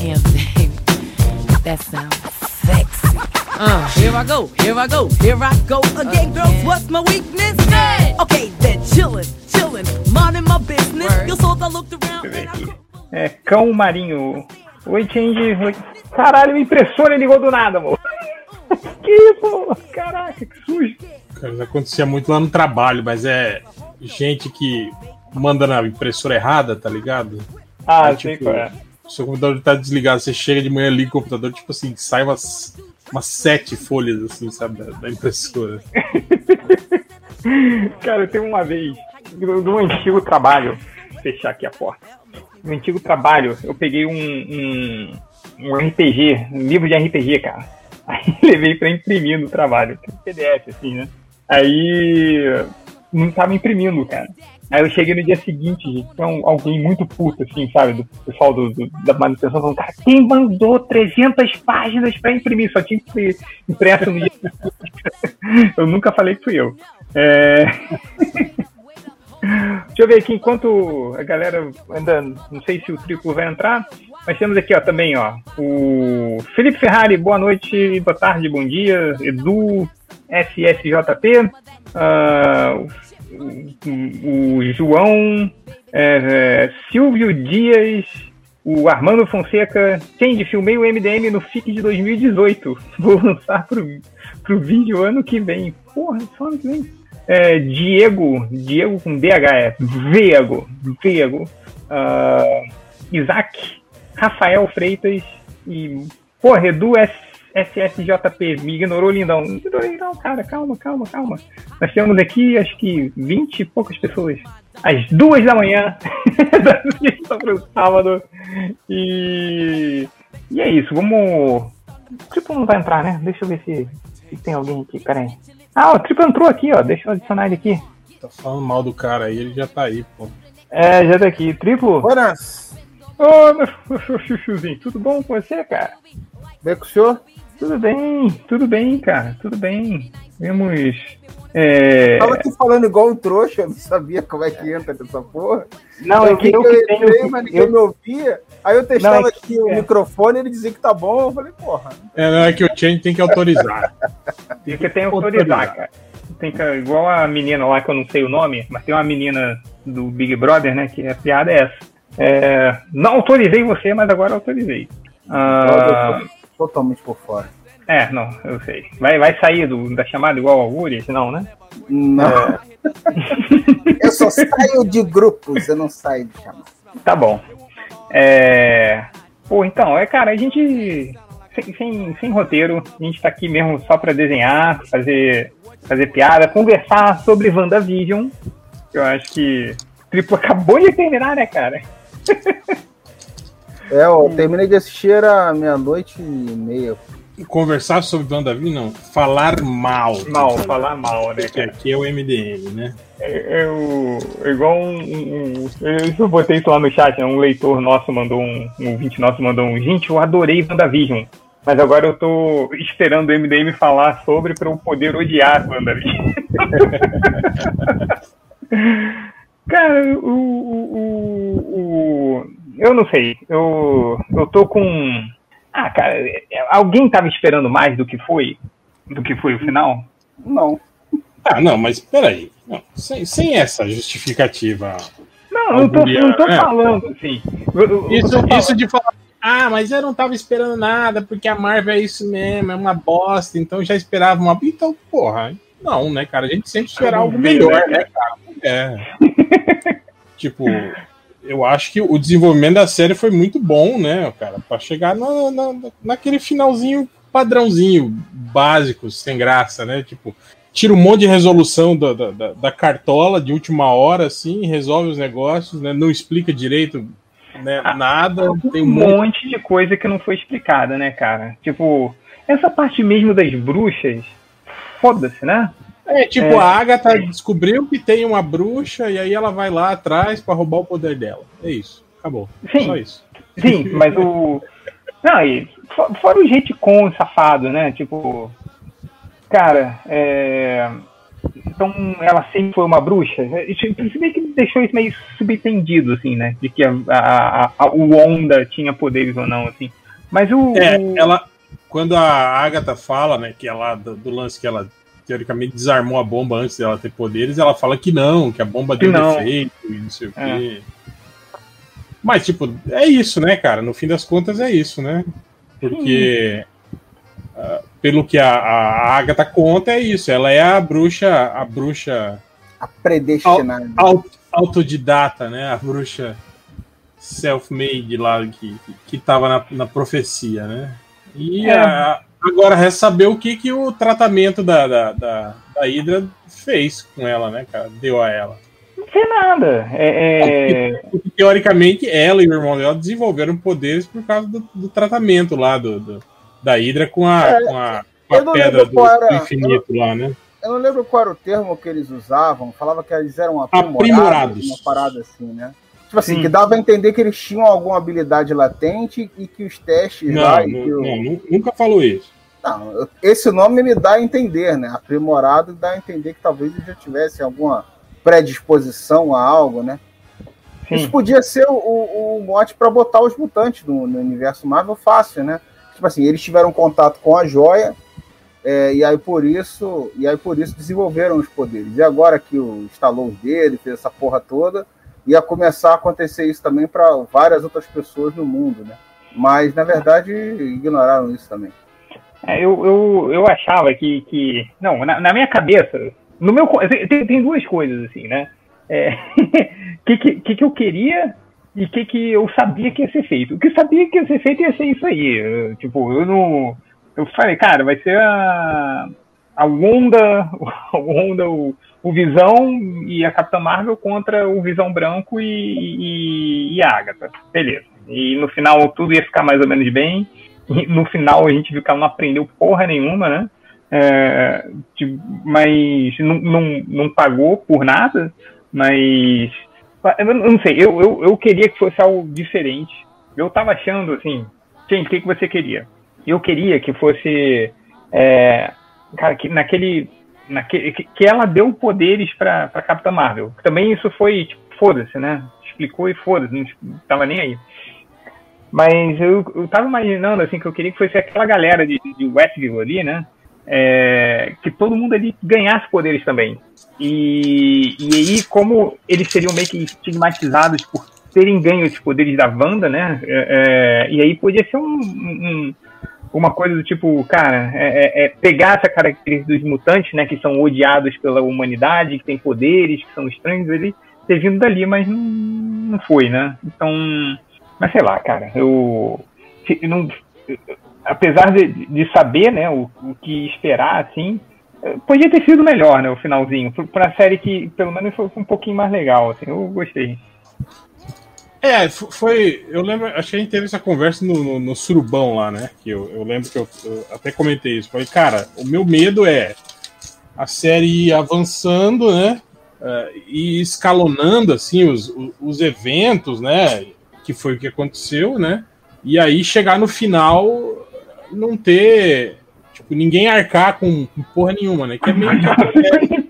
Damn, baby. That sounds sexy. Uh, here I go, here I go, here I go again, girls. What's my weakness? Okay, then chillin', chillin', minding my business. You saw I looked around and I. É, cão marinho. Oi, Change. Oi. Caralho, minha impressora ligou do nada, amor. que isso? Caraca, que sujo. Cara, isso acontecia muito lá no trabalho, mas é gente que manda na impressora errada, tá ligado? Ah, É, sei tipo, qual é. Seu computador tá desligado, você chega de manhã ali o computador, tipo assim, sai umas, umas sete folhas, assim, sabe, da, impressora. Cara, eu uma vez, no antigo trabalho, vou fechar aqui a porta. No antigo trabalho, eu peguei um, um, um RPG, um livro de RPG, cara. Aí levei pra imprimir no trabalho, PDF, assim, né? Aí não tava imprimindo, cara. Aí eu cheguei no dia seguinte, gente, um- alguém muito puto, assim, sabe? Do pessoal do, do- da manutenção, falando, cara, quem mandou 300 páginas pra imprimir? Só tinha que ser impresso no dia. Eu nunca falei que fui eu. É... Deixa eu ver aqui, enquanto a galera ainda não sei se o triplo vai entrar, mas temos aqui ó, também ó, o Felipe Ferrari, boa noite, boa tarde, bom dia, Edu, SSJP, ah, o, João, é, é, Silvio Dias, o Armando Fonseca, Change, filmei o MDM no FIC de 2018, vou lançar pro, pro vídeo ano que vem. Porra, só ano que vem. É, Diego, Diego com DH, é Viego, Viego, ah, Isaac, Rafael Freitas e, Edu S, SSJP, me ignorou lindão. Me ignorou lindão, cara, calma, calma, calma. Nós temos aqui, acho que 20 e poucas pessoas, às duas da manhã, da sexta pro sábado, e, e é isso, vamos... O Triple não vai entrar, né? Deixa eu ver se, se tem alguém aqui, peraí. Ah, o Triple entrou aqui, ó. Deixa eu adicionar ele aqui. Tá falando mal do cara aí, ele já tá aí, pô. É, já tá aqui. Triplo? Buenas! Ô, meu, meu chuchuzinho, tudo bom com você, cara? Bem com o senhor? Tudo bem, tudo bem, cara, tudo bem. Vemos. É... Tava aqui falando igual um trouxa, eu não sabia como é que entra nessa porra. Não, eu é que eu que eu tenho. entrei, mas ninguém eu- me ouvia. Aí eu testava Não, é que- aqui o é. microfone e ele dizia que tá bom. Eu falei, porra. É, não é que o Change tem que autorizar. Tem que tem que autorizar, cara. Tem que, igual a menina lá que eu não sei o nome, mas tem uma menina do Big Brother, né? Que a piada é essa. É, não autorizei você, mas agora autorizei. Ah, totalmente por fora. é, não, eu sei. Vai, vai sair do, da chamada igual ao Uri? Não, né? Não. eu só saio de grupos, eu não saio de chamada. Tá bom. É... Pô, então, é, cara, a gente. Sem, sem, sem roteiro, a gente tá aqui mesmo só pra desenhar, fazer, fazer piada, conversar sobre WandaVision. Eu acho que o Triplo acabou de terminar, né, cara? É, eu terminei de assistir, era meia-noite e meia. Conversar sobre WandaVision, não. Falar mal. Mal, falar mal, né, Que cara? aqui é o MDM, né? Eu, igual um, um, um- eu botei isso lá no chat, né? um leitor nosso mandou um, um ouvinte nosso mandou um, gente, eu adorei WandaVision, mas agora eu tô esperando o MDM falar sobre pra eu poder odiar WandaVision. Cara, o, o, o, o- eu não sei, eu, eu tô com, ah, cara, alguém tava esperando mais do que foi, do que foi o final? Não. Ah, não, mas peraí. Não, sem, sem essa justificativa. Não, eu não tô, não tô é. falando, assim. Eu- eu- Isso, falando- isso de falar. Ah, mas eu não tava esperando nada, porque a Marvel é isso mesmo, é uma bosta, então já esperava uma. Então, porra, não, né, cara? A gente sempre espera algo melhor, né, cara? É. tipo, eu acho que o desenvolvimento da série foi muito bom, né, cara? Pra chegar na, na- naquele finalzinho padrãozinho, básico, sem graça, né? Tipo, tira um monte de resolução da, da, da- cartola de última hora, assim, resolve os negócios, né? Não explica direito né, nada, tem um um monte. monte de coisa que não foi explicada, né, cara? Tipo, essa parte mesmo das bruxas, foda-se, né? É, tipo, É. a Agatha descobriu que tem uma bruxa e aí ela vai lá atrás pra roubar o poder dela. É isso. Acabou. Sim. Só isso. Sim, mas o. Não, e fo- fora o gente com safado, né? Tipo. Cara, é. então ela sempre foi uma bruxa. Isso, meio que deixou isso meio subentendido, assim, né? De que a, a, a, o Onda tinha poderes ou não, assim. Mas o. É, ela. Quando a Agatha fala, né, que ela, do, do lance que ela teoricamente desarmou a bomba antes dela ter poderes, ela fala que não, que a bomba deu defeito e não sei o é. quê. Mas, tipo, é isso, né, cara? No fim das contas é isso, né? Porque. Uh, pelo que a, a Agatha conta, é isso. Ela é a bruxa. A bruxa. A predestinada. Aut, autodidata, né? A bruxa self-made lá que, que tava na, na profecia, né? E é. a, agora resta saber o que, que o tratamento da, da, da, da Hydra fez com ela, né, cara? Deu a ela. Não sei nada. É, é... Porque, teoricamente, ela e o irmão dela desenvolveram poderes por causa do, do tratamento lá do, do, da Hydra com a, é, com a, com a pedra do, era, do, infinito não, lá, né? Eu não lembro qual era o termo que eles usavam. Falava que eles eram aprimorados. aprimorados. Uma parada assim, né? Tipo assim, Sim. que dava a entender que eles tinham alguma habilidade latente e que os testes não, lá. Não, não, nunca falou isso. Não, esse nome me dá a entender, né? Aprimorado dá a entender que talvez eles já tivessem alguma predisposição a algo, né? Isso podia ser o, o, o mote para botar os mutantes no, no, universo Marvel fácil, né? Tipo assim, eles tiveram contato com a joia é, e aí por isso e aí por isso desenvolveram os poderes. E agora que o instalou os dedos, fez essa porra toda, ia começar a acontecer isso também para várias outras pessoas no mundo, né? Mas na verdade ignoraram isso também. É, eu, eu, eu achava que, que não na, na minha cabeça no meu tem, tem duas coisas assim, né? É, que, que, que eu queria e o que, que eu sabia que ia ser feito. O que eu sabia que ia ser feito ia ser isso aí. Eu, tipo, eu não. Eu falei, cara, vai ser a, a Wanda, a Wanda o, o Visão e a Capitã Marvel contra o Visão Branco e, e, e a Agatha. Beleza. E no final tudo ia ficar mais ou menos bem. E no final a gente viu que ela não aprendeu porra nenhuma, né? É, mas não, não, não pagou por nada, mas eu não sei, eu, eu, eu queria que fosse algo diferente. Eu tava achando assim, gente, o que, que você queria? Eu queria que fosse, é, cara, que naquele, naquele que, ela deu poderes para Capitã Marvel. Também isso foi, tipo, foda-se, né? Explicou e foda-se, não tava nem aí. Mas eu, eu tava imaginando, assim, que eu queria que fosse aquela galera de, de Westview ali, né? é, que todo mundo ali ganhasse poderes também. E, e aí, como eles seriam meio que estigmatizados por terem ganho os poderes da Wanda, né? É, é, e aí podia ser um, uma coisa do tipo, cara, é, é, é, pegar essa característica dos mutantes, né? Que são odiados pela humanidade, que têm poderes, que são estranhos, ele ter vindo dali, mas não, não foi, né? Então, mas sei lá, cara, eu, eu não, apesar de, de saber né, o, o que esperar, assim, podia ter sido melhor, né, o finalzinho. Para a série que, pelo menos, foi um pouquinho mais legal, assim, eu gostei. É, foi. Eu lembro, acho que a gente teve essa conversa no, no, no surubão lá, né? Que eu, eu lembro que eu, eu, até comentei isso. Falei, cara, o meu medo é a série avançando, né? Uh, e escalonando, assim, os, os, os eventos, né? Que foi o que aconteceu, né? E aí chegar no final não ter, tipo, ninguém arcar com, com porra nenhuma, né? Que é meio que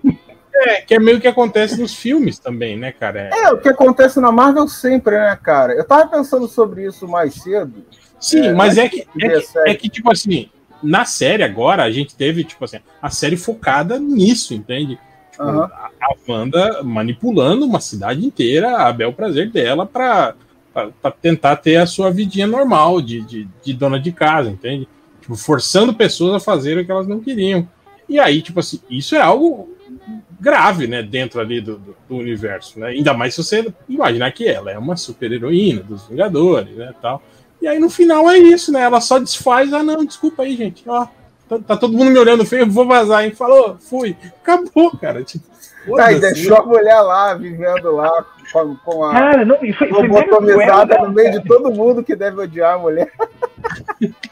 é, que é meio que acontece nos filmes também, né, cara? É... é, o que acontece na Marvel sempre, né, cara? Eu tava pensando sobre isso mais cedo. Sim, é, mas é que, é que, é que, tipo assim, na série agora, a gente teve, tipo assim, a série focada nisso, entende? Tipo, uhum. a, a Wanda manipulando uma cidade inteira a bel prazer dela pra para tentar ter a sua vidinha normal de, de, de, dona de casa, entende? Tipo, forçando pessoas a fazer o que elas não queriam. E aí, tipo assim, isso é algo grave, né, dentro ali do, do, do universo, né? Ainda mais se você imaginar que ela é uma super heroína dos Vingadores, né, tal. E aí no final é isso, né? Ela só desfaz, ah não, desculpa aí, gente, ó, tá, tá todo mundo me olhando feio, vou vazar, hein? Falou, fui, acabou, cara. Tipo, tá, e deixou a mulher lá, vivendo lá, com, com a Cara, não, foi, foi lobotomizada no meio de todo mundo que deve odiar a mulher.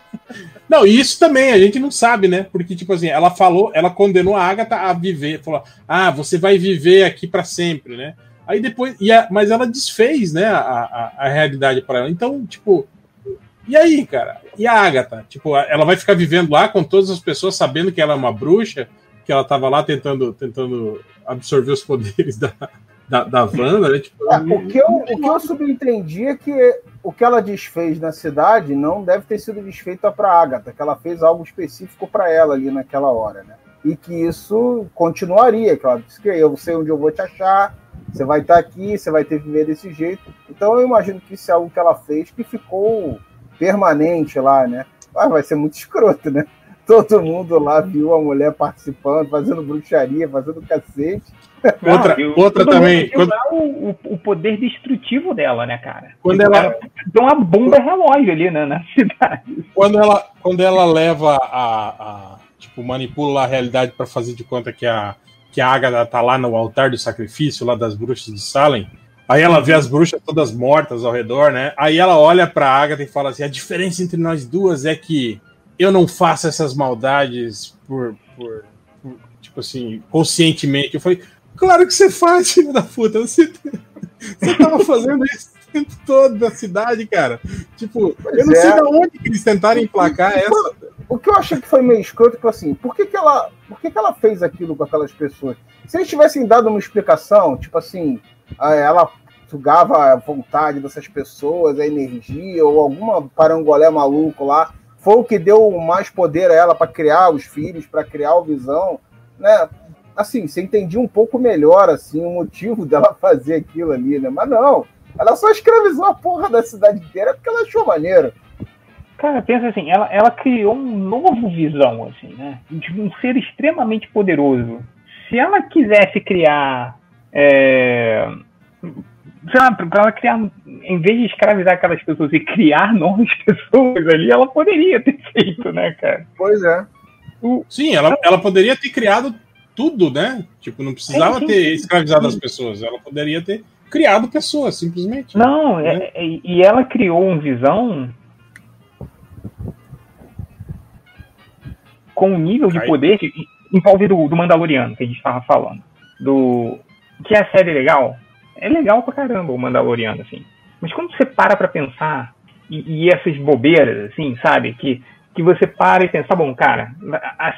Não, isso também a gente não sabe, né? Porque, tipo assim, ela falou, ela condenou a Agatha a viver, falou: ah, você vai viver aqui para sempre, né? Aí depois, e a, mas ela desfez, né, a, a, a realidade para ela. Então, tipo, e aí, cara? E a Agatha? Tipo, ela vai ficar vivendo lá com todas as pessoas sabendo que ela é uma bruxa? porque ela tava lá tentando, tentando absorver os poderes da, da, da Wanda, né? Tipo, é, o, que eu, o que eu subentendi é que o que ela desfez na cidade não deve ter sido desfeito para Agatha, que ela fez algo específico para ela ali naquela hora, né? E que isso continuaria, que ela disse que eu sei onde eu vou te achar, você vai estar aqui, você vai ter que viver desse jeito. Então eu imagino que isso é algo que ela fez que ficou permanente lá, né? Ah, vai ser muito escroto, né? Todo mundo lá viu a mulher participando, fazendo bruxaria, fazendo cacete outra, outra também. Quando... O, o, poder destrutivo dela, né, cara? Quando ela. Deu uma bomba relógio ali né, na cidade. Quando ela, quando ela leva a. a tipo, manipula a realidade para fazer de conta que a, que a Agatha tá lá no altar do sacrifício, lá das bruxas de Salem. Aí ela vê as bruxas todas mortas ao redor, né? Aí ela olha pra Agatha e fala assim: a diferença entre nós duas é que eu não faço essas maldades por, por, por tipo assim, conscientemente. Eu falei, Claro que você faz, filho da puta. Você, você tava fazendo isso o tempo todo na cidade, cara. Tipo, pois eu não é. sei de onde que eles tentaram emplacar essa. O que eu achei que foi meio escroto, foi assim, por que, que, ela, por que, que ela fez aquilo com aquelas pessoas? Se eles tivessem dado uma explicação, tipo assim, ela sugava a vontade dessas pessoas, a energia, ou alguma parangolé maluco lá, foi o que deu mais poder a ela para criar os filhos, para criar o visão, né? Assim, você entendia um pouco melhor, assim, o motivo dela fazer aquilo ali, né? Mas não, ela só escravizou a porra da cidade inteira porque ela achou maneiro. Cara, pensa assim, ela, ela criou um novo visão, assim, né? De um ser extremamente poderoso. Se ela quisesse criar. É, sei lá, pra ela criar. Em vez de escravizar aquelas pessoas e criar novas pessoas ali, ela poderia ter feito, né, cara? Pois é. Sim, ela, ela poderia ter criado tudo, né? Tipo, não precisava sim, sim, ter escravizado sim. as pessoas, ela poderia ter criado pessoas, simplesmente. Não, né? é, é, e ela criou uma visão com um nível de poder que envolve do, do Mandaloriano, que a gente estava falando. Do. Que é a série legal. É legal pra caramba o Mandaloriano, assim. Mas quando você para pra pensar, e, e essas bobeiras, assim, sabe? Que, que você para e pensa, bom, cara, a, a,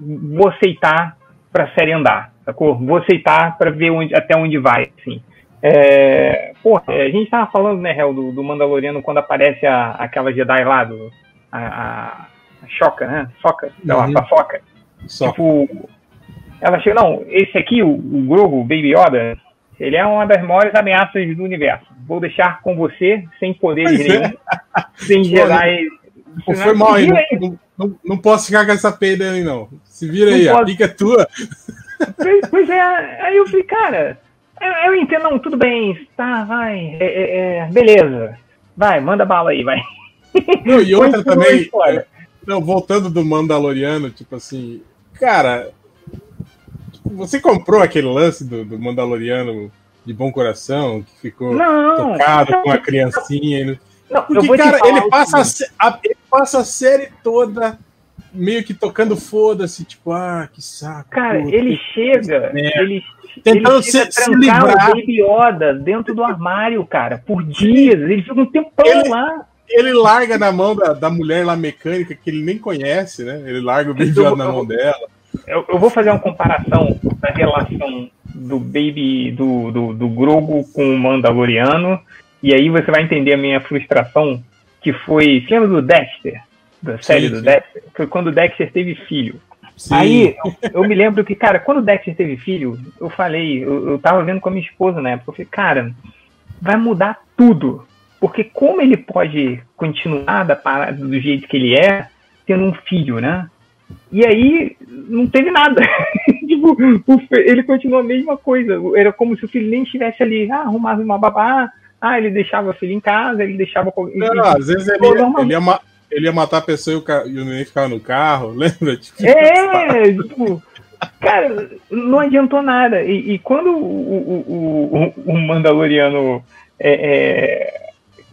vou aceitar para a série andar, sacou? Vou aceitar para ver onde, até onde vai, assim. É, porra, a gente tava falando, né, Hel, do, do Mandaloriano quando aparece a, aquela Jedi lá, do, a, a, a Choca, né? Soca, sei lá, uhum. Tipo, ela chega, não, esse aqui, o, o Grogu, o Baby Yoda, ele é uma das maiores ameaças do universo. Vou deixar com você, sem poderes é. nenhum, sem Jedi. Foi mal não, não, posso ficar com essa peida aí, não. Se vira não aí, a pica é tua. Pois é, aí eu falei, cara, eu, eu entendo, não, tudo bem, tá, vai, é, é, é beleza, vai, manda bala aí, vai. Não, e outra também, é, não, voltando do Mandaloriano, tipo assim, cara, você comprou aquele lance do, do Mandaloriano de bom coração, que ficou não, tocado não, com a criancinha. Não, Porque, cara, ele passa, a, ele passa a série toda meio que tocando foda-se, tipo, ah, que saco. Cara, ele chega, ele, tentando ele chega se, se livrar. o Baby Yoda dentro do armário, cara, por dias. Ele fica um tempão ele, lá. Ele larga na mão da, da mulher lá mecânica que ele nem conhece, né? Ele larga o Baby Yoda na mão dela. Eu, eu, vou fazer uma comparação da relação do Baby, do, do, do Grogu com o Mandaloriano, e aí você vai entender a minha frustração, que foi. Você lembra do Dexter? da série sim, do sim. Dexter, foi quando o Dexter teve filho. Sim. Aí eu, eu, me lembro que, cara, quando o Dexter teve filho, eu falei, eu, eu tava vendo com a minha esposa na época, eu falei, cara, vai mudar tudo. Porque como ele pode continuar da parada do jeito que ele é, tendo um filho, né? E aí não teve nada. tipo, ele continuou a mesma coisa. Era como se o filho nem estivesse ali. Ah, arrumava uma babá. Ah, ele deixava o filho em casa, ele deixava. Não, às vezes ele, ele, ia, ele ia matar a pessoa e o, ca... e o neném ficava no carro, lembra? Tipo, é, tipo, cara, não adiantou nada. E, e quando o, o, o, o Mandaloriano é, é,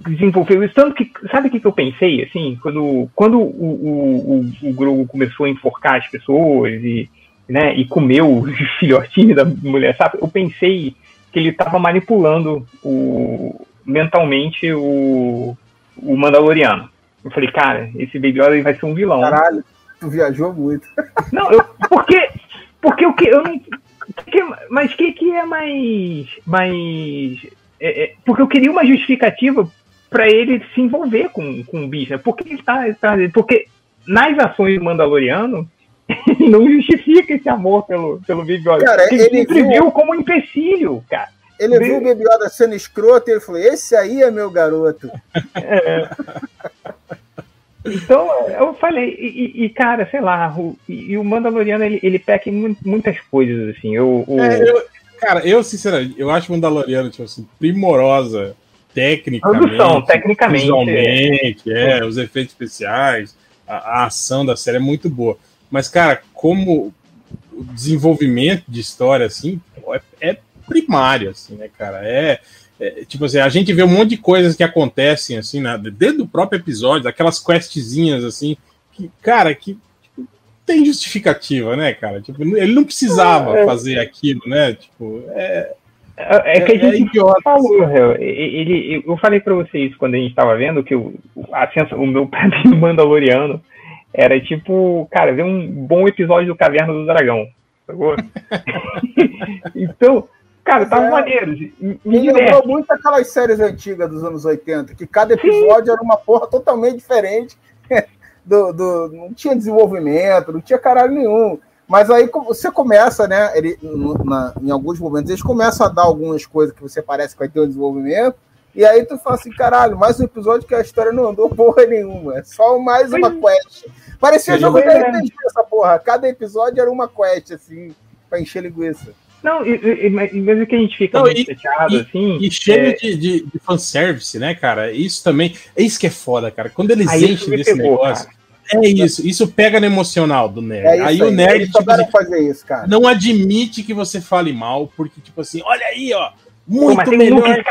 desenvolveu isso, tanto que, sabe o que, que eu pensei, assim, quando, quando o, o, o, Grogu começou a enforcar as pessoas e, né, e comeu o filhotinho da mulher, sabe? Eu pensei que ele estava manipulando o, mentalmente o, o Mandaloriano. Eu falei, cara, esse Baby Yoda vai ser um vilão. Caralho, tu viajou muito. Não, eu, porque Porque o que eu não. Que, mas o que, que é mais. mais é, é, porque eu queria uma justificativa para ele se envolver com, com o bicho. Né? Porque ele tá, tá, Porque nas ações do Mandaloriano, não justifica esse amor pelo, pelo Baby Yoda. Cara, ele, ele viu, viu como um empecilho, cara. Ele viu o Baby Yoda sendo escroto e ele falou: Esse aí é meu garoto. É. Então, eu falei, e, e, cara, sei lá, o, e, o Mandaloriano ele, ele peca em muitas coisas, assim. Eu, o... é, eu, cara, eu, sinceramente, eu acho o Mandaloriano, tipo assim, primorosa, tecnicamente. Produção, tecnicamente. Visualmente, é, é, os efeitos especiais, a, a ação da série é muito boa. Mas, cara, como o desenvolvimento de história, assim, é, é primário, assim, né, cara? É, é, tipo assim, a gente vê um monte de coisas que acontecem, assim, né, dentro do próprio episódio, aquelas questzinhas, assim, que, cara, que tipo, tem justificativa, né, cara? Tipo, ele não precisava é, fazer aquilo, né? Tipo, é. É, é que a é, gente é falou, ele, eu falei para vocês quando a gente estava vendo que o, a, o meu padrinho Mandaloriano era tipo, cara, ver um bom episódio do Caverna do Dragão. então, Cara, tava é, maneiro. Me, me lembrou muito aquelas séries antigas dos anos 80, que cada episódio Sim. era uma porra totalmente diferente. Do, do, não tinha desenvolvimento, não tinha caralho nenhum. Mas aí você começa, né? Ele, na, em alguns momentos, eles começam a dar algumas coisas que você parece que vai ter um desenvolvimento. E aí tu fala assim, caralho, mais um episódio que a história não andou porra nenhuma. É só mais uma quest. Parecia jogo de RPG essa porra. Cada episódio era uma quest, assim, pra encher linguiça. Não, e, e, mesmo que a gente fica não, muito e, chateado, e, assim. E cheio é... de, de, de fanservice, né, cara? Isso também. É isso que é foda, cara. Quando eles aí enchem desse pegou, negócio. Cara. É isso, isso pega no emocional do nerd. É aí, aí, o nerd tipo, assim, fazer isso, cara. não admite que você fale mal, porque, tipo assim, olha aí, ó, muito Pô, melhor.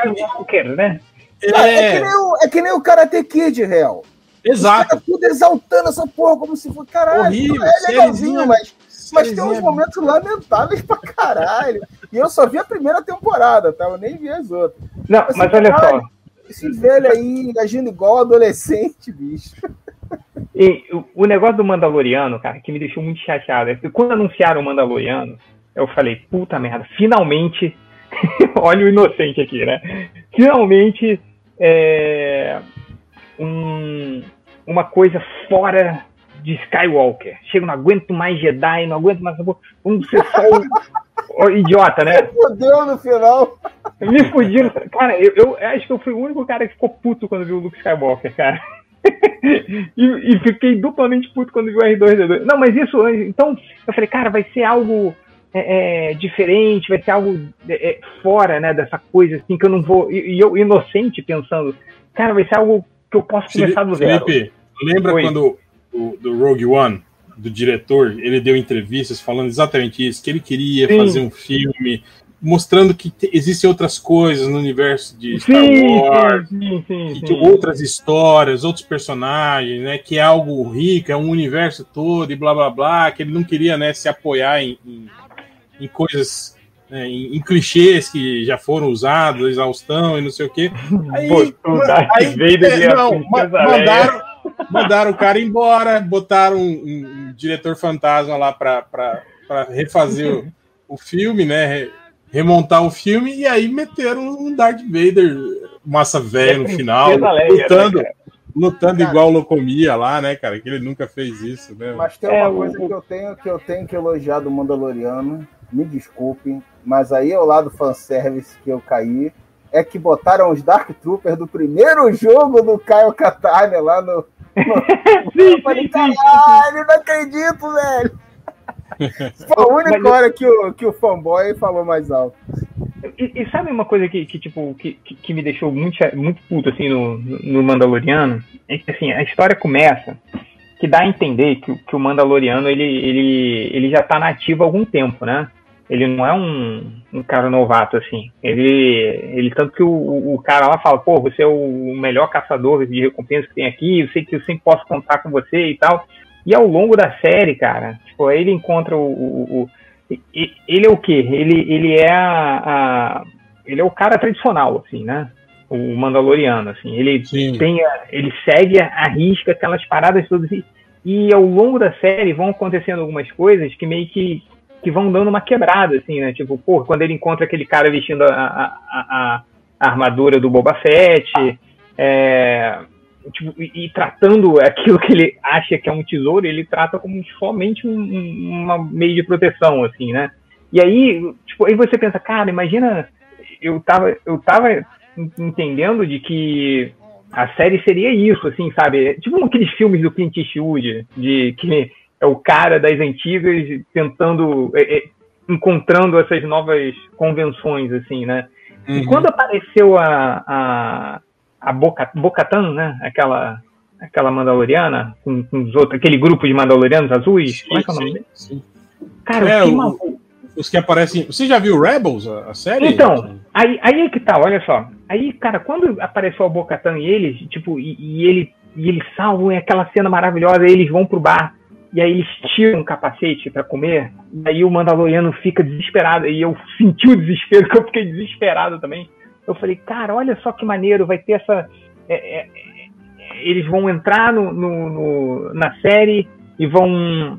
Que... né? É... É, que nem o, é que nem o Karate Kid, real. Exato. tudo exaltando essa porra como se fosse caralho. Horrível, é legalzinho, mas mas tem uns momentos lamentáveis pra caralho. E eu só vi a primeira temporada, tá? Eu nem vi as outras. Não, assim, mas olha só. Esse velho aí agindo igual adolescente, bicho. E o negócio do Mandaloriano, cara, que me deixou muito chateado, é que quando anunciaram o Mandaloriano, eu falei, puta merda, finalmente. olha o inocente aqui, né? Finalmente é, um, uma coisa fora de Skywalker. Chego, não aguento mais Jedi, não aguento mais. Vamos ser só o, o idiota, né? Fudeu no final. Me fudiram. Cara, eu, eu, acho que eu fui o único cara que ficou puto quando viu o Luke Skywalker, cara. e, e, fiquei duplamente puto quando viu o R2D2. Não, mas isso, então, eu falei, cara, vai ser algo é, é, diferente, vai ser algo é, é fora, né, dessa coisa, assim, que eu não vou. E, e, eu, inocente, pensando, cara, vai ser algo que eu posso começar do zero. Felipe, lembra Oi. quando do, do Rogue One, do diretor, ele deu entrevistas falando exatamente isso, que ele queria sim. fazer um filme mostrando que existem outras coisas no universo de Star sim, Wars, sim, sim, que outras histórias, outros personagens, né, que é algo rico, é um universo todo e blá blá blá, que ele não queria, né, se apoiar em, em, em coisas, né, em, em, clichês que já foram usados, exaustão e não sei o quê. Aí, Pô, aí, aí é, não, mandaram Mandaram o cara embora, botaram um, um, um diretor fantasma lá para refazer o, o, filme, né? Remontar o filme, e aí meteram um Darth Vader, massa velha no final, né, lutando. lutando cara, igual Locomia lá, né, cara? Que ele nunca fez isso, né? Mas tem uma é, coisa o... que eu tenho que eu tenho que elogiar do Mandaloriano, me desculpem, mas aí é o lado fanservice que eu caí é que botaram os Dark Troopers do primeiro jogo do Caio Catania lá no. no... sim, eu falei, caralho, não acredito, velho. Foi a única hora que o, que o fanboy falou mais alto. E, e, sabe uma coisa que, que tipo, que, que me deixou muito, muito puto assim no, no Mandaloriano? É que assim, a história começa que dá a entender que, que o Mandaloriano ele, ele, ele já tá nativo há algum tempo, né? Ele não é um, um cara novato, assim. Ele, ele tanto que o, o cara lá fala, pô, você é o melhor caçador de recompensa que tem aqui, eu sei que eu sempre posso contar com você e tal. E ao longo da série, cara, tipo, aí ele encontra o, o, o ele é o quê? Ele, ele é a, a, ele é o cara tradicional, assim, né? O Mandaloriano, assim. Ele Sim. tem, a, ele segue a, risca aquelas paradas todas e, e ao longo da série vão acontecendo algumas coisas que meio que que vão dando uma quebrada, assim, né? Tipo, pô, quando ele encontra aquele cara vestindo a, a, a, a armadura do Boba Fett, é, tipo, e, e, tratando aquilo que ele acha que é um tesouro, ele trata como somente um, um meio de proteção, assim, né? E aí, tipo, aí você pensa, cara, imagina, eu tava, eu tava entendendo de que a série seria isso, assim, sabe? Tipo aqueles filmes do Clint Eastwood, de que é o cara das antigas tentando, é, é, encontrando essas novas convenções, assim, né? Uhum. E quando apareceu a, a, a Boca, Bocatan, né? Aquela, aquela Mandaloriana, com, com, os outros, aquele grupo de Mandalorianos azuis, sim, como é que é o nome dele? Cara, é, que o, os que aparecem. Você já viu Rebels, a, a série? Então, aí, aí é que tá, olha só. Aí, cara, quando apareceu o Bocatan e eles, tipo, e, e, ele, e eles salvam é aquela cena maravilhosa, eles vão pro bar. E aí eles tiram o capacete para comer, e aí o Mandaloriano fica desesperado, e eu senti o desespero, que eu fiquei desesperado também. Eu falei, cara, olha só que maneiro, vai ter essa. É, é, é eles vão entrar no, no, no, na série e vão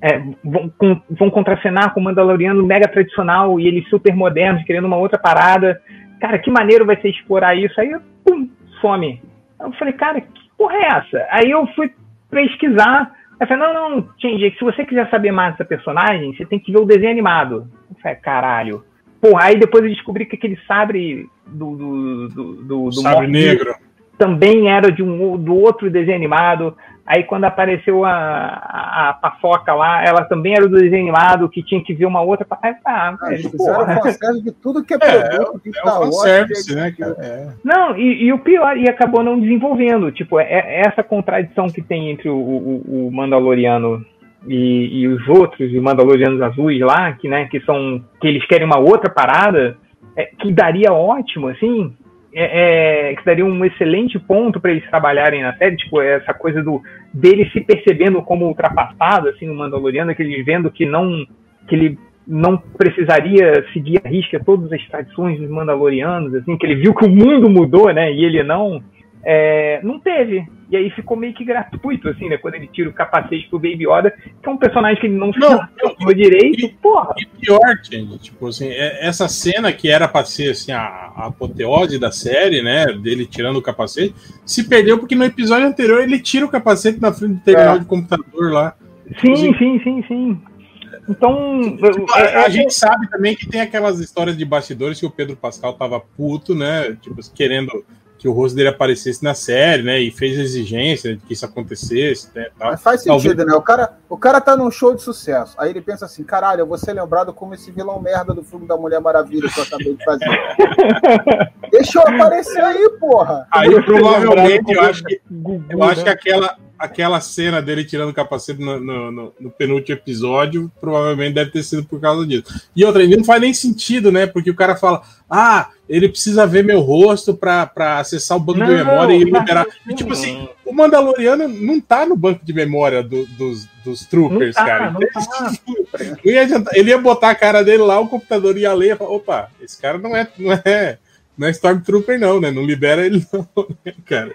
é, vão, com, vão contracenar com o Mandaloriano mega tradicional e eles super modernos, querendo uma outra parada. Cara, que maneiro vai ser explorar isso. Aí, pum, some. Eu falei, cara, que porra é essa? Aí eu fui pesquisar. Aí eu falei, não, não, Change, se você quiser saber mais dessa personagem, você tem que ver o desenho animado. Eu falei, caralho. Pô, aí depois eu descobri que aquele sabre do. do, do, do, do sabre negro. Também era de um do outro desenho animado. Aí quando apareceu a, a, a paçoca lá, ela também era do desenho animado, que tinha que ver uma outra. Ah, ah, eles fizeram fanservice de tudo que é, é produto é, de é Star Wars. né, cara? É. Não, e, e, o pior, e acabou não desenvolvendo. Tipo, é, é essa contradição que tem entre o, o, o Mandaloriano e, e, os outros, os Mandalorianos azuis lá, que, né, que são. que eles querem uma outra parada, é, que daria ótimo, assim, é, é, que daria um excelente ponto para eles trabalharem na série, tipo, essa coisa do dele se percebendo como ultrapassado, assim, no Mandaloriano, que ele vendo que não que ele não precisaria seguir a risca todas as tradições dos Mandalorianos, assim, que ele viu que o mundo mudou, né, e ele não é, não teve. E aí ficou meio que gratuito, assim, né? Quando ele tira o capacete pro Baby Yoda, que é um personagem que ele não, não direito, e, porra. E pior, gente, tipo assim, é, essa cena que era pra ser, assim, a, a apoteose da série, né? Dele tirando o capacete, se perdeu porque no episódio anterior ele tira o capacete na frente do terminal é. de computador lá. Sim, assim, sim, sim, sim. Então. Tipo, a, a, gente sabe também que tem aquelas histórias de bastidores que o Pedro Pascal tava puto, né? Tipo, querendo que o rosto dele aparecesse na série, né? E fez exigência de que isso acontecesse. Né, tal. Mas faz sentido, Talvez... né? O cara, o cara tá num show de sucesso. Aí ele pensa assim: caralho, eu vou ser lembrado como esse vilão merda do filme da Mulher Maravilha que eu acabei de fazer. Deixa eu aparecer aí, porra. Aí provavelmente eu acho que, eu acho que aquela, aquela cena dele tirando o capacete no, no, no, no, penúltimo episódio provavelmente deve ter sido por causa disso. E outra, não faz nem sentido, né? Porque o cara fala, ah, ele precisa ver meu rosto para acessar o banco não, de memória e liberar. E, tipo assim, o Mandaloriano não tá no banco de memória do, dos, dos troopers, tá, cara. Então, tá. ia ele ia botar a cara dele lá, o computador ia ler e falar, opa, esse cara não é. Não é não é Stormtrooper, não, né? Não libera ele, não, né, cara?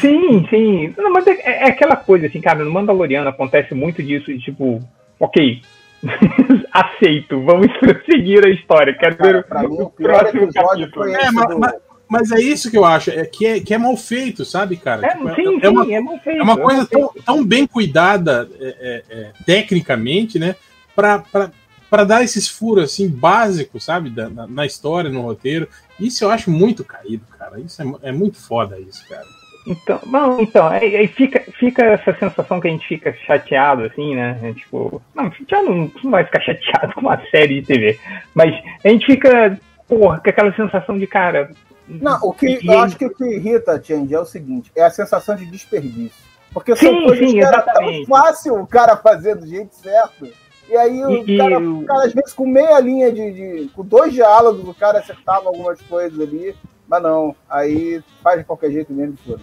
Sim, sim. Não, mas é, é, aquela coisa, assim, cara, no Mandaloriano acontece muito disso, de tipo, ok, aceito, vamos prosseguir a história. Quero ver pra o, mim, o próximo capítulo. É, mas, mas, mas, é isso que eu acho, é que é, que é mal feito, sabe, cara? É, tipo, é, sim, é, uma, é mal feito. É uma coisa tão, tão bem cuidada é, é, tecnicamente, né? Pra, pra, para dar esses furos assim básicos, sabe, da, na, na, história, no roteiro. Isso eu acho muito caído, cara. Isso é, é muito foda isso, cara. Então, bom, então, aí, aí, fica, fica essa sensação que a gente fica chateado, assim, né? É, tipo, não, já não, não vai ficar chateado com uma série de TV, mas a gente fica, porra, com aquela sensação de, cara. Não, o que eu acho que o que irrita, Change, é o seguinte: é a sensação de desperdício. Porque sim, são coisas sim, que era tão fácil o cara fazer do jeito certo e aí o, e, cara, o cara, às vezes, com meia linha de, de, com dois diálogos, o cara acertava algumas coisas ali, mas não. Aí faz de qualquer jeito mesmo, foda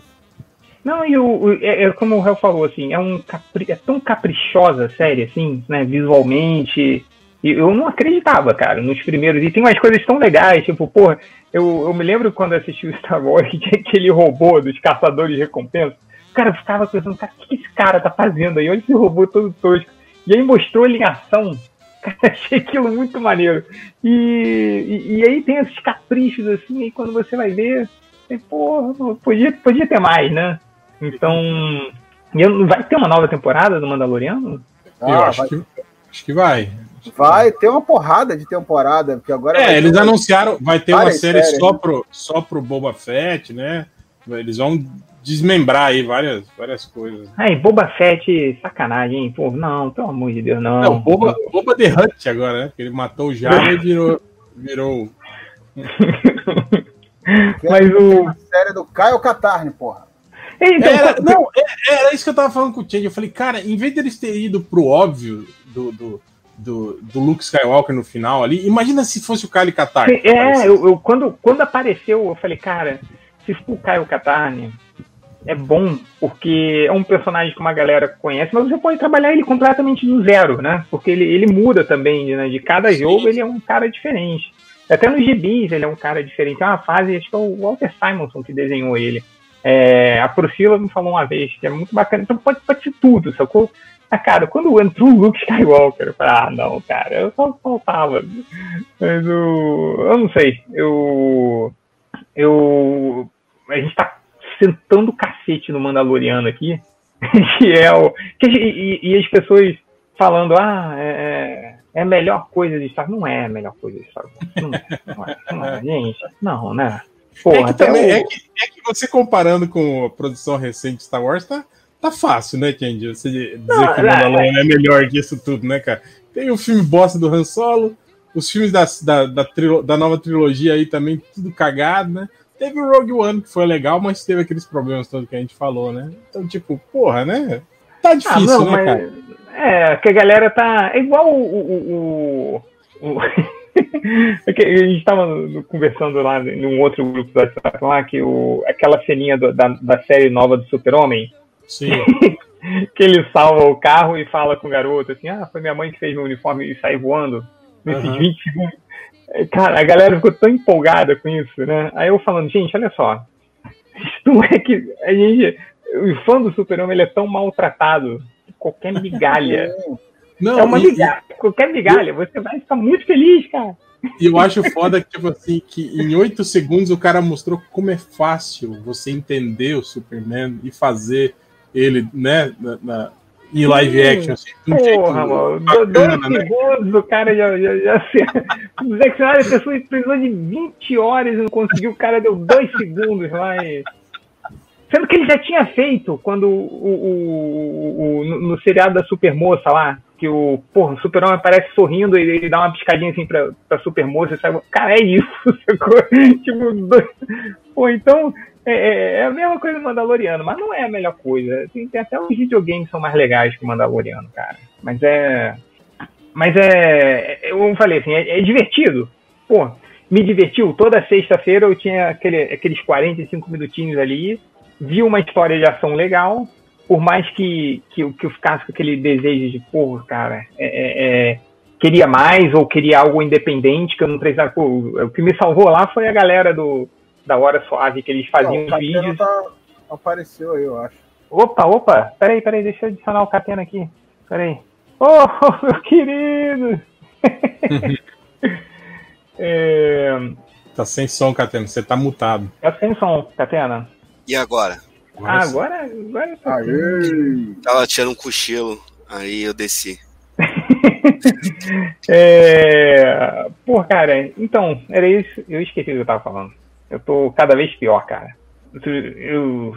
Não, e o, é, é, como o Réu falou, assim, é, um capri, é tão caprichosa a série, assim, né, visualmente. E eu não acreditava, cara, nos primeiros. E tem umas coisas tão legais, tipo, porra, eu, eu me lembro quando assisti o Star Wars, que aquele robô dos caçadores de recompensa. Cara ficava pensando, cara, o que esse cara tá fazendo aí? Olha esse robô todo tosco. E aí mostrou ele em ação. achei aquilo muito maneiro. E, e, e, aí tem esses caprichos assim, aí quando você vai ver, pô, podia, podia ter mais, né? Então, vai ter uma nova temporada do Mandaloriano? Ah, Eu acho, vai. Que, acho que vai. Vai ter uma porrada de temporada, porque agora. É, eles ter... anunciaram, vai ter uma série séries, só, né? pro, só pro Boba Fett, né? Eles vão desmembrar aí várias, várias coisas. Ai, Boba Fett, sacanagem, hein? Pô, não, pelo amor de Deus, não. Não, Boba, Boba The Hunt agora, né? Porque ele matou o Java e virou. virou... Mas o. A série do Caio Catarne, porra. Então, era, não, é, era isso que eu tava falando com o Change. Eu falei, cara, em vez deles terem ido pro óbvio do, do, do, do Luke Skywalker no final ali, imagina se fosse o Kyle Katarn. É, eu, eu, quando, quando apareceu, eu falei, cara, se for o Kyle Katarn, é bom, porque é um personagem que uma galera conhece, mas você pode trabalhar ele completamente do zero, né? Porque ele, ele muda também, né? De cada jogo ele é um cara diferente. Até nos gibis ele é um cara diferente. Tem uma fase, acho que é o Walter Simonson que desenhou ele. É, a Priscila me falou uma vez que é muito bacana. Então pode, pode ser tudo, sacou? Ah, cara, quando entrou o Luke Skywalker, eu falei, ah, não, cara, eu só faltava. Mas o. Eu não sei. Eu. Eu. A gente tá sentando cacete no Mandaloriano aqui. que é o. Que, e, e, as pessoas falando, ah, é, é, é a melhor coisa de Star Wars. Não é a melhor coisa de Star Wars. Não é, não é, não é gente. Não, né? Porra, é, que também, o... é, que, é que você comparando com a produção recente de Star Wars, tá, tá fácil, né, Kendi? Você dizer não, que o Mandalorian é... é melhor que isso tudo, né, cara? Tem o filme bosta do Han Solo, os filmes da, da, da, da nova trilogia aí também, tudo cagado, né? Teve o Rogue One, que foi legal, mas teve aqueles problemas todos que a gente falou, né? Então, tipo, porra, né? Tá ah, difícil, ah, não, né, cara? É, que a galera tá. É igual o. o, o, o... É a gente estava conversando lá num outro grupo do WhatsApp lá, que o, aquela ceninha do, da, da série nova do Super-Homem. Sim. que ele salva o carro e fala com o garoto assim: Ah, foi minha mãe que fez meu uniforme e sai voando nesses uhum. 20 segundos. Cara, a galera ficou tão empolgada com isso, né? Aí eu falando, gente, olha só. Isso não é que a gente. O fã do Super-Homem ele é tão maltratado que qualquer migalha. Não, é uma e, migalha. Qualquer migalha, você vai ficar muito feliz, cara. E eu acho foda que, tipo assim, que em oito segundos o cara mostrou como é fácil você entender o Superman e fazer ele, né, na, na em live action, assim, Porra, mano. Bacana, dois né? segundos, o cara já. já, já o Zack Snyder pessoa precisou de 20 horas e não conseguiu, o cara deu dois segundos lá e. Sendo que ele já tinha feito quando o, o, o, no, no seriado da Supermoça lá, que o, porra, o super-homem aparece sorrindo e ele dá uma piscadinha assim pra, pra supermoça e sai, cara, é isso, sacou? tipo, dois... pô, então, é, é, é, a mesma coisa do Mandaloriano, mas não é a melhor coisa. Tem, tem até os videogames que são mais legais que o Mandaloriano, cara. Mas é. Mas é. é eu falei assim, é, é divertido. Pô, me divertiu. Toda sexta-feira eu tinha aquele, aqueles 45 minutinhos ali, vi uma história de ação legal. Por mais que, que, que eu ficasse com aquele desejo de, porra, cara, é, é, queria mais ou queria algo independente que eu não precisava. Pô, o que me salvou lá foi a galera do da hora suave que eles faziam não, vídeos. Tá, apareceu aí, eu acho. Opa, opa, peraí, peraí, deixa eu adicionar o Catena aqui. Peraí. Oh, meu querido! é... Tá sem som, Catena, você tá mutado. Tá sem som, Catena. E agora? Agora, ah, agora, agora tá Tava tirando um cochilo, aí eu desci. é... Pô, cara, então, era isso. Eu esqueci o que eu tava falando. Eu tô cada vez pior, cara. Eu.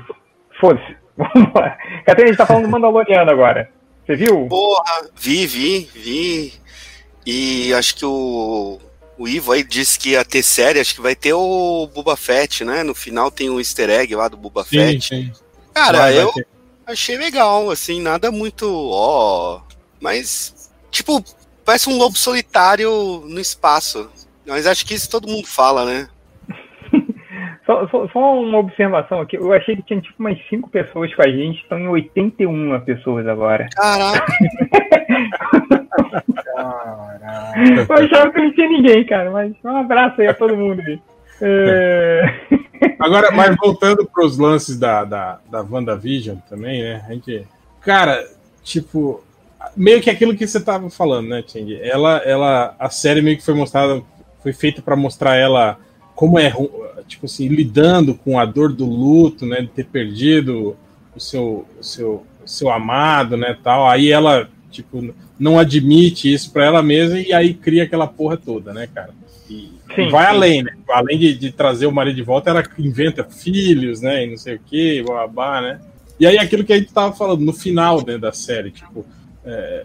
Foda-se. Catarina, a gente tá falando do Mandaloriano agora. Você viu? Porra, vi, vi, vi. E acho que o, o Ivo aí disse que ia ter série, acho que vai ter o Boba Fett, né? No final tem um easter egg lá do Boba sim, Fett. Sim. Cara, vai, eu vai achei legal, assim, nada muito ó. Mas, tipo, parece um lobo solitário no espaço. Mas acho que isso todo mundo fala, né? Só, só, só, uma observação aqui. Eu achei que tinha tipo umas 5 pessoas com a gente, estão em 81 pessoas agora. Caraca! Caraca. Eu achava que não tinha ninguém, cara, mas um abraço aí a todo mundo. É... Agora, mas voltando para os lances da, da, da WandaVision também, né? A gente. Cara, tipo, meio que aquilo que você tava falando, né, Ting? Ela, ela, a série meio que foi mostrada, foi feita para mostrar ela como é, tipo assim, lidando com a dor do luto, né, de ter perdido o seu, o seu, o seu amado, né, tal. Aí ela, tipo, não admite isso para ela mesma e aí cria aquela porra toda, né, cara? E, sim, vai sim. além, né? Além de, de, trazer o marido de volta, ela inventa filhos, né, e não sei o que, babá, né? E aí aquilo que a gente tava falando no final né, da série, tipo, é,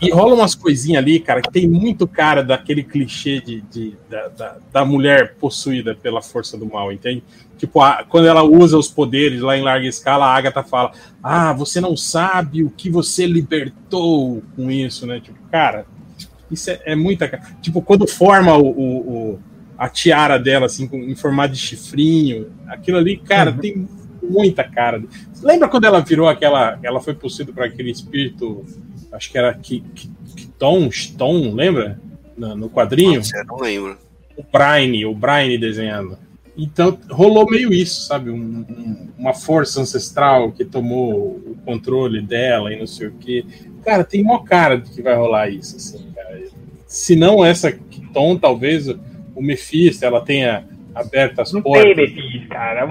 e rola umas coisinhas ali, cara, que tem muito cara daquele clichê de, de da, da, da, mulher possuída pela força do mal, entende? Tipo, a, quando ela usa os poderes lá em larga escala, a Agatha fala: Ah, você não sabe o que você libertou com isso, né? Tipo, cara, isso é, é muita. Tipo, quando forma o, o, o, a tiara dela, assim, em formato de chifrinho, aquilo ali, cara, uhum. tem muita cara. Lembra quando ela virou aquela. Ela foi possuída por aquele espírito acho que era Kiton, Ston, lembra? No, no quadrinho. Nossa, não lembro. O Brian, o Brian desenhando. Então rolou meio isso, sabe? Um, um, uma força ancestral que tomou o controle dela e não sei o que. Cara, tem uma cara de que vai rolar isso, assim, cara. Se não essa Kiton, talvez o Mephisto, ela tenha aberto as não portas. Não tem Mephisto, cara.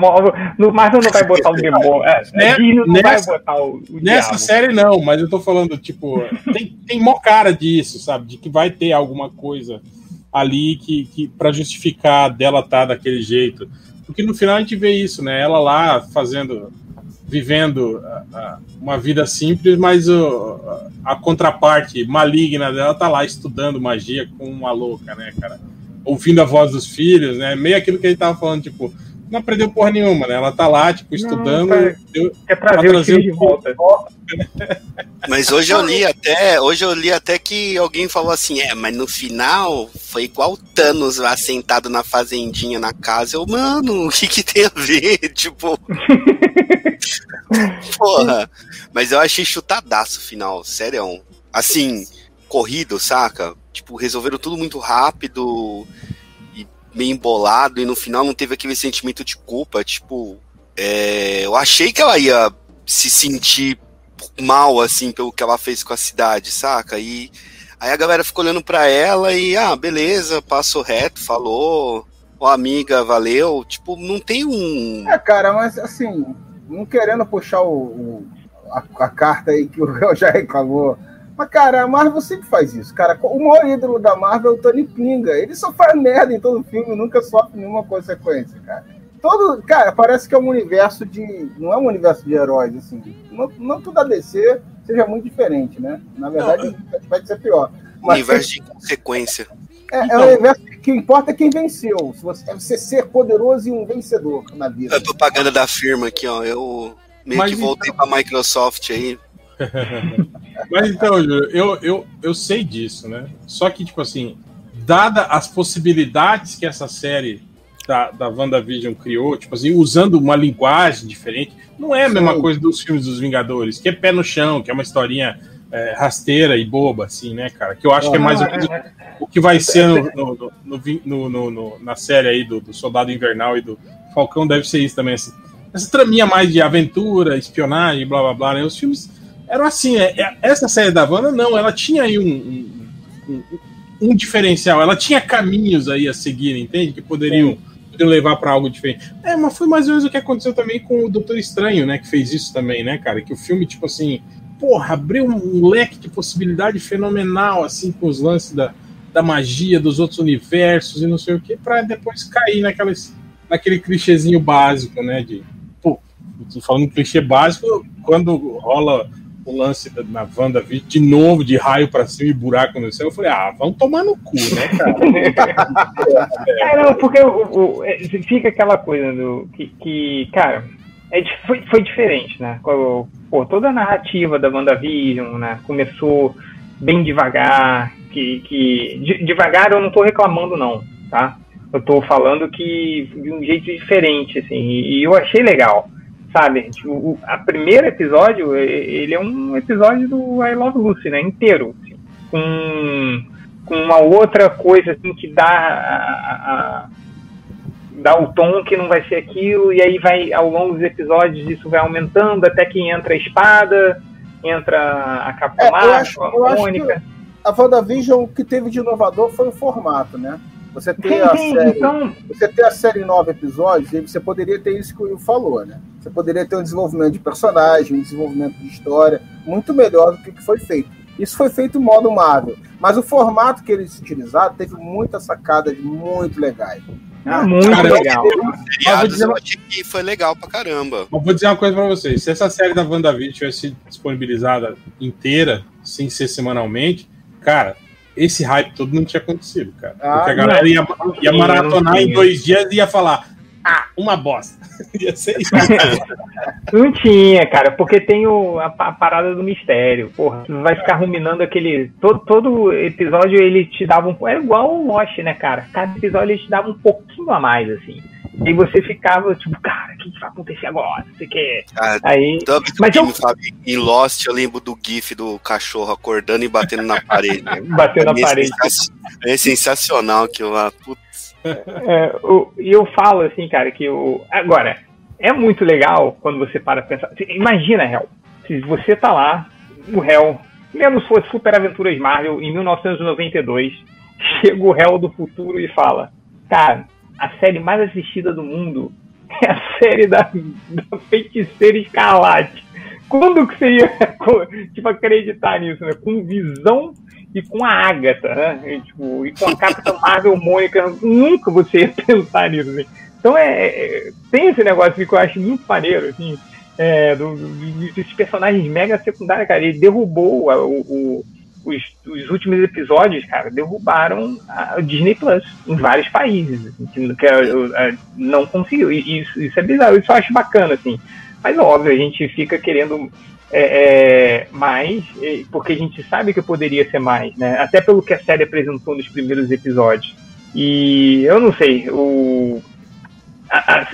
No Marvel não vai botar o demônio. É, né? não nessa, vai botar o, o Nessa diabo. série não, mas eu tô falando, tipo, tem, tem mó cara disso, sabe? De que vai ter alguma coisa ali que, que para justificar dela estar tá daquele jeito. Porque no final a gente vê isso, né? Ela lá fazendo, vivendo a, a, uma vida simples, mas a contraparte maligna dela tá lá estudando magia com uma louca, né, cara? Ouvindo a voz dos filhos, né? Meio aquilo que a gente tava falando, tipo, não aprendeu porra nenhuma, né? Ela tá lá, tipo, estudando. Não, deu, quer trazer o de volta. Mas hoje eu li até, hoje eu li até que alguém falou assim, é, mas no final foi igual o Thanos lá sentado na fazendinha na casa. Eu, mano, o que que tem a ver? Tipo. Porra. Mas eu achei chutadaço o final, sério. Assim, corrido, saca? Tipo, resolveram tudo muito rápido e meio embolado, e no final não teve aquele sentimento de culpa. Tipo, é, eu achei que ela ia se sentir mal, assim, pelo que ela fez com a cidade, saca? E aí a galera ficou olhando pra ela e, ah, beleza, passou reto, falou, ó, amiga, valeu. Tipo, não tem um. É, cara, mas assim, não querendo puxar o, o a, a, carta aí que o Réu já reclamou mas, cara, a Marvel sempre faz isso. Cara, o maior ídolo da Marvel é o Tony Pinga. Ele só faz merda em todo filme, nunca sofre nenhuma consequência, cara. Todo, cara, parece que é um universo de. Não é um universo de heróis, assim. Não, não tudo a DC seja muito diferente, né? Na verdade, não. vai ser pior. Mas, universo de consequência. É, então, é um universo que importa é quem venceu. Se você, é você ser poderoso e um vencedor na vida. A propaganda da firma aqui, ó. Eu meio Mas que voltei então... pra Microsoft aí. Mas então, eu, eu, eu sei disso, né? Só que, tipo assim, dada as possibilidades que essa série da, da WandaVision criou, tipo assim, usando uma linguagem diferente, não é a mesma Sim. coisa dos filmes dos Vingadores, que é pé no chão, que é uma historinha é, rasteira e boba, assim, né, cara? Que eu acho que é mais o, o que vai ser no, no, no, no, na série aí do, do Soldado Invernal e do Falcão, deve ser isso também, assim. Essa traminha mais de aventura, espionagem, blá blá blá, né? Os filmes era assim, é, é, essa série da Wanda, não, ela tinha aí um, um, um, um, diferencial, ela tinha caminhos aí a seguir, entende? Que poderiam, poderiam levar para algo diferente. É, mas foi mais ou menos o que aconteceu também com o Doutor Estranho, né? Que fez isso também, né, cara? Que o filme, tipo assim, porra, abriu um leque de possibilidade fenomenal, assim, com os lances da, da magia dos outros universos e não sei o que, para depois cair naquelas, naquele clichêzinho básico, né? De, pô, falando clichê básico, quando rola o lance da, na Wanda de novo, de raio pra cima e buraco no céu. Eu falei, ah, vamos tomar no cu, né, cara? é, não, porque o, o, é, fica aquela coisa do que, que cara, é, foi, foi diferente, né? Pô, toda a narrativa da WandaVision, né? Começou bem devagar, que, que de, devagar eu não tô reclamando não, tá? Eu tô falando que de um jeito diferente, assim, e, e eu achei legal sabe? Tipo, o a primeiro episódio, ele é um episódio do I Love Lucy, né? Inteiro. Assim, com, com uma outra coisa assim que dá a, a, dá o tom que não vai ser aquilo, e aí vai, ao longo dos episódios, isso vai aumentando até que entra a espada, entra a Capitã é, a Mônica. a WandaVision, o que teve de inovador foi o formato, né? Você tem a série, então... você tem a série em nove episódios, e você poderia ter isso que o Will falou, né? Você poderia ter um desenvolvimento de personagem, um desenvolvimento de história muito melhor do que o que foi feito. Isso foi feito em modo Marvel. Mas o formato que eles utilizaram teve muitas sacadas muito legais. Ah, muito Cara, legal. Eu, dizer... eu achei que foi legal pra caramba. Eu vou dizer uma coisa pra vocês. Se essa série da WandaVision tivesse disponibilizada inteira, sem ser semanalmente, cara, esse hype todo não tinha acontecido, cara. Ah, Porque a galera ia, ia maratonar em dois dias e ia falar: ah, uma bosta. ia ser isso. não tinha, cara, porque tem o, a, a, parada do mistério. Porra, vai ficar ruminando aquele. Todo, todo episódio ele te dava um. É igual o Lost, né, cara? Cada episódio ele te dava um pouquinho a mais, assim. E você ficava, tipo, cara, o que vai acontecer agora? Você quer. Ah, aí. Mas eu... sabe? Em Lost, eu lembro do GIF do cachorro acordando e batendo na parede. batendo na é parede. É sensacional aquilo lá. Putz. É, e eu falo assim, cara, que o. Agora, é muito legal quando você para pensar. Imagina, Hel, se você tá lá, o Hel, menos fosse Super Aventuras Marvel, em 1992, chega o Hel do futuro e fala: Cara, a série mais assistida do mundo é a série da, da Feiticeira Escarlate. Quando que você ia tipo, acreditar nisso, né? Com visão e com a Agatha, né? E, tipo, e com a Capitã Marvel Mônica, nunca você ia pensar nisso. Assim. Então é, é, tem esse negócio que eu acho muito maneiro, assim, é, do, do, personagens mega secundários, cara. Ele derrubou o, o os, os, últimos episódios, cara, derrubaram a, Disney Plus em vários países, assim, que, a, a, não conseguiu. E isso, isso é bizarro, isso eu acho bacana, assim. Mas óbvio, a gente fica querendo é, é, mais, porque a gente sabe que poderia ser mais, né? Até pelo que a série apresentou nos primeiros episódios. E eu não sei, o. A,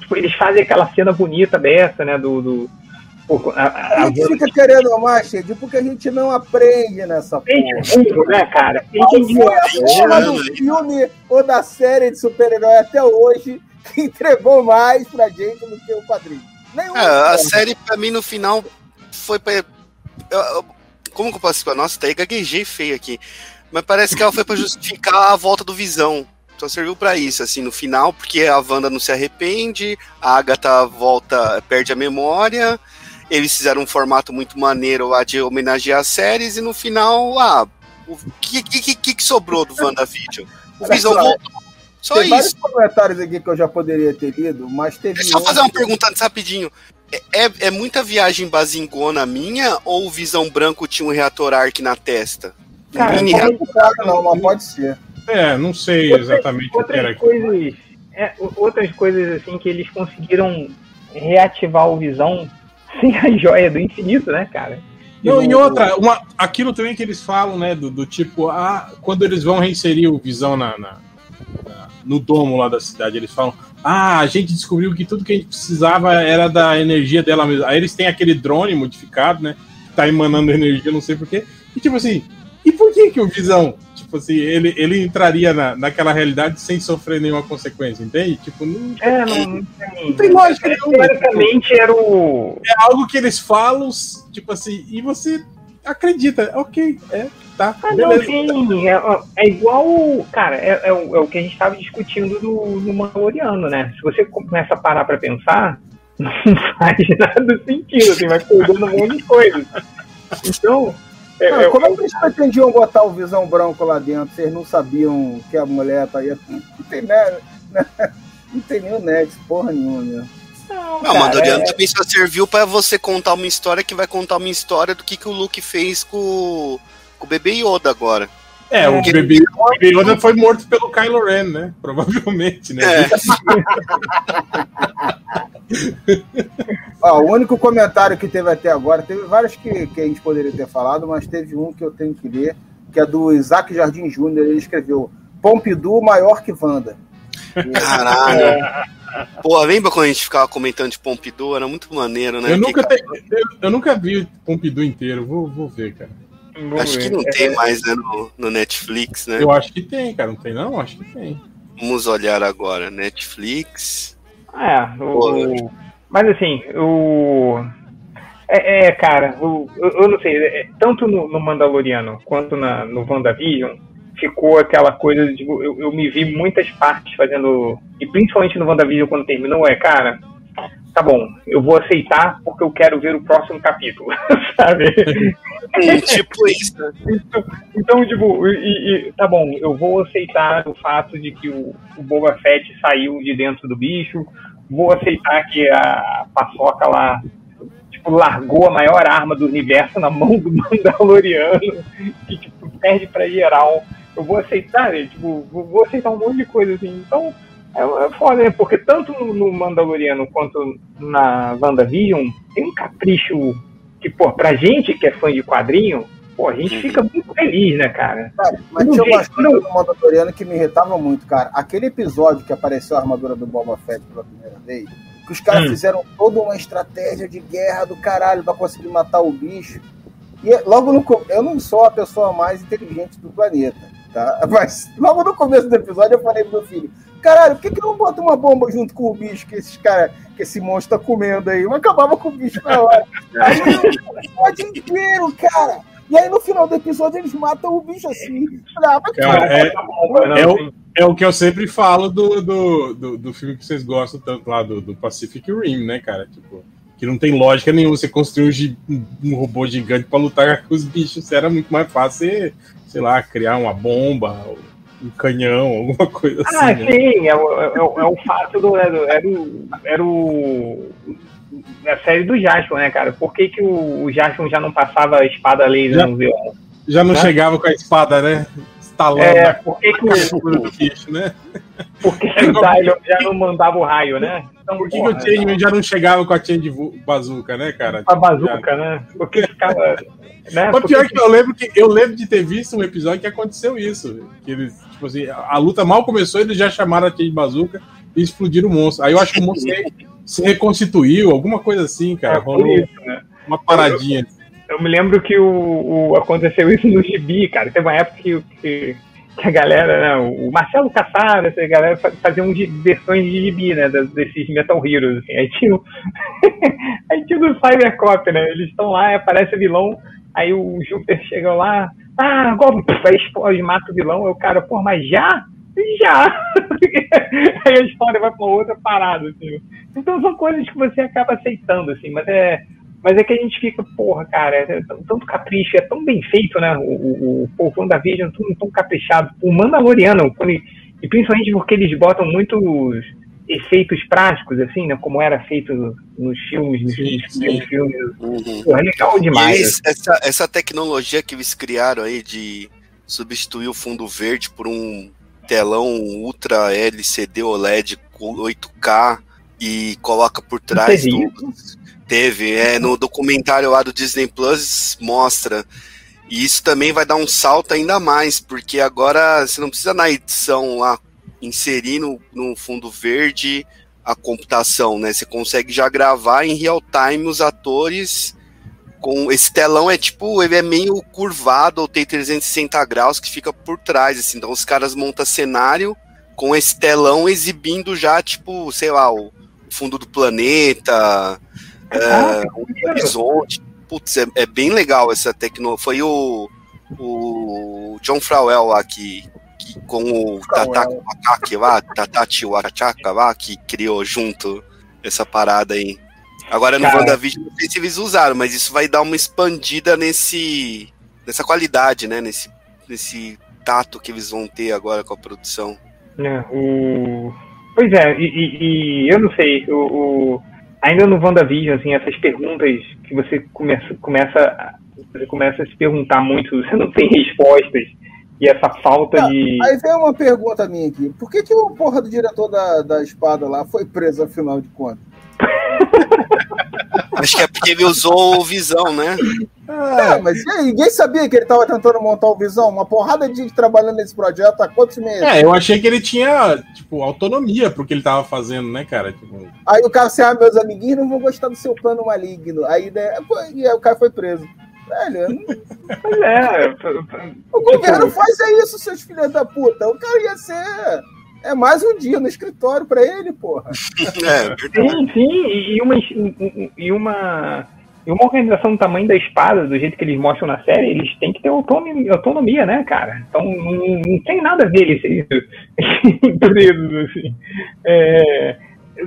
tipo, eles fazem aquela cena bonita dessa, né? Do, do a, a, a, gente fica querendo mais, Xed, porque a gente não aprende nessa porra. né, cara? Foi a porra do filme ou da série de super-herói até hoje que entregou mais pra gente do que o quadrinho? Nenhum. É, a série, pra mim, no final, foi pra. Como que eu posso explicar? Nossa, até gaguejei feio aqui. Mas parece que ela foi pra justificar a volta do Visão. Só serviu para isso, assim, no final, porque a Wanda não se arrepende, a Agatha volta, perde a memória, eles fizeram um formato muito maneiro lá de homenagear as séries e no final, ah, o que, que, que, que sobrou do WandaVision? O Visão voltou. Só Tem isso. vários comentários aqui que eu já poderia ter lido, mas teve. Deixa eu fazer uma pergunta antes rapidinho. É, é, é muita viagem basingona minha ou o Visão Branco tinha um reator ARC na testa? Cara, não, não pode ser. É, não sei exatamente o que era coisas, é, outras coisas assim que eles conseguiram reativar o Visão sem a joia do infinito, né, cara? Não, e outra, uma, aquilo também que eles falam, né, do, do tipo, ah, quando eles vão reinserir o Visão na, na, na, no domo lá da cidade, eles falam, ah, a gente descobriu que tudo que a gente precisava era da energia dela mesmo. Aí eles têm aquele drone modificado, né, que tá emanando energia, não sei porquê, e tipo assim, e por que que o Visão tipo assim, ele, ele entraria na, naquela realidade sem sofrer nenhuma consequência, entende? Tipo, não, é, não, não, tem, não tem lógica nenhuma. Tipo, era o. É algo que eles falam, tipo assim, e você acredita, ok, é, tá. Ah, não, sim, é, é, igual, cara, é, é, o, é o que a gente estava discutindo do, do Mandaloriano, né? Se você começa a parar para pensar, não faz nada sentido, assim, vai perdendo um monte de coisa. Então, é, ah, como é que eles pretendiam botar o Visão Branco lá dentro? Vocês não sabiam que a mulher tá aí? Não tem, né, não tem nenhum net, porra nenhuma, né? Não, não Mandaloriano é... também só serviu para você contar uma história que vai contar uma história do que, que o Luke fez com, com o bebê Yoda agora. É, o bebê, o bebê Yoda foi morto pelo Kylo Ren, né? Provavelmente, né? É. Ó, o único comentário que teve até agora, teve vários que, que a gente poderia ter falado, mas teve um que eu tenho que ler, que é do Isaac Jardim Júnior. Ele escreveu Pompidou maior que Wanda. Caralho. Pô, lembra quando a gente ficava comentando de Pompidou? Era muito maneiro, né? Eu nunca, te, eu, eu, nunca vi Pompidou inteiro. Vou, vou ver, cara. Vou acho ver. que não tem mais né, no, no Netflix, né? Eu acho que tem, cara. Não tem, não? Acho que tem. Vamos olhar agora. Netflix. É, o... mas assim, o. É, é cara, eu, eu, não sei, é, tanto no, no, Mandaloriano quanto na, no WandaVision, ficou aquela coisa de. Tipo, eu, eu me vi muitas partes fazendo. E principalmente no WandaVision, quando terminou, é, cara, tá bom, eu vou aceitar porque eu quero ver o próximo capítulo, sabe? tipo isso. Então, então tipo, e, e, tá bom, eu vou aceitar o fato de que o, o Boba Fett saiu de dentro do bicho, vou aceitar que a paçoca lá tipo, largou a maior arma do universo na mão do Mandaloriano, que tipo, perde pra geral. Eu vou aceitar, tipo, vou aceitar um monte de coisa assim. Então, é, é foda, né? Porque tanto no Mandaloriano quanto na WandaVision tem um capricho que, pô, pra gente que é fã de quadrinho, pô, a gente fica muito feliz, né, cara? cara mas tinha uma coisa do Mandaloriano que me irritava muito, cara. Aquele episódio que apareceu a armadura do Boba Fett pela primeira vez, que os caras hum. fizeram toda uma estratégia de guerra do caralho pra conseguir matar o bicho. E logo no eu não sou a pessoa mais inteligente do planeta, tá? Mas logo no começo do episódio eu falei pro meu filho, Caralho, por que, que não bota uma bomba junto com o bicho que esses cara, que esse monstro tá comendo aí? Não acabava com o bicho na hora. Aí o episódio inteiro, cara. E aí no final do episódio eles matam o bicho assim. Ah, cara, é, é, o, é o que eu sempre falo do, do, do, do, filme que vocês gostam tanto lá, do, do Pacific Rim, né, cara? Tipo, que não tem lógica nenhuma você construir um, um robô gigante para lutar com os bichos. Era muito mais fácil, sei lá, criar uma bomba um canhão, alguma coisa ah, assim. Ah, sim, é, o, é, o, é o fato do. Era, era o. Era o a série do Jason, né, cara? Por que, que o, o Jason já não passava a espada laser já, no vilão? Já não né? chegava com a espada, né? Estalando. É, por que, que o. Queixo, né? Por que, que o Dylion já não mandava o raio, né? Então, por que, porra, que o Chain já não chegava com a Chain de bazooka, né, cara? Com a bazuca, já... né? Porque ficava. Né? Mas pior que eu lembro que eu lembro de ter visto um episódio que aconteceu isso. Que eles, tipo assim, a luta mal começou, eles já chamaram a Chain de bazooka e explodiram o monstro. Aí eu acho que o monstro se reconstituiu, alguma coisa assim, cara. É, Rolou isso, né? uma paradinha. Eu, eu, me lembro que o, o, aconteceu isso no gibi, cara. Teve uma época que, que, que a galera, né, o Marcelo Caçada, essa galera faziam de, versões de gibi, né, desses Metal Heroes. Assim. Aí tinha aí tinha o Cybercop, né? Eles estão lá, aparece vilão, aí o Júpiter chega lá, ah, golpe, aí explode, mata o vilão, aí o cara, pô, mas já? Já! aí a história vai para outra parada, assim. Então são coisas que você acaba aceitando, assim, mas é. Mas é que a gente fica, porra, cara, é tanto capricho, é tão bem feito, né? O, o, o povo da Vision, tão, tão caprichado. O Mandaloriano, e principalmente porque eles botam muitos efeitos práticos, assim, né? Como era feito nos filmes, nos sim, sim. filmes. Uhum. Porra, é legal demais. Eles, essa, essa tecnologia que eles criaram aí de substituir o fundo verde por um telão Ultra LCD OLED com 8K e coloca por trás do. Teve, é, no documentário lá do Disney Plus mostra. E isso também vai dar um salto ainda mais, porque agora você não precisa na edição lá inserir no, no fundo verde a computação, né? Você consegue já gravar em real time os atores com esse telão é tipo, ele é meio curvado ou tem 360 graus que fica por trás, assim. Então os caras montam cenário com esse telão exibindo já, tipo, sei lá, o fundo do planeta, ah, o horizonte. Putz, é, é, bem legal essa tecnologia. Foi o, o John Frauel lá que, que com o Tataki Wakaki lá, Tatachi Wakachaka lá, que criou junto essa parada aí. Agora no Cara. WandaVision não sei se eles usaram, mas isso vai dar uma expandida nesse nessa qualidade, né? Nesse, nesse tato que eles vão ter agora com a produção. É, o... Pois é, e, e, e eu não sei, o, o, ainda no WandaVision, assim, essas perguntas que você começa, começa, você começa a se perguntar muito, você não tem respostas, e essa falta de. Aí vem uma pergunta minha aqui: por que, que o porra do diretor da, da espada lá foi preso afinal de contas? Acho que é porque ele usou o Visão, né? É, mas aí, ninguém sabia que ele estava tentando montar o Visão. Uma porrada de gente trabalhando nesse projeto há quantos meses? É, eu achei que ele tinha, tipo, autonomia pro que ele estava fazendo, né, cara? Tipo... Aí o cara assim, ah, meus amiguinhos não vão gostar do seu plano maligno. Aí, né, e aí o cara foi preso. Velho, Pois é. O governo faz é isso, seus filhos da puta. O cara ia ser é mais um dia no escritório para ele, porra. É, sim, sim, e uma, e uma e uma organização do tamanho da espada, do jeito que eles mostram na série, eles têm que ter autonomia, autonomia né, cara? Então não, não tem nada a ver eles serem presos, assim. É,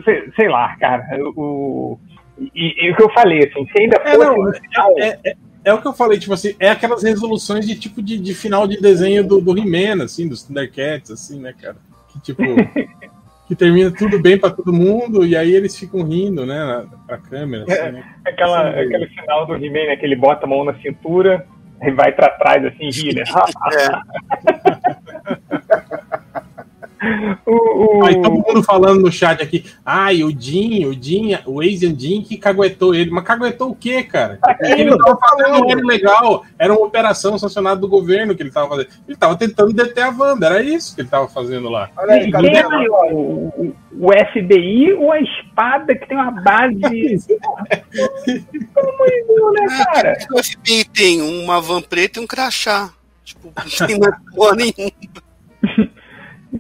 sei, sei, lá, cara. O, e, e, o que eu falei, assim, se ainda é, fosse é, não, final... é, é, é, o que eu falei, tipo assim, é aquelas resoluções de tipo de, de final de desenho do, do He-Man, assim, dos Thundercats, assim, né, cara? Que tipo. que termina tudo bem para todo mundo e aí eles ficam rindo, né, pra câmera. Assim, é, né? Aquela, assim, aquele final do He-Man, né, que ele bota a mão na cintura e vai para trás assim, ri, né? o, o... Aí todo mundo falando no chat aqui, ai, o Jim, o Jim, o Asian Jim que caguetou ele. Mas caguetou o quê, cara? ele não tava fazendo era legal, era uma operação sancionada do governo que ele tava fazendo. Ele tava tentando deter a Wanda, era isso que ele tava fazendo lá. Olha aí, quem é maior, o, o FBI ou a espada que tem uma base. Pelo amor de Deus, né, cara? O FBI tem uma van preta e um crachá. Tipo, não tem porra nenhuma.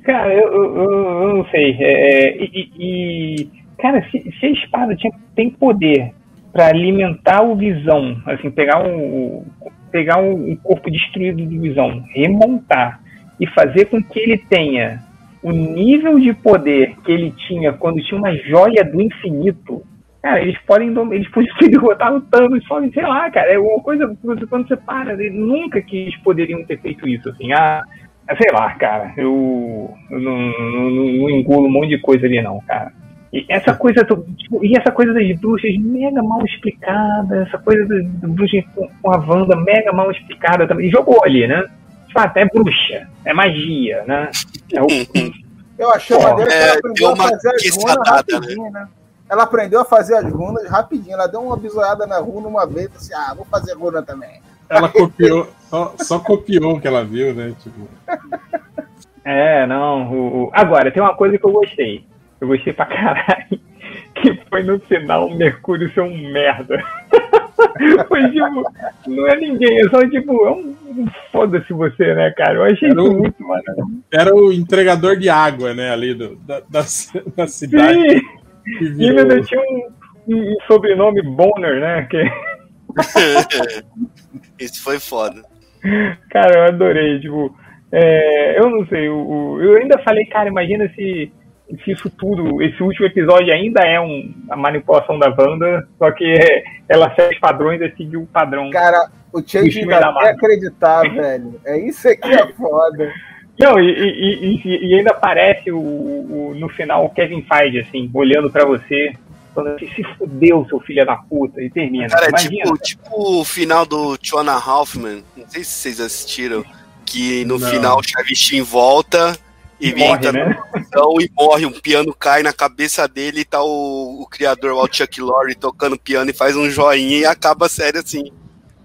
Cara, eu, eu, eu não sei. É, é, e, e, cara, se, se, a espada tinha, tem poder para alimentar o Visão, assim, pegar um, pegar um corpo destruído do Visão, remontar e fazer com que ele tenha o nível de poder que ele tinha quando tinha uma joia do infinito, cara, eles podem eles podem derrotar o Thanos só, sei lá, cara, é uma coisa quando você para, nunca que eles poderiam ter feito isso, assim, ah, sei lá, cara, eu, eu não, não, não, engulo um monte de coisa ali não, cara. E essa coisa, tipo, e essa coisa das bruxas mega mal explicada, essa coisa das bruxas com, com a Wanda mega mal explicada também. E jogou ali, né? Tipo, até é bruxa, é magia, né? É o... Eu achei maneiro que ela é, aprendeu a fazer as runas né? rapidinho, né? Ela aprendeu a fazer as runas rapidinho. Ela deu uma bisoiada na runa uma vez e assim, ah, vou fazer runa também. Ela copiou, só, só, copiou o que ela viu, né? Tipo... É, não. O, o... Agora, tem uma coisa que eu gostei. Eu gostei pra caralho. Que foi no final o Mercúrio ser um merda. foi tipo, não é ninguém, é só tipo, é um, foda-se você, né, cara? Eu achei era o, muito maneiro. Era o entregador de água, né, ali do, da, da, da cidade. Sim. E ainda tinha um, um sobrenome Bonner, né? Que... Isso foi foda. Cara, eu adorei. Tipo, é, eu não sei. O, eu ainda falei, cara, imagina se, se isso tudo, esse último episódio ainda é um, a manipulação da banda, só que ela segue os padrões e seguiu o padrão. Cara, o Change ainda é acreditar, velho. É isso aqui é foda. Não, e, e, e, e ainda aparece o, o, no final o Kevin Feige, assim, olhando para você, falando assim, se fudeu, seu filho da puta, e termina. Cara, é tipo, tipo o final do Tiona Hoffman, não sei se vocês assistiram, que no não. final o Chavistin volta e, morre, né? e morre, um piano cai na cabeça dele e tá o, o criador, o Chuck Lorre, tocando piano e faz um joinha e acaba a série assim.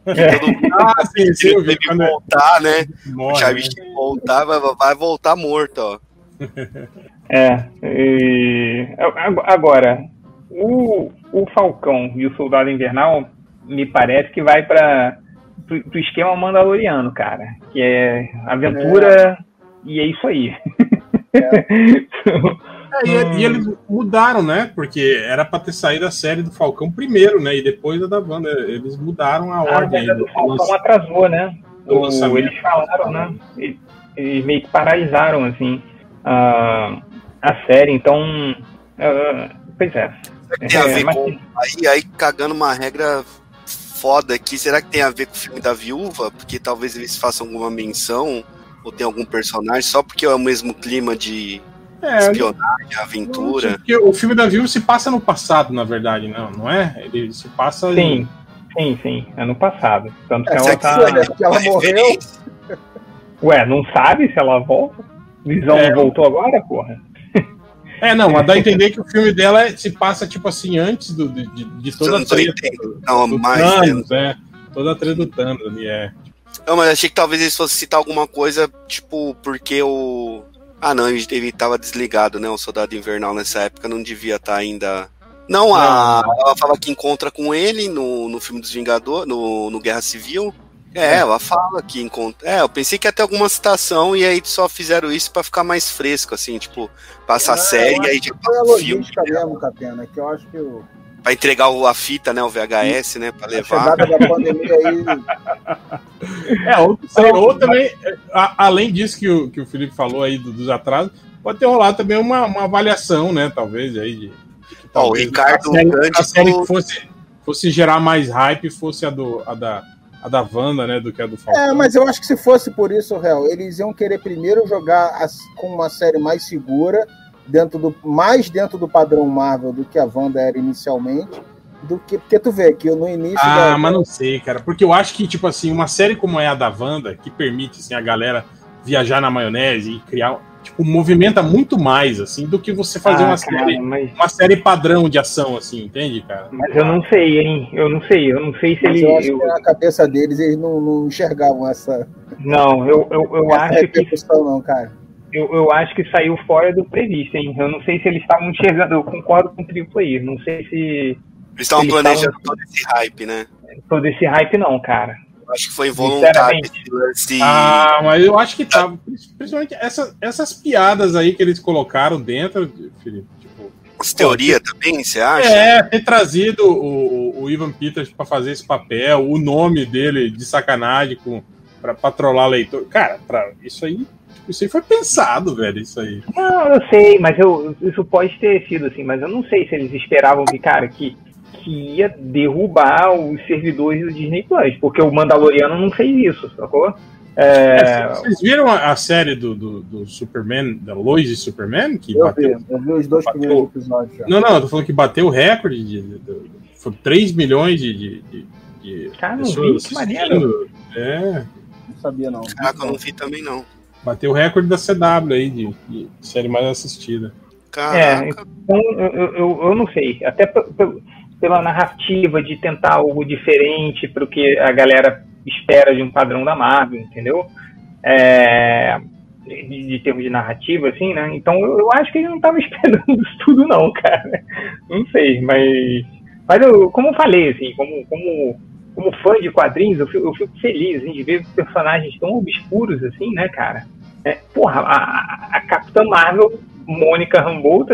É. Mundo ah, sim, sim, deve voltar, né? Morre, o Chavistin né? voltar, vai, vai voltar morto, ó. É, e... agora, o, o Falcão e o Soldado Invernal me parece que vai para o esquema mandaloriano, cara. Que é aventura é. e é isso aí. É. É, e, e, eles mudaram, né? Porque era para ter saído a série do Falcão primeiro, né? E depois a da Wanda. Eles mudaram a, a ordem. A do Falcão atrasou, né? O, eles falaram, né? Eles, eles, meio que paralisaram, assim, a, a série. Então, uh, pois é. Será que tem a é, ver é, com. Aí, aí cagando uma regra foda aqui, será que tem a ver com o filme da viúva? Porque talvez eles façam alguma menção, ou tem algum personagem, só porque é o mesmo clima de é, espionagem, aventura. Porque o filme da viúva se passa no passado, na verdade, não, não é? Ele se passa. Sim, sim, sim. É no passado. Tanto que é, ela tá. Que ela morreu. Ué, não sabe se ela volta? Visão é. voltou agora, porra? É, não, mas dá a entender que o filme dela se passa, tipo assim, antes do, de, de toda a treta do, não, do mais Thanos, é. Toda a treta do Thanos ali, é. Não, mas achei que talvez eles fossem citar alguma coisa, tipo, porque o. Ah, não, ele, ele tava desligado, né? O Soldado Invernal nessa época não devia estar tá ainda. Não, a, ela fala que encontra com ele no, no filme dos Vingadores, no, no Guerra Civil. É, ela fala que encontra. É, eu pensei que ia ter alguma citação e aí só fizeram isso para ficar mais fresco, assim, tipo, passa a série e aí passa o filme. mesmo, Catena, que eu acho que o, Pra entregar a fita, né? O VHS, né? Pra levar. da pandemia aí. É, ou, ou também, a, além disso que o, que o Felipe falou aí dos atrasos, pode ter rolado também uma, uma avaliação, né? Talvez aí de. de oh, o Ricardo a série, a série que fosse, fosse gerar mais hype fosse a, do, a da a da Wanda, né, do que a do Falcão. É, mas eu acho que se fosse por isso, Real, eles iam querer primeiro jogar as, com uma série mais segura, dentro do mais dentro do padrão Marvel do que a Wanda era inicialmente, do que porque tu vê que no início Ah, da... mas não sei, cara, porque eu acho que tipo assim, uma série como é a da Wanda, que permite assim a galera viajar na maionese e criar tipo, movimenta muito mais, assim, do que você fazer ah, uma, cara, série, mas... uma série padrão de ação, assim, entende, cara? Mas eu não sei, hein? Eu não sei, eu não sei se ele. Eu acho eu... que na cabeça deles eles não, não enxergavam essa. Não, eu, eu, eu acho que. Não, cara. Eu, eu acho que saiu fora do previsto, hein? Eu não sei se eles estavam enxergando. Eu concordo com o Triplo aí. Não sei se. Eles estavam planejando tavam... todo esse hype, né? Todo esse hype, não, cara. Acho que foi involuntário. Ah, mas eu acho que tá. Principalmente essa, essas piadas aí que eles colocaram dentro, Felipe. Tipo, As teoria também, você acha? É, ter trazido o, o Ivan Peters para fazer esse papel, o nome dele de sacanagem com, pra patrolar leitor. Cara, pra, isso aí isso aí foi pensado, velho, isso aí. Não, eu sei, mas eu, isso pode ter sido assim, mas eu não sei se eles esperavam que, cara, que que ia derrubar os servidores do Disney Plus, porque o Mandaloriano não fez isso, sacou? É... É, vocês viram a, a série do, do, do, Superman, da Lois e Superman? Que eu, bateu, vi, eu vi os dois bateu... primeiros episódios. Já. Não, não, eu tô falando que bateu o recorde de, de, de, foi 3 milhões de, de, de Cara, não vi, que maneiro. É. Não sabia, não. Caraca, eu não vi também, não. Bateu o recorde da CW aí, de, de série mais assistida. Caraca. É, então eu, eu, eu não sei. Até pelo pela narrativa de tentar algo diferente para o que a galera espera de um padrão da Marvel, entendeu? É, de, de, termos de narrativa, assim, né? Então eu, eu acho que ele não estava esperando isso tudo, não, cara. Não sei, mas. Mas eu, como eu falei, assim, como, como, como fã de quadrinhos, eu fico, eu fico feliz assim, de ver personagens tão obscuros, assim, né, cara? É, porra, a, a Capitã Marvel, Mônica Rambeau,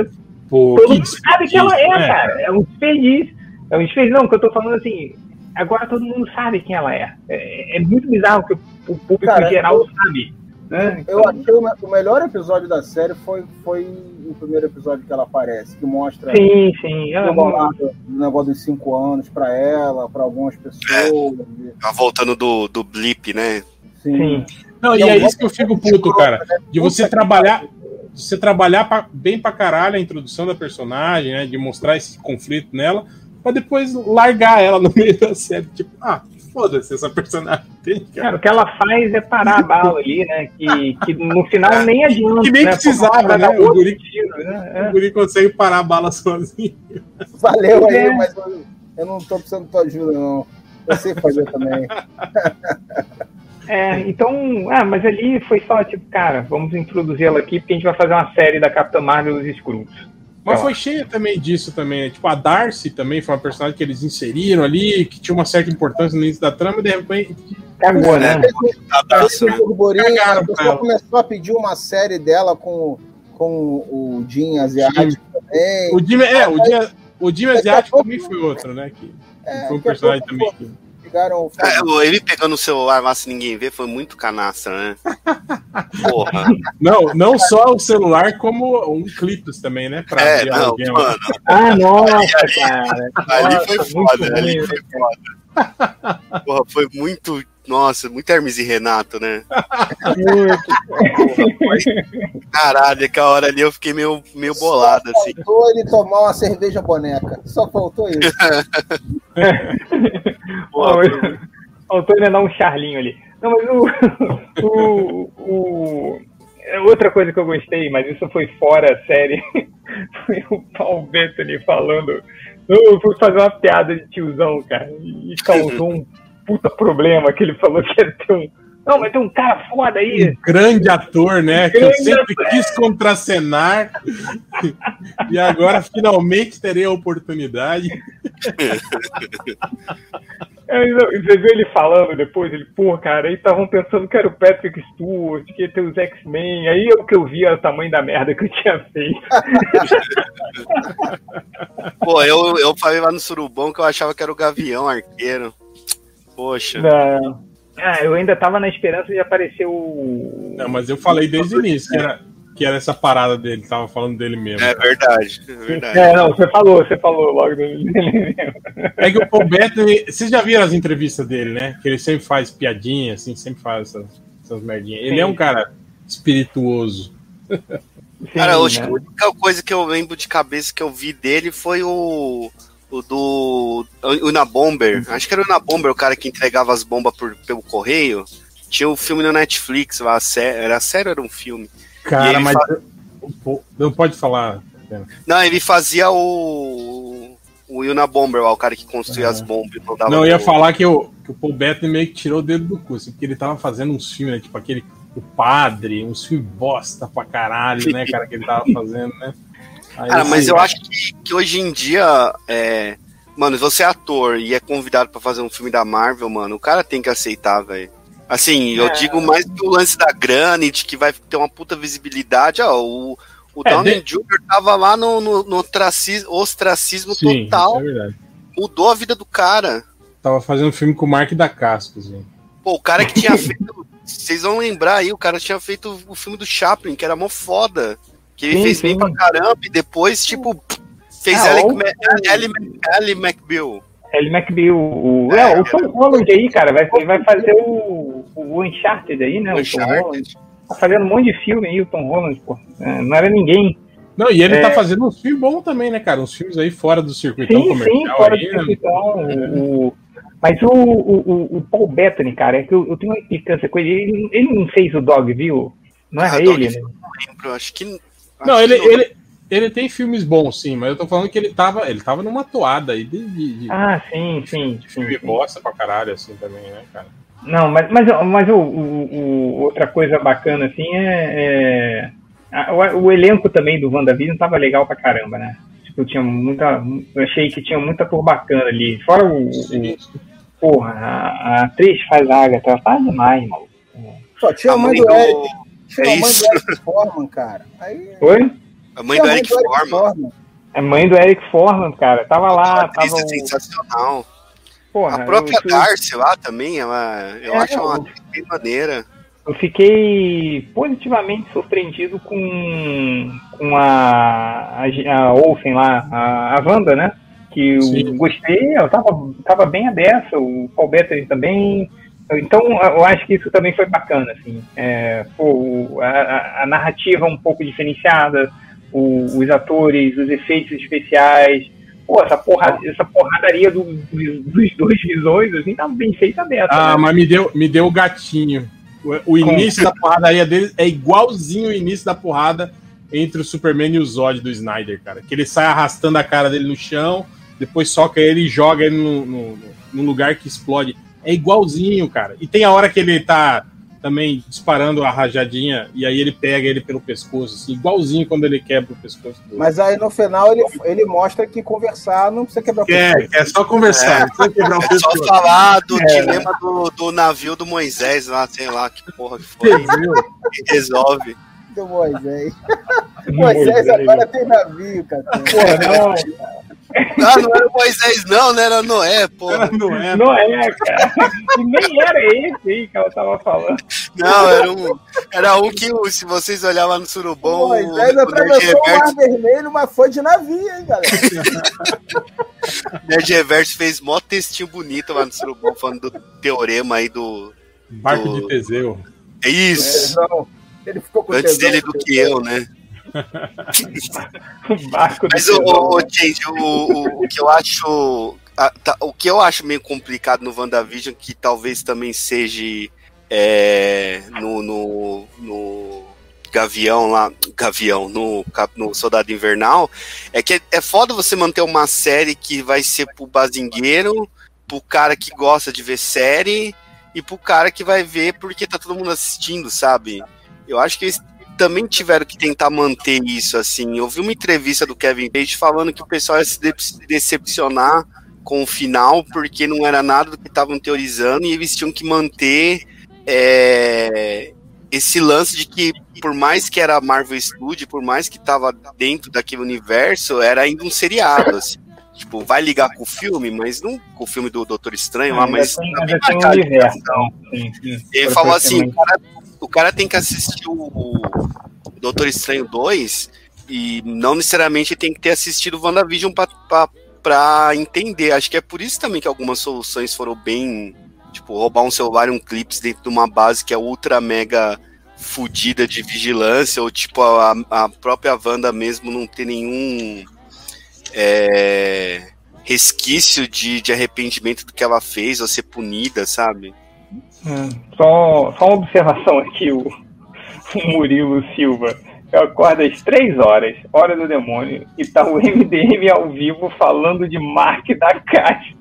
Pô, todo mundo sabe que ela é, é, cara. É um desperdício. É um desperdício. Não, que eu tô falando assim, agora todo mundo sabe quem ela é. É, é muito bizarro que o, público cara, geral eu, sabe. Né? Eu então, achei o, o, melhor episódio da série foi, foi o primeiro episódio que ela aparece, que mostra sim, sim. o negócio, negócio dos cinco anos para ela, para algumas pessoas. Tá voltando do, do blip, né? Sim. sim. Não, e é isso que eu fico puto, cara. De você trabalhar, de você trabalhar pra, bem pra caralho a introdução da personagem, né? De mostrar esse conflito nela, pra depois largar ela no meio da série. Tipo, ah, foda-se essa personagem. Cara, o que ela faz é parar a bala ali, né? Que, que no final nem adianta. Que nem né? precisava, né? O guri, tiro, né? o guri consegue parar a bala sozinho. Valeu aí, é. mas eu, eu não tô precisando de tua ajuda, não. Eu sei fazer também. É, então, ah, mas ali foi só tipo, cara, vamos introduzir ela aqui porque a gente vai fazer uma série da Capitã Marvel e os Skrulls. Mas foi cheia também disso também. Né? Tipo, a Darcy também foi uma personagem que eles inseriram ali, que tinha uma certa importância no início da trama, e de repente. Cagou, né? A Darcy, né? a pessoa começou a pedir uma série dela com, com o Jim asiático também. O Jim, é, o Jim, o Jim asiático também foi outro, né? Que, é, foi um personagem também. Que pegaram. É, ele pegando o celular lá sem ninguém ver foi muito canastra, né? Porra. Não, não só o celular, como um clipes também, né? Pra é, não, alguém, mano. Ah, nossa, cara. Ali nossa, foi foda, ali foi foda. Porra, foi muito. Nossa, muito Hermes e Renato, né? Caralho, aquela hora ali eu fiquei meio, meio bolado, assim. Faltou ele tomar uma cerveja boneca. Só faltou isso. Faltou ainda dar um charlinho ali. Não, mas o, o, o, é Outra coisa que eu gostei, mas isso foi fora a série, foi o Paul Bettany falando. Eu fui fazer uma piada de tiozão, cara, e causou um puta problema que ele falou que ia ter um. Não, mas tem um cara foda aí. Um grande ator, né? Um que eu sempre ator. quis contracenar. e agora finalmente terei a oportunidade. Você viu ele falando depois? Ele, pô, cara, aí estavam pensando que era o Patrick Stewart, que ia ter os X-Men. Aí o que eu vi era o tamanho da merda que eu tinha feito. pô, eu, eu falei lá no Surubão que eu achava que era o Gavião Arqueiro. Poxa. Não. Ah, eu ainda tava na esperança de aparecer o. Não, mas eu falei desde o início que era, que era essa parada dele, tava falando dele mesmo. É verdade, é verdade. É, não, você falou, você falou logo dele mesmo. É que o Paul Bettany, vocês já viram as entrevistas dele, né? Que ele sempre faz piadinha, assim, sempre faz essas, essas merdinhas. Ele Sim. é um cara espirituoso. Sim, cara, né? a única coisa que eu lembro de cabeça que eu vi dele foi o o do Unabomber. Acho que era o Unabomber, o cara que entregava as bombas por, pelo correio. Tinha o um filme no Netflix lá, era sério era um filme. Cara, mas faz... não pode falar. Não, ele fazia o o Unabomber lá, o cara que construía as bombas. Não, não eu ia falar que, eu, que o Paul Bettany meio que tirou o dedo do cu, assim, porque ele tava fazendo uns filmes, né, tipo aquele O Padre, uns filmes bosta pra caralho, né, cara, que ele tava fazendo, né? Aí, Cara, mas eu acho que, que hoje em dia, é... mano, você é ator e é convidado para fazer um filme da Marvel, mano, o cara tem que aceitar, velho. Assim, é. eu digo mais do lance da grana de que vai ter uma puta visibilidade. Ó, o, o é, Downey de... Jr. tava lá no, no, no ostracismo, ostracismo Sim, total. É mudou a vida do cara. Tava fazendo um filme com o Mark da Cascos, assim. Pô, o cara que tinha feito. Vocês vão lembrar aí, o cara tinha feito o filme do Chaplin, que era mó foda. Que ele sim, fez sim. bem pra caramba e depois, tipo, fez ah, Ellie, Ellie, McBeal. Ellie McBeal. O, é, é, o Tom Holland aí, cara, vai, vai fazer o, o Uncharted aí, né? O, o Tom Holland. Tá fazendo um monte de filme aí, o Tom Holland, pô. É, não era ninguém. Não, e ele é... tá fazendo uns filmes bons também, né, cara? Uns filmes aí fora do circuitão sim, comercial. Sim, fora aí, do né? circuitão. Né? O, mas o, o, o, Paul Bettany, cara, é que eu, eu tenho uma implicância com ele. ele. Ele não fez o Dog, viu? Não era ah, ele, né? Não lembro, acho que não, ele, ele, ele tem filmes bons, sim, mas eu tô falando que ele tava, ele tava numa toada aí de, de, de Ah, sim, sim. De filme sim, bosta pra caralho, assim, também, né, cara? Não, mas, mas, mas o, o, o outra coisa bacana, assim, é. é o, o, elenco também do WandaVision tava legal pra caramba, né? Tipo, tinha muita. Eu achei que tinha muita cor bacana ali. Fora o. o porra, a, a atriz faz a Agatha, ela tá demais, maluco. Só tinha a mãe do Eric. É a mãe do Eric Forman, cara. Aí... Oi? A mãe do Eric, Forman. A mãe do Eric Forman, cara. Tava lá. Tava um... sensacional. Porra, a própria eu, Darcy lá também, ela, eu é, acho uma bem maneira. Eu fiquei positivamente surpreendido com, com a, a, a Olsen lá, a, a Wanda, né? Que eu Sim. gostei, ela tava, tava bem aberta, o Paul Bettany também. Então, eu acho que isso também foi bacana, assim. É, pô, a, a, narrativa um pouco diferenciada, o, os atores, os efeitos especiais. Pô, essa, porra, essa porradaria do, dos dois visões, assim, tá bem feita dessa. Ah, né? mas me deu, me deu o gatinho. O, o início da porradaria dele é igualzinho o início da porrada entre o Superman e o Zod do Snyder, cara. Que ele sai arrastando a cara dele no chão, depois soca ele e joga ele no lugar que explode. É igualzinho, cara. E tem a hora que ele tá também disparando a rajadinha e aí ele pega ele pelo pescoço, assim, igualzinho quando ele quebra o pescoço. Do... Mas aí no final ele, ele mostra que conversar não precisa quebrar o pescoço. É, é só conversar, é. não precisa quebrar o é pescoço. Só falar do é. dilema do, do navio do Moisés lá, sei lá, que porra que foi. que resolve. Do Moisés. Moisés agora tem navio, cara. Porra, não. Ah, não era Moisés, não, não era Noé, pô. Era Noé, Noé, cara. E nem era esse aí que ela tava falando. Não, era um, era um que, se vocês olharem lá no Surubom. Moisés atravessou o Mar Vermelho, mas foi de navio, hein, galera. Nerd Reverso fez mó textinho bonito lá no Surubom, falando do teorema aí do. Barco do... de Teseu. É isso. É, ele ficou com Antes dele do que eu, né? Mas o, o, gente, o, o, que eu acho. A, tá, o que eu acho meio complicado no WandaVision, que talvez também seja é, no, no, no Gavião lá, Gavião, no, no Soldado Invernal, é que é, é foda você manter uma série que vai ser pro bazingueiro, pro cara que gosta de ver série e pro cara que vai ver porque tá todo mundo assistindo, sabe? Eu acho que eles também tiveram que tentar manter isso, assim. Eu vi uma entrevista do Kevin Page falando que o pessoal ia se decepcionar com o final, porque não era nada do que estavam teorizando e eles tinham que manter é, esse lance de que, por mais que era Marvel Studio, por mais que estava dentro daquele universo, era ainda um seriado. Assim. Tipo, vai ligar com o filme, mas não com o filme do Doutor Estranho lá, mas. Tem, tem um universo, sim, sim. Ele falou assim: o cara, o cara, tem que assistir o Doutor Estranho 2 e não necessariamente tem que ter assistido o WandaVision para entender. Acho que é por isso também que algumas soluções foram bem. Tipo, roubar um celular e um clips dentro de uma base que é ultra mega fodida de vigilância, ou tipo, a, a própria Wanda mesmo não ter nenhum é, resquício de, de arrependimento do que ela fez, ou ser punida, sabe? Só, só uma observação aqui, o, o Murilo Silva. Eu acordo às três horas, hora do demônio, e tá o MDM ao vivo falando de Mark da Caixa.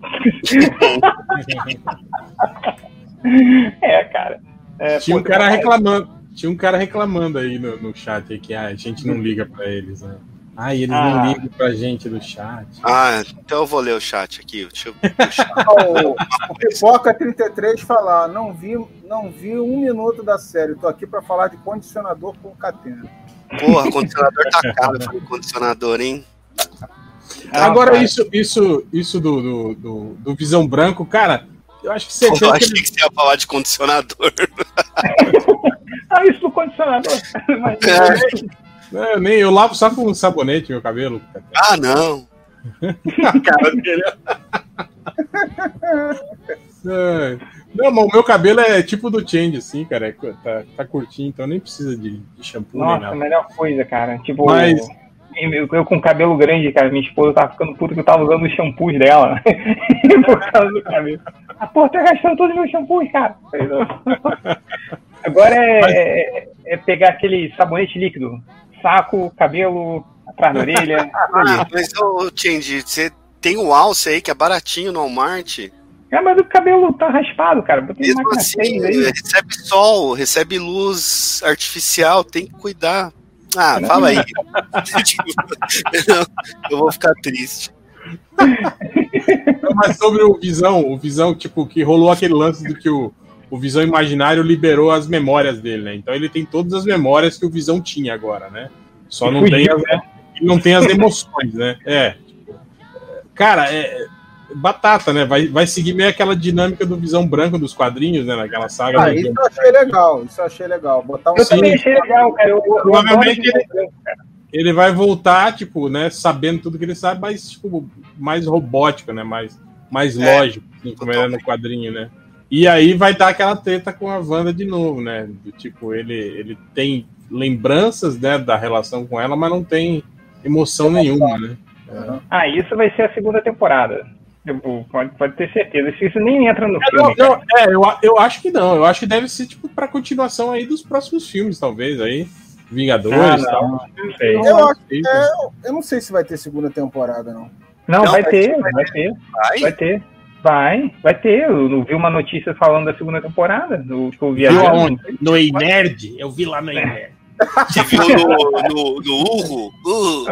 é, cara. É, tinha um cara reclamando, tinha um cara reclamando aí no, no chat que a gente não liga para eles, né? Ah, eles ah. não ligam pra gente do chat. Ah, então eu vou ler o chat aqui. Deixa eu... o, o Pipoca 33 falar, não vi, não vi um minuto da série, tô aqui pra falar de condicionador com catena. Porra, condicionador tá caro, condicionador, hein? Ah, Agora, isso, isso, isso do, do, do, do, Visão Branco, cara, eu acho que você. Eu achei que, você ia falar de condicionador. ah, isso do condicionador. É. É, eu, nem, eu lavo só com sabonete meu cabelo. Ah, não. A cara dele. é. Não, mas o meu cabelo é tipo do Change, assim, cara. É, tá, tá curtinho, então nem precisa de, de shampoo. Nossa, a melhor coisa, cara. Tipo, mas... eu, eu, com cabelo grande, cara, minha esposa tava ficando puta que eu tava usando os shampoos dela. por causa do cabelo. A porra tá gastando todos os meus shampoos, cara. Agora é, é, é pegar aquele sabonete líquido saco, cabelo, atrás da orelha. ah, mas, ô, Change, você tem o alce aí que é baratinho no Walmart? É, mas o cabelo tá raspado, cara. Botei Mesmo assim, recebe sol, recebe luz artificial, tem que cuidar. Ah, fala aí. eu vou ficar triste. mas sobre o Visão, o Visão, tipo, que rolou aquele lance do que o, o Visão Imaginário liberou as memórias dele, né? Então ele tem todas as memórias que o Visão tinha agora, né? Só não tem, as, né? não tem as emoções, né? É. Cara, é batata, né? Vai, vai seguir meio aquela dinâmica do Visão Branco dos quadrinhos, né? Naquela saga. Ah, isso eu achei legal, isso eu achei legal. Botar um eu também achei legal, cara. Eu, eu Provavelmente ele, ele vai voltar, tipo, né? Sabendo tudo que ele sabe, mas, tipo, mais robótico, né? Mais, mais é, lógico, assim, como era no quadrinho, né? E aí vai dar aquela treta com a Wanda de novo, né? Do, tipo, ele, ele tem lembranças né, da relação com ela, mas não tem emoção nenhuma, né? É. Ah, isso vai ser a segunda temporada. pode, pode ter certeza. Isso nem entra no é, filme. Não, não, é, eu, eu acho que não. Eu acho que deve ser tipo para continuação aí dos próximos filmes, talvez aí. Vingadores ah, não, tal. Não sei. Eu, acho, é, eu não sei se vai ter segunda temporada, não. Não, não vai, vai, ter, vai, vai ter. Vai? vai ter. Vai, vai ter. Eu vi uma notícia falando da segunda temporada. No, tipo, viu aonde? No Nerd? Eu vi lá no Nerd. Você viu no, no, no Urro? Urro.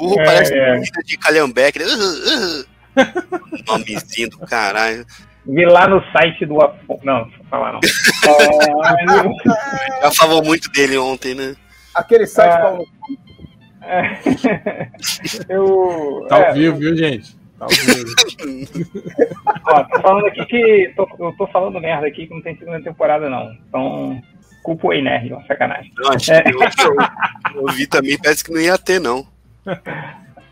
Urro é, parece é. comida de calhambeque. Uh, uh. Nomezinho do caralho. Vi lá no site do Afonso. Não, não vou falar não. Já falou muito dele ontem, né? Aquele site é... Paulo. É. Eu, tá ao é, vivo, viu, gente? Tá Ó, tô falando aqui que. Tô, eu tô falando merda aqui que não tem segunda temporada, não. Então, culpa o Nerd, uma sacanagem. Não, acho é. que eu, eu, eu, vi também, parece que não ia ter, não.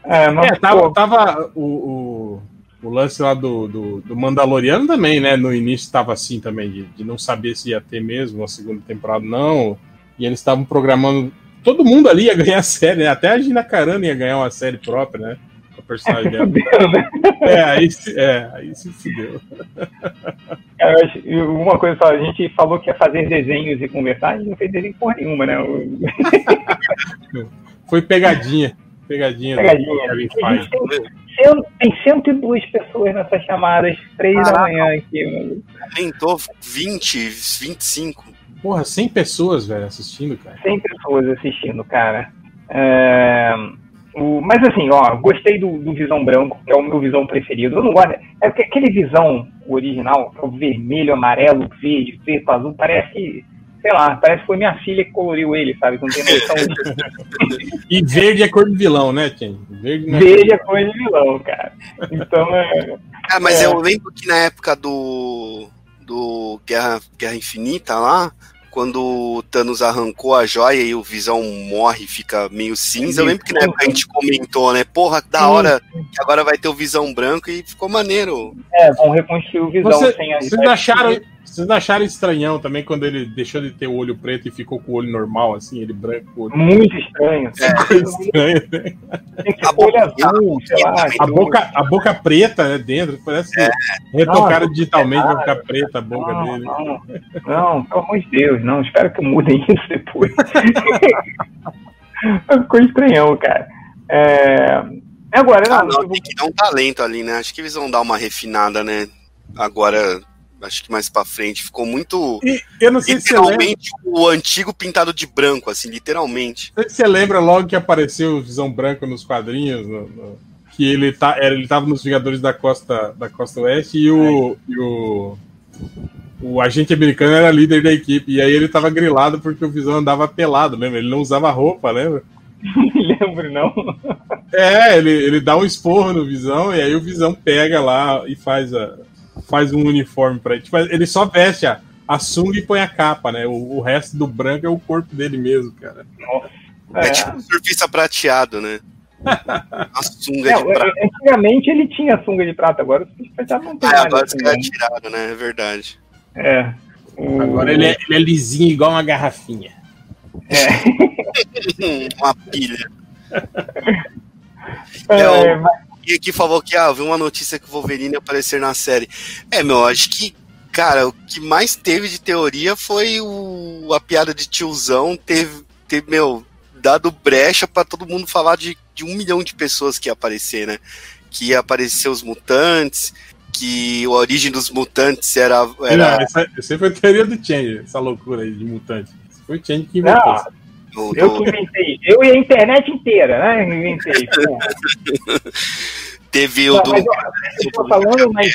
É, mas, é, tava, tava o, o, o, lance lá do, do, do, Mandaloriano também, né? No início tava assim também, de, de não saber se ia ter mesmo a segunda temporada, não. E eles estavam programando. Todo mundo ali ia ganhar série, né? Até a Gina Carano ia ganhar uma série própria, né? Personagem dela. Né? é, aí, é, aí se fudeu. uma coisa só, a gente falou que ia fazer desenhos e conversar, a gente não fez desenho porra nenhuma, né? Foi pegadinha. Pegadinha. Pegadinha. Tem, tem 102 pessoas nessas chamadas, 3 da manhã aqui, mano. Aumentou 20, 25. Porra, 100 pessoas, velho, assistindo, cara. 100 pessoas assistindo, cara. É... O, mas assim, ó, gostei do, do Visão Branco, que é o meu Visão preferido. Eu não gosto. É porque aquele Visão original, o vermelho, amarelo, verde, preto, azul, parece que sei lá, parece que foi minha filha que coloriu ele, sabe? Não tem noção disso. e verde é cor de vilão, né, Tim? Verde, é, verde é cor de vilão, cara. Então é. Ah, mas é... eu lembro que na época do. do Guerra, Guerra Infinita lá, quando o Thanos arrancou a joia e o Visão morre e fica meio cinza. Eu lembro que na época a gente comentou, né? Porra, da hora que agora vai ter o Visão branco e ficou maneiro. É, vão reconstruir o Visão Você, sem a Vocês acharam, vocês acharam estranhão também quando ele deixou de ter o olho preto e ficou com o olho normal, assim, ele branco? Olho... Muito estranho. É. estranho, né? a olho azul, sei lá. A boca, a boca preta, né, dentro, parece é. retocaram digitalmente a boca preta, a boca não, dele. Não, não, pelo amor de Deus, não, espero que mudem isso depois. Ficou estranhão, cara. É... Agora, não, ah, não, tem que dar um talento ali, né? Acho que eles vão dar uma refinada, né? Agora acho que mais para frente. Ficou muito. E, eu não sei literalmente se o antigo pintado de branco, assim, literalmente. Não sei se você lembra logo que apareceu o Visão Branco nos quadrinhos, no, no, que ele, tá, ele tava nos Vingadores da Costa, da Costa Oeste e o, é. e o. O agente americano era líder da equipe, e aí ele tava grilado porque o Visão andava pelado, lembra? Ele não usava roupa, lembra? Não lembro, não. É, ele, ele dá um esporro no Visão, e aí o Visão pega lá e faz a, faz um uniforme para ele. Tipo, ele só veste a, a sunga e põe a capa, né? O, o, resto do branco é o corpo dele mesmo, cara. É, é tipo um surfista prateado, né? a sunga é, de prata. Antigamente ele tinha sunga de prata, agora o surfista prateado não tem. Ah, agora os caras tiraram, né? É verdade. É. O... Agora ele é, ele é lisinho igual uma garrafinha. É. uma pilha. É, é, mas e aqui falou que, ah, viu uma notícia que o Wolverine aparecer na série. É, meu, acho que, cara, o que mais teve de teoria foi o, a piada de tiozão teve, teve meu, dado brecha para todo mundo falar de, de um milhão de pessoas que ia aparecer, né? Que ia aparecer os mutantes, que a origem dos mutantes era. era... Não, essa, essa foi a teoria do Change, essa loucura aí de mutantes. Foi o Change que inventou. Não, do, eu que inventei. Eu e a internet inteira, né? Inventei. Teve o do. Mas, eu tô falando, mas,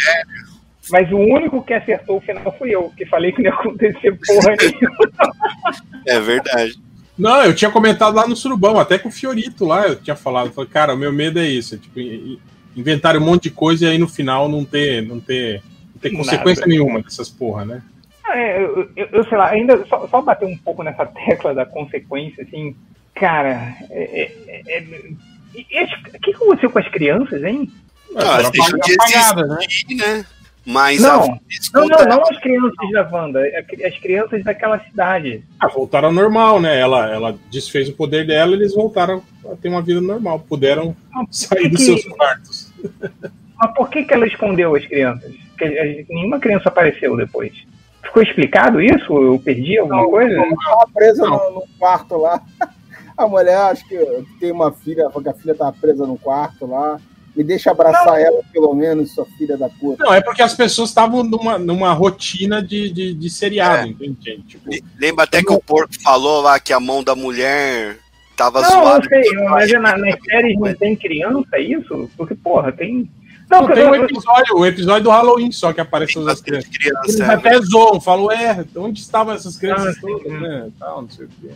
mas o único que acertou o final fui eu, que falei que não ia acontecer porra nenhuma. É verdade. Não, eu tinha comentado lá no Surubão, até com o Fiorito lá, eu tinha falado, falei, cara, o meu medo é isso, é, tipo, inventar um monte de coisa e aí no final não ter, não ter, não ter consequência nenhuma dessas porra, né? É, eu, eu, eu, sei lá, ainda só, só bater um pouco nessa tecla da consequência, assim, cara, é, é, é, o que aconteceu com as crianças, hein? Ah, elas deixam de existir, né? né? Mas não, não, não, não as crianças da Wanda, as crianças daquela cidade. Ah, voltaram ao normal, né? Ela, ela desfez o poder dela eles voltaram a ter uma vida normal. Puderam sair dos seus quartos. Mas por que, que ela escondeu as crianças? Porque nenhuma criança apareceu depois. Ficou explicado isso? Eu perdi alguma não, coisa? Ela estava presa no, no, quarto lá. A mulher, acho que tem uma filha, porque a filha estava presa no quarto lá. Me deixa abraçar não. ela, pelo menos, sua filha da puta. Não, é porque as pessoas estavam numa, numa rotina de, de, de seriado, é. entende? Tipo, Lembra até que o porco falou lá que a mão da mulher tava não, zoada. Não, sei, mas na, nas séries não tem criança, é isso? Porque, porra, tem não, não tem um episódio, o episódio do Halloween só que apareceu as crianças. crianças. Eles é. até zoam, falam, é, onde estavam essas crianças ah, todas, né? Tal, não sei o quê.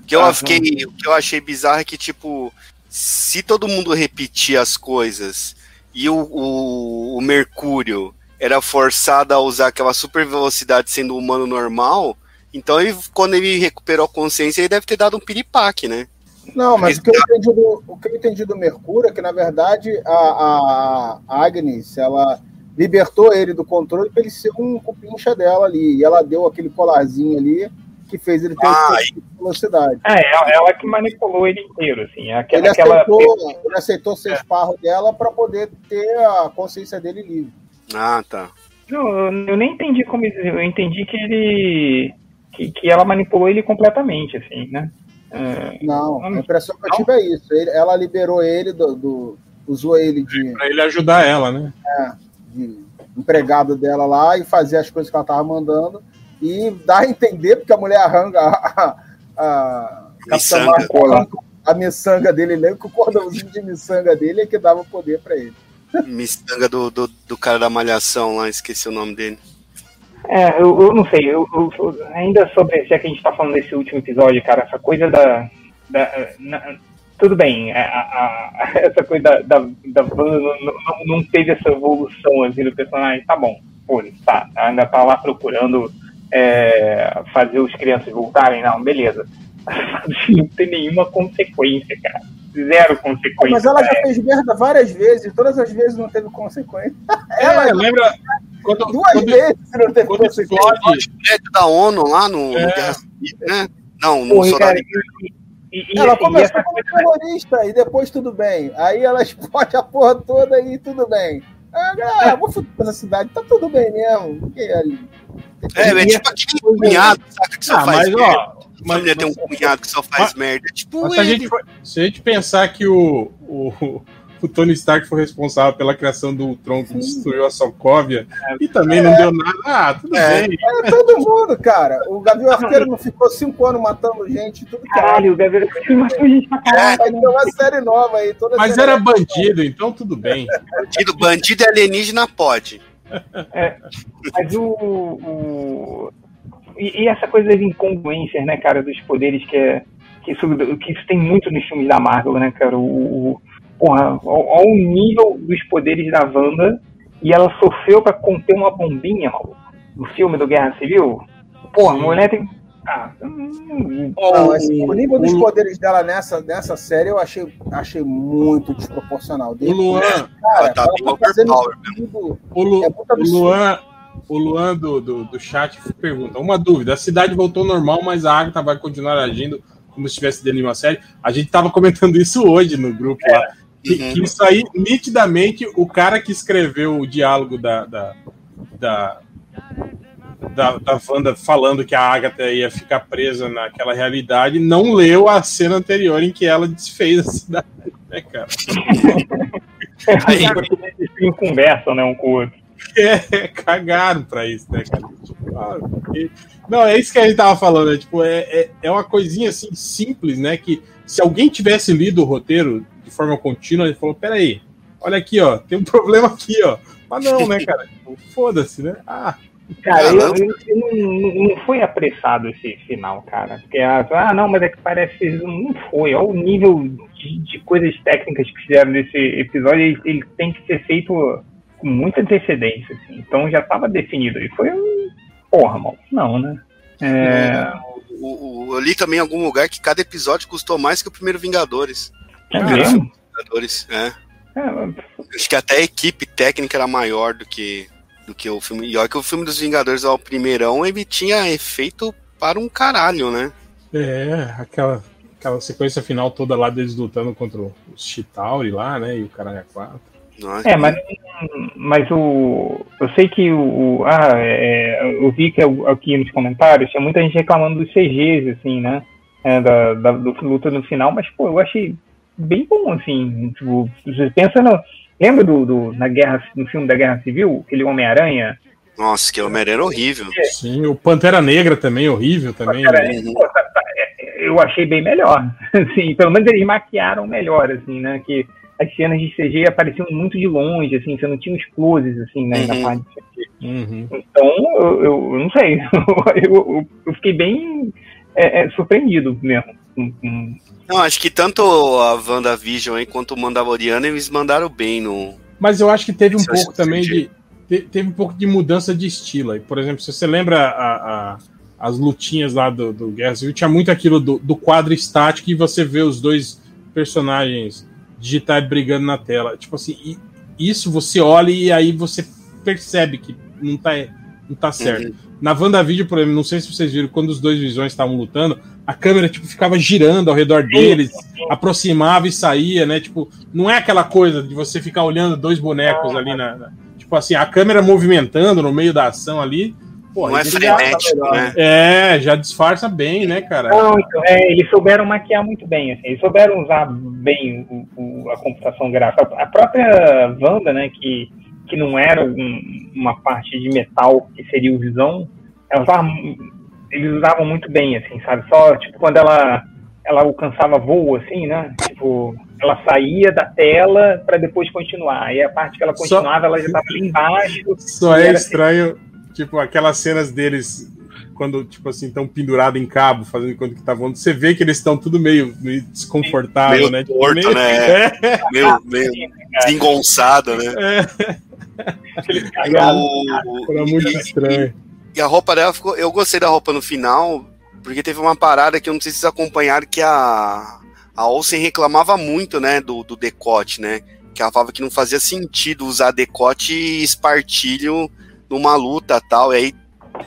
O que, eu ah, fiquei, o que eu achei bizarro é que, tipo, se todo mundo repetir as coisas e o, o, o Mercúrio era forçado a usar aquela super velocidade sendo humano normal, então ele, quando ele recuperou a consciência, ele deve ter dado um piripaque, né? Não, mas o que, eu entendi do, o que eu entendi do Mercúrio é que, na verdade, a, a Agnes, ela libertou ele do controle para ele ser um cupincha dela ali. E ela deu aquele colarzinho ali que fez ele ter ah, velocidade. É, ela que manipulou ele inteiro, assim. É aquela, ele, aceitou, aquela... ele aceitou ser é. esparro dela para poder ter a consciência dele livre. Ah, tá. Não, eu nem entendi como eu entendi que ele que, que ela manipulou ele completamente, assim, né? É, não, a impressão que eu tive é isso. Ele, ela liberou ele do, do usou ele de. Pra ele ajudar ela, né? É, de empregado dela lá e fazer as coisas que ela tava mandando e dá a entender, porque a mulher arranca a, a, a Capitã Marvel a miçanga dele, lembra que o cordãozinho de miçanga dele é que dava poder para ele. Miçanga do, do, do, cara da malhação lá, esqueci o nome dele. É, eu, eu não sei, eu, eu, ainda sobre, já que a gente tá falando desse último episódio, cara, essa coisa da. da na, tudo bem, a, a, essa coisa da, da, da não, não, não, teve essa evolução assim do personagem, tá bom, pô, tá, ainda tá lá procurando é, fazer os crianças voltarem, não, beleza. não tem nenhuma consequência, cara. Zero consequência. Mas ela já fez merda várias vezes, todas as vezes não teve consequência. É, ela lembra. Quando, duas quando, vezes não teve consequência. Explode o prédio da ONU lá no, é. no Guerra Civil, né? Não, no e, ela começou como terrorista e depois tudo bem. Aí ela explode a porra toda e tudo bem. Ah, vou fuder essa cidade, tá tudo bem mesmo. É, é tipo aquele cunhado, saca, que só ah, faz mas. Ó, mas, mas, tem um cunhado que só faz mas, merda. Tipo, se, a gente for, se a gente pensar que o, o, o Tony Stark foi responsável pela criação do Tron que destruiu a Sokovia e também é, não deu nada. Ah, tudo é, bem. É todo mundo, cara. O Gavião Arqueiro não ficou cinco anos matando gente, tudo Caralho, o Gavião Arqueiro matou gente pra caralho. Vai ter uma série nova aí. Toda Mas era bandido, então tudo bem. Bandido, bandido e alienígena pode. É, mas o. o... E, e, essa coisa das incongruências, né, cara, dos poderes que é. Que isso, que isso tem muito nos filmes da Marvel, né, cara? O, porra, ao, ao nível dos poderes da Wanda e ela sofreu para conter uma bombinha, maluco, no filme do Guerra Civil. Porra, a mulher tem. Ah, hum, não, assim, o nível dos poderes dela nessa, nessa série eu achei, achei muito desproporcional. o Luan, cara, tá tá fazendo o, Lu, é o Luan, o Luan do, do, do chat pergunta: uma dúvida, a cidade voltou normal, mas a Agatha vai continuar agindo como se estivesse dentro de uma série? A gente tava comentando isso hoje no grupo é. lá. Que, uhum. que, isso aí, nitidamente, o cara que escreveu o diálogo da, da, da, da, da Wanda falando que a Agatha ia ficar presa naquela realidade, não leu a cena anterior em que ela desfez a cidade, né, cara? aí eles conversam, né, um com o outro. É, cagaram pra isso, né, cara? Tipo, ah, porque... Não, é isso que a gente tava falando, né? Tipo, é, é, é uma coisinha assim simples, né? Que se alguém tivesse lido o roteiro forma contínua, ele falou: peraí, olha aqui, ó, tem um problema aqui, ó. Mas não, né, cara? Tipo, foda-se, né? Ah. Cara, eu, eu, eu não, não, foi apressado esse final, cara. Porque, ah, não, mas é que parece. Não foi. Olha o nível de, de coisas técnicas que fizeram nesse episódio, ele, ele, tem que ser feito com muita antecedência, assim. Então já estava definido. E foi um. Porra, mal. Não, né? É... O, o, eu li também em algum lugar que cada episódio custou mais que o primeiro Vingadores. É mesmo? é. é. Acho que até a equipe técnica era maior do que, do que o filme. E olha que o filme dos Vingadores, o primeirão, ele tinha efeito para um caralho, né? É, aquela, aquela sequência final toda lá deles lutando contra os Chitauri lá, né? E o caralho é 4. Nossa, é, mas, mas o. Eu sei que o. Ah, é, eu vi que aqui nos comentários tinha muita gente reclamando dos CGs, assim, né? É, da, da, do luta no final, mas, pô, eu achei bem bom, assim. Tipo, você pensa no. Lembra do, do, na guerra, no filme da Guerra Civil, aquele Homem-Aranha? Nossa, que Homem-Aranha era horrível. É. Sim, o Pantera Negra também, horrível também. Pantera, né? pô, tá, tá, é, eu achei bem melhor. Assim, pelo menos eles maquiaram melhor, assim, né? Que as cenas de CG apareciam muito de longe, assim, você não tinha os closes, assim, né, uhum. na parte de CG. Uhum. Então, eu, eu, não sei, eu, eu, fiquei bem é, é, surpreendido mesmo não, acho que tanto a WandaVision aí quanto o Mandaloriano eles mandaram bem no. Mas eu acho que teve um pouco também de. Teve um pouco de mudança de estilo. Por exemplo, se você lembra a, a, as lutinhas lá do, do Guerra Civil, tinha muito aquilo do, do quadro estático e você vê os dois personagens digitais brigando na tela. Tipo assim, isso você olha e aí você percebe que não tá, não tá certo. Uhum. Na WandaVision, por exemplo, não sei se vocês viram, quando os dois visões estavam lutando, a câmera tipo ficava girando ao redor deles, aproximava e saía, né? Tipo, não é aquela coisa de você ficar olhando dois bonecos ali na, na tipo assim, a câmera movimentando no meio da ação ali. Pô, não é frenético, tá né? É, já disfarça bem, né, cara? Não, então, é, eles souberam maquiar muito bem, assim, eles souberam usar bem o, o, a computação gráfica. A própria Wanda, né, que, que não era um, uma parte de metal que seria o Visão, ela usava eles usavam muito bem, assim, sabe? Só, tipo, quando ela, ela alcançava voo, assim, né? Tipo, ela saía da tela para depois continuar. E a parte que ela continuava, Só... ela já estava ali embaixo. Só é estranho, assim... tipo, aquelas cenas deles quando, tipo assim, estão pendurados em cabo, fazendo quando que tá voando, você vê que eles estão tudo meio, meio desconfortável, meio né? Tipo, torto, meio... né? É. Meio, meio desengonçado, né? É. Era muito estranho. E a roupa dela ficou. Eu gostei da roupa no final, porque teve uma parada que eu não sei se vocês acompanharam, que a, a Olsen reclamava muito, né, do, do decote, né? Que ela falava que não fazia sentido usar decote e espartilho numa luta tal. E aí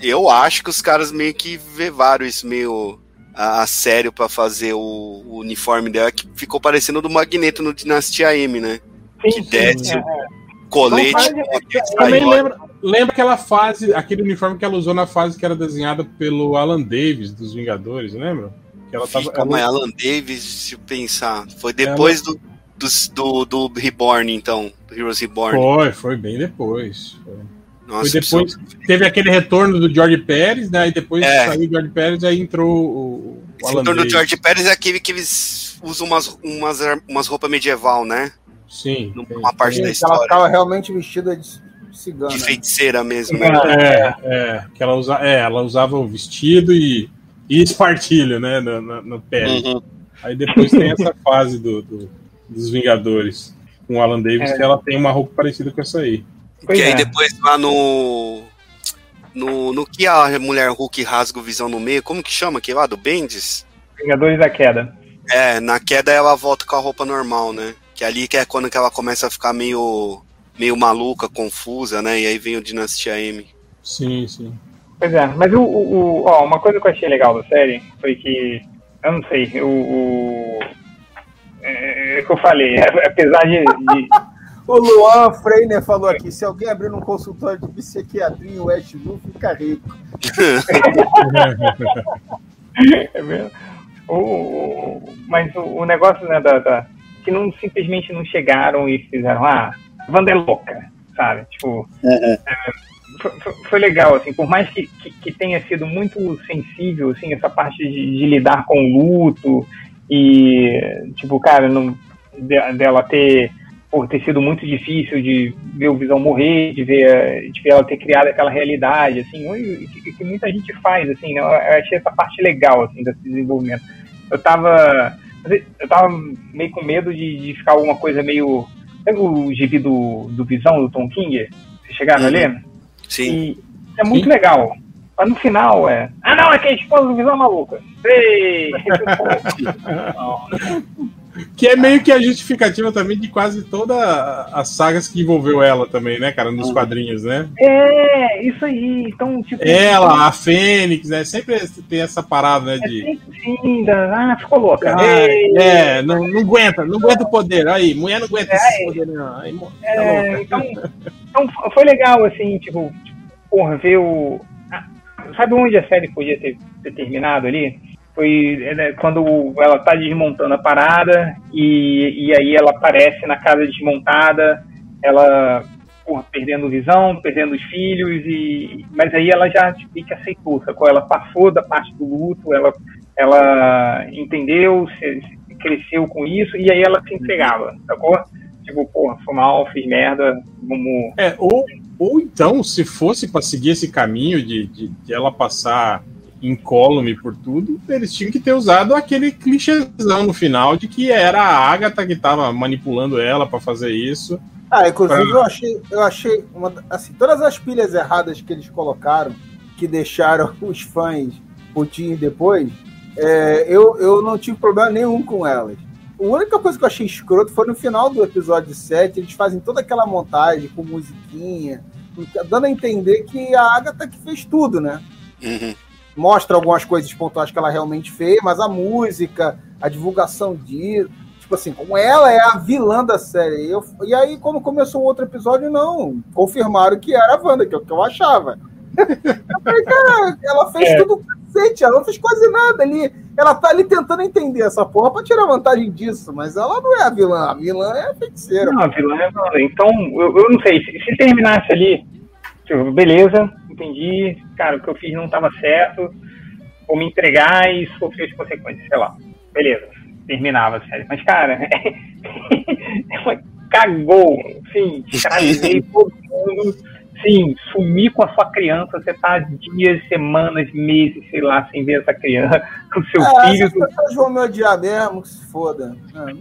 eu acho que os caras meio que levaram isso meio a, a sério para fazer o, o, uniforme dela, que ficou parecendo do Magneto no Dinastia M, né? Sim, que desce sim, é. o colete. Faz, também lembra, lembra aquela fase, aquele uniforme que ela usou na fase que era desenhada pelo Alan Davis dos Vingadores, lembra? Que ela tava, ela... Alan Davis, se pensar. Foi depois ela... do, do, do Reborn, então. Do Heroes Reborn. Foi, foi bem depois. Foi. Nossa, foi depois teve aquele retorno do George Pérez, né? E depois é. saiu o George Pérez, aí entrou o, o Alan retorno do George Pérez é aquele que eles usam umas, umas, umas roupas medieval, né? Sim. Uma parte da história. Ela estava realmente vestida de cigana. De feiticeira mesmo, né? É, é, que ela, usa, é, ela usava o vestido e, e espartilho, né? No, no, no pele. Uhum. Aí depois tem essa fase do, do, dos Vingadores com o Alan Davis, é. que ela tem uma roupa parecida com essa aí. Pois que é. aí depois lá no, no. No que a mulher Hulk rasga o visão no meio, como que chama aquele lá? Do Bendis? Vingadores da Queda. É, na queda ela volta com a roupa normal, né? Que ali que é quando que ela começa a ficar meio, meio maluca, confusa, né? E aí vem o Dinastia M. Sim, sim. Pois é, mas o, o, o ó, uma coisa que eu achei legal da série foi que, eu não sei, o, o é, é que eu falei, apesar de, de O Luan Freiner falou aqui: se alguém abrir um consultório de psiquiatria em Westview, fica rico. é mesmo. O, mas o, o negócio né, da, da, que não simplesmente não chegaram e fizeram, ah, Wanda é louca, sabe? Tipo, uhum. é, foi, foi, legal, assim, por mais que, que, que, tenha sido muito sensível, assim, essa parte de, de lidar com o luto e, tipo, cara, não, de, dela ter por ter sido muito difícil de ver o Visão morrer, de ver, de ver ela ter criado aquela realidade, assim, que, que muita gente faz, assim, né? eu achei essa parte legal, assim, desse desenvolvimento. Eu tava, eu tava meio com medo de, de ficar alguma coisa meio, sabe o gibi do, do Visão, do Tom King? Vocês chegaram uhum. a? Sim. E é muito Sim. legal. Mas no final é. Ah, não, é que a esposa do Visão é maluca. Ei! Que é meio que a justificativa também de quase todas as sagas que envolveu ela também, né, cara, nos quadrinhos, né? É, isso aí. Então, tipo. Ela, a Fênix, né? Sempre tem essa parada, né? De. É sim, ah, ficou louca. Ah, é, não, não aguenta, não aguenta o poder. Aí, mulher não aguenta é, esse poder, não. Aí, é, então, então, foi legal, assim, tipo, porra, ver o. Ah, sabe onde a série podia ter, ter terminado ali? Foi né, quando ela tá desmontando a parada e, e aí ela aparece na casa desmontada, ela porra, perdendo visão, perdendo os filhos, e mas aí ela já meio que aceitou, sacou? Ela passou da parte do luto, ela, ela entendeu, se, se cresceu com isso, e aí ela se entregava, sacou? Tipo, porra, foi mal, fiz merda, vamos... É, ou, ou então, se fosse para seguir esse caminho de, de, de ela passar incólume por tudo, eles tinham que ter usado aquele clichêzão no final de que era a Agatha que estava manipulando ela para fazer isso. Ah, inclusive pra... eu achei, eu achei uma, assim, todas as pilhas erradas que eles colocaram, que deixaram os fãs putinhos depois, é, eu, eu não tive problema nenhum com elas. A única coisa que eu achei escroto foi no final do episódio 7, eles fazem toda aquela montagem com musiquinha, dando a entender que a Agatha que fez tudo, né? Uhum mostra algumas coisas pontuais que ela realmente fez, mas a música, a divulgação de tipo assim, como ela é a vilã da série. Eu, e aí, quando começou o outro episódio, não, confirmaram que era a Wanda, que é o que eu achava. eu falei, cara, ela fez é. tudo cacete, ela não fez quase nada ali. Ela tá ali tentando entender essa porra pra tirar vantagem disso, mas ela não é a vilã, a vilã é a feiticeira. Não, a vilã é a vilã. Então, eu, eu não sei, se, se terminasse ali, tipo, beleza, entendi, cara, o que eu fiz não estava certo, vou me entregar e sofrer as consequências, sei lá. beleza, terminava a série. Mas, cara, ela cagou, sim, escravizei todo mundo sim, sumir com a sua criança, você tá dias, semanas, meses, sei lá, sem ver essa criança, com seu é, filho. As pessoas vão me odiar mesmo, que se foda. É.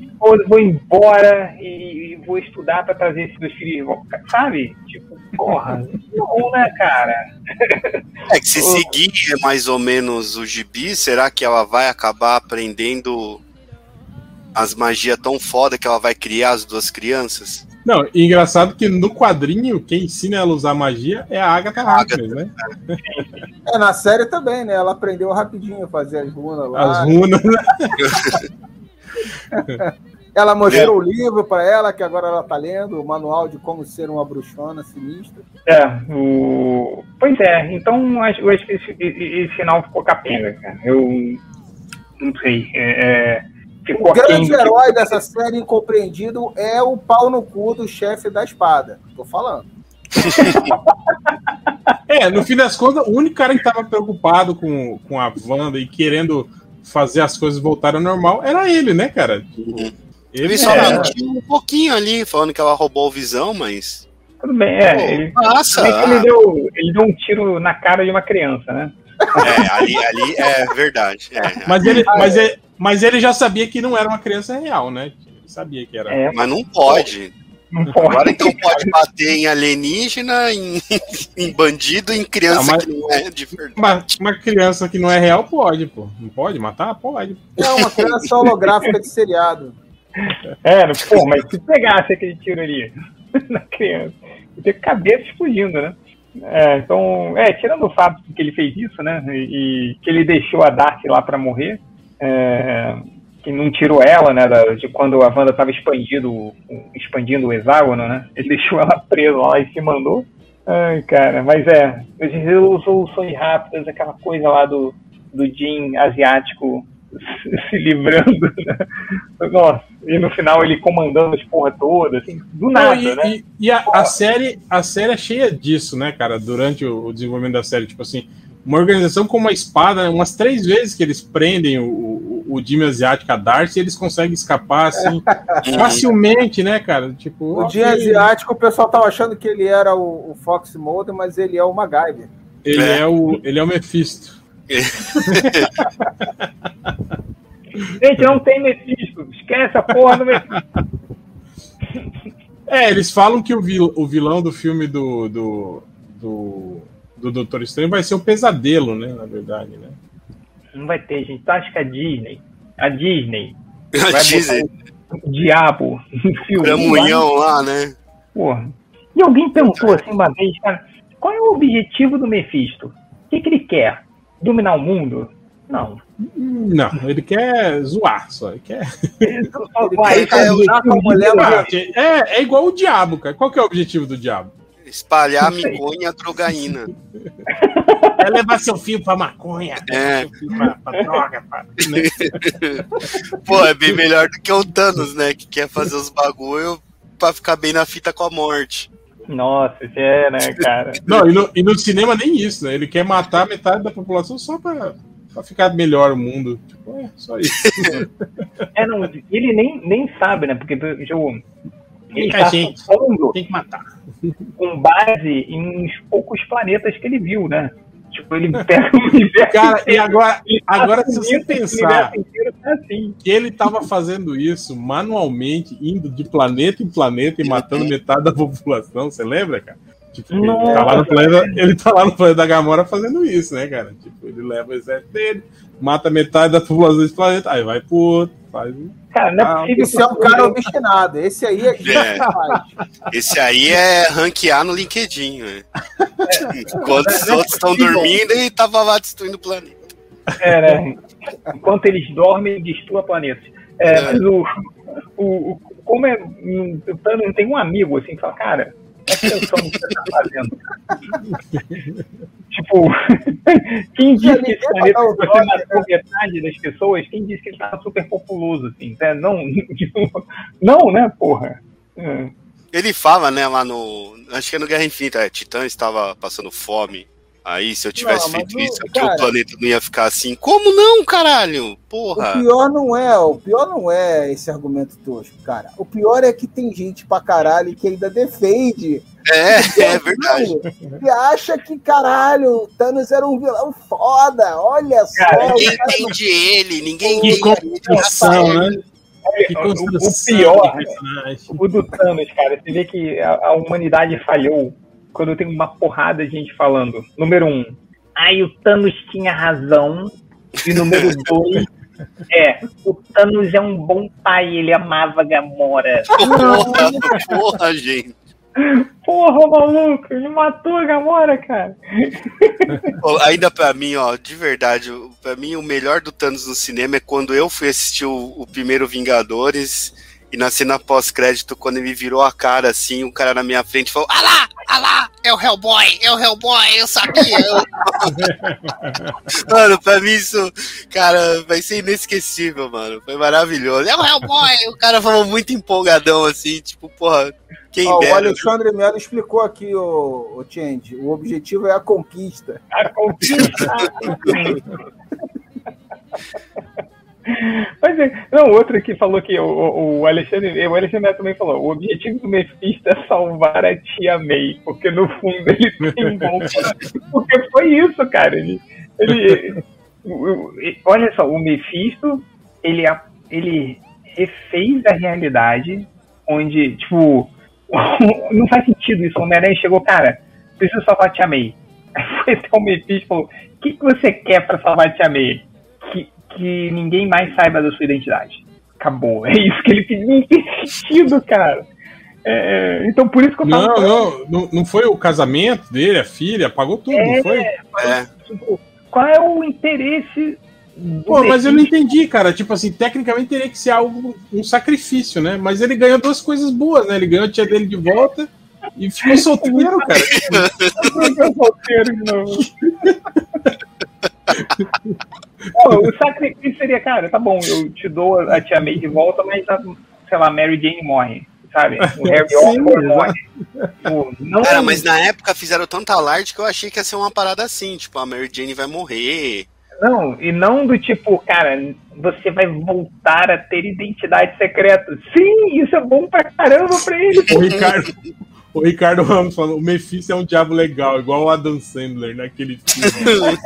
Vou embora e, e vou estudar para trazer esses meus filhos, sabe? Tipo, porra, não, né, cara? É que se seguir mais ou menos o gibi, será que ela vai acabar aprendendo as magias tão foda que ela vai criar as duas crianças? Não, engraçado que no quadrinho, quem ensina ela a usar magia é a Agatha Harkness, né? É, na série também, né? Ela aprendeu rapidinho a fazer as runas lá. As runas, né? ela mostrou é. o livro para ela, que agora ela tá lendo, o manual de como ser uma bruxona sinistra. É, o... pois é, então eu acho que esse, esse final ficou capenga, cara. Eu não sei. É, é Ficou o grande herói dessa série incompreendido é o pau no cu do chefe da espada. Tô falando. é, no fim das contas, o único cara que tava preocupado com, com a Wanda e querendo fazer as coisas voltarem ao normal era ele, né, cara? Ele só é... mentiu um pouquinho ali, falando que ela roubou o visão, mas. Tudo bem, é. Pô, ele, nossa! Ele deu, ele deu um tiro na cara de uma criança, né? É, ali, ali é verdade. É. Mas, ele, mas, ele, mas ele já sabia que não era uma criança real, né? Ele sabia que era. É, mas não pode. Não pode. Agora então pode bater em alienígena, em, em bandido, em criança ah, mas, que não é de verdade. Uma, uma, criança que não é real pode, pô. Não pode matar? Pode. É uma criança holográfica de seriado. É, pô, mas se pegasse aquele tiro ali na criança, ia ter cabeça explodindo, né? É, então, é, tirando o fato de que ele fez isso, né, e, e que ele deixou a Darcy lá para morrer, é, que não tirou ela, né, da, de quando a Wanda estava expandindo, expandindo o hexágono, né, ele deixou ela presa lá e se mandou. Ai, cara, mas é, resoluções rápidas, aquela coisa lá do, do Jim asiático se livrando, né? Nossa, e no final ele comandando as porra toda, assim, do nada, e, né? E, e a, a, série, a série é cheia disso, né, cara, durante o, o, desenvolvimento da série, tipo assim, uma organização com uma espada, umas três vezes que eles prendem o, o, o Jimmy Asiático a Darcy, eles conseguem escapar, assim, facilmente, né, cara? Tipo, o Jimmy Asiático, o pessoal tava achando que ele era o, o Fox Mulder, mas ele é o MacGyver. Ele é, é o, ele é o Mephisto. Gente, não tem Mephisto. Esquece a porra do Mephisto. É, eles falam que o, vil, o vilão do filme do, do, do, do Doutor Estranho vai ser um pesadelo, né? Na verdade, né? Não vai ter, gente. Tu acha que a Disney, a Disney, a vai Disney. o diabo no filme. Cramunhão lá, né? Porra. E alguém perguntou assim uma vez, cara, qual é o objetivo do Mephisto? O que, que ele quer? Dominar o mundo? Não. Não, ele quer zoar só. Ele quer. Ele quer usar com mulher é, é igual o diabo, cara. Qual que é o objetivo do diabo? Espalhar miconha drogaína. É levar seu filho pra maconha. É. Pra, pra droga. Pra, né? Pô, é bem melhor do que o Thanos, né? Que quer fazer os bagulho pra ficar bem na fita com a morte. Nossa, isso é, né, cara? Não, e no, e no cinema nem isso, né? Ele quer matar metade da população só pra pra ficar melhor o mundo. Tipo, é só isso. é, não, ele nem, nem sabe, né? Porque tipo, ele tá gente, supondo tem que matar. Com base em uns poucos planetas que ele viu, né? Tipo, ele pega o universo. Cara, e agora, agora se você pensar tá assim. que ele estava fazendo isso manualmente, indo de planeta em planeta e matando metade da população, você lembra, cara? Tipo, ele, tá lá no planeta, ele tá lá no planeta da Gamora fazendo isso, né, cara? Tipo, ele leva o exército dele, mata metade da população desse planeta, aí vai pro outro, faz. Cara, não é possível. Esse é um cara obstinado. Esse aí é, é. Esse aí é ranquear no LinkedIn, né? É. Enquanto os outros estão dormindo, ele tava lá destruindo o planeta. É, né? Enquanto eles dormem, destrua planetas. É, é. Mas o, o, o, como é. Não tem um amigo assim que fala, cara Presta atenção no que você está fazendo. tipo, quem disse que esse planeta você matou metade das pessoas, quem disse que ele estava super populoso, assim, né? Não, não, né, porra? É. Ele fala, né, lá no. Acho que é no Guerra Infinita, é, Titã estava passando fome Aí, se eu tivesse não, feito isso, cara, o planeta não ia ficar assim. Como não, caralho? Porra. O pior não é, o pior não é esse argumento tosco, cara. O pior é que tem gente pra caralho que ainda defende. É, é verdade. E acha que, caralho, Thanos era um vilão foda. Olha só. Cara, ninguém entende não... ele, ninguém que entende construção, né? Que o, o pior, o do Thanos, cara, você vê que a, a humanidade falhou quando tem uma porrada de gente falando. Número um, ai, o Thanos tinha razão. E número dois, é, o Thanos é um bom pai, ele amava Gamora. Porra, porra, gente. Porra, maluco, ele matou a Gamora, cara. Ainda pra mim, ó, de verdade, pra mim o melhor do Thanos no cinema é quando eu fui assistir o, o primeiro Vingadores e na cena pós-crédito, quando ele virou a cara assim, o cara na minha frente falou: Ah lá, ah lá, é o Hellboy, é o Hellboy, eu sabia. mano, pra mim isso, cara, vai ser inesquecível, mano. Foi maravilhoso. É o Hellboy, o cara falou muito empolgadão assim, tipo, porra. Quem oh, o Alexandre Melo explicou aqui, o, o Change. O objetivo é a conquista. A conquista. Mas é, não, outro que falou que o, o Alexandre, o Alexandre também falou, o objetivo do Mephisto é salvar a tia May, porque no fundo ele tem bom Porque foi isso, cara. Ele, ele, olha só, o Mephisto, ele, ele refez a realidade onde, tipo, não faz sentido isso. O Homem-Aranha chegou, cara, preciso salvar a tia May. Aí foi até o Mephisto e falou, o que, que você quer pra salvar a tia May? Que ninguém mais saiba da sua identidade. Acabou. É isso que ele pediu. Não tem sentido, cara. É, é, então por isso que eu falo. Não, não, não, foi o casamento dele, a filha, pagou tudo, é, não foi? É. Tipo, qual é o interesse. Pô, mas eu não entendi, cara. Tipo assim, tecnicamente teria que ser algo, um sacrifício, né? Mas ele ganhou duas coisas boas, né? Ele ganhou a tia dele de volta e ficou solteiro, cara. ficou solteiro de novo. o sacrifício seria, cara, tá bom, eu te dou a tia May de volta, mas, a, sei lá, Mary Jane morre, sabe? O Harry Sim, morre. Tipo, não... Cara, mas na época fizeram tanta alarde que eu achei que ia ser uma parada assim, tipo, a Mary Jane vai morrer. Não, e não do tipo, cara, você vai voltar a ter identidade secreta. Sim, isso é bom pra caramba pra ele. O Ricardo, o Ricardo Ramos falando, o Mephisto é um diabo legal, igual o Adam Sandler naquele filme.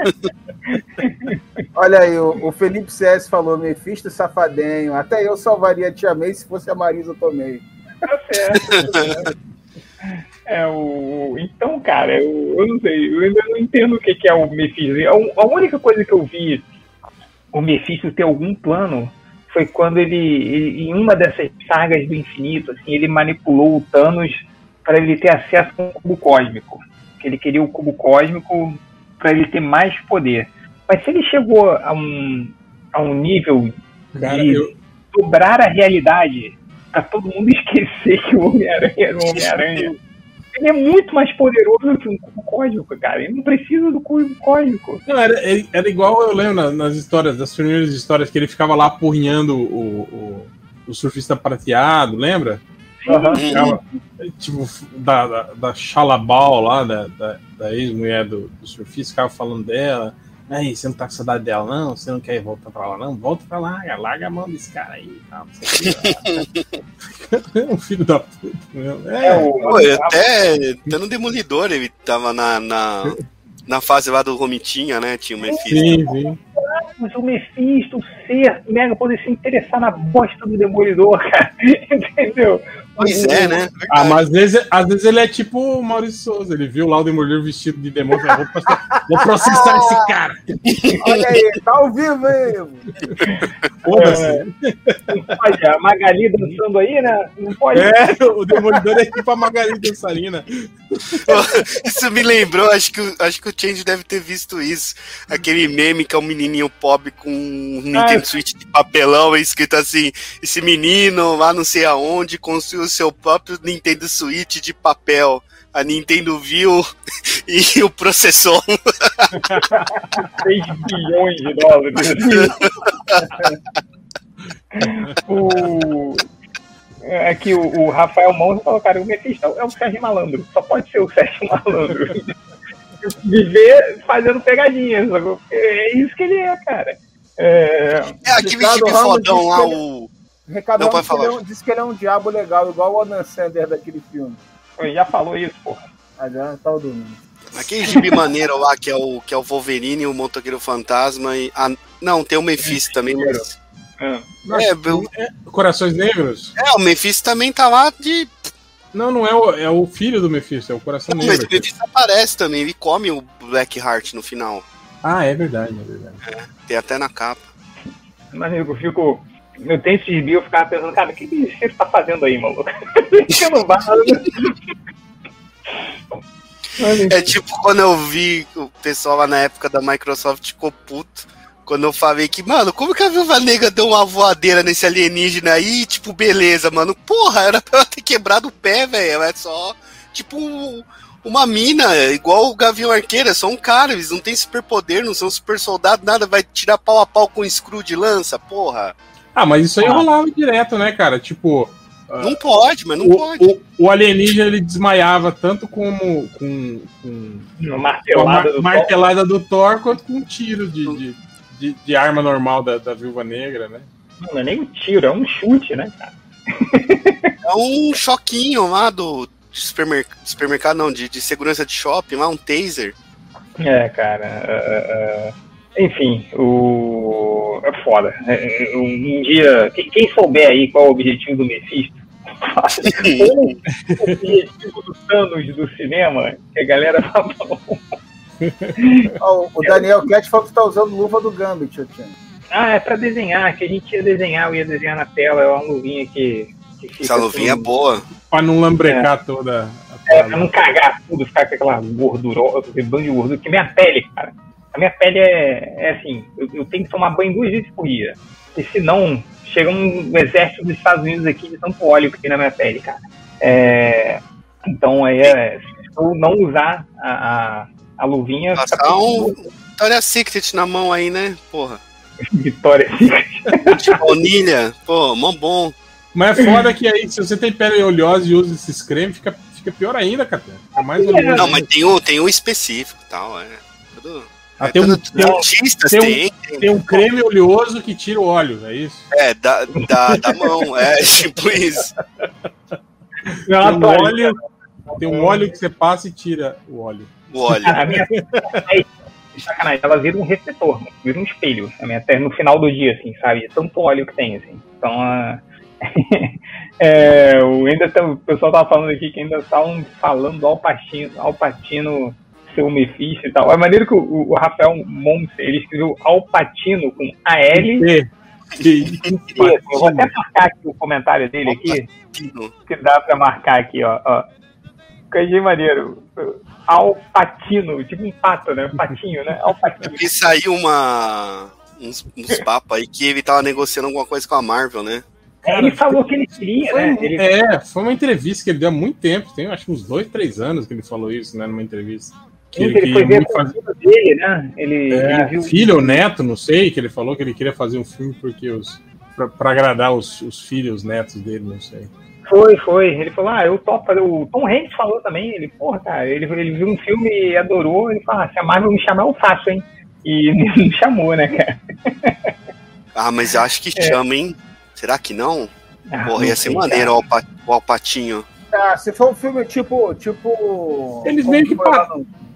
Olha aí, o, o, Felipe CS falou, Mephisto safadinho. Até eu salvaria a Tia May se fosse a Marisa Tomei. Tá certo. Tá é, o... Então, cara, eu, eu não sei, eu ainda não entendo o que, que é o Mephisto. A, a única coisa que eu vi o Mephisto ter algum plano foi quando ele, ele, em uma dessas sagas do infinito, assim, ele manipulou o Thanos para ele ter acesso ao cubo cósmico. Que ele queria o cubo cósmico para ele ter mais poder. Mas se ele chegou a um, a um nível Cara, de eu... dobrar a realidade para todo mundo esquecer que o Homem-Aranha era o Homem-Aranha. ele é muito mais poderoso que um cubo cósmico, cara. Ele não precisa do cubo cósmico. Não, era, era igual eu lembro nas histórias, das primeiras histórias, que ele ficava lá apurrinhando o, o, o surfista prateado, lembra? Uhum. tipo, da, da, da Xalabal lá, da, da, da ex-mulher do, do surfista, ficava falando dela. Aí, você não tá com saudade dela, não? Você não quer voltar pra lá, não? Volta pra lá, larga a mão desse cara aí. Tá, é um filho da puta, meu. É, é Pô, até, até no Demolidor ele tava na, na, na fase lá do Romitinha, né? Tinha o Mephisto. Sim, sim. Mas o Mephisto, o ser mega poder se interessar na bosta do Demolidor, cara. Entendeu? Pois é, né? Ah, mas às vezes, às vezes ele é tipo o Maurício Souza. Ele viu lá o Demolidor vestido de demônio e falou: vou processar, vou processar esse cara. Olha aí, tá ao vivo aí. Foda-se. É, a Magali dançando aí, né? Não pode. É, o Demolidor é tipo a Magali dançarina. Isso me lembrou, acho que, acho que o Change deve ter visto isso. Aquele meme que é um menininho pobre com um Nintendo ah, Switch de papelão escrito assim: esse menino lá não sei aonde construiu o seu próprio Nintendo Switch de papel. A Nintendo viu e o processou. 6 bilhões de dólares. o... É que o, o Rafael Monza falou, cara, o Mephisto é o Sérgio Malandro. Só pode ser o Sérgio Malandro. viver fazendo pegadinhas. É isso que ele é, cara. É, é aquele time fodão lá, o. Ricardo não, Ramos disse, disse que ele é um diabo legal, igual o Adam Sandler daquele filme. Ele já falou isso, porra. Ah, já tá dormindo. Aquele gibi maneiro lá, que é, o, que é o Wolverine, o Motoqueiro Fantasma e. Ah, não, tem o Mephisto também, mas. É, é, eu... é, Corações Negros? É, o Mephisto também tá lá de. Não, não é o, é o filho do Mephisto, é o Coração não, Negro. Mas o Mephisto aparece também, ele come o Black Heart no final. Ah, é verdade, é verdade. É, tem até na capa. Mas eu fico. Eu tenho esse gibi, eu ficava pensando, cara, o que esse tá fazendo aí, maluco? eu não É tipo quando eu vi o pessoal lá na época da Microsoft ficou puto. Quando eu falei que, mano, como que a Viúva Negra deu uma voadeira nesse alienígena aí? Tipo, beleza, mano. Porra, era pra ela ter quebrado o pé, velho. É só, tipo, uma mina, igual o Gavião Arqueiro. É só um cara, eles não têm superpoder, não são super soldados, nada. Vai tirar pau a pau com um screw de lança, porra. Ah, mas isso aí ah. rolava direto, né, cara? Tipo, não pode, mas não o, pode. O, o, alienígena ele desmaiava tanto como com, com, martelada, do, martelada Thor. do Thor quanto com um tiro de, de, de, de, arma normal da, da Viúva Negra, né? Não, não é nem um tiro, é um chute, né, cara? É um choquinho lá do supermercado, supermercado não, de, de segurança de shopping, lá um taser. É, cara. Uh, uh enfim, o. É foda. É, é, um dia. Quem, souber aí qual é o objetivo do Mephisto, ou o objetivo do Thanos do cinema, que a galera falou. oh, o Daniel Cat falou que tá usando luva do Gambit, Tiano. Ah, é pra desenhar, que a gente ia desenhar, eu ia desenhar na tela, é uma luvinha que. que Essa luvinha assim, é boa. Pra não lambrecar é. toda. É, pra não cagar tudo, ficar com aquela gordura, aquele bando de gordura, que minha pele, cara a minha pele é, é assim, eu, eu, tenho que tomar banho duas vezes por dia. E senão, chega um exército dos Estados Unidos aqui de tanto óleo que tem na minha pele, cara. É, então aí é, se eu não usar a, a, a luvinha. Passar um Vitória Secret na mão aí, né? Porra. Vitória Secret. De baunilha, pô, mó bom. Mas é foda que aí, se você tem pele oleosa e usa esses cremes, fica, fica pior ainda, cara. Fica mais é. Não, mas tem um, tem um específico e tal, é. Tudo... Ah, tem, um, tem, artistas, tem, tem, tem, tem um creme oleoso que tira o óleo, é isso? É, da, da, da mão, é tipo isso. Não, tem, um óleo, tem um óleo que você passa e tira o óleo. O óleo. A minha sacanagem, ela vira um refletor, vira um espelho a minha no final do dia, assim, sabe? Tanto óleo que tem, assim. Então, uh, é, o, ainda tá, o pessoal tava falando aqui que ainda estavam falando do Alpatino, Alpatino ser o Mephisto e tal. É maneiro que o, o Rafael Monse, ele escreveu Alpatino com A-L. Eu vou até marcar aqui o comentário dele aqui. Que dá pra marcar aqui, ó. ó. Coisa maneiro. Alpatino, tipo um pato, né? Um patinho, né? Alpatino. E saiu uma. Uns, uns papos aí que ele tava negociando alguma coisa com a Marvel, né? É, ele falou que ele queria, foi, né? Ele... É, foi uma entrevista que ele deu há muito tempo, tem acho que uns dois, três anos que ele falou isso, né, numa entrevista. Que ele, ele foi ver a dele, né? Ele, é, ele viu... Filho ou neto, não sei, que ele falou que ele queria fazer um filme porque os para agradar os, os filhos, netos dele, não sei. Foi, foi. Ele falou, ah, eu topo. O Tom Hanks falou também, ele, porra, cara, ele, ele viu um filme e adorou, ele falou, ah, se a Marvel me chamar, eu faço, hein? E me chamou, né, cara? ah, mas acho que é. chama, hein? Será que não? Ah, porra, ia ser maneiro o Alpatinho. Ah, se for um filme tipo. tipo Eles meio que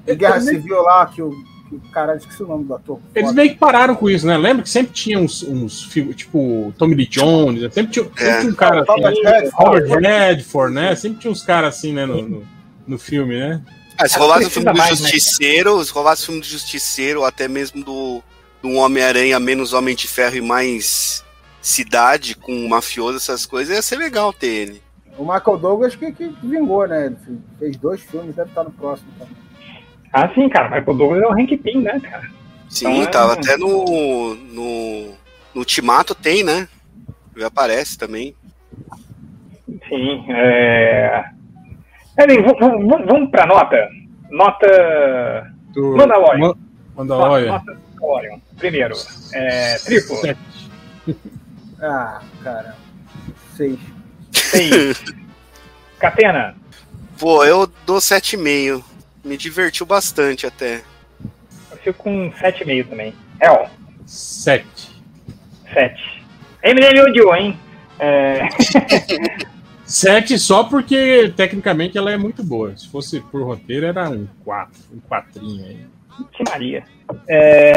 pararam. Guerra Civil lá, que o, que o cara. Esqueci o nome do ator. Eles meio que pararam com isso, né? Lembra que sempre tinha uns, uns tipo Tommy Lee Jones, né? sempre tinha, sempre tinha um cara assim. Robert Redford, né? Sempre tinha uns caras assim, né? No, no, no filme, né? Ah, se rolasse o filme do mais, né? Justiceiro, né? se rolasse o filme do Justiceiro, até mesmo do, do Homem-Aranha menos Homem de Ferro e mais cidade com mafioso, essas coisas, ia ser legal ter ele. O Michael Douglas que, que vingou, né? Ele fez dois filmes, deve estar no próximo também. Ah, sim, cara. Michael Douglas é o Hank Pym, né, cara? Sim, então, tava é... até no, no, no Ultimato tem, né? Ele aparece também. Sim, é... é vamos, vamos pra nota. Nota... Do... Mandalorian. Mandalorian. Nota Mandalorian. Primeiro, é... triplo. ah, cara. Seis. Seis. Catena. Pô, eu dou sete e meio. Me divertiu bastante até. Eu fico com 7,5 também. Hell. 7. 7. Eminem me odiou, hein? É... 7 só porque tecnicamente ela é muito boa. Se fosse por roteiro, era um 4, um 4 aí. Que Maria. É...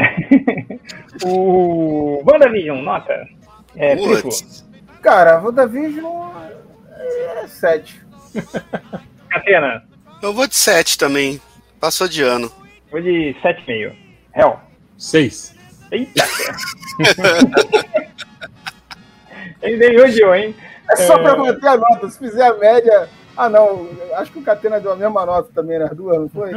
o WandaVision, nota? É, triplo. Cara, WandaVision é 7. Catena? Eu vou de 7 também. Passou de ano. Vou de 7,5. Hell. 6. Eita! Ele nem odiou, hein? É só pra manter a nota. Se fizer a média. Ah, não. Acho que o Catena deu a mesma nota também nas duas, não foi?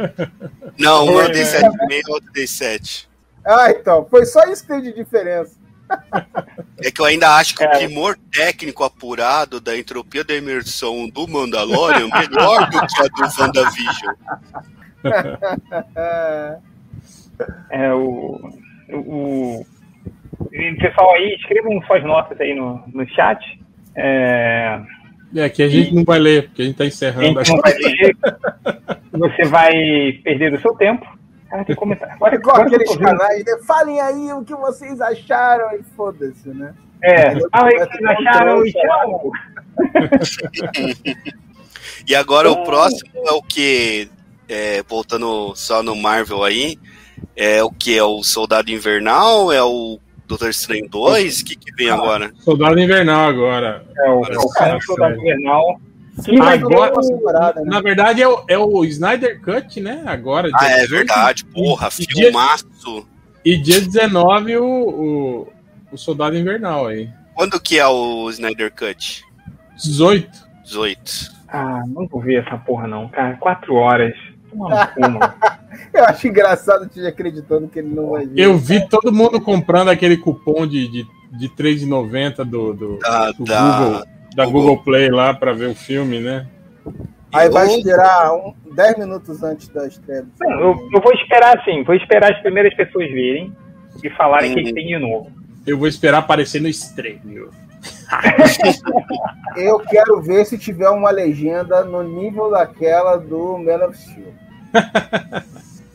Não, uma eu dei né? 7,5 outra dei 7. Ah, então. Foi só isso que tem de diferença. É que eu ainda acho que o É. primor técnico apurado da entropia da imersão do Mandalorian é melhor do que a do WandaVision. É, o, o, o- e, pessoal aí, escrevam suas notas aí no, no chat. É, É que a gente não vai ler, porque a gente tá a encerrando gente não vai ler. Você vai perder o seu tempo. Cara, tem. Agora, igual agora aqueles canais, né? Falem aí o que vocês acharam e foda-se, né? É, ah, aí, o que vocês acharam? E tchau. E agora o próximo é o que? É, voltando só no Marvel aí, é o que? É o Soldado Invernal? É o Doutor Estranho 2? O que, que vem agora? Soldado Invernal agora. É o, Agora o cara Soldado. Invernal. Ter Agora- temporada, né? Na verdade, é o, é o Snyder Cut, né? Agora. Ah, dia é 18, verdade, porra, e dia- filmaço. E dia 19, o, o, o Soldado Invernal aí. Quando que é o Snyder Cut? 18. 18. Ah, não vou ver essa porra não, cara. Quatro horas. Toma. Eu acho engraçado te acreditando que ele não vai ver. Eu vi todo mundo comprando aquele cupom de, de, de R$3,90 do, do, Da, do da- Google, da Google. Google Play lá pra ver o filme, né? Aí vai Eu- esperar um, 10 minutos antes da estreia. Não, eu, eu vou esperar assim, vou esperar as primeiras pessoas verem e falarem o Uhum. que tem de novo. Eu vou esperar aparecer no stream. Eu quero ver se tiver uma legenda no nível daquela do Man of Steel.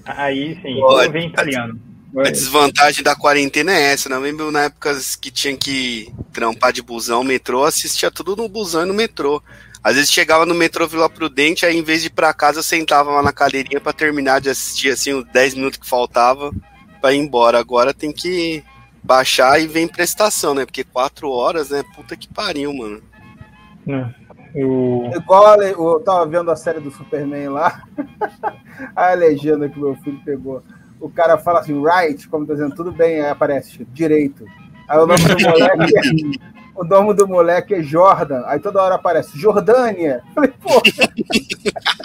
Aí sim, Pode. em italiano. A desvantagem da quarentena é essa, né? Eu lembro na época que tinha que trampar de busão, metrô, assistia tudo no busão e no metrô. Às vezes chegava no metrô Vila Prudente, aí em vez de ir pra casa, eu sentava lá na cadeirinha pra terminar de assistir, assim, os 10 minutos que faltava pra ir embora. Agora tem que baixar e vem prestação, né? Porque 4 horas, né? Puta que pariu, mano. O... Igual a le- eu tava vendo a série do Superman lá, a legenda que meu filho pegou. O cara fala assim, right, como tá dizendo, tudo bem, aí aparece direito. Aí o nome do moleque é, o nome do moleque é Jordan. Aí toda hora aparece Jordânia. Falei, pô,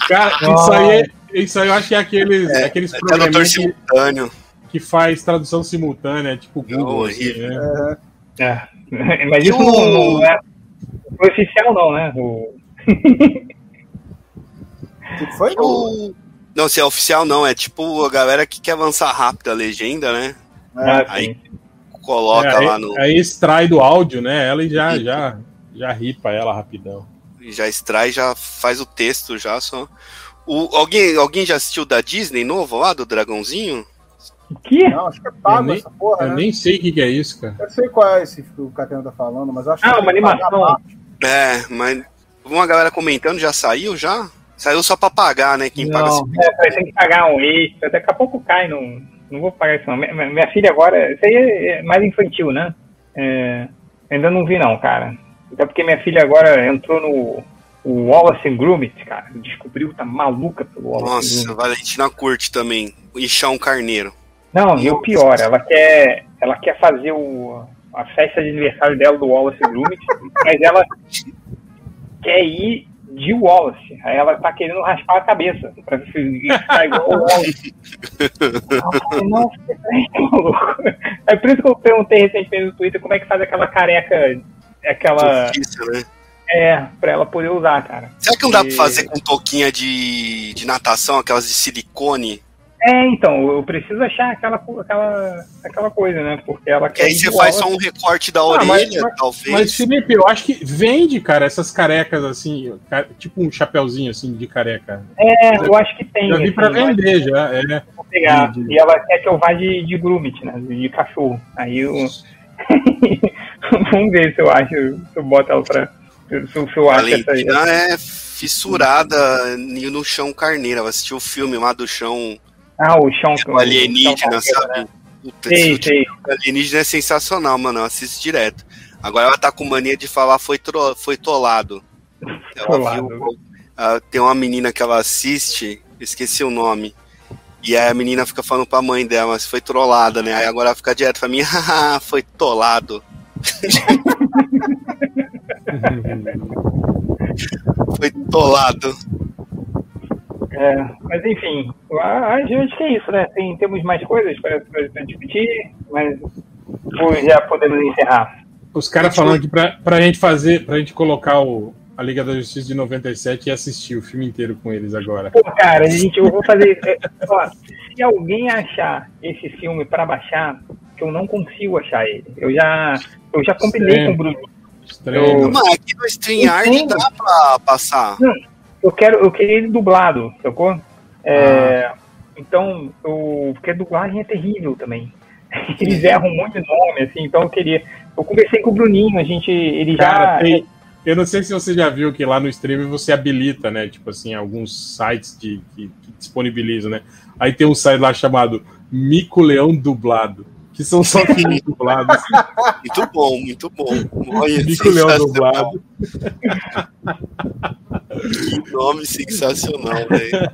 Cara, isso aí, é- isso aí eu acho que é aqueles, aqueles É tradutor que, simultâneo. que faz tradução simultânea, tipo É Google. assim, horrível. né? É. Mas isso não, não é não é oficial não, né? O... o que foi? O- Não, se é oficial, não. É tipo a galera que quer avançar rápido a legenda, né? Ah, aí- sim. Coloca É, aí, lá no. aí extrai do áudio, né? Ela e já, já, já ripa ela rapidão. Já extrai, já faz o texto já só. O, alguém, alguém já assistiu da Disney novo lá, do Dragãozinho? Que? Não, acho que é pago nem- essa porra, Eu né? nem sei o que, que é isso, cara. Eu sei qual é esse que o Catena tá falando, mas acho Ah, que uma tem que pagar animação. É, mas uma galera comentando, já saiu já? Saiu só pra pagar, né? Quem paga Não, é, ter que pagar um extra. Daqui a pouco cai, não, não vou pagar isso não. Minha, minha filha agora, isso aí é mais infantil, né? É, ainda não vi não, cara. Até porque minha filha agora entrou no o Wallace and Gromit, cara. Descobriu, tá maluca pelo Wallace Nossa. Valentina curte também. Inchar um carneiro. Não, e o pior, ela quer, ela quer fazer o, a festa de aniversário dela do Wallace and Gromit, mas ela quer ir de Wallace. Aí ela tá querendo raspar a cabeça pra ficar igual o Wallace. Você tá maluco. É por isso que eu perguntei recentemente no Twitter como é que faz aquela careca, aquela. Difícil, né? É, pra ela poder usar, cara. Será que não dá E- pra fazer com touquinha de, de natação, aquelas de silicone? É, então, eu preciso achar aquela, aquela, aquela coisa, né? Porque ela quer. aí você faz só um recorte da orelha, mas, mas, talvez. Mas, Felipe, eu acho que vende, cara, essas carecas assim, tipo um chapeuzinho assim de careca. É, eu acho que tem. Já vi assim, pra vender, já. É. Vou pegar. E ela quer que eu vá de, de grumit, né? De cachorro. Aí eu. Vamos ver se eu acho, se eu boto ela pra. Se, eu acho essa aí. é fissurada no chão carneira. Vai assistir o filme lá do chão ah, o chão que o alienígena, sabe? Né? Puta, sei, sei. alienígena é sensacional, mano. Eu assisto direto. Agora ela tá com mania de falar foi, tro... foi tolado. Ela viu, uh, tem uma menina que ela assiste, esqueci o nome. E aí a menina fica falando pra mãe dela, mas foi trollada, né? Aí agora ela fica direto pra mim, haha, foi tolado. foi tolado. É, mas enfim, acho que é isso, né? Tem, temos mais coisas para discutir, mas já podemos encerrar. Os caras falando aqui pra, pra gente fazer, pra gente colocar o, a Liga da Justiça de 97 e assistir o filme inteiro com eles agora. Pô, cara, a gente, eu vou fazer. É, ó, se alguém achar esse filme para baixar, que eu não consigo achar ele. Eu já, eu já combinei com o Bruno. Estranho. Eu, Mas aqui no StreamYard dá pra passar. Não, eu quero, eu queria ele dublado, sacou? É, ah. Então, eu, porque a dublagem é terrível também. Eles erram um monte de nome, assim, então eu queria. Eu conversei com o Bruninho, a gente. Ele Cara, já. Tem, eu não sei se você já viu que lá no stream você habilita, né? Tipo assim, alguns sites de, que, que disponibilizam, né? Aí tem um site lá chamado Mico Leão Dublado que são só filmes dublados. Muito bom, muito bom. Olha, Bico Leão dublado. Que nome sensacional, velho.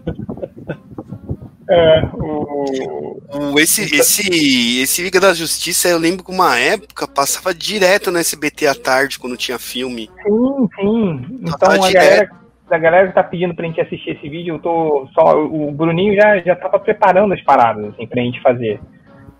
É, o... o... esse, esse, esse Liga da Justiça, eu lembro que uma época passava direto no SBT à tarde, quando tinha filme. Sim, sim. Então a galera, a galera que tá pedindo pra gente assistir esse vídeo, eu tô só. O Bruninho já, já tava preparando as paradas, assim, pra gente fazer.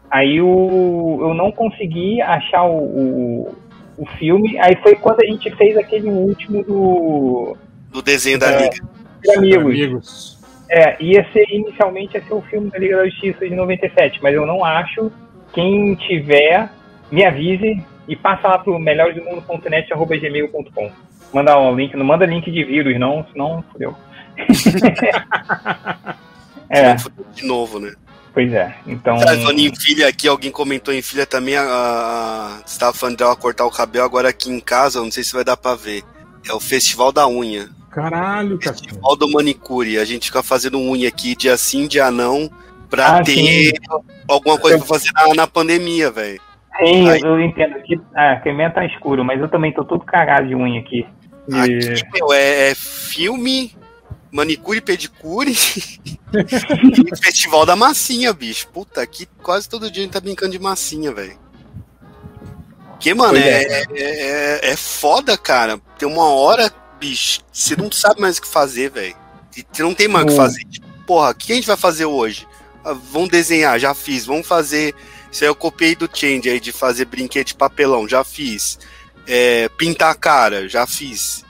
Aí o, eu não consegui achar o, o, o, filme. Aí foi quando a gente fez aquele último do. Do desenho da é, Liga. De amigos. amigos. É, ia ser inicialmente ia ser o filme da Liga da Justiça de 97, mas eu não acho. Quem tiver, me avise e passa lá pro melhoresdomundo.net.gmail.com. Manda um link, não manda link de vírus, não, senão fodeu. é. De novo, né? Pois é, então. Falando em filha aqui, alguém comentou em filha também. A, você estava falando dela cortar o cabelo, agora aqui em casa, não sei se vai dar pra ver. É o Festival da Unha. Caralho, cara. Festival do Manicure. A gente fica fazendo unha aqui dia sim, dia não, pra ah, ter sim. alguma coisa pra fazer na, na pandemia, velho. Sim, Aí... eu entendo que ah, a minha tá escuro, mas eu também tô todo cagado de unha aqui. Aqui, meu, é, é filme, manicure e pedicure e festival da massinha, bicho. Puta, aqui quase todo dia a gente tá brincando de massinha, velho. Que, mano, é, é, é, é, foda, cara. Tem uma hora, bicho, você não sabe mais o que fazer, velho. Você não tem mais o que fazer. Tipo, porra, o que a gente vai fazer hoje? Ah, vamos desenhar, já fiz. Vamos fazer. Isso aí eu copiei do Change aí de fazer brinquedo de papelão, já fiz. É, pintar a cara, já fiz.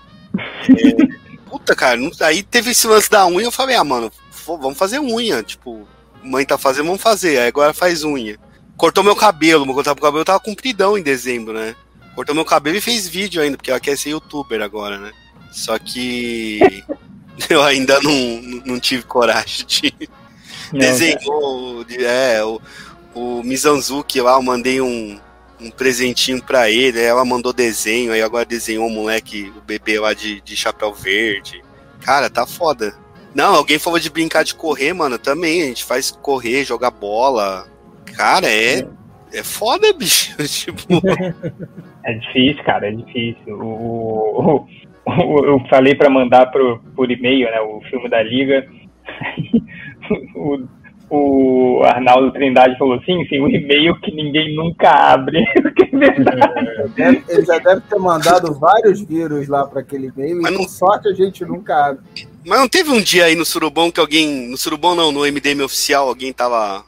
É, puta, cara, não, aí teve esse lance da unha, eu falei, ah, mano, vamos fazer unha. Tipo, mãe tá fazendo, vamos fazer. Aí agora faz unha. Cortou meu cabelo, meu cabelo tava compridão em dezembro, né? Cortou meu cabelo e fez vídeo ainda, porque ela quer ser youtuber agora, né? Só que eu ainda não, não tive coragem de. Não, Desenhou, é, o, o Mizanzuki lá, eu mandei um, um presentinho pra ele, ela mandou desenho, aí agora desenhou o moleque, o bebê lá de, de chapéu verde. Cara, tá foda. Não, alguém falou de brincar de correr, mano, também, a gente faz correr, jogar bola. Cara, é, é foda, bicho, tipo... É difícil, cara, é difícil. O, o, o eu falei para mandar pro, por e-mail, né, o filme da Liga, o, o Arnaldo Trindade falou assim, sim, um e-mail que ninguém nunca abre. é, ele já deve ter mandado vários vírus lá para aquele e-mail Mas e não... com sorte a gente nunca abre. Mas não teve um dia aí no Surubom que alguém. No Surubom não, no MDM oficial, alguém tava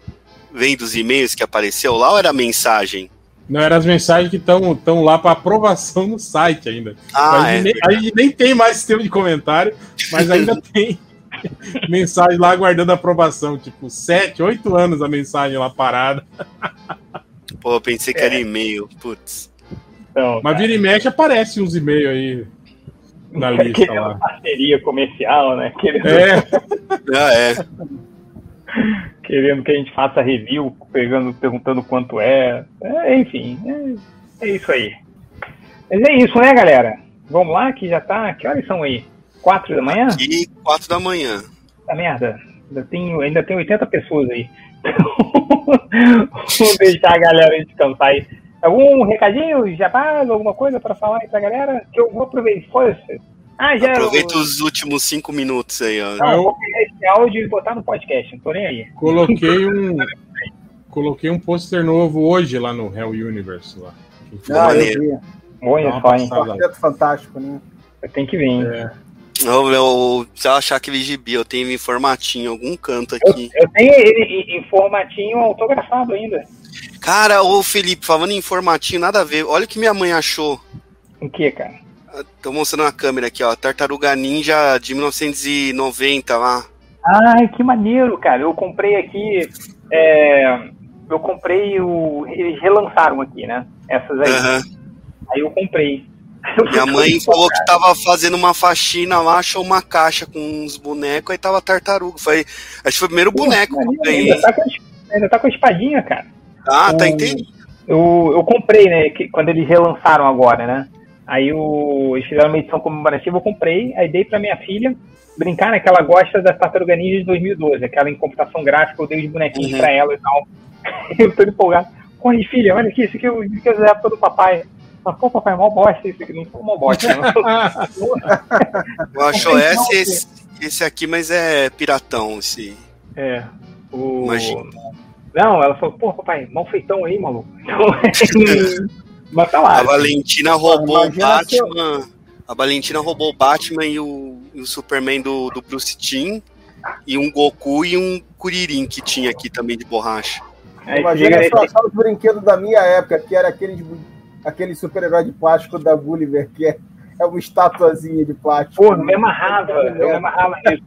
vendo os e-mails que apareceu lá ou era mensagem? Não, eram as mensagens que estão lá para aprovação no site ainda. Ah, a, gente é, nem, a gente nem tem mais sistema de comentário, mas ainda tem. mensagem lá aguardando aprovação. Tipo, sete, oito anos a mensagem lá parada. Pô, eu pensei que era é. e-mail, putz. Então, Mas vira e mexe aparece uns e-mails aí na lista lá. parceria comercial, né? Querendo... É. ah, é. Querendo que a gente faça review, pegando, perguntando quanto é. é enfim, é, é isso aí. Mas é isso, né, galera? Vamos lá, que já tá. Que horas são aí? Quatro da manhã? E quatro da manhã. Tá merda. Ainda tem, ainda tem 80 pessoas aí. Vamos deixar a galera descansar aí. Algum recadinho, jabás, alguma coisa para falar aí pra galera? Que eu vou aproveitar. Ah, já. Aproveita eu... os últimos cinco minutos aí, ó. Não, eu vou pegar esse áudio e botar no podcast, não tô nem aí. Coloquei um. coloquei um pôster novo hoje lá no Hell Universe lá. Ah, vi. Olha só, hein? fantástico, né? Tem que vir. É. Eu, eu, se eu achar aquele gibi, eu tenho em formatinho em algum canto aqui. Eu, eu tenho ele em formatinho autografado ainda. Cara, ô Felipe, falando em formatinho, nada a ver. Olha o que minha mãe achou. O que, cara? Tô mostrando na câmera aqui, ó. Tartaruga Ninja de 1990 lá. Ai, que maneiro, cara. Eu comprei aqui. É, eu comprei o. Eles relançaram aqui, né? Essas aí. Uhum. Aí eu comprei. Minha mãe falou que tava fazendo uma faxina lá, achou uma caixa com uns bonecos, aí tava tartaruga. Foi, acho que foi o primeiro boneco que eu ganhei. Ainda tá, com, ainda tá com a espadinha, cara. Ah, tá entendido. Eu, eu comprei, né? Que, quando eles relançaram agora, né? Aí o, eles fizeram uma edição comemorativa, eu comprei, aí dei pra minha filha brincar, né? Que ela gosta da Tartaruga Ninja de 2012, aquela em computação gráfica, eu dei os bonequinhos uhum. pra ela e tal. eu tô empolgado. Corre, filha, olha aqui, isso aqui, isso aqui é da época do papai. Mas, pô, papai, mó bosta isso aqui, não foi mó bosta, não. eu acho esse, esse, esse aqui, mas é piratão, esse. É. O... Imagina. Não, ela falou, pô, papai, mal feitão aí, maluco. Mas tá lá. A Valentina roubou o Batman. A Valentina roubou o Batman e o, e o Superman do, do Bruce Timm. E um Goku e um Kuririn que tinha aqui também de borracha. É, Imagina só, só os brinquedos da minha época, que era aquele, aquele super-herói de plástico da Gulliver, que é, é uma estatuazinha de plástico. Pô, me amarrava, eu me amarrava nisso.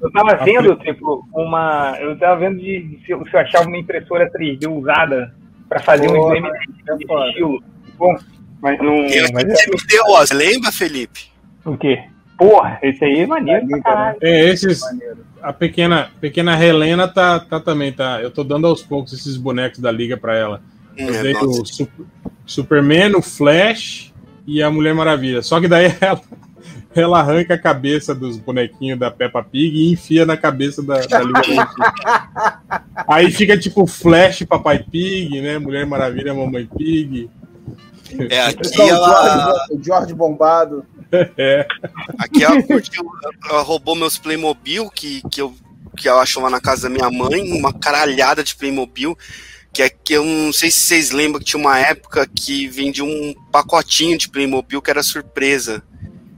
Eu tava vendo, tipo, uma. Eu tava vendo de, de se, eu, se eu achava uma impressora 3D usada para fazer um exame é de, estilo. Bom, mas não. Eu, mas ó, lembra, Felipe? O quê? Porra, esse aí é maneiro pra caralho. É, esses. A pequena, pequena Helena tá, tá também, tá. Eu tô dando aos poucos esses bonecos da liga pra ela. Eu é, dei o Superman, o Flash e a Mulher Maravilha. Só que daí ela, ela arranca a cabeça dos bonequinhos da Peppa Pig e enfia na cabeça da, da Liga Aí fica tipo Flash Papai Pig, né? Mulher Maravilha Mamãe Pig. É, aqui ela... O George Bombado. É. Aqui ela, curtiu, ela roubou meus Playmobil, que, que, eu, que eu acho lá na casa da minha mãe, uma caralhada de Playmobil que é que eu não sei se vocês lembram que tinha uma época que vendia um pacotinho de Playmobil que era surpresa.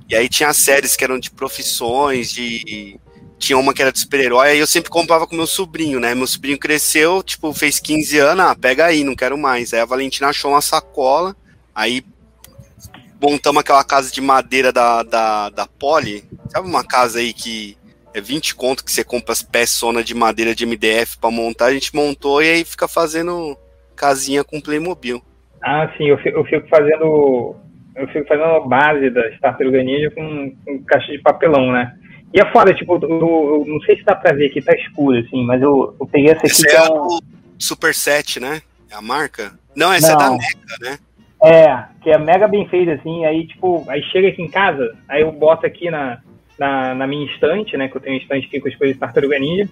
E aí tinha séries que eram de profissões, de. Tinha uma que era de super-herói, aí eu sempre comprava com meu sobrinho, né? Meu sobrinho cresceu, tipo, fez 15 anos, ah, pega aí, não quero mais. Aí a Valentina achou uma sacola, aí montamos aquela casa de madeira da, da, da Poli. Sabe uma casa aí que é 20 conto que você compra as peçonas de madeira de MDF para montar? A gente montou e aí fica fazendo casinha com Playmobil. Ah, sim, eu fico, eu fico fazendo eu fico fazendo a base das tartarugas ninja com, com caixa de papelão, né? E é foda, tipo, eu, eu, não sei se dá pra ver aqui, tá escuro, assim, mas eu, eu peguei essa aqui. Esse é, é um... Super 7, né? É a marca? Não, essa não. é da Mega, né? É, que é mega bem feita, assim, aí, tipo, aí chega aqui em casa, aí eu boto aqui na, na, na minha estante, né, que eu tenho um estante aqui com as coisas de tartaruga ninja,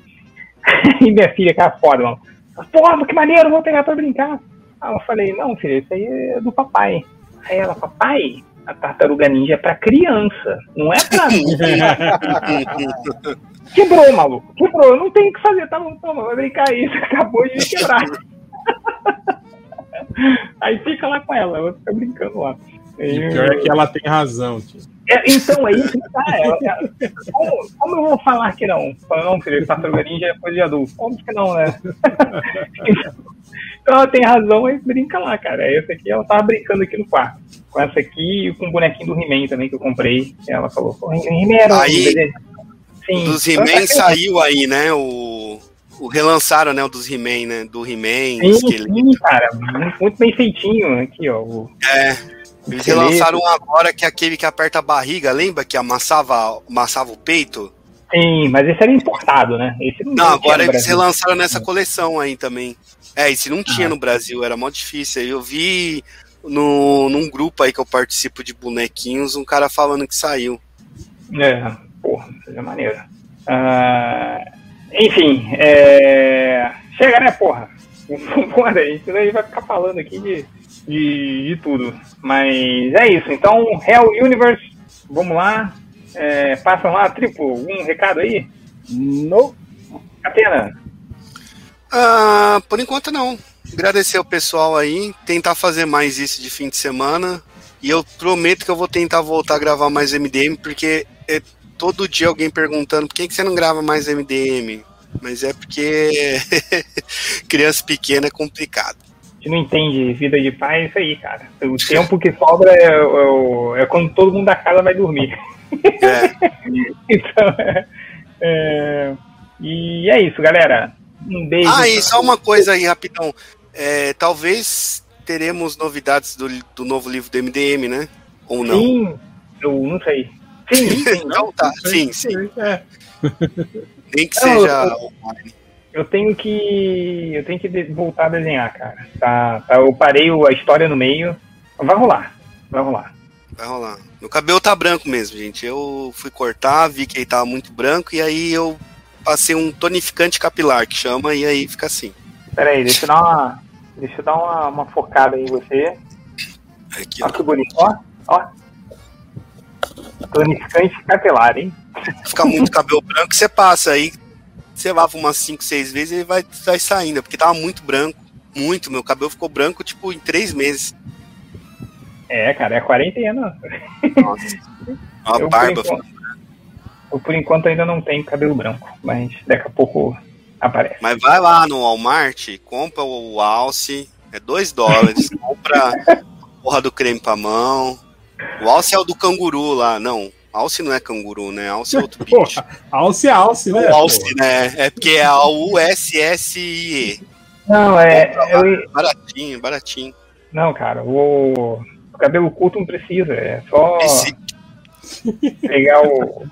e minha filha, cara, foda, mano. Porra, que maneiro, vou pegar pra brincar. Aí eu falei, não, filha, isso aí é do papai. Aí ela, papai, a tartaruga ninja é pra criança, não é pra mim. Quebrou, maluco. Quebrou. Eu não tenho o que fazer. Tá bom, toma, vai brincar isso. Acabou de quebrar. Aí fica lá com ela, ela fica brincando lá. E o pior é que ela tem razão, tio. É, então, é isso tá. Ela, como, como, eu vou falar que não? Não, filho, tartaruga ninja é coisa de adulto. Como que não, né? Então ela tem razão e brinca lá, cara. Essa aqui ela tava brincando aqui no quarto. Com essa aqui e com o bonequinho do He-Man também que eu comprei. Ela falou, pô, He-Man era Aí, Sim. Dos He-Man saiu aí, né? O, o relançaram, né? O dos He-Man, né? Do He-Man. Sim, sim, cara. Muito, muito, bem feitinho aqui, ó. O... É. Eles relançaram um agora que é aquele que aperta a barriga, lembra que amassava, amassava o peito? Sim, mas esse era importado, né? Esse não, não agora eles relançaram nessa coleção aí também. É, esse não tinha ah. no Brasil, era mó difícil. Eu vi no, num grupo aí que eu participo de bonequinhos, um cara falando que saiu. É, porra, seja maneiro. Uh, enfim, é... chega, né, porra? Porra, a gente vai ficar falando aqui de, de, de, tudo. Mas é isso. Então, Hell Universe, vamos lá. É, passam lá, triplo, um recado aí? No. Atena? Ah, por enquanto não. Agradecer o pessoal aí, tentar fazer mais isso de fim de semana. E eu prometo que eu vou tentar voltar a gravar mais MDM, porque é todo dia alguém perguntando por que, que você não grava mais MDM? Mas é porque criança pequena é complicado. Gente não entende vida de pai, é isso aí, cara. O tempo que sobra é, é, é quando todo mundo da casa vai dormir. É. então, é, é, e é isso, galera. Um beijo. Ah, e só uma coisa aí, rapidão. É, talvez teremos novidades do, do novo livro do MDM, né? Ou não? Sim, eu não sei. Sim, sim. então tá, sim, sim. É. Nem que seja online. Eu tenho que. Eu tenho que voltar a desenhar, cara. Tá, tá, eu parei a história no meio. Vai rolar. Vai rolar. Vai rolar. Meu cabelo tá branco mesmo, gente. Eu fui cortar, vi que ele tava muito branco, e aí eu passei um tonificante capilar, que chama, e aí fica assim. Pera aí, deixa eu dar uma, deixa eu dar uma, uma focada em você. Aqui, Olha que bonito, ó. ó. Tonificante capilar, hein? Fica muito cabelo branco, você passa aí, você lava umas 5, 6 vezes e ele vai, vai saindo, porque tava muito branco. Muito, meu cabelo ficou branco, tipo, em 3 meses. É, cara, é quarentena. Nossa. Uma barba. Por enquanto, eu, por enquanto, ainda não tenho cabelo branco, mas daqui a pouco aparece. Mas vai lá no Walmart, compra o alce, é 2 dólares, compra a porra do creme pra mão. O alce é o do canguru lá, não. Alce não é canguru, né? Alce é outro bicho. alce é alce, né? Alce, né? É porque é a U-S-S-I-E. Não, é. Eu... Baratinho, baratinho. Não, cara, o, o cabelo curto não precisa, é só. Esse... Pegar o.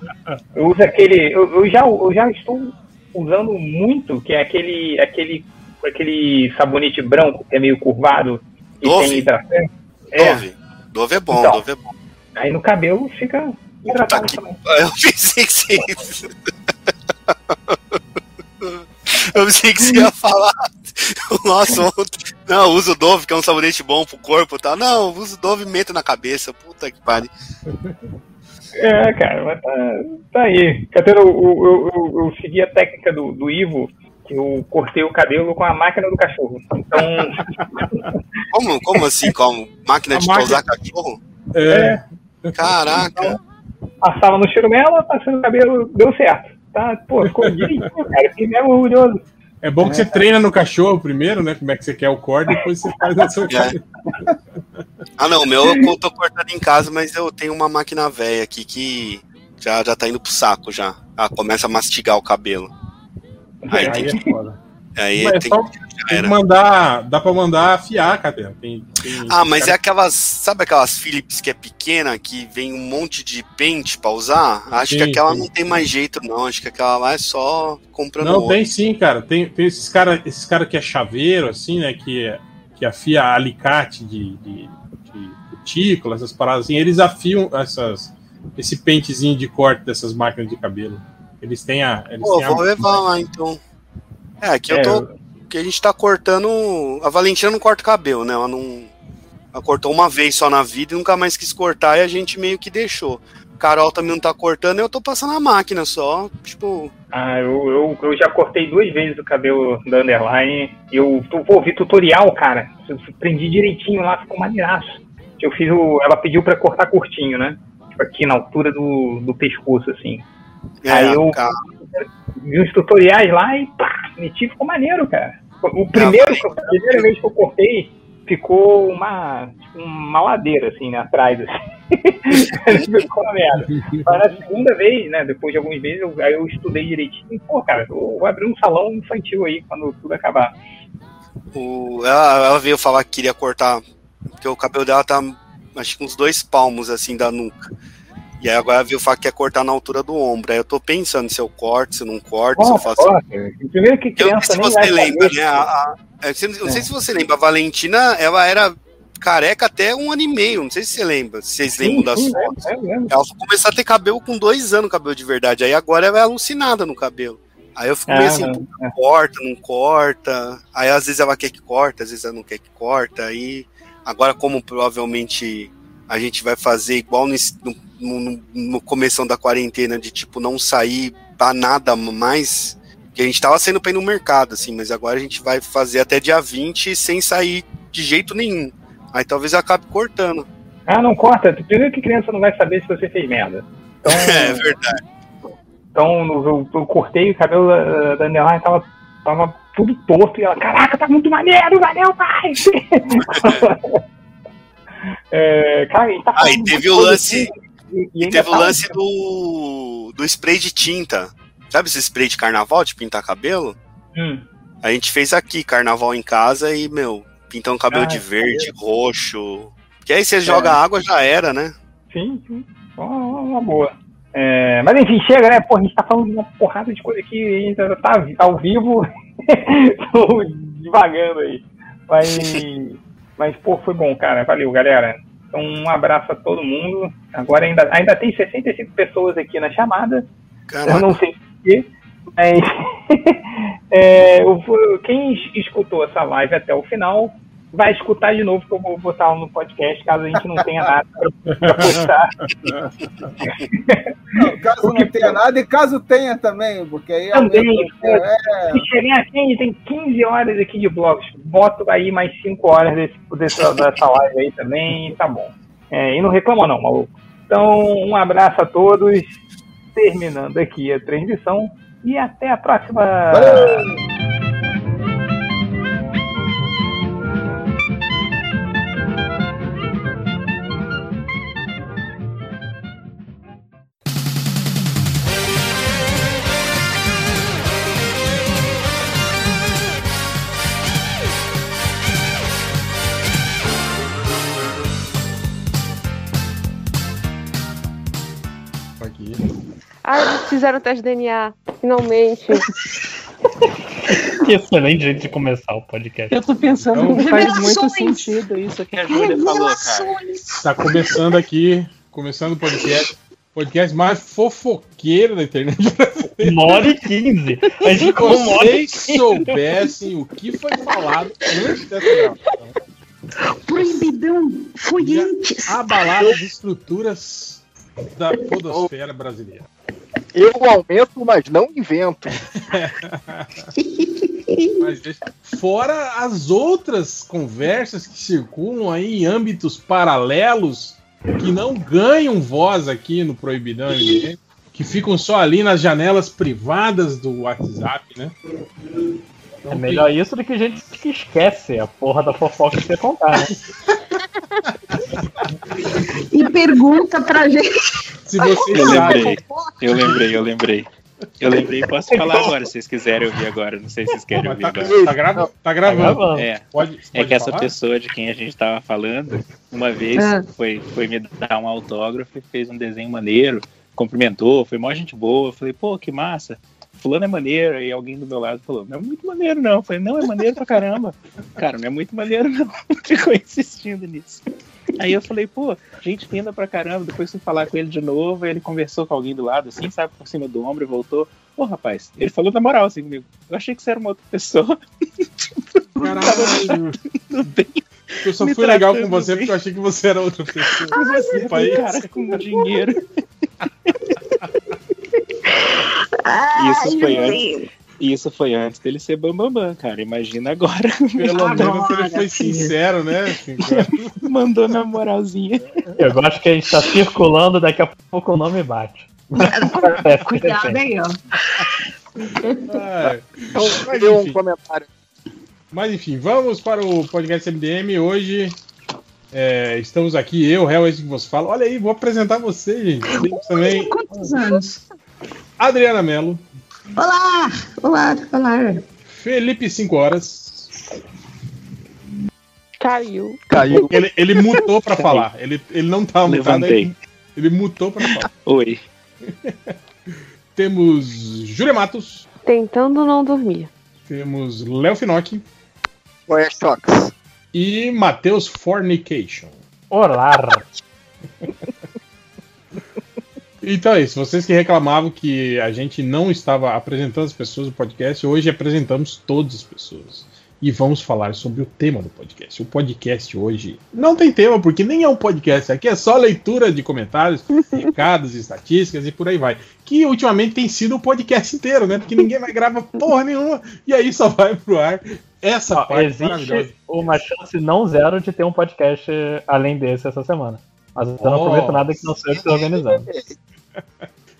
Eu uso aquele. Eu, eu, já, eu já estou usando muito, que é aquele, aquele, aquele sabonete branco que é meio curvado e Dove? tem hidratante. É. Dove. Dove é bom, então, Dove é bom. Aí no cabelo fica hidratado que... Eu pensei que você. Eu pensei que você ia falar. Nossa, não, uso o Dove, que é um sabonete bom pro corpo e tá? tal. Não, uso o Dove e meto na cabeça. Puta que pariu. É, cara, mas tá, tá aí. Catena, eu, eu, eu, eu, segui a técnica do, do Ivo, que eu cortei o cabelo com a máquina do cachorro. Então. como, como assim? Como? Máquina a de máquina... pausar cachorro? É. Caraca. Então, passava no churumela, passando o cabelo, deu certo. Tá, pô, ficou direitinho, cara. Fiquei mesmo orgulhoso. É bom que é, você treina no cachorro primeiro, né? Como é que você quer o corte, depois você faz na sua é. Ah, não, o meu eu tô cortando em casa, mas eu tenho uma máquina velha aqui que já, já tá indo pro saco já. Ela começa a mastigar o cabelo. Aí, aí tem é que... foda. Aí mas tem é só, que mandar, dá pra mandar afiar, cadê? Tem, tem ah, mas cara... é aquelas, sabe aquelas Philips que é pequena, que vem um monte de pente pra usar? Acho sim, que aquela sim. não tem mais jeito, não. Acho que aquela lá é só comprando. Não, outro. tem sim, cara. Tem, tem esses caras esses cara que é chaveiro, assim, né? Que, que afia alicate de, de, de cutícula, essas paradas assim. Eles afiam essas, esse pentezinho de corte dessas máquinas de cabelo. Eles têm a. Eles Pô, têm vou a... levar lá então. É, aqui é, eu tô. Que a gente tá cortando. A Valentina não corta cabelo, né? Ela não. Ela cortou uma vez só na vida e nunca mais quis cortar e a gente meio que deixou. Carol também não tá cortando, eu tô passando a máquina só, tipo. Ah, eu, eu, eu já cortei duas vezes o cabelo da Underline. Eu vou vi tutorial, cara. Eu prendi direitinho lá, ficou maneiraço. Eu fiz o. Ela pediu pra cortar curtinho, né? Tipo, aqui na altura do, do pescoço, assim. É, Aí eu cara. Vi uns tutoriais lá e pá, meti, ficou maneiro, cara. O primeiro, a primeira vez que eu cortei, ficou uma, tipo, uma ladeira, assim, né, atrás. Assim. ficou uma merda. Mas na segunda vez, né, depois de alguns meses, eu, aí eu estudei direitinho. E, pô, cara, eu vou abrir um salão infantil aí quando tudo acabar. O, ela, ela veio falar que queria cortar, porque o cabelo dela tá, acho que uns dois palmos, assim, da nuca. E aí agora viu falar que quer cortar na altura do ombro. Aí eu tô pensando se eu corto, se eu não corto, oh, se eu faço. Primeiro que criança eu não sei se você lembra, né? A, a, eu não sei é. se você lembra, a Valentina, ela era careca até um ano e meio. Não sei se você lembra, se vocês sim, lembram das sim, fotos. É, é ela começou a ter cabelo com dois anos, cabelo de verdade. Aí agora ela é alucinada no cabelo. Aí eu fico meio assim, não, é. corta, não corta. Aí às vezes ela quer que corta, às vezes ela não quer que corta. Aí agora, como provavelmente a gente vai fazer igual no, no, no começo da quarentena, de tipo, não sair pra nada mais. Que a gente tava saindo pra ir no mercado, assim, mas agora a gente vai fazer até dia 20 sem sair de jeito nenhum. Aí talvez acabe cortando. Ah, não corta. Primeiro que criança não vai saber se você fez merda. Então, é verdade. Então eu, eu cortei o cabelo da Daniela tava, tava tudo torto e ela, caraca, tá muito maneiro, valeu, pai! é, cara, tá ah, e teve o lance. E, e teve o lance do, do spray de tinta. Sabe esse spray de carnaval de pintar cabelo? Hum. A gente fez aqui, carnaval em casa, e, meu, pintando cabelo ah, de verde, é. roxo. Que aí você é. joga água, já era, né? Sim, sim. Uma, uma boa. É, mas enfim, chega, né? Pô, a gente tá falando de uma porrada de coisa aqui, a gente tá, tá ao vivo, tô devagando aí. Mas, mas, pô, foi bom, cara. Valeu, galera. Então, um abraço a todo mundo. Agora ainda, ainda tem 65 pessoas aqui na chamada. Caraca. Eu não sei porquê, mas é, quem escutou essa live até o final vai escutar de novo, que eu vou botar no podcast, caso a gente não tenha nada para postar. Não, caso porque, não tenha nada, e caso tenha também, porque aí também, é... Se chegar aqui, tem 15 horas aqui de blogs, boto aí mais 5 horas desse, desse, dessa live aí também, tá bom. É, e não reclama não, maluco. Então, um abraço a todos, terminando aqui a transmissão, e até a próxima! Valeu! Ai, fizeram o teste de DNA, finalmente. Que excelente jeito de começar o podcast. Eu tô pensando então, que faz muito sentido isso que a Júlia falou, cara. Tá começando aqui, começando o podcast. Podcast mais fofoqueiro da internet brasileira. 1 hora e 15. A gente Se vocês soubessem o que foi falado antes dessa gravação. Proibidão foi antes. Abalar as estruturas da podosfera brasileira. Eu aumento, mas não invento. mas, fora as outras conversas que circulam aí em âmbitos paralelos que não ganham voz aqui no Proibidão que ficam só ali nas janelas privadas do WhatsApp, né? Então, é melhor tem... isso do que gente que esquece a porra da fofoca que você contar, né? e pergunta pra gente. Se você eu lembrei, eu lembrei, eu lembrei. Eu lembrei, posso falar agora, se vocês quiserem ouvir agora. Não sei se vocês querem ouvir tá, agora. Tá, grava, tá gravando. É, pode, pode é que essa pessoa de quem a gente tava falando, uma vez ah. foi, foi me dar um autógrafo e fez um desenho maneiro, cumprimentou, foi mó gente boa. Eu falei, pô, que massa fulano é maneiro, e alguém do meu lado falou, não é muito maneiro não. Eu falei, não, é maneiro pra caramba. Cara, não é muito maneiro não. Ficou insistindo nisso. Aí eu falei, pô, gente linda pra caramba. Depois fui falar com ele de novo, ele conversou com alguém do lado, assim, sabe, por cima do ombro e voltou. Pô, rapaz, ele falou na moral assim comigo. Eu achei que você era uma outra pessoa. Caralho. Tudo bem. Eu só fui legal com você bem. porque eu achei que você era outra pessoa. Ai, Desculpa aí. Cara com dinheiro. Ai, isso foi antes. Isso foi antes dele ser bambambam, bam, bam, cara. Imagina agora. Pelo menos ele foi sincero, né? Mandou na moralzinha. Eu gosto que a gente tá circulando, daqui a pouco o nome bate. Cuidado aí, ó. É. Então, um comentário. Mas enfim, vamos para o podcast MDM. Hoje é, estamos aqui, eu, Real, esse que você fala. Olha aí, vou apresentar você, gente. Também Quantos anos? Adriana Mello, Olá! Olá, olá. Felipe 5 horas. Caiu. Caiu. Ele, ele mutou para falar. Ele, ele não tá mutado, ele, ele mutou para falar. Oi. Temos Júlia Matos, Tentando não dormir. temos Léo Finocchi Oi, Chox. e Matheus Fornication. Olá! Então é isso. Vocês que reclamavam que a gente não estava apresentando as pessoas do podcast, hoje apresentamos todas as pessoas. E vamos falar sobre o tema do podcast. O podcast hoje não tem tema, porque nem é um podcast. Aqui é só leitura de comentários, recados, estatísticas e por aí vai. Que ultimamente tem sido o podcast inteiro, né? Porque ninguém mais grava porra nenhuma. E aí só vai pro ar essa Ó, parte maravilhosa. existe uma chance não zero de ter um podcast além desse essa semana. Mas eu não Oh. prometo nada que não seja que organizando.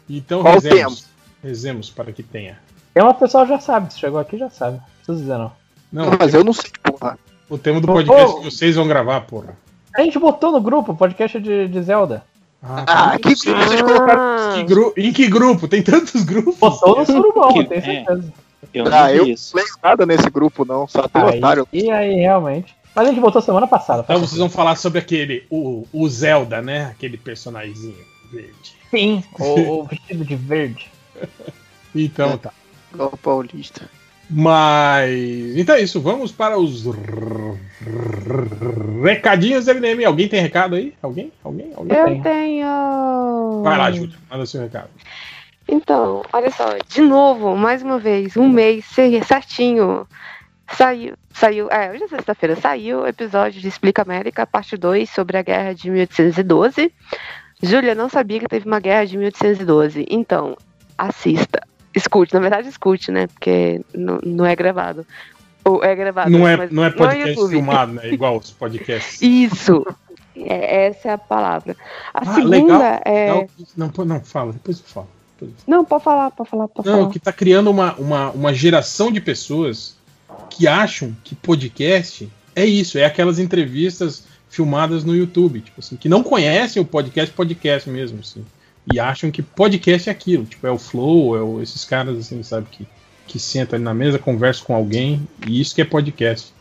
Então Qual rezemos. Rezemos para que tenha. Tem uma pessoa já sabe, se chegou aqui já sabe. Não preciso dizer não. Não, Mas eu não sei, porra. o tema do podcast oh. que vocês vão gravar, porra. A gente botou no grupo podcast de, de Zelda. Ah, que grupo vocês colocaram? Que gru- Em que grupo? Tem tantos grupos. Botou no surubom, Que- tenho é. certeza. Eu não Ah, eu isso. não leio nada nesse grupo, não. Só tem Aí, otário. e aí, realmente. Mas a gente botou semana passada. Então vocês vão falar sobre aquele, o, o Zelda, né? Aquele personagemzinho verde. Sim, o, o vestido de verde. Então tá. Igual o Paulista. Mas. Então é isso, vamos para os recadinhos do MDM. Alguém tem recado aí? Alguém? Alguém? Alguém? Eu tenho. tenho. Vai lá, Júlia, manda seu recado. Então, olha só, de novo, mais uma vez, um mês certinho. Saiu, saiu, é, hoje é sexta-feira, saiu o episódio de Explica América, parte 2, sobre a guerra de 1812. Júlia não sabia que teve uma guerra de 1812, então, assista. Escute, na verdade escute, né? Porque não, não é gravado. Ou é gravado. Não é, mas não é podcast YouTube. filmado, né? Igual os podcasts. Isso. É, essa é a palavra. A Ah, segunda legal, é. Não, não, não, fala, depois eu falo. Não, pode falar, pode falar, pode Não, falar. que tá criando uma, uma, uma geração de pessoas que acham que podcast é isso, é aquelas entrevistas filmadas no YouTube, tipo assim, que não conhecem o podcast, podcast mesmo, assim, e acham que podcast é aquilo, tipo, é o Flow, é o- esses caras, assim, sabe, que, que sentam ali na mesa, conversam com alguém, e isso que é podcast.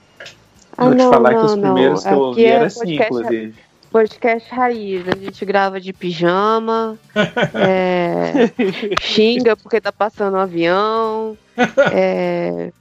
Ah, Vou te não, falar que não, os não. primeiros que eu ouvi é era assim, inclusive. Podcast raiz, a gente grava de pijama, é, xinga porque tá passando um avião, é,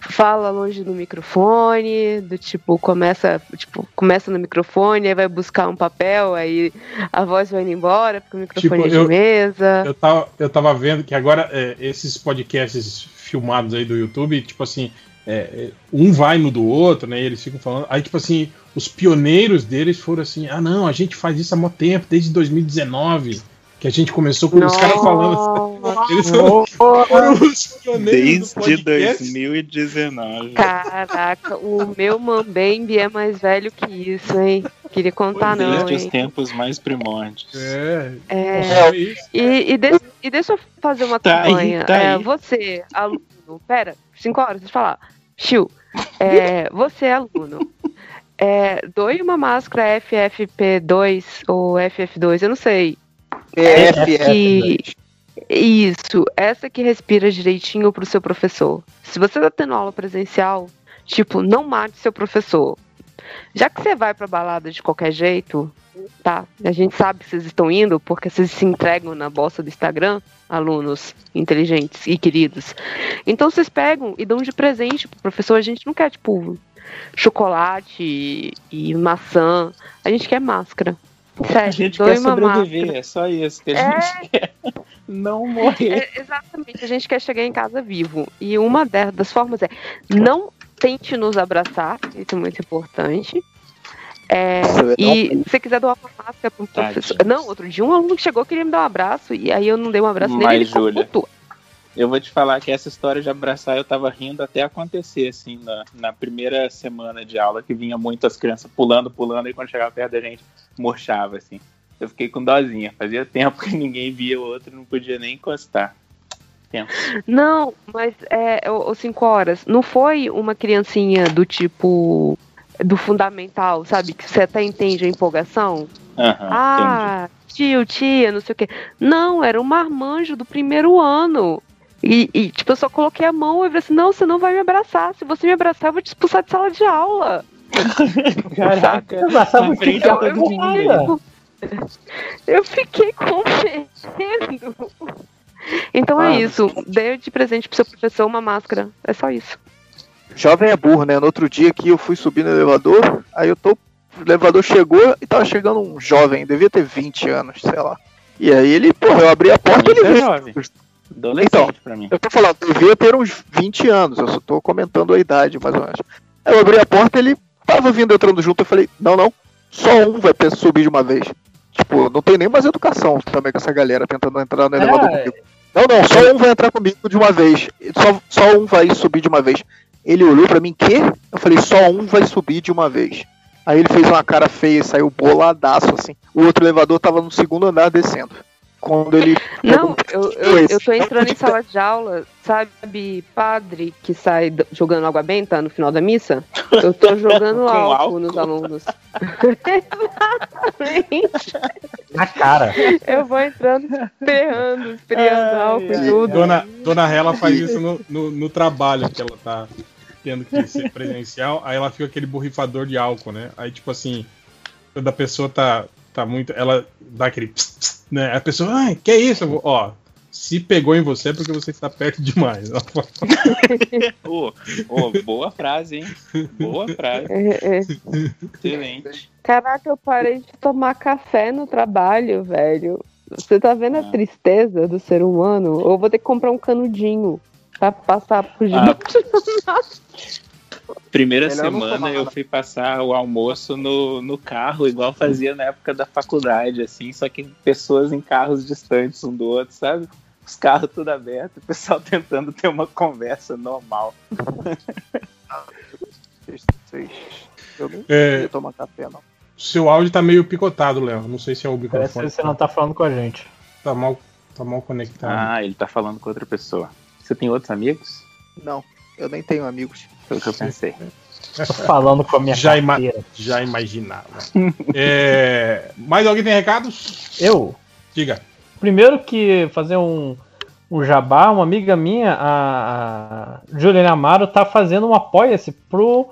fala longe do microfone, do tipo, começa, tipo, começa no microfone, aí vai buscar um papel, aí a voz vai indo embora, porque o microfone Tipo, é de eu- mesa. Eu tava, eu tava vendo que agora é, esses podcasts filmados aí do YouTube, tipo assim, é, é, um vai no do outro, né? E eles ficam falando. Aí, tipo assim, os pioneiros deles foram assim: ah, não, a gente faz isso há muito tempo, desde 2019, que a gente começou com os caras falando. Eles foram, foram os pioneiros Desde podcast. 2019. Caraca, o meu Mambembe é mais velho que isso, hein? Queria contar não, Desde os hein? tempos mais primórdios. É, É, é isso. E, e, de- e deixa eu fazer uma Tá aí, campanha. tá É, aí. você, aluno, pera, cinco horas, deixa eu falar. Chiu, é, você, aluno, é, doe uma máscara FFP2 ou FF2, eu não sei. PFF. que- Isso, essa que respira direitinho pro seu professor. Se você tá tendo aula presencial, tipo, não mate seu professor. Já que você vai pra balada de qualquer jeito, tá? A gente sabe que vocês estão indo porque vocês se entregam na bosta do Instagram, alunos inteligentes e queridos. Então vocês pegam e dão de presente pro professor. A gente não quer, tipo, chocolate e, e maçã. A gente quer máscara. Sério, A gente quer uma sobreviver, máscara. é só isso que a É. gente quer. Não morrer. É, exatamente, a gente quer chegar em casa vivo. E uma das formas é não tente nos abraçar, isso é muito importante. É, e se você quiser doar uma máscara para um professor. Não, outro dia um aluno que chegou queria me dar um abraço, e aí eu não dei um abraço nele, Mas, ele ficou Júlia, puto. Eu vou te falar que essa história de abraçar eu tava rindo até acontecer, assim, na, na primeira semana de aula, que vinha muitas crianças pulando, pulando, e quando chegava perto da gente, murchava, assim. Eu fiquei com dozinha. Fazia tempo que ninguém via o outro, não podia nem encostar. Tempo. Não, mas é, o 5 horas, não foi uma criancinha do tipo do fundamental, sabe? Que você até entende a empolgação. Aham, ah, tio, tia, não sei o quê. Não, era um marmanjo do primeiro ano. E, e, tipo, eu só coloquei a mão e falei assim, não, você não vai me abraçar. Se você me abraçar, eu vou te expulsar de sala de aula. Caraca, Eu o frente todo todo mundo. mundo. Eu fiquei com medo. Então Ah, é isso. Dê de presente pro seu professor uma máscara. É só isso. Jovem é burro, né? No outro dia que eu fui subir no elevador, aí eu tô. O elevador chegou e tava chegando um jovem, devia ter 20 anos, sei lá. E aí ele, porra, eu abri a porta e ele é veio. jovem. Adolescente Então, pra mim. Eu tô falando, devia ter uns 20 anos, eu só tô comentando a idade, mais ou menos. Aí eu abri a porta ele tava vindo entrando junto, eu falei, não, não, só um vai ter- subir de uma vez. Tipo, não tem nem mais educação também com essa galera tentando entrar no elevador É. comigo. Não, não, só um vai entrar comigo de uma vez. Só, só um vai subir de uma vez. Ele olhou pra mim, quê? Eu falei, só um vai subir de uma vez. Aí ele fez uma cara feia e saiu boladaço, assim. O outro elevador tava no segundo andar descendo. Quando ele. Não, eu, eu, eu tô entrando em sala de aula, sabe, padre que sai jogando água benta no final da missa? Eu tô jogando álcool, álcool. nos alunos. Exatamente. Na cara. Eu vou entrando, ferrando, esfriando álcool e tudo. Dona, Dona Hela faz isso no, no, no trabalho que ela tá tendo que ser presencial, aí ela fica aquele borrifador de álcool, né? Aí, tipo assim, quando a pessoa tá, tá muito. Ela dá aquele. Pss, pss, né? A pessoa, ai, que é isso? Vou- Ó, se pegou em você é porque você está perto demais. Ô, ô, boa frase, hein? Boa frase. É, é. Excelente. Caraca, eu parei de tomar café no trabalho, velho. Você tá vendo a Ah. tristeza do ser humano? Ou eu vou ter que comprar um canudinho pra passar por Ah. Primeira Melhor semana eu fui passar o almoço no, no carro, igual fazia na época da faculdade, assim, só que pessoas em carros distantes um do outro, sabe? Os carros tudo abertos, o pessoal tentando ter uma conversa normal. Vocês- Eu não É. tomar café, não. seu áudio tá meio picotado, Léo. Não sei se é o Parece microfone. que você não tá falando com a gente. Tá mal, tá mal conectado. Ah, ele tá falando com outra pessoa. Você tem outros amigos? Não, eu nem tenho amigos. Foi o que eu pensei. Tô falando com a minha Já ima-. Já imaginava. É, mais alguém tem recados? Eu? Diga. Primeiro que fazer um, um jabá, uma amiga minha, a, a Juliana Amaro, tá fazendo um apoia-se pro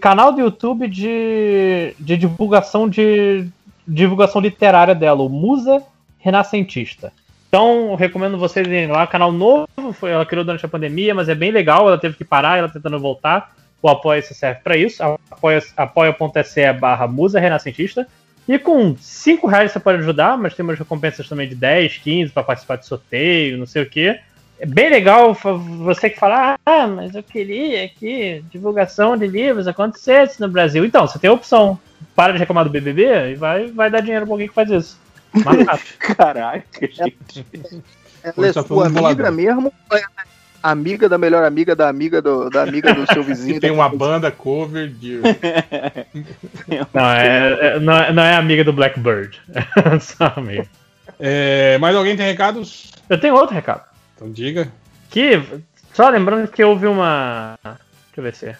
canal do YouTube de, de divulgação de divulgação literária dela, o Musa Renascentista. Então, recomendo vocês irem lá, canal novo, foi, ela criou durante a pandemia, mas é bem legal, ela teve que parar, ela tentando voltar. O apoia-se serve para isso, apoia- apoia.se barra Musa Renascentista. E com 5 reais você pode ajudar, mas tem umas recompensas também de 10, 15 para participar de sorteio, não sei o que. É bem legal você que fala, ah, mas eu queria que divulgação de livros acontecesse no Brasil. Então, você tem a opção. Para de reclamar do BBB e vai, vai dar dinheiro pra alguém que faz isso. Rápido. Caraca, gente. Ela é tá sua amiga boladão. mesmo? ou é Amiga da melhor amiga da amiga do, da amiga do seu vizinho? Tem uma banda cover de. Não, é, é- não, é, não é amiga do Blackbird. Só amiga. É, mais alguém tem recados? Eu tenho outro recado. Então diga. Que, só lembrando que houve uma. Deixa eu ver se é.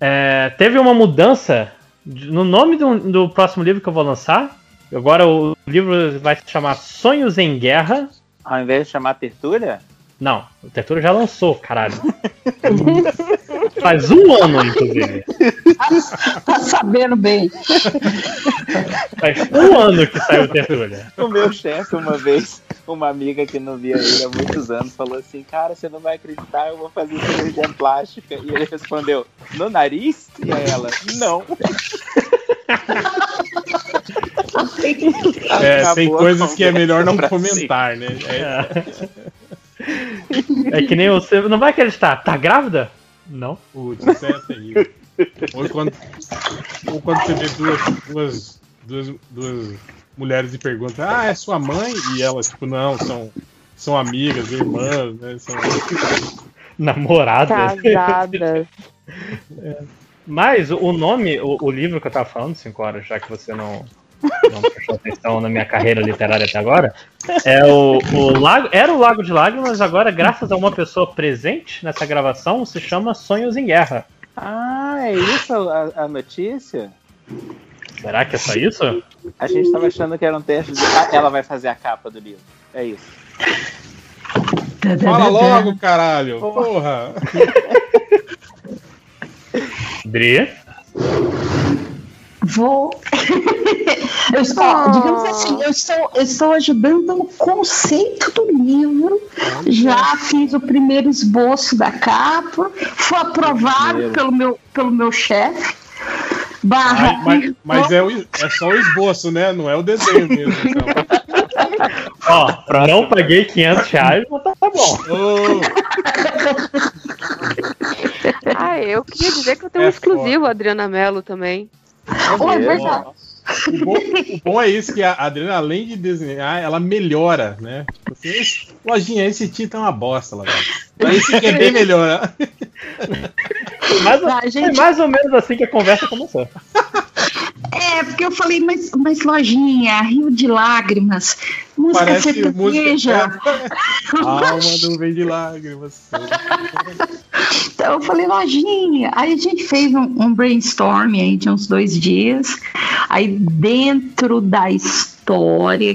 É, teve uma mudança de- no nome do, do próximo livro que eu vou lançar. Agora o livro vai se chamar Sonhos em Guerra. Ao invés de chamar Tertúlia, Não, o Tertúlio já lançou, caralho. Faz um ano, inclusive. Tá sabendo bem. Faz um ano que saiu o Tertúlio. o meu chefe, uma vez, uma amiga que não via ele há muitos anos, falou assim: Cara, você não vai acreditar, eu vou fazer cirurgia plástica. E ele respondeu: No nariz? E ela: Não. É, tem coisas que é melhor não comentar, né? É, É que nem você. Não vai acreditar. Tá grávida? Não. putz, isso é terrível. Ou quando, ou quando você vê duas, duas, duas, duas mulheres e pergunta, ah, é sua mãe? E elas, tipo, não, são, são amigas, irmãs, né? São... Namorada. Casadas. Mas o nome, o, o livro que eu tava falando, 5 horas, já que você não, não prestou atenção na minha carreira literária até agora, é o, o Lago, era o Lago de Lágrimas, agora, graças a uma pessoa presente nessa gravação, se chama Sonhos em Guerra. Ah, é isso a, a notícia? Será que é só isso? A gente estava achando que era um teste de. Ah, ela vai fazer a capa do livro. É isso. Fala logo, caralho! Porra! Dri? Vou. eu estou, digamos assim, eu estou, eu estou ajudando no conceito do livro. Já fiz o primeiro esboço da capa, foi aprovado pelo meu, pelo meu chefe. Barra. Ai, mas mas é, o, é só o esboço, né? Não é o desenho mesmo. Então. Ó, não paguei 500 reais, mas tá, tá bom. Oh, Ah, eu queria dizer que eu tenho É um exclusivo, Adriana Mello, também. Oh, é verdade. o, bom, o bom é isso que a Adriana, além de desenhar, ela melhora, né? Porque esse, lojinha, esse título é uma bosta, lá. Esse que é bem melhor. né? Mas, Foi gente- mais ou menos assim que a conversa começou. É, porque eu falei, mas, mas lojinha, Rio de Lágrimas, música Parece sertaneja. música. Alma não vem de lágrimas. Então eu falei, lojinha. Aí a gente fez um, um brainstorm aí de uns dois dias. Aí dentro da história,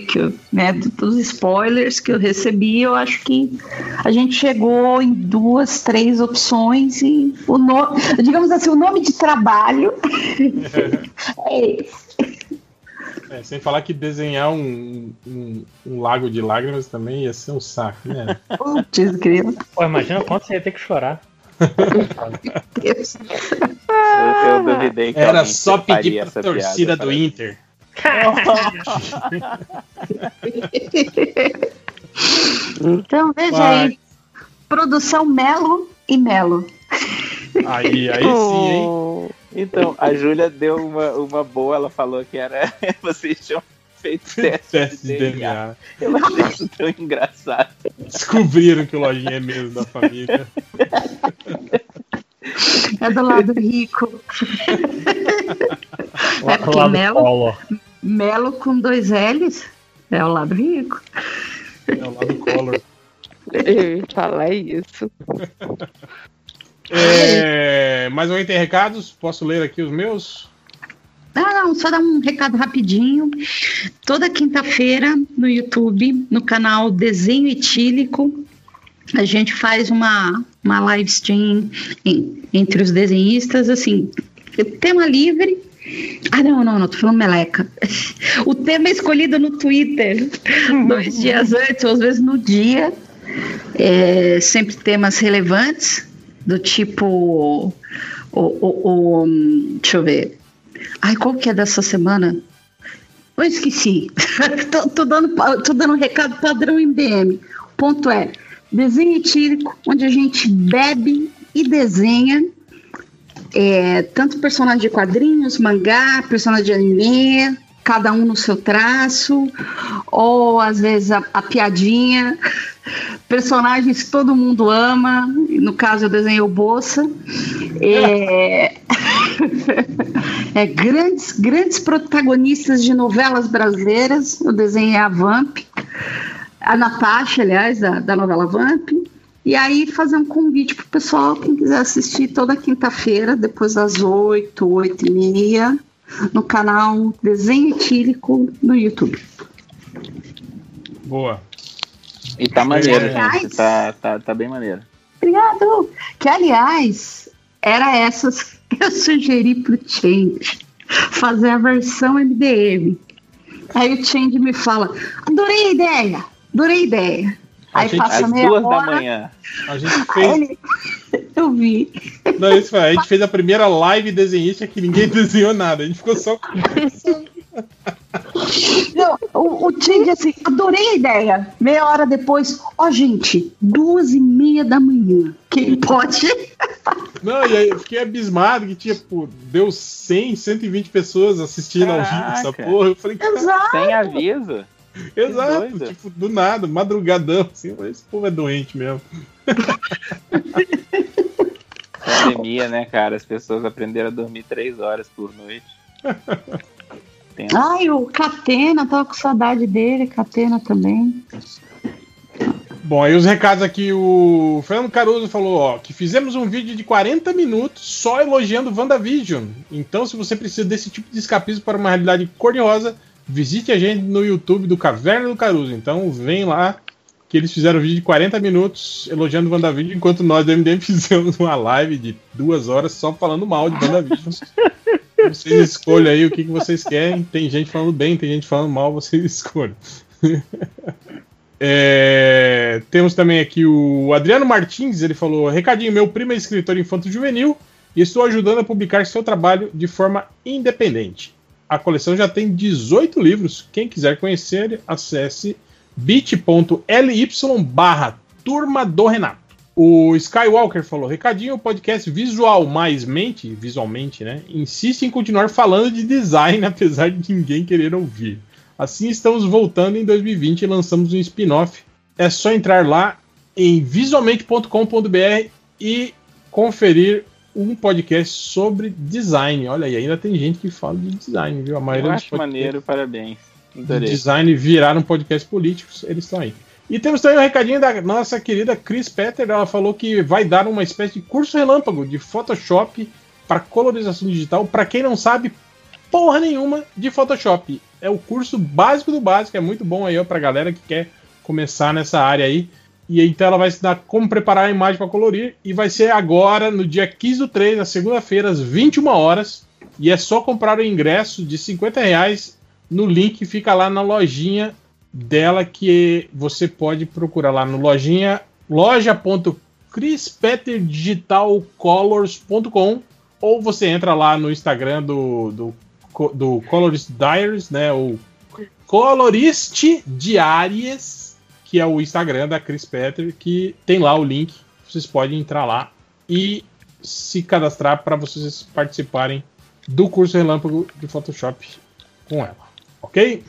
que eu, né, dos spoilers que eu recebi, eu acho que a gente chegou em duas, três opções e o nome, digamos assim, o nome de trabalho é esse. É, sem falar que desenhar um, um, um lago de lágrimas também ia ser um saco, né? Putz, grilo. Pô, imagina quanto você ia ter que chorar. Deus. Eu, eu duvidei que Era só pedir pra torcida do. Inter. Então veja Vai. aí. Produção Melo e Melo. Aí, aí sim, hein? Oh, Então, a Júlia deu uma, uma boa, ela falou que era. Vocês tinham feito teste, de DNA. DNA. Eu achei isso tão engraçado. Descobriram que o lojinha é mesmo da família. É do lado rico. É porque lado Melo, Collor. Melo com dois L's é o lado rico. É o lado Collor. eu ia falar isso. É, mais alguém tem recados? Posso ler aqui os meus? Ah, não, só dar um recado rapidinho. Toda quinta-feira no YouTube, no canal Desenho Etílico, a gente faz uma, uma live stream em- entre os desenhistas, assim, tema livre. Ah, não, não, não, tô falando meleca. O tema é escolhido no Twitter, dois dias antes, ou às vezes no dia. É, sempre temas relevantes, do tipo. O, o, o- deixa eu ver. Ai, qual que é dessa semana? Eu esqueci. tô, tô dando, tô dando um recado padrão MDM. O ponto é: desenho etílico, onde a gente bebe e desenha. é, tanto personagem de quadrinhos, mangá, personagem de anime, cada um no seu traço, ou às vezes a, a piadinha, personagens que todo mundo ama, no caso eu desenhei o Bolsa. É, é, grandes, grandes protagonistas de novelas brasileiras. Eu desenhei a Vamp, a Natasha, aliás, da, da novela Vamp. E aí fazer um convite pro pessoal, quem quiser assistir toda quinta-feira, depois das 8, 8 e meia, no canal Desenho Etílico no YouTube. Boa. E tá maneiro, Aliás- gente. Tá, tá, tá bem maneiro. Obrigado! Que, aliás, era essas que eu sugeri pro Change. Fazer a versão MDM. Aí o Change me fala, adorei a ideia, adorei a ideia. Aí gente- passa Às meia duas da hora, manhã. A gente fez. ele... Eu vi. Não, isso foi, a gente fez a primeira live desenhista que ninguém desenhou nada. A gente ficou só. Não, o, o Change assim, adorei a ideia. Meia hora depois, ó gente, duas e meia da manhã. Quem pode? Não, e aí eu fiquei abismado que tinha, pô, deu 100, 120 pessoas assistindo ao vivo essa Caraca. porra. Eu falei, Exato. Sem aviso. Exato, tipo, do nada, madrugadão, assim. Esse povo é doente mesmo. Pandemia, né, cara? As pessoas aprenderam a dormir três horas por noite. Ai, o Catena, tava com saudade dele, Catena também. Bom, aí os recados aqui, o Fernando Caruso falou, ó, que fizemos um vídeo de 40 minutos só elogiando WandaVision. Então, se você precisa desse tipo de escapismo para uma realidade cor-de-rosa, visite a gente no YouTube do Caverna do Caruso. Então, vem lá, que eles fizeram um vídeo de 40 minutos elogiando WandaVision, enquanto nós do MDM fizemos uma live de duas horas só falando mal de WandaVision. vocês escolhem aí o que, que vocês querem. Tem gente falando bem, tem gente falando mal, vocês escolhem. É, temos também aqui o Adriano Martins, ele falou: Recadinho, meu primo é escritor infanto-juvenil e estou ajudando a publicar seu trabalho de forma independente. A coleção já tem 18 livros. Quem quiser conhecer, acesse bit.ly barra Turma do Renato. O Skywalker falou: Recadinho, o podcast visual mais mente, visualmente, né? Insiste em continuar falando de design, apesar de ninguém querer ouvir. Assim estamos voltando em 2020 e lançamos um spin-off. É só entrar lá em visualmente.com.br e conferir um podcast sobre design. Olha aí, ainda tem gente que fala de design, viu? A maioria Eu acho maneiro, parabéns. Adorei. De design viraram podcast políticos, eles estão aí. E temos também um recadinho da nossa querida Chris Petter. Ela falou que vai dar uma espécie de curso relâmpago de Photoshop para colorização digital. Para quem não sabe, porra nenhuma de Photoshop é o curso básico do básico, é muito bom aí ó, pra galera que quer começar nessa área aí. E então ela vai ensinar como preparar a imagem para colorir. E vai ser agora, no dia 15 do 3, na segunda-feira, às 21 horas. E é só comprar o ingresso de 50 reais no link que fica lá na lojinha dela, que você pode procurar lá no lojinha loja.crispetterdigitalcolors.com ou você entra lá no Instagram do, do do Colorist Diaries, né? O Colorist Diárias, que é o Instagram da Chris Petter, que tem lá o link. Vocês podem entrar lá e se cadastrar para vocês participarem do curso relâmpago de Photoshop com ela, ok?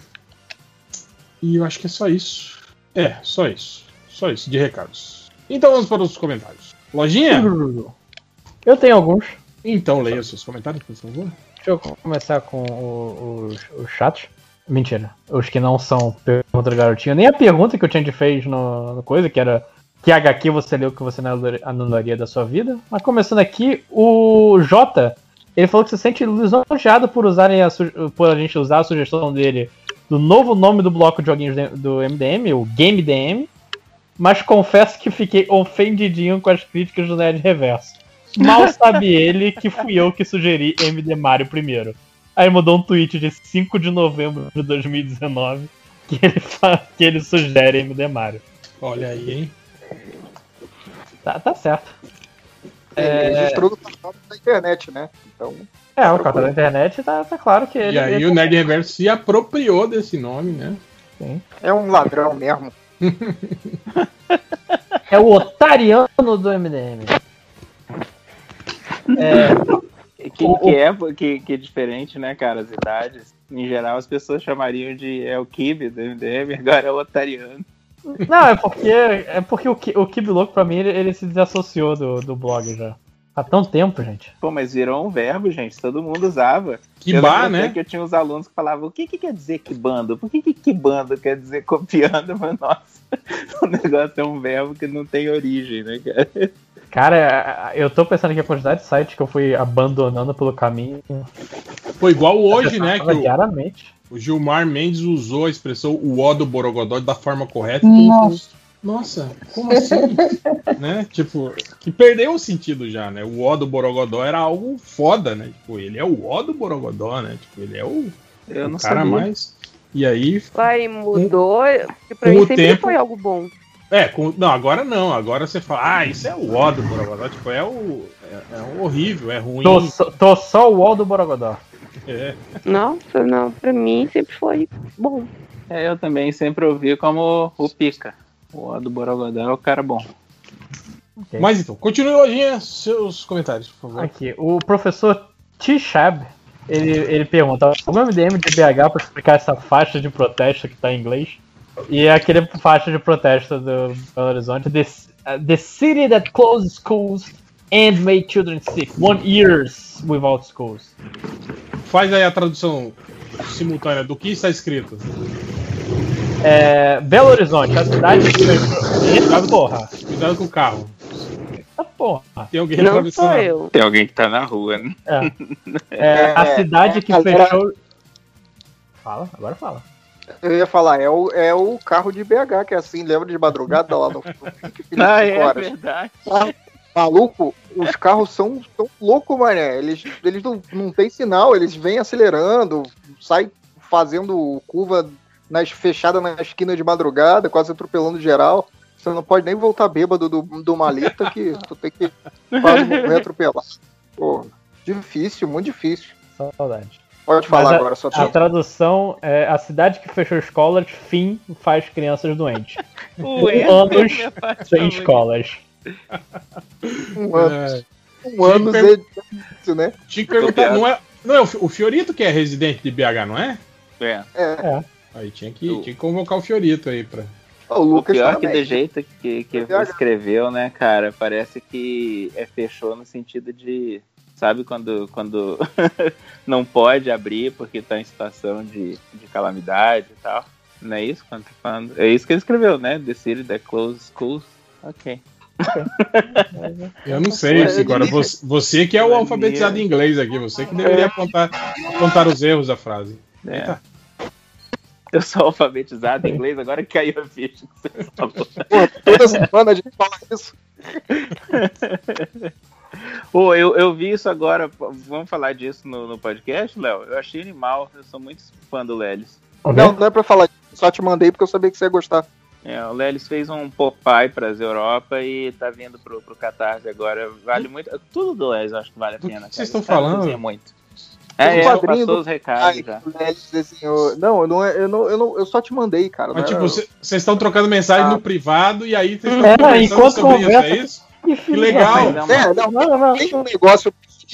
E eu acho que é só isso. É, só isso. Só isso de recados. Então vamos para os comentários. Lojinha? Eu tenho alguns. Então leia os seus comentários, por favor. Deixa eu começar com os, os chatos. Mentira. Os que não são pergunta do garotinho. Nem a pergunta que o Change fez no, no coisa, que era que HQ você leu que você não anularia da sua vida. Mas começando aqui, o Jota, ele falou que se sente lisonjeado por usarem a, por a gente usar a sugestão dele do novo nome do bloco de joguinhos do MDM, o Game DM, mas confesso que fiquei ofendidinho com as críticas do Nerd Reverso. Mal sabe ele que fui eu que sugeri MD Mario primeiro. Aí mudou um tweet de 5 de novembro de 2019 que ele, que ele sugere MD Mario. Olha aí, hein? Tá, tá certo. Ele é... registrou no passado da internet, né? Então. É, o cartão da internet tá, tá claro que ele. E aí ele... o Nerd Reverso se apropriou desse nome, né? Sim. É um ladrão mesmo. é o otariano do MDM. É, que, que, é, que, que é diferente, né, cara? As idades. Em geral, as pessoas chamariam de é o Kibe do MDM, agora é o Otariano. Não, é porque, é porque o, o Kibe Louco, pra mim, ele, ele, se desassociou do, do blog já. Há tão tempo, gente. Pô, mas virou um verbo, gente. Todo mundo usava. Kibar, né? que eu tinha uns alunos que falavam, o que, que quer dizer kibando? Por que, que kibando quer dizer copiando? Mas, nossa, o negócio é um verbo que não tem origem, né, cara? Cara, eu tô pensando que a quantidade de sites que eu fui abandonando pelo caminho. Foi igual hoje, né? Que diariamente. O, Gilmar Mendes usou a expressão o ó do Borogodó da forma correta. Nossa. Nossa, como assim? né? Tipo, que perdeu o sentido já, né? O ó do Borogodó era algo foda, né? Tipo, ele é o ó do Borogodó, né? Tipo, ele é o, eu o cara sabia. mais. E aí. Vai, mudou. Um, pra mim sempre tempo, foi algo bom. É, com, não, agora não. Agora você fala, ah, isso é o ó do Borogodó. Tipo, é o. É, é horrível, é ruim. Tô, tô só o ó do Borogodó. É. Nossa, não, pra mim sempre foi bom. É, eu também sempre ouvi como o Pica. O ó do Borogodó é o cara bom. Okay. Mas então, continue lojinha, seus comentários, por favor. Aqui, o professor T-Shab, ele, ele pergunta: o MDM de BH para explicar essa faixa de protesto que tá em inglês? E é aquele faixa de protesto do Belo Horizonte. The, uh, the city that closed schools and made children sick. One years without schools. Faz aí a tradução. simultânea do que está escrito. É, Belo Horizonte, a cidade que Cuidado, porra. Cuidado com o carro. Eita porra. Tem alguém Não sou eu. Tem alguém que tá na rua, né? É, a É, cidade é, que fechou. Fala, agora fala. Eu ia falar, é o, é o carro de BH, que é assim, lembra de madrugada lá no. Ah, é horas. verdade. Maluco, os carros são tão loucos, mané. Eles, eles não, não tem sinal, eles vêm acelerando, saem fazendo curva nas, fechada na esquina de madrugada, quase atropelando geral. Você não pode nem voltar bêbado do, do maleta que tu tem que quase morrer atropelado. Pô, difícil, muito difícil. Saudade. Pode falar a- agora, só A tradução é a cidade que fechou escolas, fim faz crianças doentes. Ué, anos parte sem escolas. um ano, É, um ano per- é isso, né? tinha que perguntar, não é, não é o Fi- o Fiorito que é residente de BH, não é? É. É. Aí tinha que, tinha que convocar o Fiorito aí pra. O O Lucas pior que também. do jeito que, que escreveu, né, cara, parece que é fechou no sentido de. Sabe quando, quando não pode abrir porque tá em situação de, de calamidade e tal? Não é isso quando tá falando? É isso que ele escreveu, né? The city that closes schools. Ok. Eu não sei, É, agora você, você que é o alfabetizado em inglês aqui, você que deveria apontar, apontar os erros da frase. É. Eita. Eu sou alfabetizado em inglês, agora que caiu a ficha que você falou. Pô, toda semana a gente fala isso. Pô, eu, eu vi isso agora. Vamos falar disso no, no podcast, Léo? Eu achei animal. Eu sou muito fã do Lelis. Não, não é pra falar disso. Só te mandei porque eu sabia que você ia gostar. É, o Lelis fez um Popeye para as Europa e tá vindo pro, pro Catarse agora. Vale muito. Tudo do Lelis eu acho que vale a pena. que vocês cara. estão cara falando? muito. Um É, é, quadrinho passou do- os recados Ai, já. o Lelis desenhou. Não, eu não, é- eu não, eu não, eu só te mandei, cara. Mas tipo, era- vocês estão trocando mensagem Ah. no privado e aí vocês estão É, conversando sobre isso, conversa- é isso? Que Que legal! É não, Não, não. tem um negócio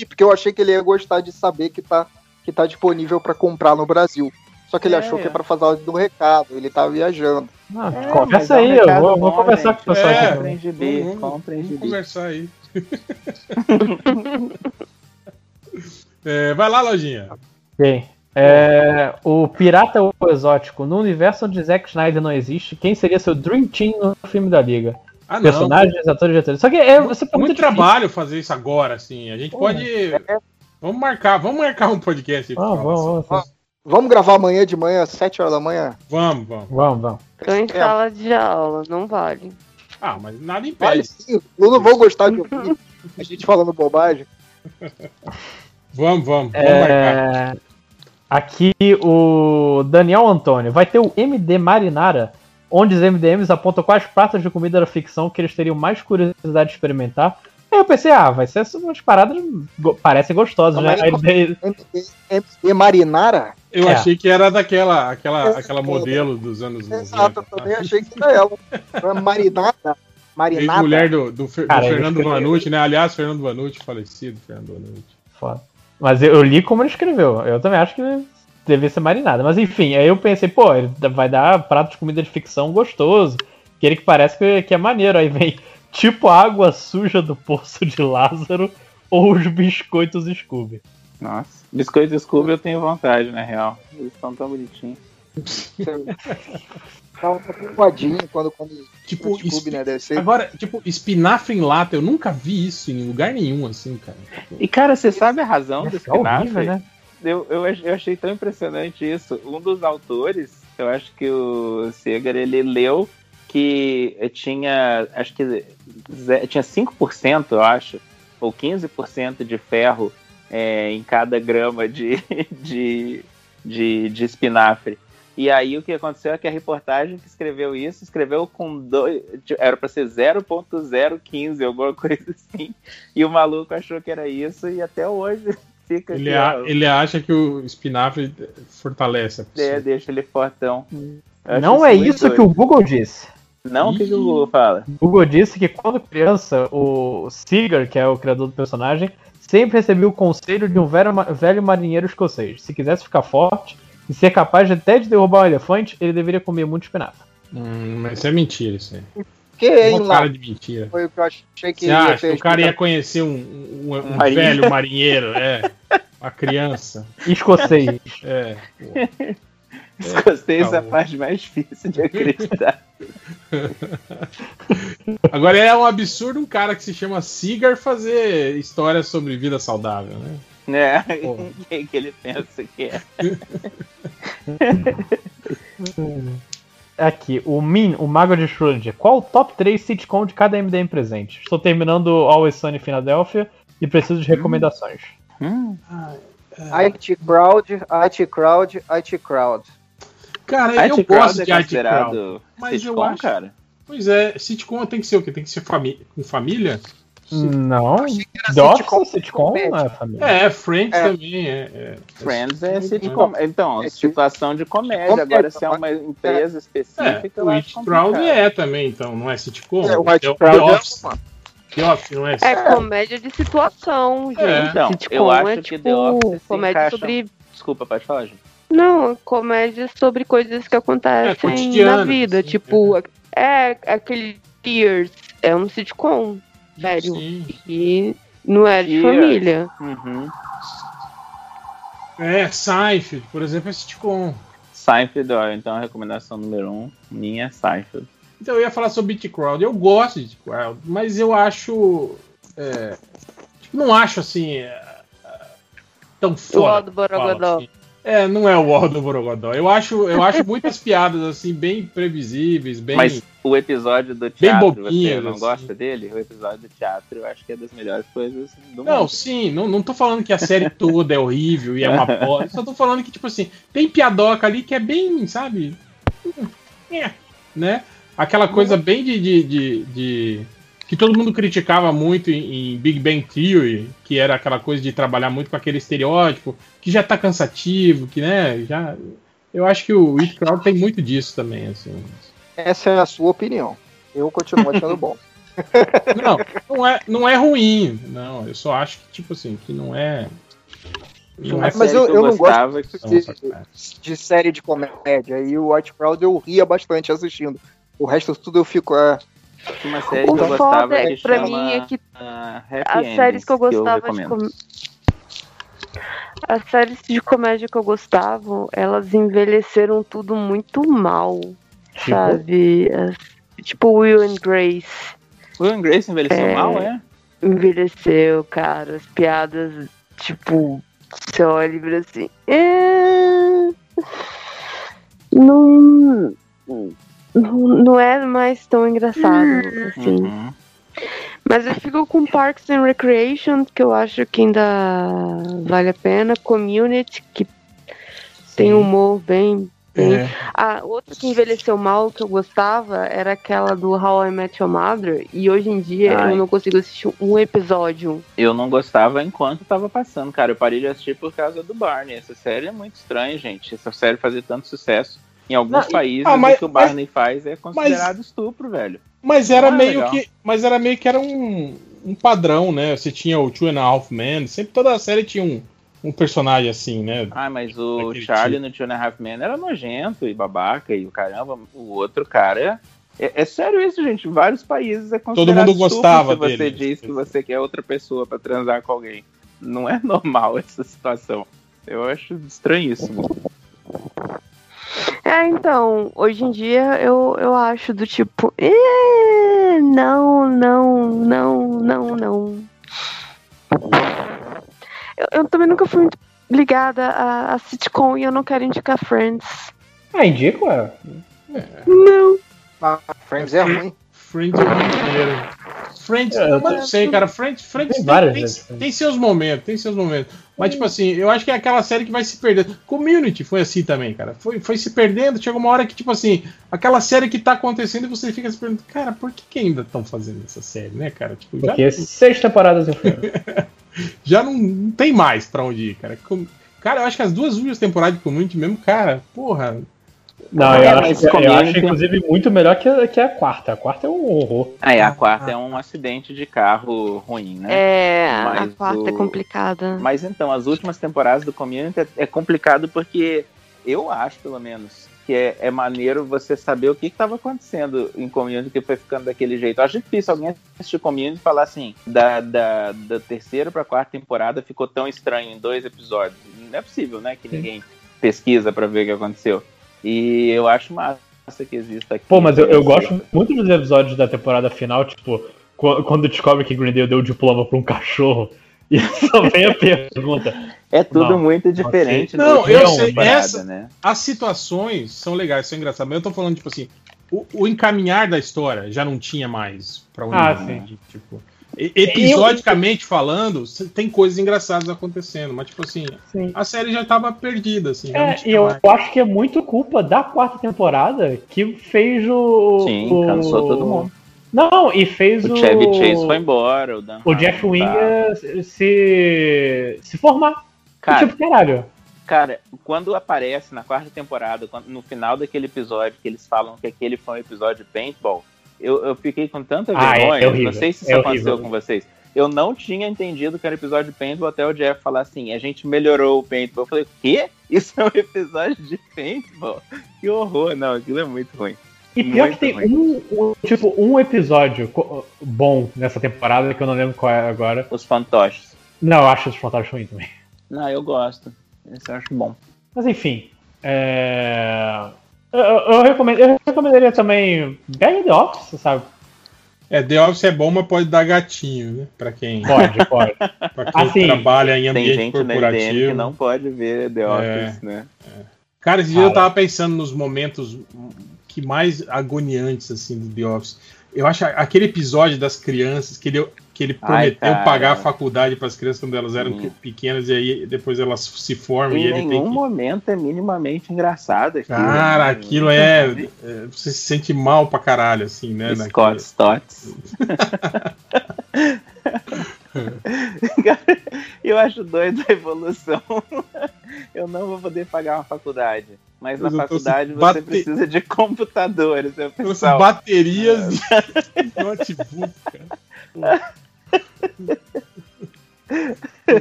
porque eu achei que ele ia gostar de saber que tá, que tá disponível pra comprar no Brasil. Só que ele É. achou que é pra fazer áudio do recado, ele tá viajando. Não, É, conversa é um aí, eu recado vou, vou bom, conversar com o gente. pessoal É. aqui. Vamos- comprem Vamos gibi. conversar aí. É, vai lá, lojinha. Ok. É, o Pirata ou o Exótico. No universo onde Zack Snyder não existe, quem seria seu Dream Team no filme da Liga? Ah, não. Personagens, atores e atores. Só que é, você Muito, pergunta trabalho fazer isso agora, assim. A gente Pô, pode. Vamos marcar, vamos marcar um podcast Ah, vamos, vamos, Vamos gravar amanhã de manhã, às 7 horas da manhã? Vamos, vamos. vamos, vamos. Tô em sala de aula, não vale. Ah, mas nada Vale impede. sim, eu não vou gostar de ouvir a gente falando bobagem. Vamos, vamos, vamos marcar. É, aqui o Daniel Antônio. Vai ter o MD Marinara, onde os MDMs apontam quais pratos de comida da ficção que eles teriam mais curiosidade de experimentar. Aí eu pensei, ah, vai ser umas paradas go parecem gostosas, né? Como- daí- MD Marinara? Eu é. achei que era daquela aquela, É, aquela modelo dos anos 90. Exato, eu também achei que era ela. Era Marinada. Marinada. Ex-mulher do, do, do Cara, Fernando. Vanucci, né? Aliás, Fernando Vanucci, falecido Fernando Vanucci. Foda. Mas eu, eu li como ele escreveu. Eu também acho que deve ser marinada. Mas enfim, aí eu pensei, pô, ele vai dar prato de comida de ficção gostoso. Aquele que parece que, que é maneiro. Aí vem tipo a água suja do poço de Lázaro ou os biscoitos Scooby. Nossa, biscoito Scooby eu tenho vontade, na real. Eles estão tão bonitinhos. Uma voadinha quando, quando Tipo, Scooby, espi- né? Deve ser. Agora, tipo, espinafre em lata, eu nunca vi isso em lugar nenhum, assim, cara. E cara, você sabe a razão do É horrível, espinafre? né? Eu, eu, eu achei tão impressionante isso. Um dos autores, eu acho que o Segar, ele leu que tinha, acho que tinha 5%, eu acho, ou 15% de ferro é, em cada grama de, de, de, de espinafre. E aí o que aconteceu é que a reportagem que escreveu isso, escreveu com dois. Era para ser 0.015, alguma coisa assim. E o maluco achou que era isso e até hoje fica Ele, aqui, a- ó, ele acha que o espinafre fortalece a é, pessoa. deixa ele fortão. Não é isso que doido. o Google disse. Não, o que, que o. Google fala? O Google disse que quando criança, o Seeger, que é o criador do personagem, sempre recebia o conselho de um velho, velho marinheiro escocês. Se quisesse ficar forte e ser capaz até de derrubar um elefante, ele deveria comer muito espinafre. Hum, mas isso é mentira, isso aí. Que, hein, Uma lá? cara de mentira. Foi o que eu achei que Você ia acha ter que o cara ia conhecer um, um- um marinheiro. velho marinheiro? É. A criança. Escocês. É. Escocês é a parte mais difícil de acreditar. Agora é um absurdo um cara que se chama Cigar fazer histórias sobre vida saudável, né? É, quem que ele pensa que é? Aqui, o Min, o Mago de Schrödinger. Qual o top 3 sitcom de cada MDM presente? Estou terminando Always Sunny em Philadelphia e preciso de recomendações. Hum. IT Crowd, IT Crowd, IT Crowd. Cara, IT eu Crowd gosto é de IT considerado Crowd. Mas sitcom, eu acho. cara? Pois é, sitcom tem que ser o quê? Tem que ser fami com família? Não. The sitcom, Office, sitcom, não é família. É, Friends É. também. É, é- Friends é é sitcom. Então, É situação de comédia. comédia, Agora, se é uma empresa É, específica, o It Crowd complicado. é também, então, não é sitcom? É, o The- White Office. é uma. The Office, não é É sitcom? comédia de situação, gente. É. Então, Sitcom eu acho é que tipo The Office se comédia encaixa- sobre. Desculpa, pode falar, Ju. Não, comédia sobre coisas que acontecem na vida. assim, tipo, é aquele Tears. É um sitcom, velho. Sim. E não é de Cheers. família. Uhum. É, Seinfeld, por exemplo, é sitcom. Seinfeld, ó, então a recomendação número um, minha é Seinfeld. Então eu ia falar sobre It Crowd. Eu gosto de It Crowd, mas eu acho. é, tipo, não acho assim. é, é, tão fora. do Borogodó. assim. É, não é o War do Borogodó. Eu acho, eu acho muitas piadas assim, bem previsíveis, bem. Mas o episódio do teatro, você bobinhos, não assim. gosta dele? O episódio do teatro eu acho que é das melhores coisas do Não, mundo. sim, não, não tô falando que a série toda é horrível e é uma bosta. Só tô falando que, tipo assim, tem piadoca ali que é bem, sabe? É, né? Aquela coisa bem de, de, de, de- que todo mundo criticava muito em, em Big Bang Theory, que era aquela coisa de trabalhar muito com aquele estereótipo, que já tá cansativo, que, né, já... Eu acho que o It Crowd tem muito disso também, assim. Essa é a sua opinião. Eu continuo achando bom. Não, não é, não é ruim, não. Eu só acho que, tipo assim, que não é... Não é Mas eu- eu não gostava de, de série de comédia. E o White Crowd eu ria bastante assistindo. O resto tudo eu fico. É, uma série O que eu gostava foda é que que pra chama, mim é que ah, as séries que eu gostava de recomendo. comédia. As séries de comédia que eu gostava, elas envelheceram tudo muito mal. Tipo? Sabe? As- tipo Will and Grace. Will and Grace envelheceu É. mal, é? Envelheceu, cara. As piadas, tipo, você olha e vira assim. "É, Não. Não, não é mais tão engraçado assim. Uhum. Mas eu fico com Parks and Recreation, que eu acho que ainda vale a pena. Community, que tem um humor bem. bem... É. Ah, outra que envelheceu mal que eu gostava era aquela do How I Met Your Mother. E hoje em dia Ai. eu não consigo assistir um episódio. Eu não gostava enquanto tava passando, cara. Eu parei de assistir por causa do Barney. Essa série é muito estranha, gente. Essa série fazia tanto sucesso. Em alguns Não, países, ah, mas- o que o Barney faz é considerado mas- estupro, velho. Mas era é meio legal. que. Mas era meio que era um, um padrão, né? Você tinha o Two and a Half Men, sempre toda a série tinha um, um personagem assim, né? Ah, mas o Charlie tipo. no Two and a Half Men era nojento e babaca e o caramba. O outro cara. É, é sério isso, gente. Em vários países é considerado mundo estupro gostava se você dele. diz que você quer outra pessoa pra transar com alguém. Não é normal essa situação. Eu acho estranhíssimo. É, então, hoje em dia eu, eu acho do tipo. "Eh, não, não, não, não, não. Eu, eu também nunca fui muito ligada a, a sitcom e eu não quero indicar Friends. Ah, indico, é. Não. a Friends é ruim. Friends é inteiro. Friends, É, eu eu não sei, cara. Friends, Friends Tem tem, tem- vezes. tem seus momentos, tem seus momentos. Mas, tipo assim, eu acho que é aquela série que vai se perdendo. Community foi assim também, cara. Foi, foi se perdendo. Chegou uma hora que, tipo assim, aquela série que tá acontecendo e você fica se perguntando, cara, por que, que ainda estão fazendo essa série, né, cara? Tipo, já, Porque seis temporadas eu fui. já não, não tem mais pra onde ir, cara. Cara, eu acho que as duas últimas temporadas de Community mesmo, cara, porra. Não, É, eu, mas acho, que- eu Community- acho, inclusive, muito melhor que a, que a quarta. A quarta é um horror. Aí a quarta é um acidente de carro ruim, né? É, a Mas quarta é o- complicada. Mas então, as últimas temporadas do Community é, é complicado porque eu acho, pelo menos, que é, é maneiro você saber o que estava acontecendo em Community que foi ficando daquele jeito. Eu acho difícil alguém assistir Community e falar assim, da, da, da terceira pra quarta temporada ficou tão estranho em dois episódios. Não é possível, né? Que ninguém pesquisa para ver o que aconteceu. E eu acho massa que exista aqui. Pô, mas eu, eu gosto muito dos episódios da temporada final, tipo, quando descobre que Greendale deu o diploma pra um cachorro. E só vem a pergunta. É tudo não, muito diferente. Não, eu sei. Essa, né? As situações são legais, são engraçadas. Mas eu tô falando, tipo assim, o, o encaminhar da história já não tinha mais pra onde ah, sim. Tipo, episodicamente eu... falando, tem coisas engraçadas acontecendo, mas tipo assim, sim. a série já tava perdida, assim. É, e eu mais. acho que é muito culpa da quarta temporada que fez o. Sim, o... cansou todo mundo. Não, e fez o. O Chevy Chase foi embora. O, Dan o Jeff Winger se, se formar. Cara, tipo, caralho. Cara, quando aparece na quarta temporada, no final daquele episódio, que eles falam que aquele foi um episódio de paintball, eu, eu fiquei com tanta vergonha. Ah, é, é não sei se isso é aconteceu horrível. com vocês. Eu não tinha entendido que era episódio de paintball até o Jeff falar assim: a gente melhorou o paintball. Eu falei, o quê? Isso é um episódio de paintball? Que horror! Não, aquilo é muito ruim. E pior que tem um, um, tipo, um episódio bom nessa temporada que eu não lembro qual é agora. Os fantoches. Não, eu acho os fantoches ruins também. Não, eu gosto. Esse eu acho bom. Mas enfim. É... Eu, eu, recomendo, eu recomendaria também. Pega The Office, sabe? É, The Office é bom, mas pode dar gatinho, né? Pra quem. Pode, pode. pra quem assim, trabalha em ambiente tem gente corporativo. que não pode ver The é, Office, é, né? É. Cara, esse dia eu tava pensando nos momentos que mais agoniantes assim do The Office. Eu acho aquele episódio das crianças que ele, que ele prometeu Ai, pagar a faculdade para as crianças quando elas eram hum. pequenas e aí depois elas se formam em e ele nenhum que... momento é minimamente engraçado. Aquilo, Cara, né? aquilo é, é, Você se sente mal pra caralho, assim, né? Scott Stotts. eu acho doido a evolução. eu não vou poder pagar uma faculdade. Mas na faculdade você bate... precisa de computadores. Eu pessoal. Baterias é. e notebook, cara.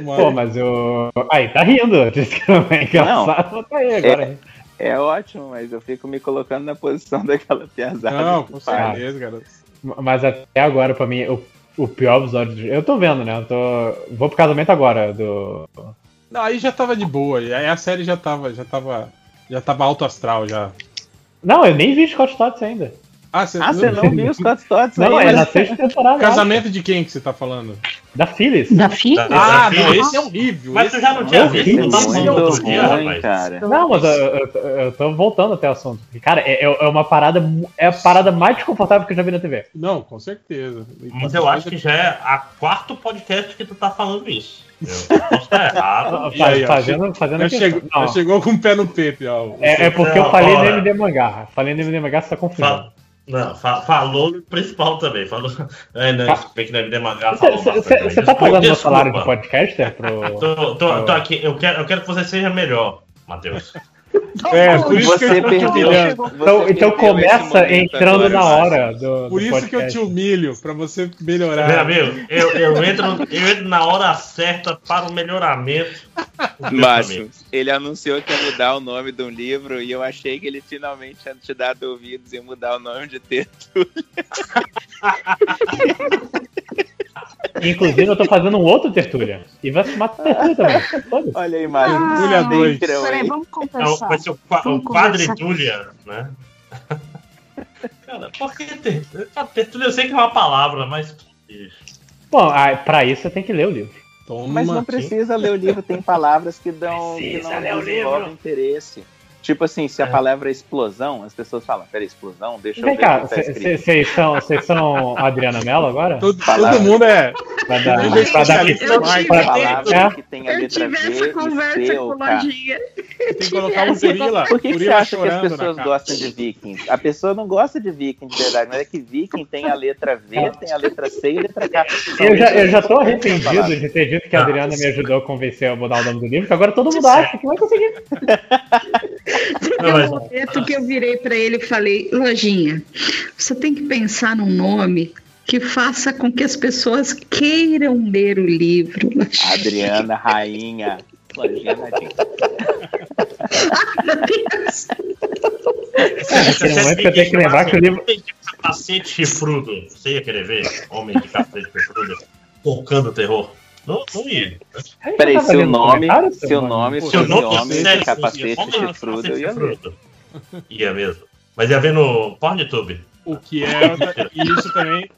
Pô, mas eu. Aí, tá rindo. Disse que não é engraçado, não, tá aí agora. É, é, ótimo, mas eu fico me colocando na posição daquela piazada. Não, com certeza, cara. Mas até agora, pra mim, o, o pior episódio. Eu tô vendo, né? Eu tô. Vou pro casamento agora do. Não, aí já tava de boa. Aí a série já tava, já tava, já tava alto astral já. Não, eu nem vi Scott Stotts ainda. Ah, você ah, não, não viu Scott Stotts? Não, é na sexta temporada. Casamento de quem que você tá falando? Da Phyllis. Da Phyllis? Ah, não, esse é horrível. Mas você já não tinha visto? Não, tá cara. não, mas eu, eu, eu, tô voltando até o assunto. Cara, é, é uma parada. É a parada mais desconfortável que eu já vi na TV. Não, com certeza. Mas eu acho que já é a quarto podcast que tu tá falando isso. Eu posso estar errado. Aí, fazendo, fazendo já, chegou, com o pé no peito. Ó. É, é porque eu falei no MD Mangá. Falei no MD Mangá, você tá confundindo. Não, fa falou no principal também. Falou. É, não, ah. que deve demangar. Você tá pagando meu salário de podcaster? Pro, tô, tô, tô, aqui. Eu quero, eu quero que você seja melhor, Matheus. É, por isso você que eu perdeu, Então, então começa entrando na hora do. Por do isso podcast. que eu te humilho, pra você melhorar. Meu amigo, eu, eu, entro, eu entro na hora certa para o melhoramento. Macho, ele anunciou que ia mudar o nome de um livro e eu achei que ele finalmente tinha te dado ouvidos e mudar o nome de Tertúlia. Inclusive, eu tô fazendo um outro Tertúlia. E vai se chamar Tertúlia também. Olha aí, Mário. Ah, Tertúlia 2. Peraí, vamos conversar. É, vai ser o, o Quadritúlia, né? Cara, por que Tertúlia? Eu sei que é uma palavra, mas. Bom, pra isso você tem que ler o livro. Toma mas não precisa ler o livro, tem palavras que dão precisa que não ler o livro. interesse. Tipo assim, se a é. palavra é explosão, as pessoas falam, pera, explosão, deixa Vem eu ver. cá, vocês tá são, vocês são Adriana Mello agora? Todo, todo mundo é. Pra dar, pra dar palavra é? que tem a letra eu tive V essa conversa C, com lojinha. Tem que colocar um gorila. Por que, que você acha que as pessoas gostam de vikings? A pessoa não gosta de viking de verdade, mas é que viking tem a letra V, tem a letra C e a letra K. Eu já, eu já tô arrependido de ter dito que a Adriana me ajudou a convencer a mudar o nome do livro, que agora todo mundo acha que vai conseguir. Teve um momento que eu virei para ele e falei: Lojinha, você tem que pensar num nome que faça com que as pessoas queiram ler o livro. Adriana, rainha. Lojinha, momento que eu tenho que lembrar que o livro. Capacete chifrudo. Você ia querer ver? Homem de capacete chifrudo tocando terror. Não, não ia. Peraí, seu nome, seu nome, Se seu nome, fosse capacete chifrudo, eu ia ver. Ia mesmo. Mas ia ver no PornTube. O que é. Isso também.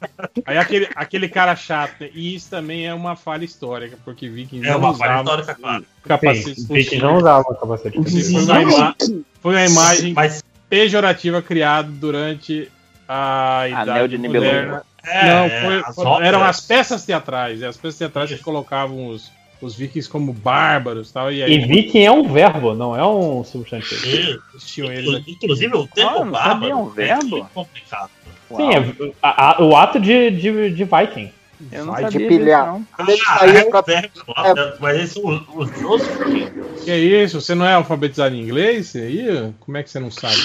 Aí aquele, aquele cara chato, né? E isso também é uma falha histórica, porque Vikings É não uma falha histórica, claro. capacete Sim, Vicky não usava capacete. Foi uma, ima- foi uma imagem Mas pejorativa criada durante a idade Anel de Nibelungo. É, não, é, foi- as foram- eram as peças teatrais. E as peças teatrais que Isso. colocavam os, os vikings como bárbaros e tal. E E viking é um verbo, não é um substantivo. Sim. eles aqui. Inclusive, o termo Ah, bárbaro um verbo? é complicado. Sim, é, a- a- o ato de, de, de viking. Eu não Vai sabia de disso, pilhar. não. Ah, é pra- mas esses são os, Que é isso? Você não é alfabetizado em inglês? Você Aí, como é que você não sabe?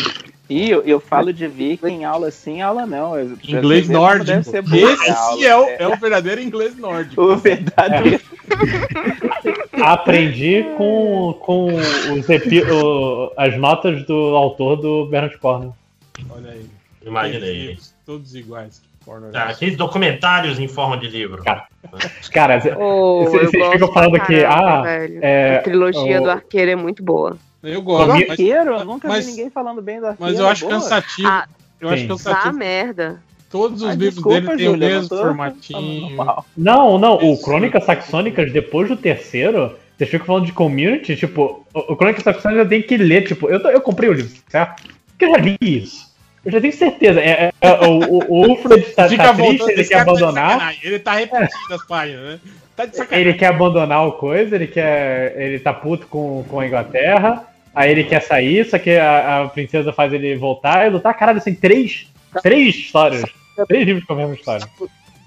E eu, eu falo de viking em aula sim, aula não. Inglês nórdico. deve ser boa Esse aula. é o, é o verdadeiro inglês nórdico. O verdadeiro. Aprendi com, com os epi- o- as notas do autor do Bernard Cornwell. Olha aí. Imaginei. Livros, Todos iguais. É Tá, esse? aqueles documentários em forma de livro. Cara. Os caras, Oh, Vocês- ficam falando pra que, caramba, ah, velho. é, a trilogia o- do arqueiro é muito boa. Eu gosto, mas, arqueiro, eu nunca mas- vi ninguém falando bem do arqueiro. mas eu acho boa. cansativo. Ah, eu acho sim. Tá cansativo. merda. Todos os Ah, livros desculpa, dele têm o mesmo não tô formatinho. Não, não, o Crônicas Saxônicas, depois do terceiro, vocês ficam falando de community, tipo, o, Crônicas Saxônicas eu tenho que ler, tipo, eu, tô- eu comprei o livro, certo? Porque eu já li isso. Eu já tenho certeza. É, é, é, o, o, o Ulfred tá, tá triste, ele quer tá de abandonar. sacanagem, Ele tá repetindo as páginas, né? Tá de sacanagem. Ele quer abandonar o coisa, ele quer. Ele tá puto com, com a Inglaterra, aí ele quer sair, só que a, a princesa faz ele voltar e lutar. Caralho, tem três. Três histórias. Três livros com a mesma história.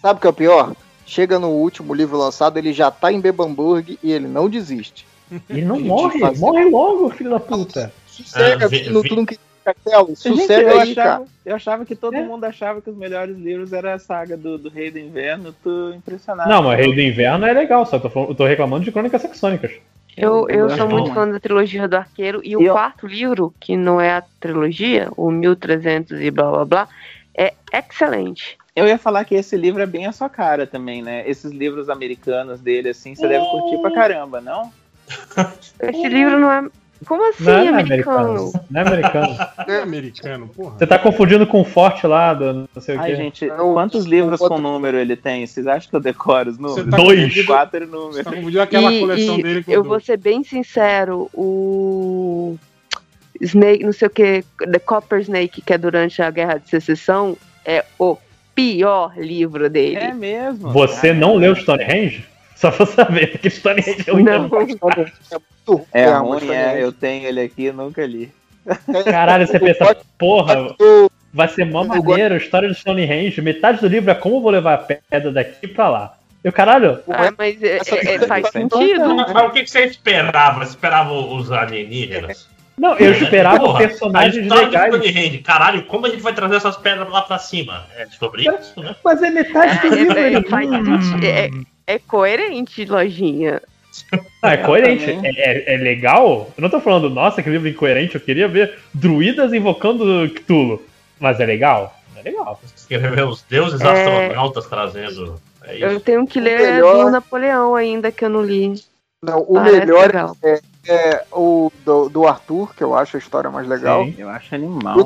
Sabe o que é o pior? Chega no último livro lançado, ele já tá em Bebamburg e ele não desiste. Ele não Ele morre, faz- morre logo, filho da puta. Sossega, Ah, vi- tu, não- quer castelo, Gente, sossega eu, aí, cara. achava, eu achava que todo É. mundo achava que os melhores livros era a saga do, do Rei do Inverno. Tô impressionado. Não, mas Rei do Inverno é legal, só tô, falando- tô reclamando de Crônicas Saxônicas. Eu, eu gosto sou muito muito. fã da trilogia do arqueiro. E o E eu- quarto livro, que não é a trilogia, o 1300 e blá blá blá, é excelente. Eu ia falar que esse livro é bem a sua cara também, né? Esses livros americanos dele, assim, você deve curtir pra caramba, não? Esse livro não é. Como assim, Não, é americano? Não é americano. Não é americano, porra. Você tá confundindo com o Forte lá do não sei o Ai, quê. gente, Não, quantos livros outro- com número ele tem? Vocês acham que eu decoro os números? tá Dois. Quatro Você números. tá confundindo aquela E- coleção e dele com eu o vou ser bem sincero, o Snake, não sei o que, The Copper Snake, que é durante a Guerra de Secessão, é o pior livro dele. É mesmo. Você não leu Stonehenge? Só pra saber, porque Stonehenge é muito Não. É É, ruim, mas é. Eu tenho ele aqui e nunca li. Caralho, você pensa, porra, vai ser mó maneiro, história do Stonehenge. Metade do livro é como eu vou levar a pedra daqui pra lá. Eu, caralho, Ah, mas é- é- é- faz Essa- sentido. Mas o que você esperava? Você esperava os alienígenas? não, eu esperava Porra, personagens a história legais. de Stonehenge. Caralho, como a gente vai trazer essas pedras lá pra cima? É sobre isso, né? Mas é metade do livro. É, é. É, é coerente, lojinha. Ah, é coerente, é, é- é legal. Eu não tô falando, nossa, que livro incoerente, eu queria ver druidas invocando Cthulhu. Mas é legal? É legal. Você quer ver os deuses É. astronautas trazendo. É Eu isso. tenho que ler melhor- do Napoleão ainda, que eu não li. Não, o Parece melhor legal. é o do, do Arthur, que eu acho a história mais legal. Sim. Eu acho animal.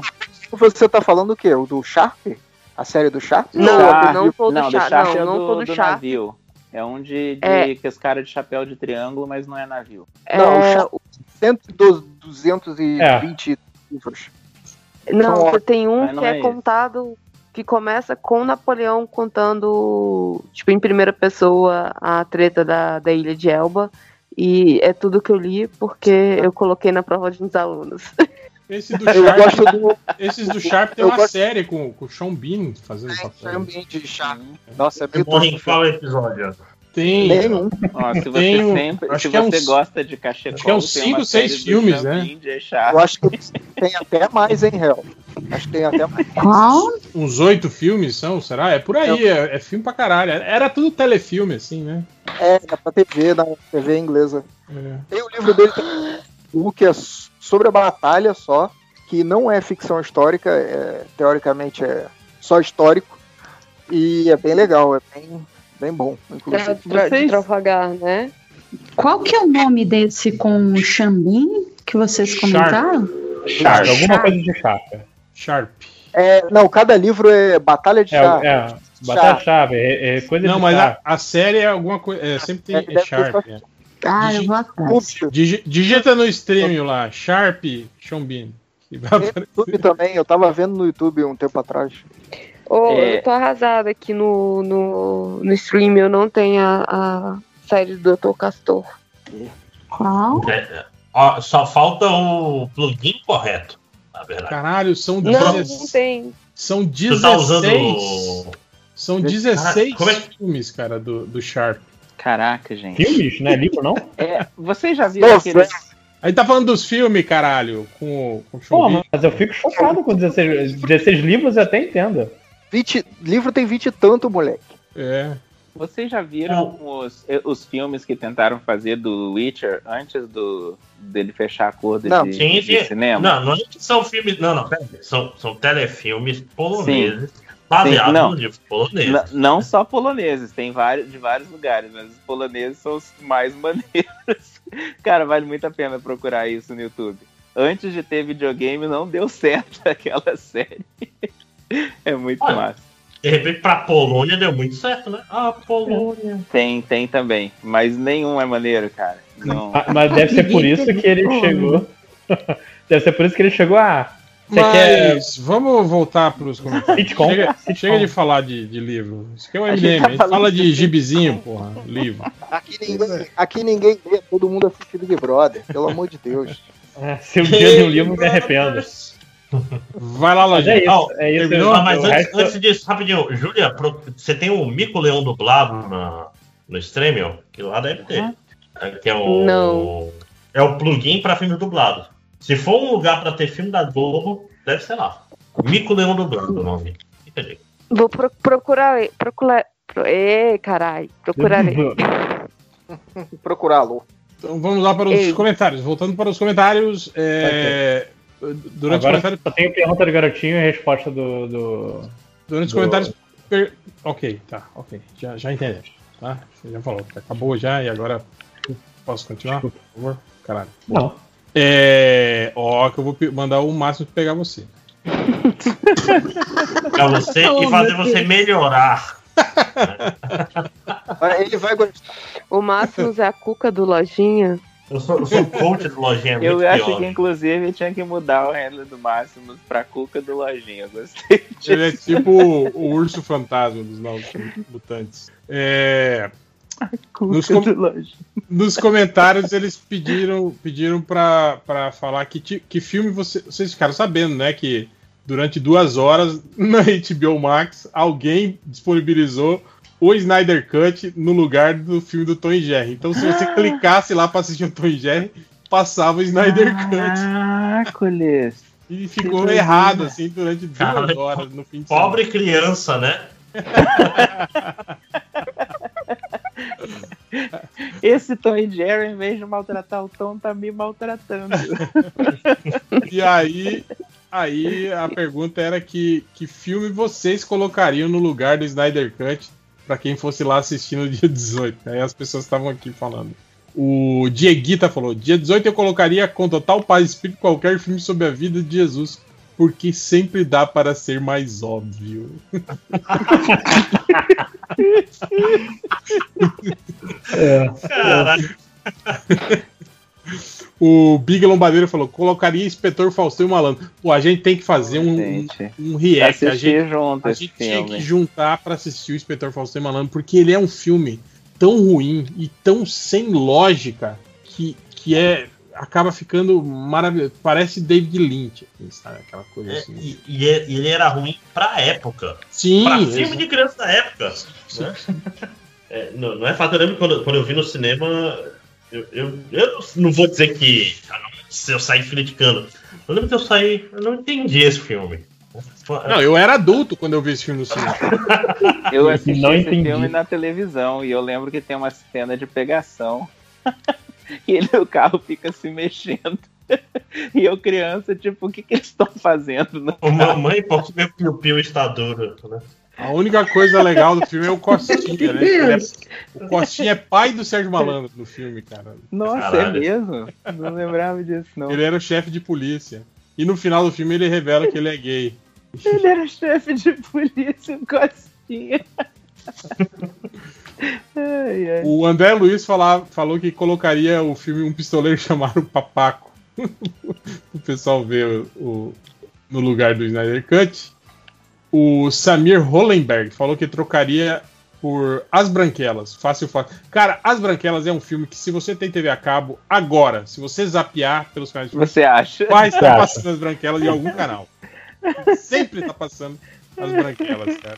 Você tá falando o quê? O do Sharp? A série do Sharp? Não, Sharp. não tô do não, do Sharp, não, é não do, tô do do Sharp. navio. É um de, de É. que os caras de chapéu de triângulo, mas não é navio. Não, o É, Sharp, 220 livros. Não, você tem um não que é, é contado, que começa com Napoleão contando, tipo, em primeira pessoa a treta da, da ilha de Elba. E é tudo que eu li porque eu coloquei na prova de uns alunos. Esse do Eu Sharp, gosto do esses do Sharp tem eu uma gosto- série com, com o Sean Bean fazendo papel. ambiente de Sharp. Nossa, é muito morre em qual episódio? Tem. Nenhum. Ó, se você Tem sempre, acho se que é você uns- gosta de cachecol, acho que é uns tem uma cinco, seis série do filmes, Sean né? Bean. Eu acho que tem até mais, hein, Hel? Acho que tem até mais. Uns oito filmes são, será? É por aí, é, é filme pra caralho. Era tudo telefilme, assim, né? É, é pra TV, na TV inglesa. É. Tem o livro dele também, um que é sobre a batalha só, que não é ficção histórica, é, teoricamente é só histórico. E é bem legal, é bem, bem bom. Inclusive. Tra, tra, de Trafalgar, né? Qual que é o nome desse com Xambin que vocês comentaram? Sharp. Alguma coisa de Sharp. Sharp. É, não, cada livro é Batalha de É, Sharp. é, Batalha Chave, é, é coisa Não, de mas Sharp. a, a série é alguma coisa. É, sempre tem É, é, Sharp. Ah, eu vou atrás. Digi- digita no stream lá, Sharp Chombin. que vai Tem no aparecer. YouTube também, eu tava vendo no YouTube um tempo atrás. Ô, É. Eu tô arrasada aqui no, no, no stream, eu não tenho a, a série do Dr. Castor. Qual? É, ó, só falta o plugin correto, na verdade. Caralho, são Não, não 16. tem. São Tu tá usando 16. São 16 Como é- filmes, cara, do, do Sharp. Caraca, gente. Filmes, não é livro, não? É, vocês já viram Nossa, aqueles. Aí tá falando dos filmes, caralho, com, o- com o Pô, mas eu fico chocado com 16, 16 livros, eu até entendo. 20, livro tem 20 e tanto, moleque. É. Vocês já viram os, eh, os filmes que tentaram fazer do Witcher antes do dele fechar acordo Não. de, Sim, de sim. cinema? Não, não é que são filmes. Não, não, pera aí. São, são telefilmes poloneses baseados Sim, não. no livro polonês. N- não só poloneses, tem vários de vários lugares, mas os poloneses são os mais maneiros. Cara, vale muito a pena procurar isso no YouTube. Antes de ter videogame, não deu certo aquela série. É muito Olha. massa. De repente, pra Polônia deu muito certo, né? Ah, Polônia. Tem, tem também, mas nenhum é maneiro, cara. Não. Ah, Mas deve ser por isso que ele chegou. Deve ser por isso que ele chegou a. Você quer. Mas vamos voltar pros comentários. Sitcom? Chega, chega de falar de, de livro. Isso aqui é o MDM. tá A gente fala de gibizinho, porra. Livro. Aqui ninguém, aqui ninguém lê, todo mundo assiste Big Brother, pelo amor de Deus. É, se um dia de um livro, me arrependo. Vai lá, Mas é Lojinha. isso, é isso. terminou? Mas antes, resto- antes disso, rapidinho, Júlia, pro- você tem o Mico Leão dublado na, no Stremio? Que lá deve ter. É, Que é o, Não. É o plugin pra filme dublado. Se for um lugar pra ter filme da Globo, deve ser lá. Mico Leão dublado o nome. Fica. Vou pro- procurar. Procurar. Pro, Ê, carai. Procurarei. Procurá-lo. Então vamos lá para os Ei. comentários. Voltando para os comentários. é, Durante os Agora comentários. só tem pergunta do garotinho e resposta do. do... Durante os do- comentários. per- Ok, tá, ok. Já, já entendemos. Tá? Você já falou. Acabou já e agora. Posso continuar? Por favor? Caralho. Não. É. Ó, que eu vou mandar o máximo pra pegar você. Pra você Oh, e fazer você Deus. melhorar. Ah, Ele vai gostar. O Máximos é a cuca do Lojinha. Eu sou, eu sou o coach do lojinha é Eu muito acho pior. que, inclusive, tinha que mudar o handle do Máximos pra Cuca do Lojinha. Eu gostei disso. Ele é tipo o, o urso fantasma dos novos mutantes. É. Nos, com- nos comentários eles pediram pediram pra, pra falar que, ti- que filme você, vocês ficaram sabendo, né? Que durante duas horas na HBO Max alguém disponibilizou o Snyder Cut no lugar do filme do Tom e Jerry. Então se você clicasse lá pra assistir o Tom e Jerry, passava o Snyder Cut. Caracoles. E ficou errado, assim, durante duas Cara, horas no fim de semana. Pobre criança, né? Esse Tom e Jerry, em vez de maltratar o Tom, tá me maltratando. E aí, aí a pergunta era que, que filme vocês colocariam no lugar do Snyder Cut pra quem fosse lá assistir no dia 18. Aí as pessoas estavam aqui falando. O Dieguita falou: dia 18 eu colocaria com total paz e espírito qualquer filme sobre a vida de Jesus, porque sempre dá para ser mais óbvio. Caraca. O Big Lombadeiro falou: colocaria Inspetor Faustão e Malandro. Pô, a gente tem que fazer um, um, Gente, um react. A gente, junto a esse gente tinha que juntar pra assistir o Inspetor Faustão e Malandro, porque ele é um filme tão ruim e tão sem lógica que, que é acaba ficando maravilhoso. Parece David Lynch, assim, sabe? Aquela coisa É, assim. e, e ele era ruim pra época. Sim, pra filme de criança da época. né? É, não, não é fato, eu lembro quando, quando eu vi no cinema. Eu, eu, eu não vou dizer que ah, se eu saí criticando. Eu lembro que eu saí. Eu não entendi esse filme. Não, eu era adulto quando eu vi esse filme no cinema. Eu assisti Não esse entendi. filme na televisão e eu lembro que tem uma cena de pegação. e ele, o carro fica se mexendo. E eu, criança, tipo, o que, que eles estão fazendo? Ô, mamãe, por que meu piu-piu está duro? Né? A única coisa legal do filme é o Costinha, né? É- o Costinha é pai do Sérgio Malandro no filme, cara. Nossa, Caralho. é mesmo? Não lembrava disso, não. Ele era o chefe de polícia. E no final do filme ele revela que ele é gay. Ele era chefe de polícia, o Costinha. ai, ai. O André Luiz falou que colocaria o filme Um Pistoleiro Chamado Papaco. o pessoal ver o, o- no lugar do Snyder Cut. O Samir Hollenberg falou que trocaria por As Branquelas. Fácil, fácil. Cara, As Branquelas é um filme que, se você tem TV a cabo, agora, se você zapear pelos canais de Você acha? vai estar acha? passando As Branquelas em algum canal. Sempre tá passando As Branquelas, cara.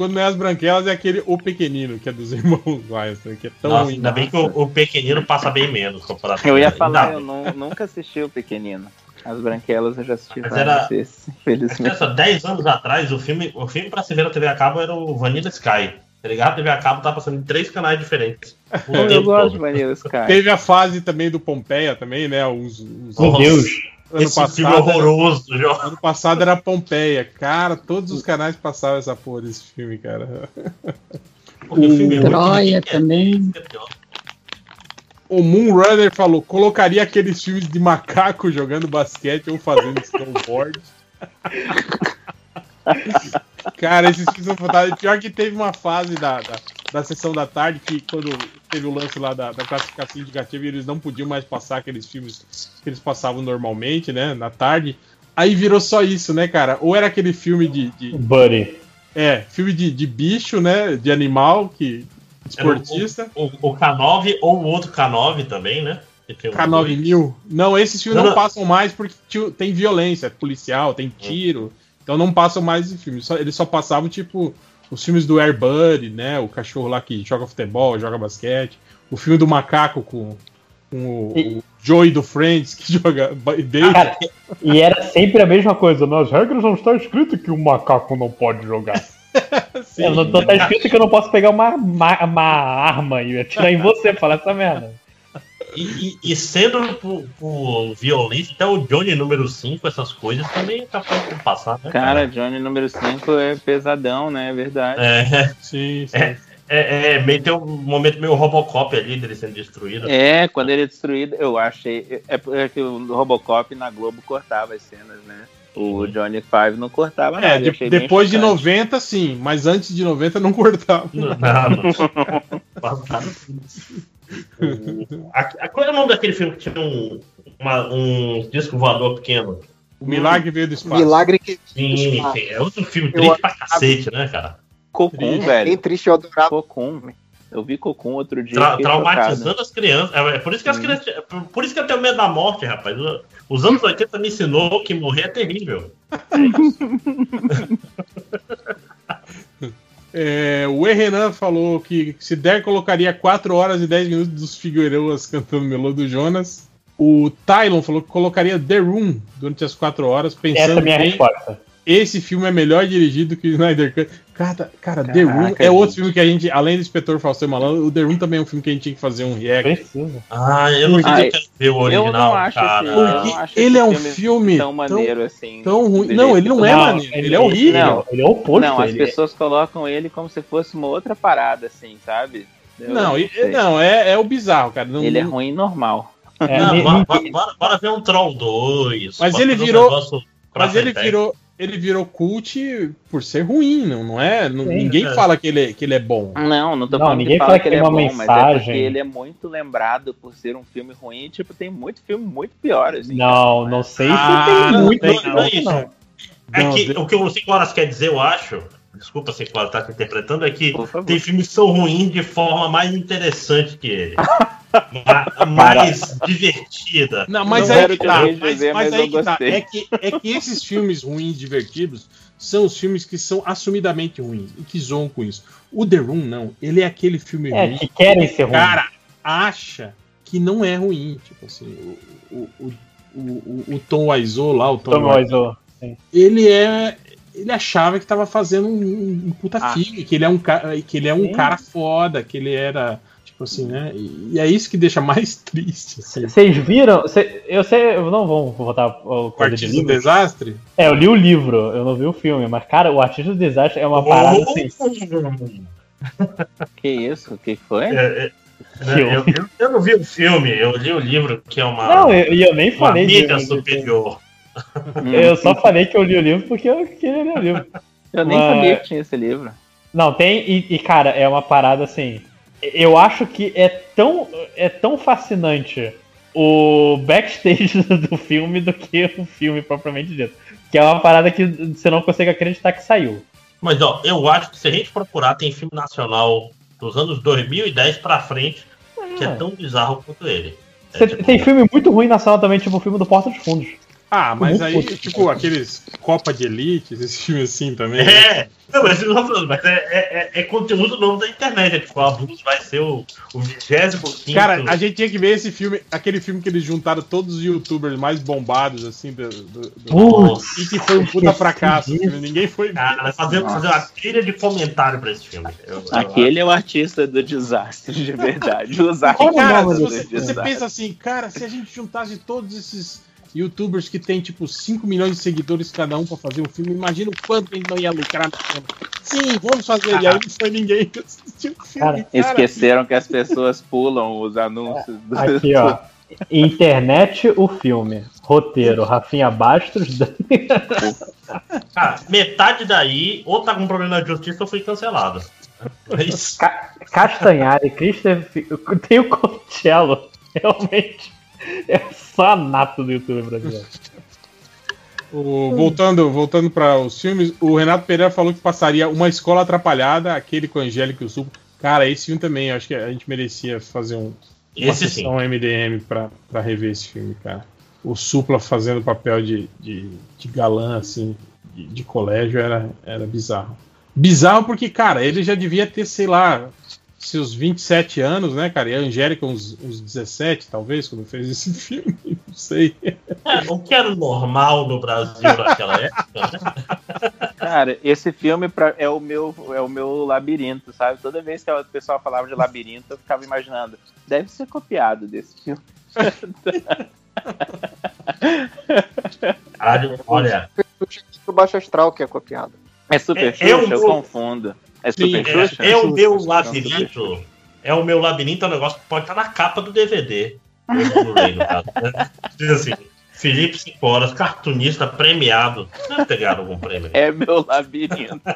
Quando não é As Branquelas, é aquele O Pequenino, que é dos irmãos Weinstein, que é tão Nossa, ruim. ainda bem que o, o pequenino passa bem menos comparado Eu ia falar, eu nu- nunca assisti o Pequenino. As Branquelas eu já assisti Mas várias era- vezes, infelizmente. Pensa, 10 anos atrás, o filme, o filme pra se ver na TV a cabo era o Vanilla Sky. Tá ligado? A TV a cabo tá passando em três canais diferentes. Eu gosto de todo. Vanilla Sky. Teve a fase também do Pompeia também, né? Uns, uns- Meu Nossa, Deus. Ano Esse passado, filme horroroso, João. Ano passado era Pompeia. Cara, todos os canais passavam essa porra desse filme, cara. Porque o filme é Troia também. é. O Moonrunner falou: colocaria aqueles filmes de macaco jogando basquete ou fazendo snowboard. Cara, esses filmes são fantásticos. Pior que teve uma fase da, da, da sessão da tarde que, quando teve o lance lá da, da classificação indicativa, eles não podiam mais passar aqueles filmes que eles passavam normalmente, né? Na tarde. Aí virou só isso, né, cara? Ou era aquele filme de. de- Buddy. é, filme de, de bicho, né? De animal, que. Esportista. O, o K9 ou o outro K9 também, né? Que tem o dois. K9000. Não, esses filmes Não, não, não. passam mais porque tem violência policial, tem tiro. Então não passam mais esses filmes. Só- eles só passavam, tipo, os filmes do Air Buddy, né? O cachorro lá que joga futebol, joga basquete. O filme do macaco com, com o, E- o Joey do Friends, que joga. Cara, e era sempre a mesma coisa. Nas regras não está escrito que o macaco não pode jogar. Sim. Não não tá escrito que eu não posso pegar uma, uma, uma arma e atirar em você, falar essa merda. E, e- e sendo por, por violência, até o Johnny número 5, essas coisas também é capaz de passar, né? Cara, Johnny número 5 é pesadão, né? É verdade. É, Sim, sim. É. é, é meio tem um momento meio Robocop ali dele sendo destruído. É, quando ele é destruído, eu achei. É porque o Robocop na Globo cortava as cenas, né? O Johnny Five não cortava É, nada. de- achei bem depois de chocante. 90, sim, mas antes de 90 não cortava. Não, não. Passaram tudo. O- a- a- Qual é o nome daquele filme que tinha um, uma- um disco voador pequeno? O milagre veio do espaço. Milagre que. Sim, sim, é outro filme Eu triste pra cacete, né, cara? Cocum. Bem velho. triste, eu adorava. Cocum. Eu vi Cocum outro dia. Tra- traumatizando as crianças. É, é por isso que as crianças. é por- isso que eu tenho medo da morte, rapaz. Os anos 80 me ensinou que morrer é terrível. É, o E. Renan falou que se der, colocaria 4 horas e 10 minutos dos Figueiredas cantando Melô do Jonas. O Tylon falou que colocaria The Room durante as 4 horas, Essa pensando é a minha bem, resposta. Esse filme é melhor dirigido que o Snyder Cut. Cara, cara The Caraca, Room é outro gente. filme que a gente, além do Inspetor Faustão e Malandro, o The Room também é um filme que a gente tinha que fazer um react. Ah, eu não eu quero ver o Eu original, não acho cara. esse, eu não Porque acho ele esse é um filme tão maneiro assim. Tão ruim. Não, ele não é maneiro, ele, é horrível. Não, ele é o oposto. Não, as ele- pessoas colocam ele como se fosse uma outra parada, assim, sabe? Eu Não, sei. não, é, é o bizarro, cara. Não, Ele é não- ruim normal. é, Não, bora, bora- bora- ver um Troll 2. Mas ele um virou- Mas ele virou, ele virou cult por ser ruim, não, não é? Não- Sim, ninguém é. fala que ele, é- que ele é bom. Não, não tô Não, falando ninguém que fala que que ele é bom, uma mas é porque mensagem. ele é muito lembrado por ser um filme ruim. Tipo, tem muito filme muito pior, assim. Não, não sei se Ah, tem não muito. não, não é isso. não. É Não, que o que o 5 horas quer dizer, eu acho. Desculpa, 5 horas tá te interpretando, é que tem filmes que são ruins de forma mais interessante que ele. Ma- mais divertida. Não, mas Não aí quero que tá. rever, Mas, mas mas eu aí que tá. É que, é que esses filmes ruins, divertidos, são os filmes que são assumidamente ruins e que zoam com isso. O The Room, não. Ele é aquele filme É, ruim. que querem ser o ruim. cara acha que não é ruim. Tipo assim, o, o, o, o, o Tom Wiseau lá, o Tom Tom Wiseau, ele é. Ele achava que tava fazendo um, um puta Ah. filme, que ele é um cara, que ele é um Sim. cara foda, que ele era. Tipo, assim, né? E, é isso que deixa mais triste. Assim. Vocês viram? Cê, eu sei, eu não vou votar o O Artista do Desastre? É, eu li o livro, eu não vi o filme, mas, cara, o Artista do Desastre é uma parada assim. Que isso? O que foi? É, é, né, eu, eu, eu não vi o filme, eu li o livro, que é uma, Não, eu, eu nem uma falei mídia de- superior. Eu só falei que eu li o livro porque eu queria ler o livro. Eu nem Mas- sabia que tinha esse livro. Não, tem, e, e, cara, é uma parada assim. Eu acho que é tão, é tão fascinante o backstage do filme do que o filme propriamente dito. Que é uma parada que você não consegue acreditar que saiu. Mas ó, eu acho que se a gente procurar, tem filme nacional dos anos 2010 pra frente que é tão bizarro quanto ele. Você tem filme muito ruim nacional também, tipo o filme do Porta dos Fundos. Ah, mas aí, tipo, aqueles Copa de Elite, esse filme assim também. né? É, não, mas, falando, mas é, é- é- é conteúdo novo da internet. É, tipo, o Abuso vai ser o, o 25 Cara, a gente tinha que ver esse filme, aquele filme que eles juntaram todos os youtubers mais bombados, assim, do. do, do- e que foi um puta fracasso. filme, Ninguém foi. Cara, fazer, fazer uma trilha de comentário pra esse filme. Eu- eu Aquele é o artista do desastre, de verdade. Os E, artistas cara, do se você, você desastre. pensa assim, cara, se a gente juntasse todos esses youtubers que tem, tipo, 5 milhões de seguidores cada um pra fazer um filme, imagina o quanto a gente não ia lucrar no filme. Sim, vamos fazer. E aí não foi ninguém que assistiu o filme. Cara, cara. Esqueceram que as pessoas pulam os anúncios do Aqui, ó. Internet, o filme. Roteiro, Rafinha Bastos. Cara, metade daí, ou tá com problema na justiça ou foi cancelado. É. Ca- Castanhari, Christopher. Tem o Concello. Realmente. É só nato do YouTube brasileiro. O- voltando voltando para os filmes, o Renato Pereira falou que passaria uma escola atrapalhada, aquele com a Angélica e o Supla. Cara, esse filme também, eu acho que a gente merecia fazer um, uma Esse sim. sessão MDM pra, pra rever esse filme, cara. O Supla fazendo papel de, de, de galã, assim, de, de colégio, era, era bizarro. Bizarro porque, cara, ele já devia ter, sei lá, seus 27 anos, né, cara? E a Angélica uns, uns 17, talvez, quando fez esse filme, não sei. É, o que era normal no Brasil naquela época, né? Cara, esse filme pra- é, o meu, é o meu labirinto, sabe? Toda vez que o pessoal falava de labirinto, eu ficava imaginando, deve ser copiado desse filme. Caralho, olha, O Baixo Astral que é copiado. É Super É- Xuxa, eu meu- confundo. É Super é, Xuxa? é o meu Xuxa, labirinto. É o meu labirinto, é um negócio que pode estar na capa do DVD. Blu-ray, no caso, né? Diz assim: Felipe 5 horas, cartunista premiado. Deve ter ganhado algum prêmio. É meu labirinto.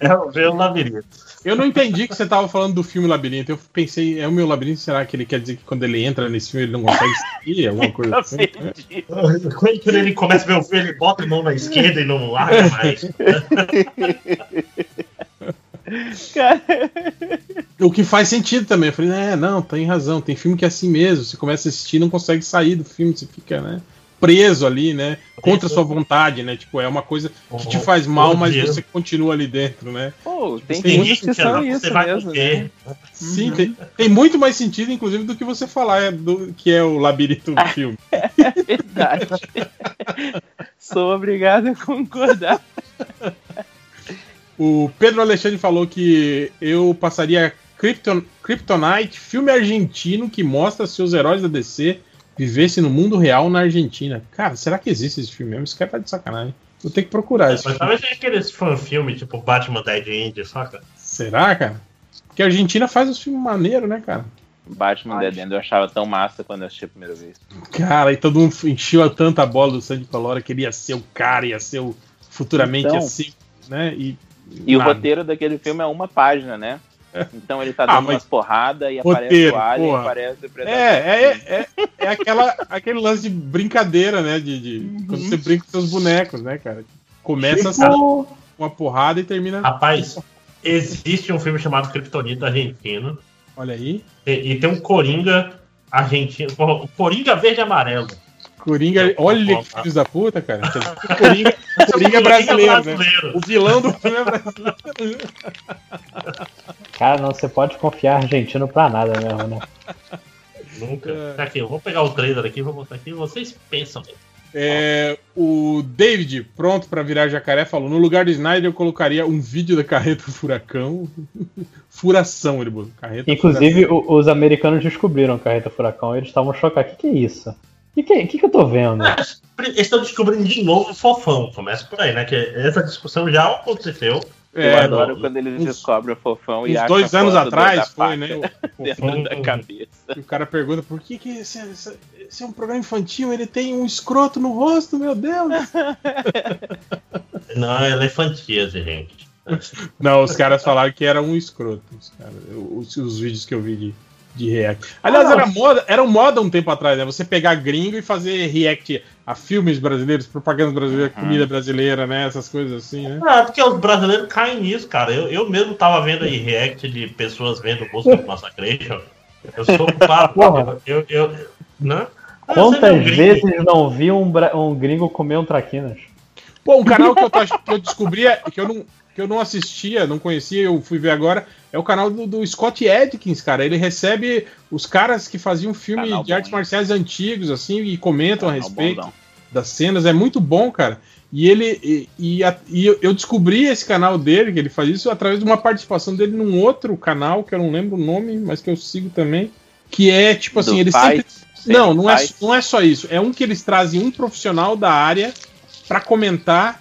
É o meu labirinto. Eu não entendi que você tava falando do filme Labirinto. Eu pensei, é o meu labirinto? Será que ele quer dizer que quando ele entra nesse filme ele não consegue seguir? Alguma coisa assim? Quando ele começa a ver o filme, ele bota a mão na esquerda e não larga mais. O que faz sentido também. Eu falei, é, não, tem razão. Tem filme que é assim mesmo. Você começa a assistir e não consegue sair do filme. Você fica, né? Preso ali, né? Contra a sua vontade, né? Tipo, é uma coisa que te faz mal, mas você continua ali dentro, né? Pô, tem Tem filmes gente que são isso mesmo, né? Sim, tem, tem muito mais sentido, inclusive, do que você falar é, do, que é o labirinto do filme. É verdade. Sou obrigado a concordar. O Pedro Alexandre falou que eu passaria Krypton, Kryptonite, filme argentino que mostra se os heróis da DC vivessem no mundo real na Argentina. Cara, será que existe esse filme mesmo? Esse cara tá de sacanagem. Vou ter que procurar esse Mas filme. talvez seja aqueles fan-filme, tipo Batman Dead End, saca? Será, cara? Porque a Argentina faz os filmes maneiros, né, cara? Batman Dead End eu achava tão massa quando eu assisti a primeira vez. Cara, e todo mundo encheu tanta bola do Sandy Colora que ele ia ser o cara, ia ser o. Futuramente Então. assim, né? E, E o roteiro daquele filme é uma página, né? Então ele tá Ah, dando mas- umas porradas e aparece Roteiro, o Alien, porra. aparece o Predador. É, é, é, é aquela, aquele lance de brincadeira, né? De, de- quando você brinca com seus bonecos, né, cara? Começa assim, com uma porrada e termina. Rapaz, existe um filme chamado Kryptonita argentino. Olha aí. E, e tem um Coringa argentino. O Coringa verde e amarelo. Coringa, olha que filhos da puta, cara. Coringa, o Coringa é brasileiro, né? O vilão do filme é brasileiro. Cara, não você pode confiar argentino pra nada mesmo, né? Nunca. Tá aqui, eu vou pegar o trailer aqui, vou botar aqui. Vocês pensam. É, o David, pronto pra virar jacaré, falou: no lugar do Snyder eu colocaria um vídeo da carreta furacão. Furação, ele botou. Carreta Inclusive, o- os americanos descobriram a carreta furacão e eles estavam chocados. O que, que é isso? O que, que, é- que, que eu tô vendo? Ah, Eles estão descobrindo de novo o fofão. Começa por aí, né? Que essa discussão já aconteceu. Eu É, adoro no- quando eles uns- descobrem o fofão e acham dois anos atrás foi, faca né? o- fofão. da cabeça. E o cara pergunta por que, que esse, esse- esse é um programa infantil, ele tem um escroto no rosto, meu Deus! Não, é elefantíase, gente. Não, os caras falaram que era um escroto. Os, caras, os, os vídeos que eu vi de, de react. Aliás, Ah, era moda, era moda um tempo atrás, né? Você pegar gringo e fazer react a filmes brasileiros, propaganda brasileira, comida brasileira, né? Essas coisas assim, né? Ah, porque os brasileiros caem nisso, cara. Eu, eu mesmo tava vendo aí react de pessoas vendo o Ghost of Massacration. Eu sou. Porra. eu, eu, né? Ah, Quantas um gringo- vezes não vi um, um gringo comer um traquinas? Pô, um canal que eu, tô que eu descobri, é- que eu, não, que eu não assistia, não conhecia, eu fui ver agora, é o canal do, do Scott Adkins, cara. Ele recebe os caras que faziam filme Canal de bom, artes hein? marciais antigos, assim, e comentam a Canal respeito bonzão. das cenas. É muito bom, cara. E ele e, e, a- e eu- descobri esse canal dele, que ele faz isso, através de uma participação dele num outro canal, que eu não lembro o nome, mas que eu sigo também. Que é tipo assim, Do Fight, sempre. Sem Não, não é, não é só isso. É um que eles trazem um profissional da área pra comentar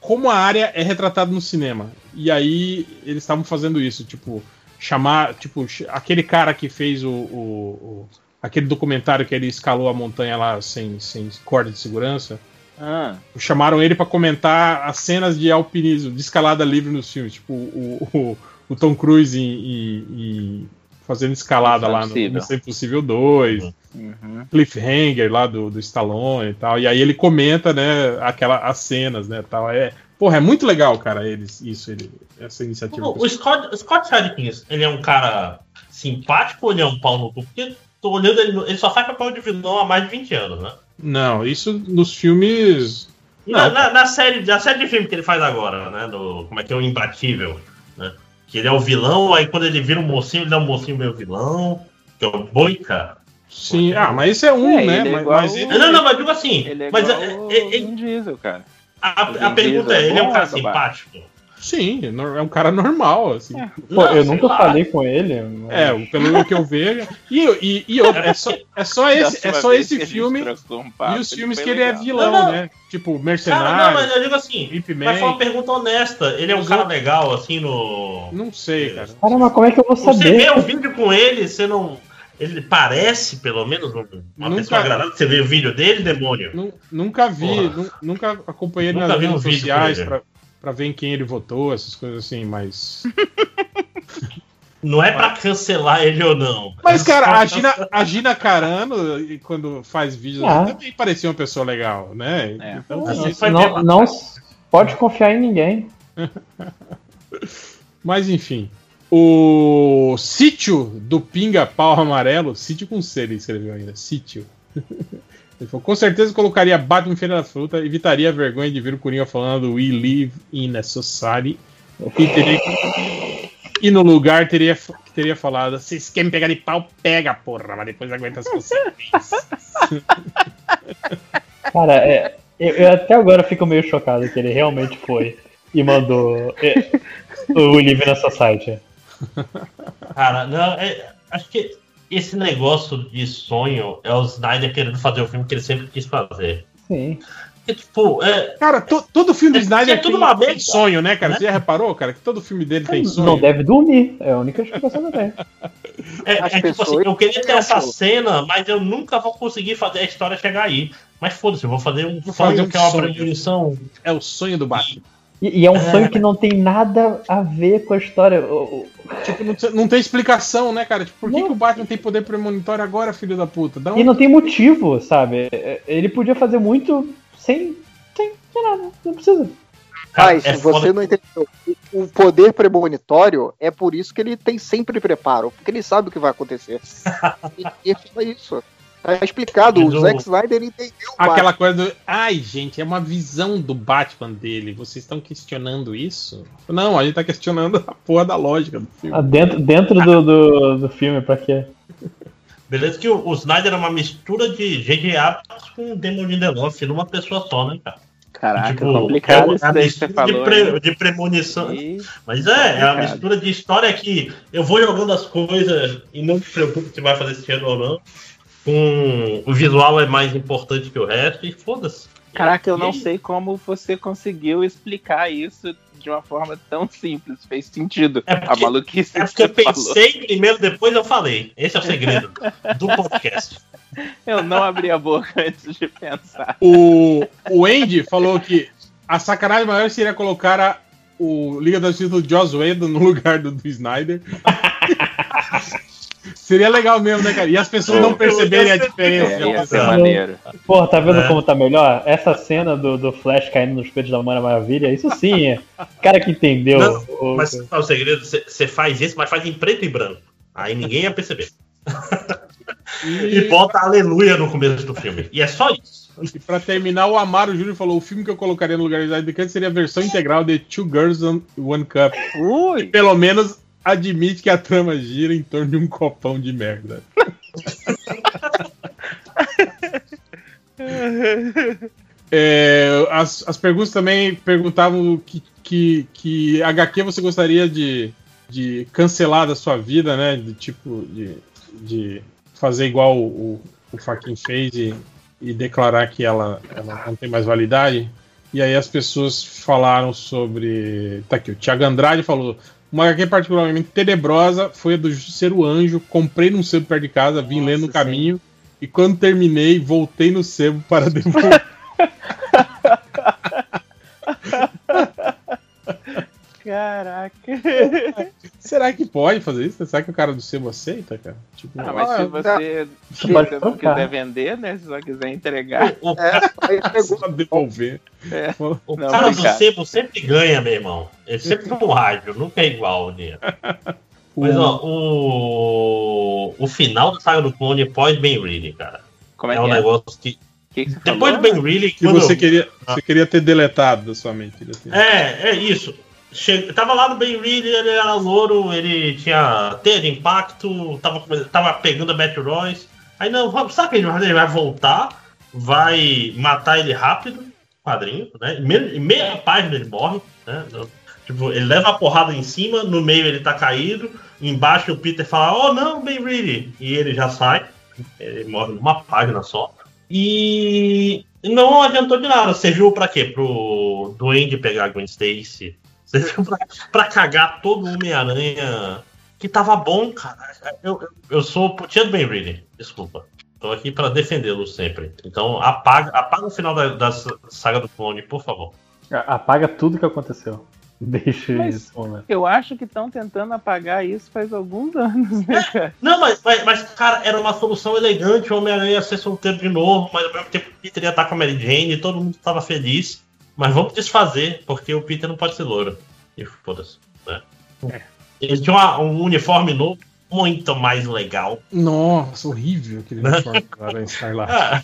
como a área é retratada no cinema. E aí eles estavam fazendo isso, tipo, chamar, tipo, aquele cara que fez o, o- o- aquele documentário que ele escalou a montanha lá sem, sem corda de segurança. Ah, Chamaram ele pra comentar as cenas de alpinismo, de escalada livre nos filmes, tipo o, o, o Tom Cruise em- em- em fazendo escalada Missão lá no Impossível. Missão Impossível 2 uhum. cliffhanger lá do, do Stallone e tal. E aí ele comenta, né, aquela, as cenas, né, tal. É, porra, é muito legal, cara, eles, isso, ele, essa iniciativa. O, o Scott, Scott Adkins, ele é um cara simpático ou ele é um pau no cu? Porque tô olhando ele, ele só faz papel de vilão há mais de 20 anos, né? Não, isso nos filmes. Na, Não. na, na série, na série de filme que ele faz agora, né? No, como é que é o Imbatível? Que ele é o vilão, aí quando ele vira um mocinho, ele é um mocinho meio vilão, que é o Boica. Sim, ah, mas isso é um, É, né? ele é mas, mas o- Não, não, mas digo assim. Ele é mas igual é- é- é- Diesel, cara. a, a pergunta Diesel é, ele é um bom cara ou simpático? Sim, é é um cara normal, assim. É. Pô, Não, eu nunca lá. falei com ele. mas- É, pelo que eu vejo. E, e, e é só, é só esse, é só esse filme um papo, e os filmes que ele é legal. vilão, Não, não. né? Tipo, Cara, Mercenário. não, mas eu digo assim, mas foi uma pergunta honesta. Ele é um cara legal, assim, no. Não sei, cara. Cara, mas como é que eu vou Você saber? vê o vídeo com ele, você não. Ele parece, pelo menos, um- uma Nunca- pessoa agradável. Você vê o vídeo dele, demônio. Nu- Nunca vi, nunca acompanhei ele Nunca nas vi um redes sociais pra, pra ver em quem ele votou, essas coisas assim, mas. Não é pra cancelar ele ou não. Mas, É cara, a Gina, a Gina Carano, quando faz vídeos, assim, também parecia uma pessoa legal, né? É. Então, Assim, Não, lá. não pode confiar em ninguém. mas enfim. O sítio do Pinga Pau Amarelo, sítio com C, ele escreveu ainda, sítio. Ele falou, com certeza colocaria Batman em Feira da Fruta, evitaria a vergonha de ver o Coringa falando We live in a society. E, teria que- e no lugar teria, teria falado, vocês querem me pegar de pau, pega, porra, mas depois aguenta as consequências. Cara, é, eu, eu até agora fico meio chocado que ele realmente foi e mandou é, o Live na Society. Cara, não, é- acho que esse negócio de sonho é o Snyder querendo fazer o filme que ele sempre quis fazer. Sim. Porque, tipo, é, Cara, to- todo filme do É- Snyder é tudo tem, uma tem sonho, né, cara? né? Você já reparou, cara, que todo filme dele tem sonho? Não deve dormir, é a única explicação que eu tenho. é, é tipo assim, eu queria ter essa cena, mas eu nunca vou conseguir fazer a história chegar aí. Mas foda-se, eu vou fazer um Vou sonho fazer um que é uma sonho. premonição. É o sonho do Batman. E, e é um É. sonho que não tem nada a ver com a história. Tipo, não, não tem explicação, né, cara? Tipo, por que, Não. que o Batman tem poder premonitório agora, filho da puta? Dá um... E não tem motivo, sabe? Ele podia fazer muito sem, sem, sem nada, não precisa. Mas é você foda. não entendeu. O poder premonitório é por isso que ele tem sempre preparo, porque ele sabe o que vai acontecer. e e é isso. Tá explicado, Mas o Zack Snyder entendeu Aquela coisa do. Ai, gente, é uma visão do Batman dele. Vocês estão questionando isso? Não, a gente tá questionando a porra da lógica do filme. Ah, Dentro, dentro do, do, do filme, pra quê? Beleza que o, o Snyder é uma mistura de J.J. Abrams com o Demon Lindelof numa pessoa só, né, cara? Caraca, tipo, complicado é isso daí que você falou. De, pre, de premonição. E... Mas é, é a mistura de história que eu vou jogando as coisas e não me preocupo se vai fazer sentido ou não. Com o visual é mais importante que o resto e foda-se. Caraca, eu não sei como você conseguiu explicar isso de uma forma tão simples. Fez sentido. É porque, a maluquice. É porque eu pensei falou. primeiro, depois eu falei. Esse é o segredo do podcast. Eu não abri a boca antes de pensar. O, o Andy falou que a sacanagem maior seria colocar a, o Liga da Justiça do Joss Whedon no lugar do, do Snyder. Seria legal mesmo, né, cara? E as pessoas não perceberem a diferença. É, ia ser maneiro. Porra, tá vendo é. como tá melhor? Essa cena do, do Flash caindo nos peitos da Mara Maravilha, isso sim é. Cara que entendeu. Não, o... Mas o segredo, você faz isso, mas faz em preto e branco. Aí ninguém ia perceber. E... e bota aleluia no começo do filme. E é só isso. E pra terminar, o Amaro Júnior falou: o filme que eu colocaria no lugar de Snyder seria a versão integral de Two Girls on One Cup. Ui. pelo menos admite que a trama gira em torno de um copão de merda. é, as, as perguntas também perguntavam que, que, que HQ você gostaria de, de cancelar da sua vida, né? De tipo, de, de fazer igual o, o Faquin fez e, e declarar que ela, ela não tem mais validade. E aí as pessoas falaram sobre. Tá aqui, o Thiago Andrade falou: uma HQ particularmente tenebrosa foi a do Justiceiro Anjo. Comprei num sebo perto de casa, vim Nossa, lendo no caminho. Sim. E quando terminei, voltei no sebo para devolver. Caraca. Será que pode fazer isso? Será que o cara do sebo aceita, cara? Tipo, ah, mas ah, se você, se você não quiser vender, né? Se só quiser entregar. O, é, só devolver. É. O não, cara do sebo sempre ganha, meu irmão. Ele sempre no rádio, nunca é igual o dia. Mas ó, o, o final da saga do clone pós Ben Reilly, cara. Como é, é um é? negócio que que que Depois falou? do Ben Reilly. Que você, eu... queria, você queria ter deletado da sua mente. É, é isso. Che... Tava lá no Ben Reed, ele era louro, ele tinha teia de impacto, tava, tava pegando a Matt Royce. Aí não, sabe que ele vai, voltar, vai matar ele rápido, quadrinho, né? Em meia página ele morre, né? Tipo, ele leva a porrada em cima, no meio ele tá caído, embaixo o Peter fala, oh não, Ben Reed, e ele já sai, ele morre numa página só. E não adiantou de nada, serviu para quê? Pro Duende pegar a Gwen Stacy, pra, pra cagar todo o Homem-Aranha que tava bom, cara. Eu, eu, eu sou putinha do Ben Reilly, desculpa. Tô aqui para defendê-lo sempre. Então apaga, apaga o final da, da saga do clone, por favor. Apaga tudo que aconteceu. Deixa mas isso, né? Eu acho que estão tentando apagar isso faz alguns anos, né, cara? Não, mas, mas, mas, cara, era uma solução elegante. O Homem-Aranha ia ser solteiro de novo, mas ao mesmo tempo o Peter ia estar com a Mary Jane e todo mundo estava feliz. Mas vamos desfazer, porque o Peter não pode ser louro. E foda-se. Né? É. Ele tinha uma, um uniforme novo, muito mais legal. Nossa, horrível aquele né? uniforme do Aranha Escarlate. Ah.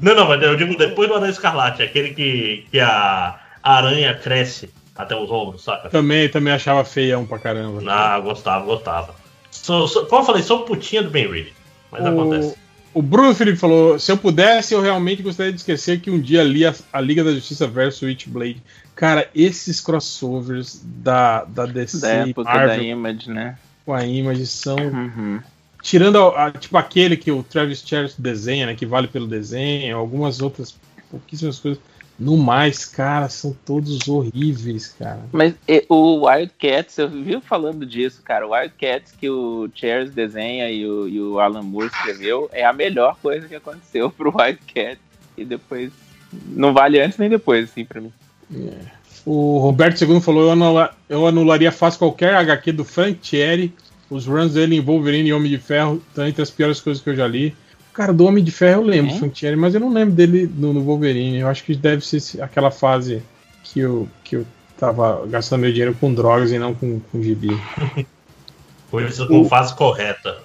Não, não, mas eu digo depois do Aranha Escarlate, aquele que, que a aranha cresce até os ombros, saca? Também, também achava feião pra caramba. Ah, gostava, gostava. Sou, sou, como eu falei, sou putinha do Ben Reilly. Mas o... acontece. O Bruno Felipe falou: se eu pudesse, eu realmente gostaria de esquecer que um dia li a, a Liga da Justiça versus Witchblade. Cara, esses crossovers da, da DC. Da época Marvel, da Image, né? Com a Image são. Uhum. Tirando a, a, tipo aquele que o Travis Charles desenha, né? Que vale pelo desenho, algumas outras pouquíssimas coisas. No mais, cara, são todos horríveis, cara. Mas e, o Wildcats, eu vi falando disso, cara. O Wildcats que o Charles desenha e o, e o Alan Moore escreveu é a melhor coisa que aconteceu pro Wildcats. E depois. Não vale antes nem depois, assim, pra mim. É. O Roberto II falou: eu, anula, eu anularia fácil qualquer HQ do Frank Thierry. Os runs dele em Wolverine e Homem de Ferro estão entre as piores coisas que eu já li. Cara, do Homem de Ferro eu lembro, é? Frank Thierry, mas eu não lembro dele no, no, Wolverine. Eu acho que deve ser aquela fase que eu, que eu tava gastando meu dinheiro com drogas e não com, com gibi. Foi isso com fase correta.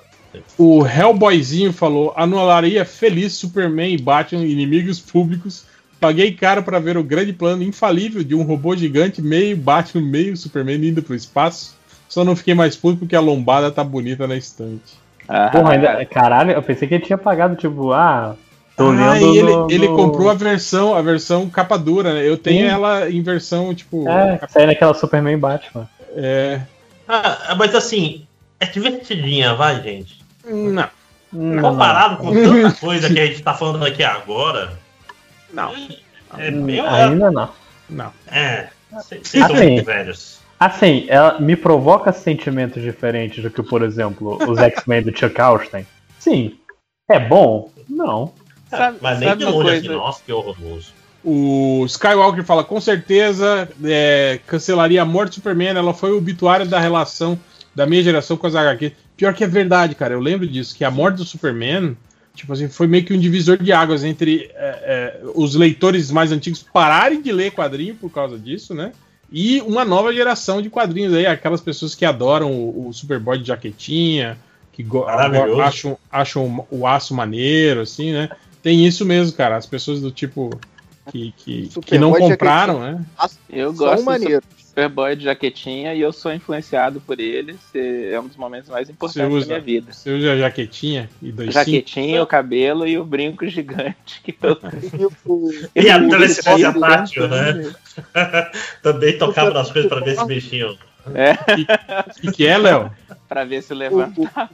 O Hellboyzinho falou: anularia feliz Superman e Batman, inimigos públicos. Paguei caro para ver o grande plano infalível de um robô gigante, meio Batman, meio Superman indo pro espaço. Só não fiquei mais puto porque a lombada tá bonita na estante. Ah, Porra, ainda, caralho, eu pensei que ele tinha pagado, tipo, ah, Tô ah, ele, no, ele no... comprou a versão, a versão capa dura, né? Eu tenho Sim. ela em versão, tipo. É, capa... sai naquela Superman Batman. É. Ah, mas assim, é divertidinha, vai, gente. Não. não Comparado com tanta coisa que a gente tá falando aqui agora. Não. É, é Ainda não. Não. É. Vocês assim, velhos. Assim, ela me provoca sentimentos diferentes do que, por exemplo, os X-Men do Chuck Austin. Sim. É bom? Não. Sabe, Mas nem de longe aqui, nossa, que horroroso. O Skywalker fala, com certeza é, cancelaria a morte do Superman. Ela foi o obituário da relação da minha geração com as HQ. Pior que é verdade, cara. Eu lembro disso, que a morte do Superman, tipo assim, foi meio que um divisor de águas entre é, é, os leitores mais antigos pararem de ler quadrinho por causa disso, né? E uma nova geração de quadrinhos aí, aquelas pessoas que adoram o, o Superboy de jaquetinha, que acham, acham o aço maneiro, assim, né? Tem isso mesmo, cara. As pessoas do tipo que, que, que não compraram, né? Eu gosto maneiro. Superboy de jaquetinha e eu sou influenciado por ele. É um dos momentos mais importantes usa, da minha vida. Você usa a jaquetinha e dois Jaquetinha, o cabelo e o brinco gigante que eu E a telescópio tátil, né? Também tocava nas coisas pra ver se mexiam. É. O que, que é, Léo? pra ver se levantava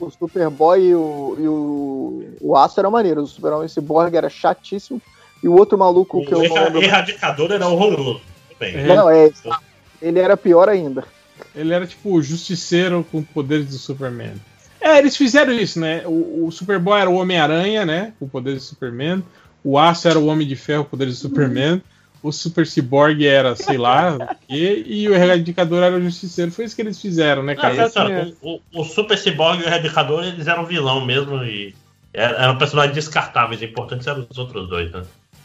o Superboy e o, e o, o Aço eram maneiros. O Superman Cyborg era chatíssimo. E o outro maluco o que eu não lembro... erradicador era horroroso. Bem, não, é, ele era pior ainda. Ele era tipo o justiceiro com poderes do Superman. É, eles fizeram isso, né? O, o Superboy era o Homem-Aranha, né? Com poderes do Superman. O Aço era o Homem de Ferro com poderes do Superman o Super Cyborg era, sei lá, o quê, e o Erradicador era o Justiceiro. Foi isso que eles fizeram, né, cara? Não, é... o, o, Super Cyborg e o Erradicador, eles eram vilão mesmo e eram personagens descartáveis. O importante eram os outros dois, né?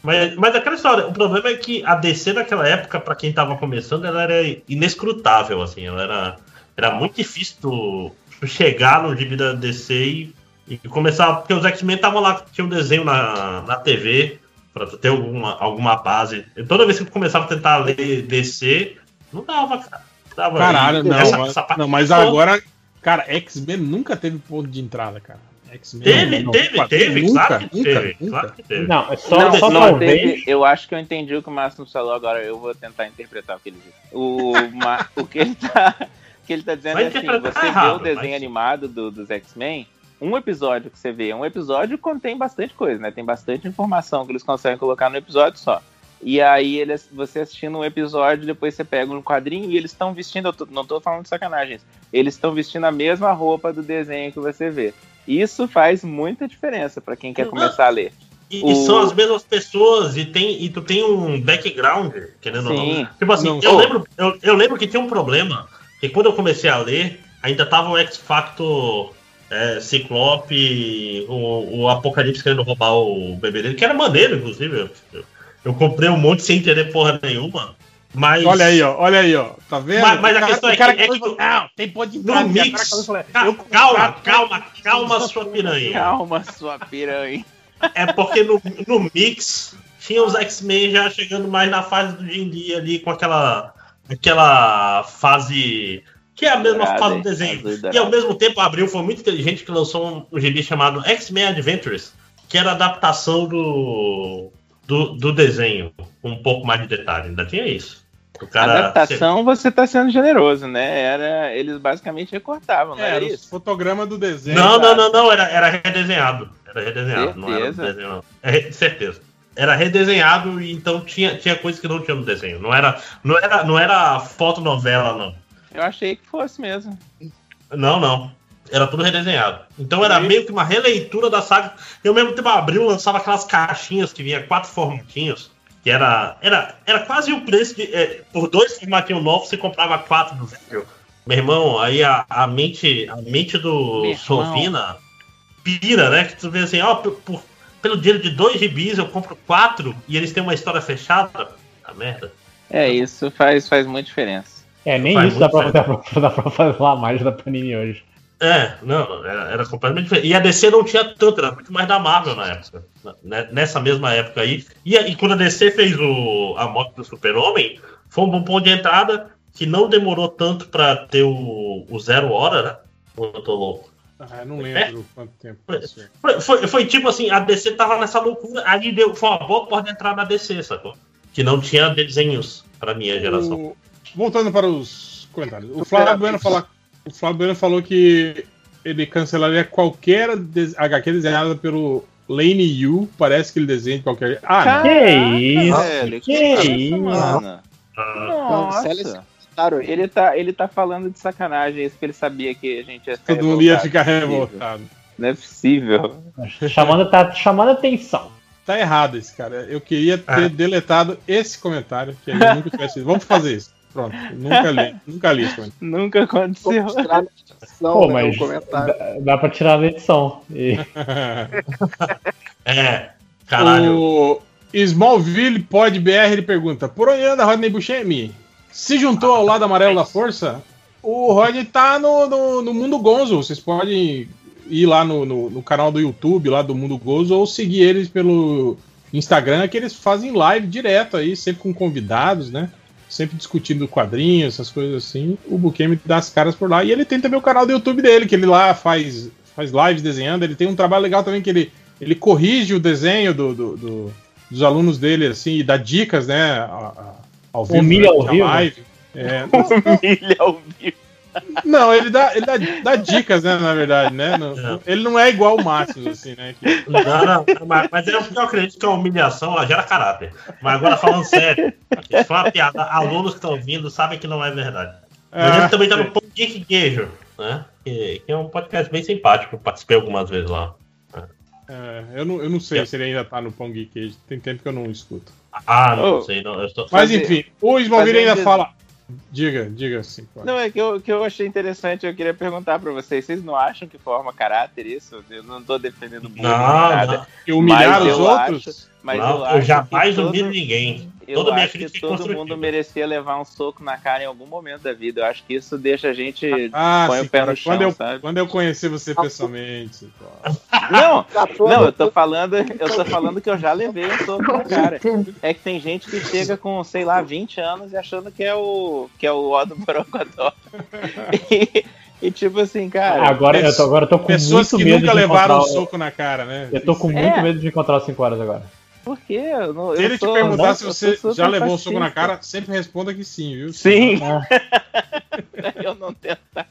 Mas, mas aquela história, o problema é que a DC naquela época, para quem tava começando, ela era inescrutável, assim, ela era, era muito difícil tu, tu chegar no gibi da DC e, e começar, porque os X-Men estavam lá, tinha um desenho na, na TV, para ter alguma, alguma base. E toda vez que eu começava a tentar ler DC, não dava, cara. Dava Caralho, não, essa, mas, essa não, mas agora, cara, X-Men nunca teve ponto de entrada, cara. Teve, não, teve, não, teve, nunca, claro que nunca, teve. Nunca. Claro que teve. Não, é só, não, só não teve, eu acho que eu entendi o que o Márcio falou, agora eu vou tentar interpretar o que ele disse. O, o que ele tá. que ele tá dizendo é assim, você errado, vê o desenho mas... animado do, dos X-Men, um episódio que você vê, um episódio contém bastante coisa, né? Tem bastante informação que eles conseguem colocar no episódio só. E aí eles, você assistindo um episódio, depois você pega um quadrinho e eles estão vestindo, eu tô, não estou falando de sacanagens, eles estão vestindo a mesma roupa do desenho que você vê. Isso faz muita diferença para quem quer começar a ler. E, o... e, são as mesmas pessoas, e, tem, e tu tem um background, querendo Sim. ou não. Tipo assim, não, eu, lembro, eu, eu lembro que tinha um problema, que quando eu comecei a ler, ainda tava o X Factor é, Ciclope, o, o, Apocalipse querendo roubar o bebê dele, que era maneiro, inclusive. Eu, eu, comprei um monte sem entender porra nenhuma. Mas. Olha aí, ó, olha aí, ó. Tá vendo? Mas, mas a questão é que. É que não, tem pode de no mix. Calma, calma, calma, calma, sua piranha. Calma, sua piranha. É porque no, no mix tinha os X-Men já chegando mais na fase do D&D ali, com aquela, aquela fase que é a mesma Dourado, fase do desenho. E ao mesmo tempo, a Abril foi muito inteligente que lançou um, um gibi chamado X-Men Adventures, que era a adaptação do, do, do, desenho, com um pouco mais de detalhe. Ainda tinha isso. O cara, adaptação, você está sendo generoso, né? Era, eles basicamente recortavam, não é, era, isso? fotograma do desenho. Não, não, não, não, era, era redesenhado. Era redesenhado, certeza. não era desenho, não. É, certeza era redesenhado e então tinha, tinha coisas que não tinha no desenho. Não era, não era, não era fotonovela, não. Eu achei que fosse mesmo. Não, não. Era tudo redesenhado. Então era meio que uma releitura da saga. Eu mesmo tempo abriu lançava aquelas caixinhas que vinha quatro formatinhos. Que era. Era, era quase o preço de. É, por dois formatinhos novos, você comprava quatro do velho. Meu irmão, aí a, a mente. A mente do Sofina pira, né? Que tu vê assim, ó, por, por, pelo dinheiro de dois gibis eu compro quatro e eles têm uma história fechada. A merda. É, isso faz, faz muita diferença. É, nem isso dá pra, dá, pra, dá pra falar mais da Panini hoje. É, não, era, era, completamente diferente. E a DC não tinha tanto, era muito mais da Marvel na época. Né, nessa mesma época aí. E, e quando a DC fez o, a morte do Super-Homem, foi um bom ponto de entrada que não demorou tanto pra ter o, o Zero Hora, né? Eu tô louco. Ah, não lembro é? quanto tempo. Foi, foi, foi, tipo assim, a DC tava nessa loucura, aí deu, foi uma boa porta de entrar na DC, sacou? Que não tinha desenhos pra minha geração. O... Voltando para os comentários. O Flávio Bueno, fala... o Flávio bueno falou que ele cancelaria qualquer HQ desenhada pelo Lane Yu. Parece que ele desenha qualquer. Ah, que isso? Velho, que, que isso, mano? Nossa. Claro, ele tá, ele tá falando de sacanagem, isso que ele sabia que a gente ia ficar Todo mundo ia ficar revoltado. Não é possível. Chamando, tá chamando atenção. Tá errado esse cara. Eu queria ter ah. deletado esse comentário, que ele nunca tivesse. Vamos fazer isso. Pronto. Nunca li. Nunca li isso. Nunca aconteceu. Pô, né, mas dá, dá pra tirar a edição. E... é. Caralho. O Smallville Pod BR ele pergunta: Por onde anda Rodney Buscemi? Se juntou ao lado amarelo da força? O Rodney tá no, no, no Mundo Gonzo. Vocês podem ir lá no, no, no, canal do YouTube, lá do Mundo Gonzo, ou seguir eles pelo Instagram, que eles fazem live direto aí, sempre com convidados, né? Sempre discutindo quadrinhos, essas coisas assim. O Bukemi dá as caras por lá. E ele tem também o canal do YouTube dele, que ele lá faz, faz lives desenhando. Ele tem um trabalho legal também que ele, ele corrige o desenho do, do, do dos alunos dele, assim, e dá dicas, né? Ao vivo. Humilha ao vivo. Live. É, Humilha ao vivo. Não, ele dá, ele dá, dá dicas, né, na verdade, né? Não, ele não é igual o Márcio, assim, né? Que... Não, não, mas, mas eu, eu acredito que a humilhação ela gera caráter. Mas agora falando sério, se for uma piada, alunos que estão ouvindo sabem que não é verdade. É, a gente também tá no Pão Geek Queijo, né? Que, que, é um podcast bem simpático, participei algumas vezes lá. É, eu, não, eu não sei se ele ainda tá no Pão Geek Queijo, tem tempo que eu não escuto. Ah, não oh, sei, não. Estou... Mas enfim, o Smallville ainda fala. Diga, diga assim. Não, é que eu, que eu achei interessante, eu queria perguntar pra vocês, vocês não acham que forma caráter isso? Eu não tô defendendo muito nada. E humilhar os outros? Acho, mas não, eu, eu jamais humilho ninguém. Eu Toda acho que todo mundo merecia levar um soco na cara em algum momento da vida. Eu acho que isso deixa a gente ah, põe sim, o pé no chão, quando eu, sabe? Quando eu conheci você pessoalmente. Não, não, eu tô falando, eu tô falando que eu já levei um soco na cara. É que tem gente que chega com, sei lá, 20 anos e achando que é o que é o Odo Borocodó. E, e tipo assim, cara. Agora, eu tô, agora eu tô com pessoas muito que medo nunca levaram um soco na cara, né? Eu tô com muito é. medo de encontrar os 5 horas agora. Por quê? Eu não, se ele te perguntar se você já levou um soco na cara, sempre responda que sim, viu? Sim. eu não tentar.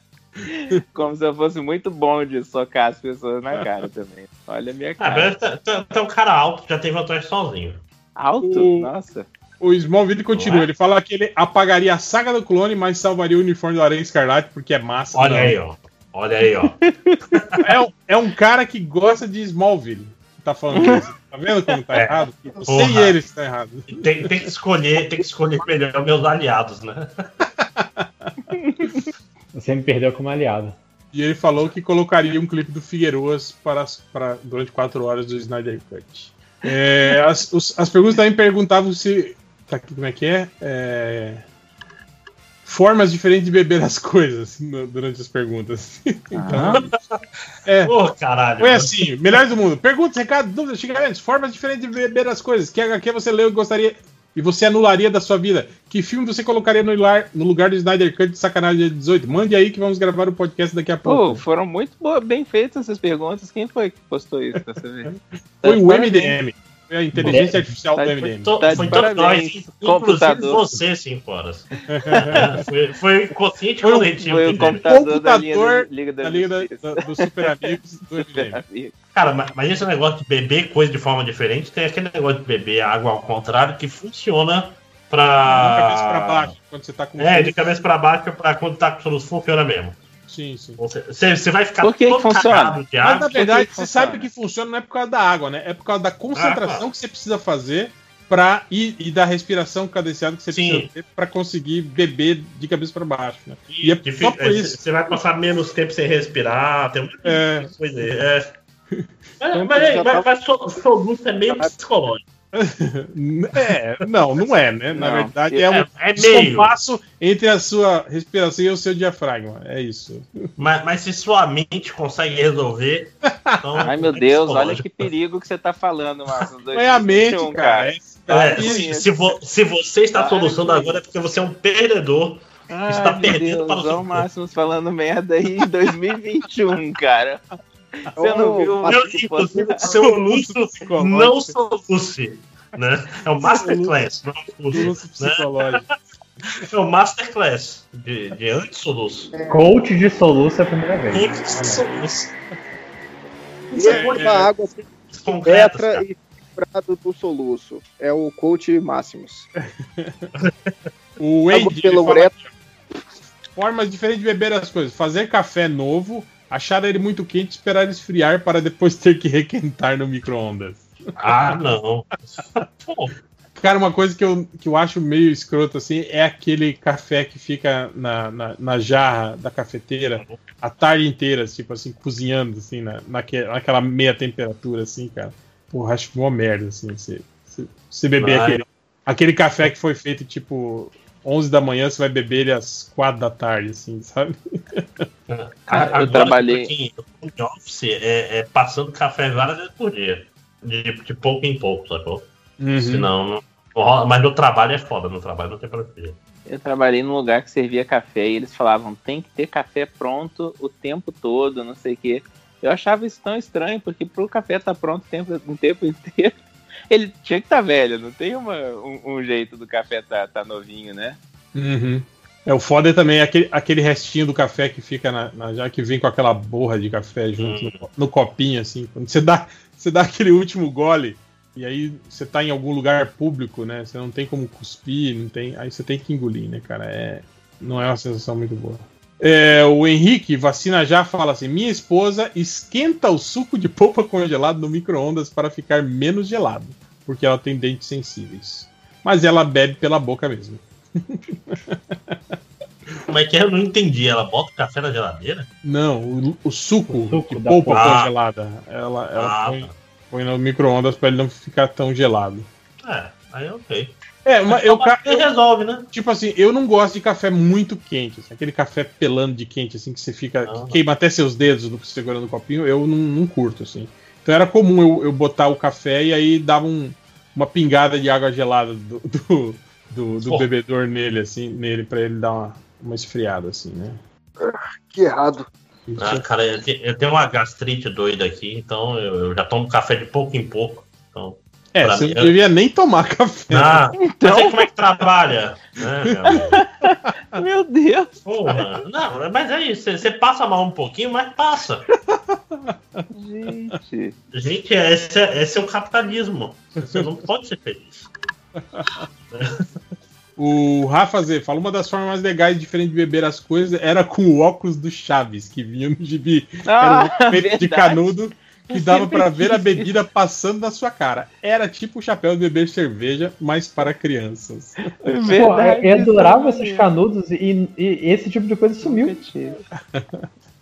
Como se eu fosse muito bom de socar as pessoas na cara também. Olha a minha ah, cara. Ah, tá, tá, tá um cara alto, já tem vantagem sozinho. Alto? O... Nossa. O Smallville continua. É? Ele fala que ele apagaria a saga do clone, mas salvaria o uniforme do Aranha Escarlate porque é massa. Olha não. aí, ó. Olha aí, ó. é, um, é um cara que gosta de Smallville tá falando isso. Tá vendo como tá é. errado? Você e ele está errado. Tem, tem, que escolher, tem que escolher melhor meus aliados, né? Você me perdeu como aliado. E ele falou que colocaria um clipe do Figueiroas para, para durante quatro horas do Snyder Cut. É, as, os, as perguntas também perguntavam se. Tá aqui, como é que é? é formas diferentes de beber as coisas no, durante as perguntas. então, ah. é, Pô, caralho. Foi assim, melhores do mundo. Perguntas, recados, dúvidas, xingamentos, formas diferentes de beber as coisas. Que HQ você leu e gostaria e você anularia da sua vida? Que filme você colocaria no lugar, no lugar do Snyder Cut de sacanagem 18? Mande aí que vamos gravar o podcast daqui a pouco. Pô, foram muito bem feitas essas perguntas. Quem foi que postou isso pra você ver? Foi o MDM. É a inteligência artificial tá do MDM. To, tá foi todos nós, inclusive você, 5 horas. foi, foi o consciente foi coletivo. Foi o computador, computador da Liga, da, da Liga da, do Super Amigos do MDM. Cara, mas, mas esse negócio de beber coisa de forma diferente, tem aquele negócio de beber água ao contrário que funciona pra. De cabeça pra baixo, quando você tá com. É, de cabeça pra baixo, pra quando tá com soluço, funciona mesmo. Sim, sim. Você, você vai ficar por que todo que funciona? de água. Mas na verdade, você sabe que funciona não é por causa da água, né? É por causa da concentração ah, que você precisa fazer para e, e da respiração cadenciada que você Sim. precisa ter para conseguir beber de cabeça para baixo, né? E, e é só por isso. Você vai passar menos tempo sem respirar, tem muita é. coisa. É. Mas, então, mas, mas, mas, mas soluço é meio psicológico. É, não, não é, né? Na não, verdade, é um é, é descompasso entre a sua respiração e o seu diafragma. É isso. Mas, mas se sua mente consegue resolver. Então Ai, meu é Deus, olha que perigo que você tá falando, Márcio. É a mente, cara. É, se, se, vo, se, você está solucionando agora é porque você é um perdedor Ai, Isso tá perdendo Deus, para o Máximos falando merda aí em 2021, cara. Você não viu? Meu Deus, soluço não soluce. Né? É o Masterclass, não é o curso. Né? É o Masterclass de, de anti-soluço. Coach de soluço é a primeira vez. Coach de soluço. E é, é, água assim, Petra e prado do soluço. É o coach Máximos. o Wade pelo formas diferentes de beber as coisas. Fazer café novo, achar ele muito quente, esperar esfriar para depois ter que requentar no micro-ondas. Ah, não. Cara, uma coisa que eu, que eu acho meio escroto assim é aquele café que fica na, na, na jarra da cafeteira a tarde inteira, tipo assim, cozinhando, assim, na, naque, naquela meia temperatura, assim, cara. Porra, acho uma merda, assim, você, você, beber aquele, aquele café que foi feito, tipo, 11 da manhã, você vai beber ele às 4 da tarde, assim, sabe? Cara, eu trabalhei. Em office é, é, passando café várias vezes por dia. De, de pouco em pouco, sacou? Uhum. Senão, não, mas no trabalho é foda, no trabalho não tem pra ver. Eu trabalhei num lugar que servia café e eles falavam tem que ter café pronto o tempo todo, não sei o quê. Eu achava isso tão estranho, porque pro café estar tá pronto o tempo, o tempo inteiro, ele tinha que estar tá velho, não tem uma, um, um, jeito do café tá, tá novinho, né? Uhum. É, o foda é também aquele, aquele restinho do café que fica na, na já que vem com aquela borra de café junto uhum. no, no, copinho, assim. Quando você dá, você dá aquele último gole, e aí você tá em algum lugar público, né? Você não tem como cuspir, não tem. Aí você tem que engolir, né, cara? É, não é uma sensação muito boa. É, o Henrique, vacina já, fala assim: minha esposa esquenta o suco de polpa congelado no micro-ondas para ficar menos gelado, porque ela tem dentes sensíveis. Mas ela bebe pela boca mesmo. Como é que é? Eu não entendi. Ela bota o café na geladeira? Não, o, o suco, o suco de polpa congelada. Ela, ela ah, põe, tá. põe no micro-ondas para ele não ficar tão gelado. É, aí ok. É, mas eu, eu, resolve, né? Tipo assim, eu não gosto de café muito quente, assim, aquele café pelando de quente, assim, que você fica. Que queima até seus dedos no, segurando o copinho, eu não, não, curto, assim. Então era comum eu, eu botar o café e aí dava um, uma pingada de água gelada do, do, do, do bebedor nele, assim, nele, pra ele dar uma, uma esfriada, assim, né? Que errado. Ah, cara, eu tenho uma gastrite doida aqui, então eu, já tomo café de pouco em pouco. Então, é, você mim, não devia nem tomar café. Ah, então... Mas aí como é que trabalha? Né, meu? meu Deus. Porra, não, mas é isso, você passa mal um pouquinho, mas passa. Gente. Gente, esse é, esse é o capitalismo. Você não pode ser feliz. O Rafa Z fala: uma das formas mais legais e diferentes de beber as coisas era com o óculos do Chaves, que vinha no gibi. Ah, era um feito de canudo que dava para ver a bebida passando na sua cara. Era tipo o chapéu de beber cerveja, mas para crianças. Verdade, Pô, eu adorava esses canudos e, e, esse tipo de coisa sumiu.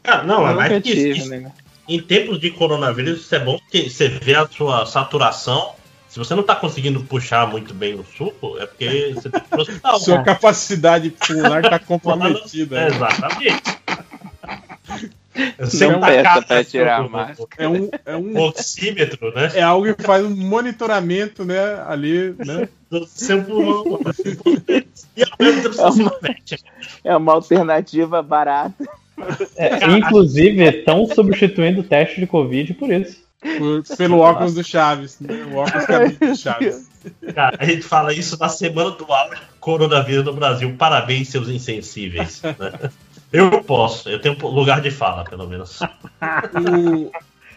Ah, não, é mais que isso. Né? Em tempos de coronavírus, isso é bom porque você vê a sua saturação se você não está conseguindo puxar muito bem o suco, é porque você tem que hospital. Sua capacidade pulmonar está comprometida. É, Você não peça para tirar a máscara. É um, é um oxímetro, né? É algo que faz um monitoramento, né? Ali, né? Do seu pulmão. e ao mesmo tempo é uma, é uma alternativa barata. É, inclusive, estão substituindo o teste de Covid por isso. Por, pelo óculos do Chaves. Né? O óculos do Chaves. Cara, a gente fala isso na semana do coronavírus no Brasil. Parabéns, seus insensíveis. Né? Eu posso, eu tenho lugar de fala, pelo menos.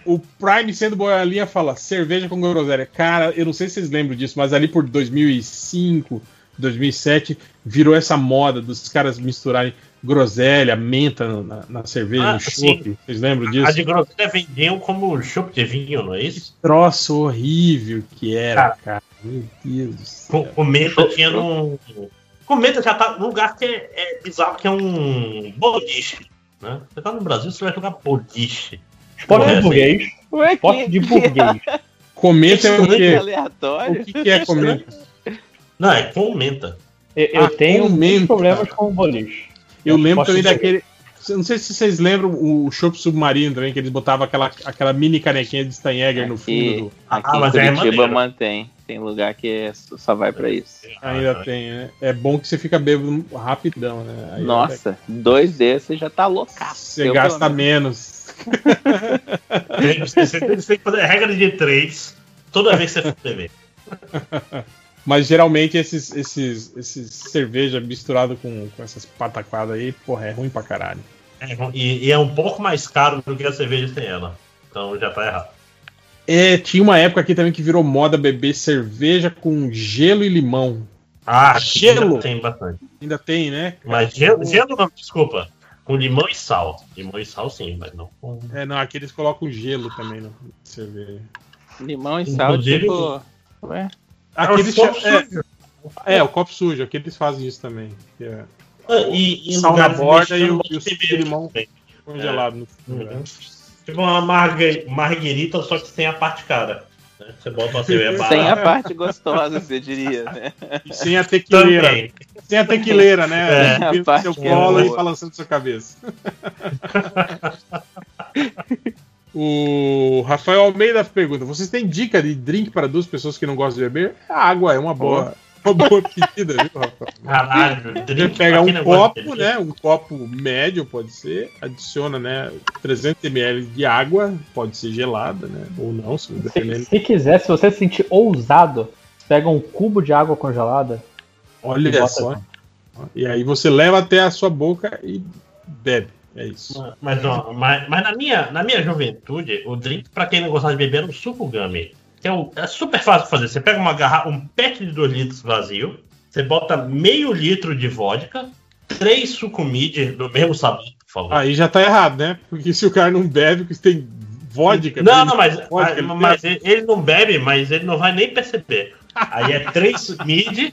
O, o Prime sendo boiolinha fala cerveja com groselha. Cara, eu não sei se vocês lembram disso, mas ali por 2005, 2007, virou essa moda dos caras misturarem groselha, menta na, na cerveja, ah, no chopp. Vocês lembram disso? A de groselha vendiam como chopp de vinho, não é isso? Que troço horrível que era, cara. cara. Meu Deus do céu. Com, menta tinha no. Com menta já tá num lugar que é, é bizarro, que é um boliche. Né? Você tá no Brasil, você vai jogar boliche. Esporte de burguês. Esporte de burguês. Comenta é o quê? Aleatório. O que, que é comenta? Não, é comenta. Eu, eu ah, tenho muitos problemas com o boliche. Eu lembro também daquele, Não sei se vocês lembram o Chopp Submarino também, que eles botavam aquela, aquela mini canequinha de Steinegger no fundo. Do... Aqui ah, mas em é Curitiba é mantém. Tem lugar que é, só vai pra isso. Ainda tem, né? É bom que você fica bêbado rapidão, né? Aí Nossa, é... dois desses já tá loucaço. Você gasta menos. você, tem, que fazer regra de três toda vez que você for beber. Mas geralmente esses, esses, esses cerveja misturado com, com essas pataquadas aí, porra, é ruim pra caralho. É, e, e, é um pouco mais caro do que a cerveja sem ela. Então já tá errado. É, tinha uma época aqui também que virou moda beber cerveja com gelo e limão. Ah, gelo! Ainda tem bastante. Ainda tem, né? Mas gelo, gelo não, desculpa. Com limão e sal. Limão e sal sim, mas não com. É, não, aqui eles colocam gelo também na cerveja. Limão e sal, Inclusive, tipo. Ué? Aqueles é, é, o copo sujo, aqui eles fazem isso também. É, e, e sal na borda e o, e o limão congelado é. no. Uhum. Tipo uma marguerita, só que sem a parte cara. Né? Você bota uma cerveja Sem a parte gostosa, você diria, né? E sem a tequileira. Também. Sem a tequileira, né? É. A seu colo e balançando sua cabeça. O Rafael Almeida pergunta: vocês têm dica de drink para duas pessoas que não gostam de beber? A água é uma boa, uma boa pedida, viu, Rafael? Caralho, pega um copo, né? Um copo médio, pode ser, adiciona, né? 300 ml de água, pode ser gelada, né? Ou não, se dependendo. Se, se quiser, se você se sentir ousado, pega um cubo de água congelada. Olha só. Assim. E aí você leva até a sua boca e bebe. É isso. Mas, ó, mas, mas, na, minha, na minha juventude, o drink, pra quem não gostava de beber, era o suco gummy. Que é, o, é super fácil fazer. Você pega uma garrafa, um pet de 2 litros vazio, você bota meio litro de vodka, três suco mid do mesmo sabor, por favor. Aí já tá errado, né? Porque se o cara não bebe, porque tem vodka. Não, não, mas, vodka, mas, mas ele, ele não bebe, mas ele não vai nem perceber. Aí é três mid,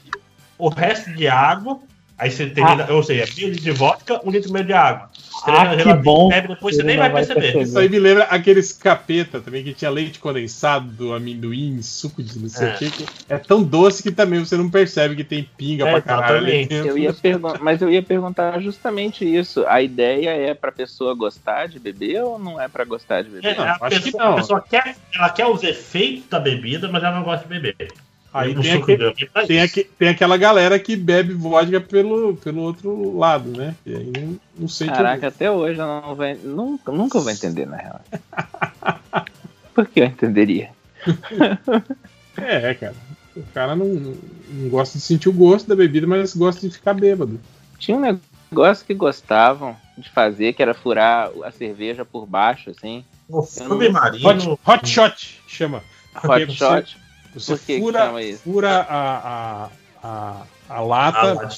o resto de água, Aí você termina, ah. ou seja, meio litro de vodka, um litro e meio de água. Ah, que bom. Bebe, depois você nem vai perceber. perceber. Isso aí me lembra aqueles capeta também, que tinha leite condensado do amendoim, suco de não sei o é. que. É tão doce que também você não percebe que tem pinga é, pra caralho. Eu ia mas eu ia perguntar justamente isso. A ideia é pra pessoa gostar de beber ou não é pra gostar de beber? É, não, a, pessoa, a pessoa quer, ela quer os efeitos da bebida, mas ela não gosta de beber. Aí tem, aquele, tem, aqui, tem, aquela galera que bebe vodka pelo, pelo outro lado, né? E aí não, não sei Caraca, até hoje eu não vai, nunca, nunca vou entender, na real. Por que eu entenderia? é, cara. O cara não, não gosta de sentir o gosto da bebida, mas gosta de ficar bêbado. Tinha um negócio que gostavam de fazer, que era furar a cerveja por baixo, assim. O submarino. Hot, hot shot, chama. Hot shot. Você fura, fura a, a, a, a lata,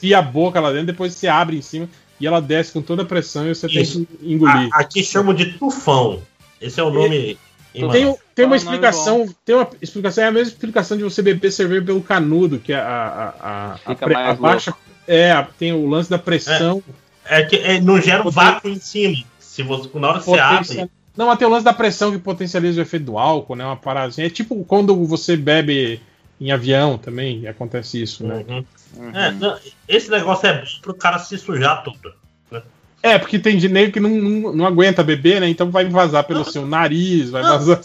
e a boca lá dentro, depois você abre em cima e ela desce com toda a pressão e você Isso. tem que engolir. A, aqui chamam de tufão. Esse é o nome. E, tem, tem uma explicação, tem uma explicação, é a mesma explicação de você beber cerveja pelo canudo, que é a, a, a baixa. É, tem o lance da pressão. É, é que é, não gera um vácuo em cima. Se você, na hora que você abre. Não, mas tem o lance da pressão que potencializa o efeito do álcool, né? Uma parada assim. É tipo quando você bebe em avião também, acontece isso, né? Uhum. Uhum. É, não, esse negócio é bom pro cara se sujar tudo. Né? É, porque tem dinheiro que não, não, não, aguenta beber, né? Então vai vazar pelo não, seu nariz, vai vazar.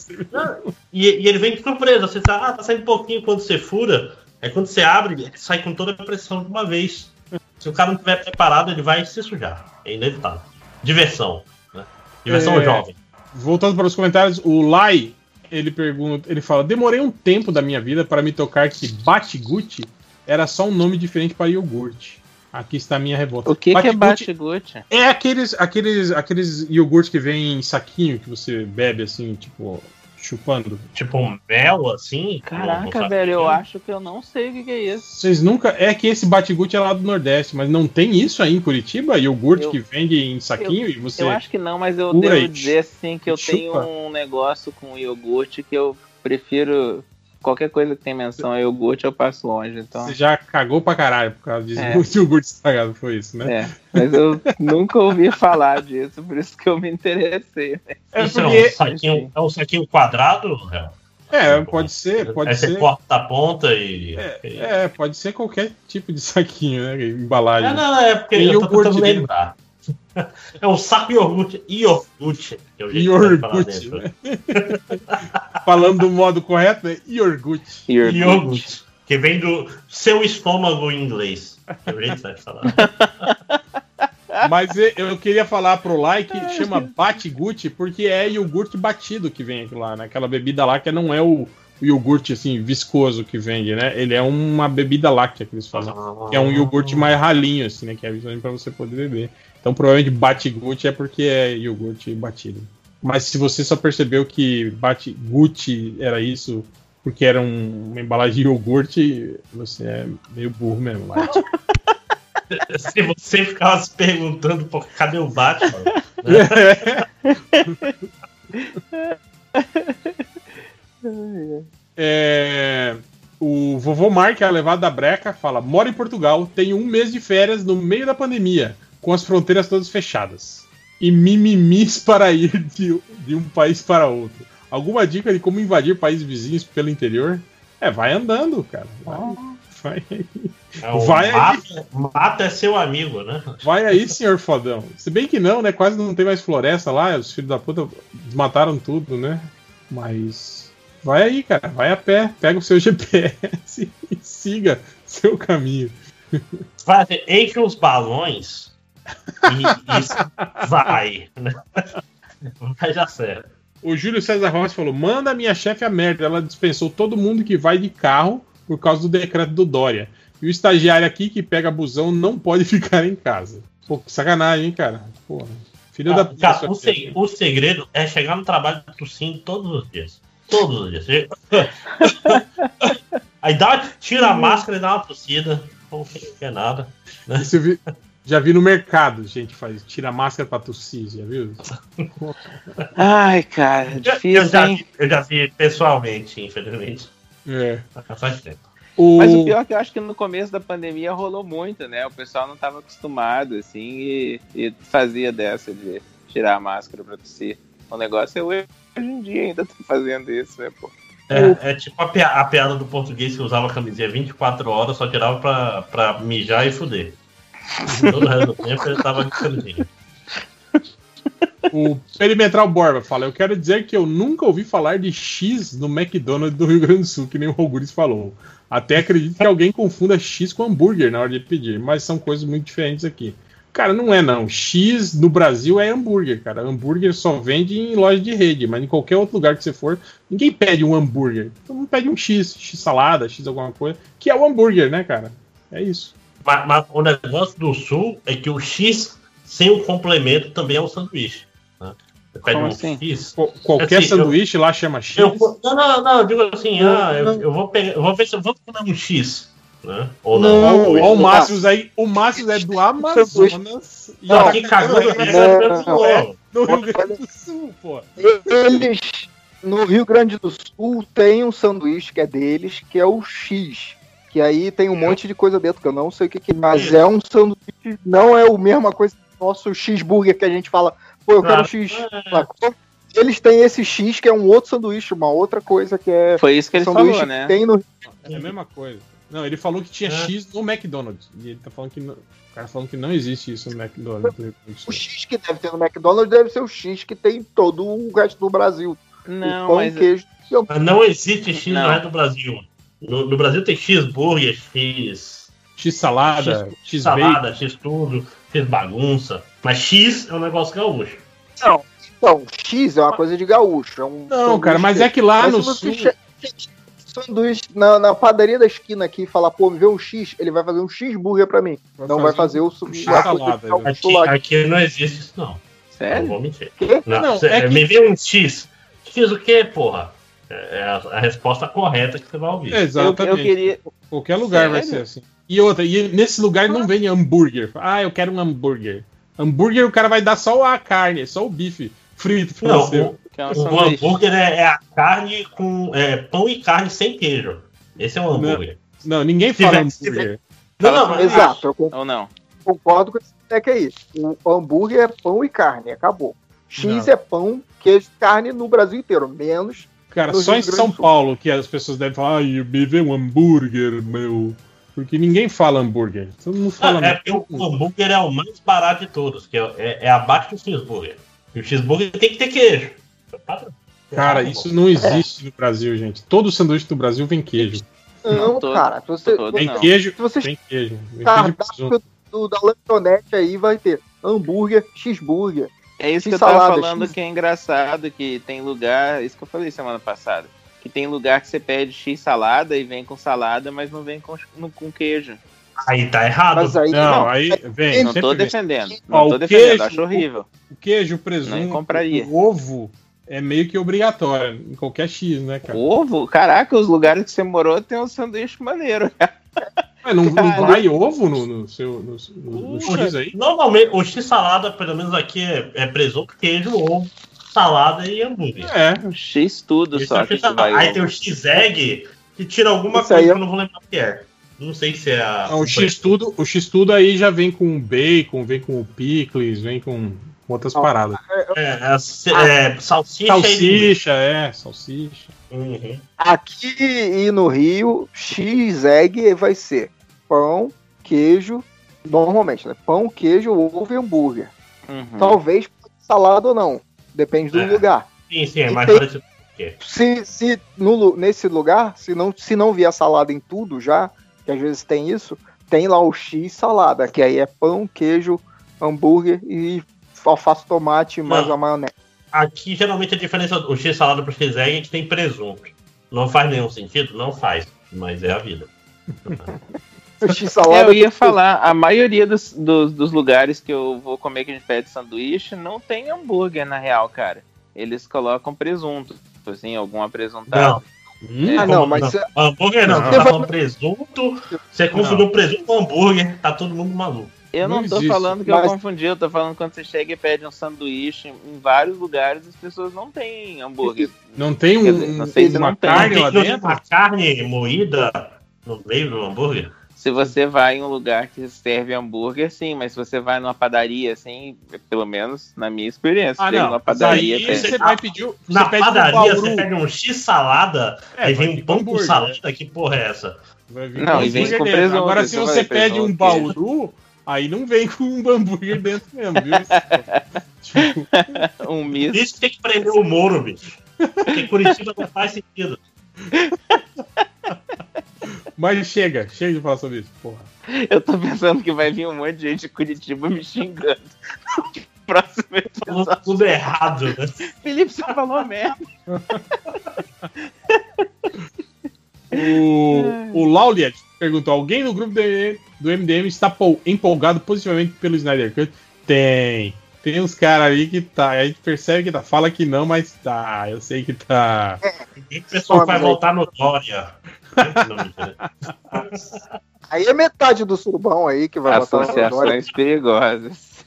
E, e, ele vem de surpresa. Você sabe, ah, tá saindo um pouquinho quando você fura. Aí quando você abre, ele sai com toda a pressão de uma vez. Se o cara não estiver preparado, ele vai se sujar. É inevitável. Diversão. Né? Diversão é... jovem voltando para os comentários, o Lai, ele pergunta, ele fala: "Demorei um tempo da minha vida para me tocar que Batiguti era só um nome diferente para iogurte. Aqui está a minha revolta. O que, que é Batiguti? É aqueles, aqueles, aqueles iogurtes que vem em saquinho que você bebe assim, tipo chupando. Tipo um mel, assim? Caraca, velho, eu acho que eu não sei o que, que é isso. Vocês nunca. É que esse batigute é lá do Nordeste, mas não tem isso aí em Curitiba? Iogurte eu, que vende em saquinho eu, e você. Eu acho que não, mas eu devo dizer assim que eu chupa. tenho um negócio com iogurte que eu prefiro qualquer coisa que tem menção a iogurte eu passo longe. Então... Você já cagou pra caralho por causa de é. iogurte estragado, foi isso, né? É, mas eu nunca ouvi falar disso, por isso que eu me interessei. É, isso porque... é, um saquinho, é um saquinho quadrado, É, pode ser, pode Aí ser. você corta a ponta e. É, é, pode ser qualquer tipo de saquinho, né? Embalagem. É, não, é porque Tem eu tô tentando lembrar. É o saco iogurte. Iogurte. Que é o jeito Iogurte, né? Falando do modo correto, é iogurte. Iogurte. Que vem do seu estômago em inglês. Que é o jeito que vai falar. Mas eu queria falar pro like, chama Bate-Gucci, porque é iogurte batido que vem aqui lá, né? Aquela bebida lá que não é o, o iogurte, assim, viscoso que vende, né? Ele é uma bebida láctea que eles falam. Que é um iogurte mais ralinho, assim, né? Que é justamente pra você poder beber. Então, provavelmente Bate-Gucci é porque é iogurte batido. Mas se você só percebeu que Bate-Gucci era isso porque era um- uma embalagem de iogurte, você é meio burro mesmo, Light. Se você ficava se perguntando, pô, cadê o Batman? É, o vovô Mark, a levada da breca, fala: mora em Portugal, tenho um mês de férias no meio da pandemia, com as fronteiras todas fechadas. E mimimis para ir de, de um país para outro. Alguma dica de como invadir países vizinhos pelo interior? É, vai andando, cara. Vai, vai aí. É Vai aí. mata, mata é seu amigo, né? Vai aí, senhor fodão. Se bem que não, né? Quase não tem mais floresta lá. Os filhos da puta desmataram tudo, né? Mas. Vai aí, cara. Vai a pé. Pega o seu GPS e siga seu caminho. Vai, enche os balões e, e vai. Né? Vai dar certo. O Júlio César Rossi falou: manda minha chefe a merda. Ela dispensou todo mundo que vai de carro por causa do decreto do Dória. E o estagiário aqui que pega busão não pode ficar em casa. Pô, que sacanagem, hein, cara? Porra. Filho da Ah, cara, o, se- o segredo é chegar no trabalho tossindo todos os dias. Todos os dias. Aí dá, tira a máscara e dá uma tossida. Não quer nada. né? Isso já vi no mercado, gente faz tira a máscara pra tossir, já viu? Ai, cara, difícil, eu já, hein? vi- eu já vi pessoalmente, infelizmente. É. Faz tempo. Mas o pior é que eu acho que no começo da pandemia rolou muito, né? O pessoal não estava acostumado, assim, e, e fazia dessa de tirar a máscara pra tossir. O negócio é hoje em dia ainda tá fazendo isso, né, pô? É, é tipo a, pia- a piada do português que usava a camisinha 24 horas, só tirava pra, pra mijar e fuder. Todo o resto do tempo ele tava. O Perimetral Borba fala: Eu quero dizer que eu nunca ouvi falar de X no McDonald's do Rio Grande do Sul, que nem o Roguris falou. Até acredito que alguém confunda X com hambúrguer na hora de pedir, mas são coisas muito diferentes aqui. Cara, não é não. X no Brasil é hambúrguer, cara. Hambúrguer só vende em loja de rede, mas em qualquer outro lugar que você for, ninguém pede um hambúrguer. Todo mundo pede um X, X salada, X alguma coisa, que é o hambúrguer, né, cara? É isso. Mas, mas o negócio do sul é que o X sem o complemento também é um sanduíche. Né? Você pede Como um assim? X. Qu- Qualquer Assim, sanduíche lá chama X. Eu, eu- não, não, não, eu digo assim, Não, ah, eu, não. eu vou pegar, eu vou ver se eu vou comer um X. Né? Ou Não, não. o Márcio aí, o Márcio é do Amazonas. e Não, tá aqui no Sul. no Rio Grande do Sul, pô. Eles, no Rio Grande do Sul, tem um sanduíche que é deles, que é o X. Que aí tem um monte de coisa dentro que eu não sei o que, que é. Mas é um sanduíche, não é a mesma coisa que o nosso cheeseburger que a gente fala, pô, eu quero Ah, X. sacou? Eles têm esse X que é um outro sanduíche, uma outra coisa que é. Foi isso que ele sanduíche falou, né? que Tem no... É a mesma coisa. Não, ele falou que tinha É. X no McDonald's. E ele tá falando que não. O cara falando que não existe isso no McDonald's. O X que deve ter no McDonald's deve ser o X que tem em todo o resto do Brasil. Não, o pão, mas- queijo. Mas não existe X no resto do Brasil. No, no Brasil tem X burger, X. X salada, X salada, X tudo, X bagunça. Mas X é um negócio gaúcho. Não, não, X é uma coisa de gaúcho. É um Não, cara, mas é que lá Mas no se você sul- che- Sanduíche na, na padaria da esquina aqui e falar, pô, me vê um X, ele vai fazer um X-burger pra mim. Vai não fazer vai fazer o, um coisa salada, Aqui, aqui não existe isso, não. Sério? Não vou mentir. Não, Não, é que- Me vê um X. X o quê, porra? É a, a resposta correta que você vai ouvir. Exatamente. Eu, eu queria. Qualquer lugar vai ser Sério? assim. E outra, e nesse lugar não vem hambúrguer. Ah, eu quero um hambúrguer. Hambúrguer o cara vai dar só a carne, só o bife frito pra Não, você. o, é um o hambúrguer é, é a carne com é, pão e carne sem queijo. Esse é um hambúrguer. Não, ninguém Se fala tiver- hambúrguer. Não, não, mas Exato, eu con- Ou não? concordo com é que é isso. O hambúrguer é pão e carne, acabou. X Não. é pão, queijo e carne no Brasil inteiro, menos Cara, no só Rio em Grande São. Paulo que as pessoas devem falar, ai, me vê um hambúrguer, meu. Porque ninguém fala hambúrguer. Todo mundo fala Ah, é porque o hambúrguer é o mais barato de todos, que é, é, é abaixo do cheeseburger. E o cheeseburger tem que ter queijo. Cara, isso não existe no Brasil, gente. Todo sanduíche do Brasil vem queijo. Não, cara. Se você, Tem queijo, Se você tem queijo. Vem queijo presunto. cardápio do, da lanchonete aí vai ter hambúrguer, cheeseburger. É isso que eu tava falando X- que é engraçado, que tem lugar, isso que eu falei semana passada, que tem lugar que você pede X salada e vem com salada, mas não vem com, no- com queijo. Aí tá errado. Mas aí Não, aí vem. Não tô vem. defendendo, Ó, não tô o defendendo, queijo- acho horrível. O queijo, o presunto, o ovo é meio que obrigatório em qualquer X, né, cara? Ovo? Caraca, os lugares que você morou tem um sanduíche maneiro. Mas não, não Cara. vai ovo no, no seu no, no- no X aí? Normalmente, o X-salada, pelo menos aqui, é, é presunto, queijo, ovo, salada e hambúrguer. É. X tudo Esse é só o que X-salada. vai Aí ovo. tem o X-egg, que tira alguma Esse coisa aí que é- eu não vou lembrar o que é. Não sei se é a. Não, o X tudo, o X tudo aí já vem com bacon, vem com pickles, vem com outras paradas. É, é, ce- é, salsicha, e Salsicha, é, salsicha. Uhum. Aqui e no Rio, X-egg vai ser pão, queijo, normalmente, né? Pão, queijo, ovo e hambúrguer. Uhum. Talvez salada ou não. Depende do É. lugar. Sim, sim, é mais tem-. Se, se no, nesse lugar, se não, se não vier salada em tudo já, que às vezes tem isso, tem lá o X salada, que aí é pão, queijo, hambúrguer e alface, tomate mais Não. a maionese. Aqui, geralmente, a diferença do X-salada pro X-egg é que tem presunto. Não faz nenhum sentido? Não faz. Mas é a vida. X salada Eu ia falar, a maioria dos, dos, dos lugares que eu vou comer que a gente pede sanduíche não tem hambúrguer, na real, cara. Eles colocam presunto, assim, algum apresuntado. Hum, Ah, não, mas não. Hambúrguer não, Não. você tá falando presunto, você confundiu presunto com hambúrguer, tá todo mundo maluco. Eu não, Não tô existe. falando que Mas- eu confundi, eu tô falando quando você chega e pede um sanduíche em vários lugares, as pessoas não têm hambúrguer. Não tem um, dizer, não sei se uma não tem. carne Tem lá dentro? uma carne moída no meio do hambúrguer? Se você vai em um lugar que serve hambúrguer, sim, mas se você vai numa padaria, assim, pelo menos na minha experiência, Ah, não. Mas padaria. aí tem- você vai pedir. Você Na pede um padaria, bauru. você pede um X-salada, É, aí vem um pão com hambúrguer. salada, que porra é essa? Não, com e vem com presunto, Agora, se você pede um presunto, bauru, aí não vem com um hambúrguer dentro mesmo, viu? um misto. Isso que tem que prender o Moro, bicho. Porque Curitiba não faz sentido. mas chega, chega de falar sobre isso, porra. Eu tô pensando que vai vir um monte de gente de Curitiba me xingando. Próximo episódio. tudo errado, né? Felipe, você falou merda. O, o Lauliet perguntou: alguém no grupo do, MDM está empolgado positivamente pelo Snyder Cut? Tem. Tem uns caras aí que tá. A gente percebe que tá. Fala que não, mas tá. Eu sei que tá. E o pessoal vai voltar no Dória. Não. Aí é metade do surubão aí que vai. Associações perigosas.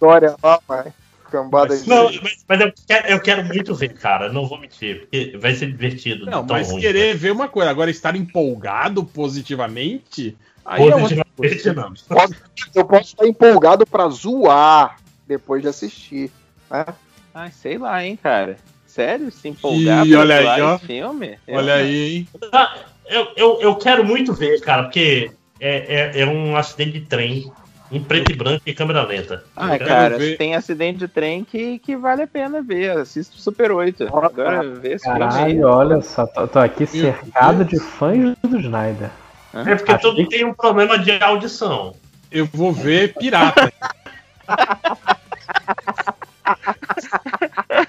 Dória lá, vai. Cambada de. Não, mas, mas eu, quero, eu quero muito ver, cara. Não vou mentir, porque vai ser divertido. Não, tão mas ruim, querer ver uma coisa, agora estar empolgado positivamente. Aí é Positivamente, coisa. não. Posso- eu posso estar empolgado pra zoar depois de assistir. Né? Ai, sei lá, hein, cara. Sério? Se empolgar Ih, pra olha aí, ó. esse filme? Olha aí, hein? Ah, Eu, eu, eu quero muito ver, cara, porque é, é, é um acidente de trem em preto e branco e câmera lenta. Ah, Eu cara, ver. tem acidente de trem que, que vale a pena ver. Assista o Super 8. Agora vê esse aí. Caralho, olha só, tô, tô aqui cercado de fãs do Snyder. É porque tudo tem um problema de audição. Eu vou ver Pirata.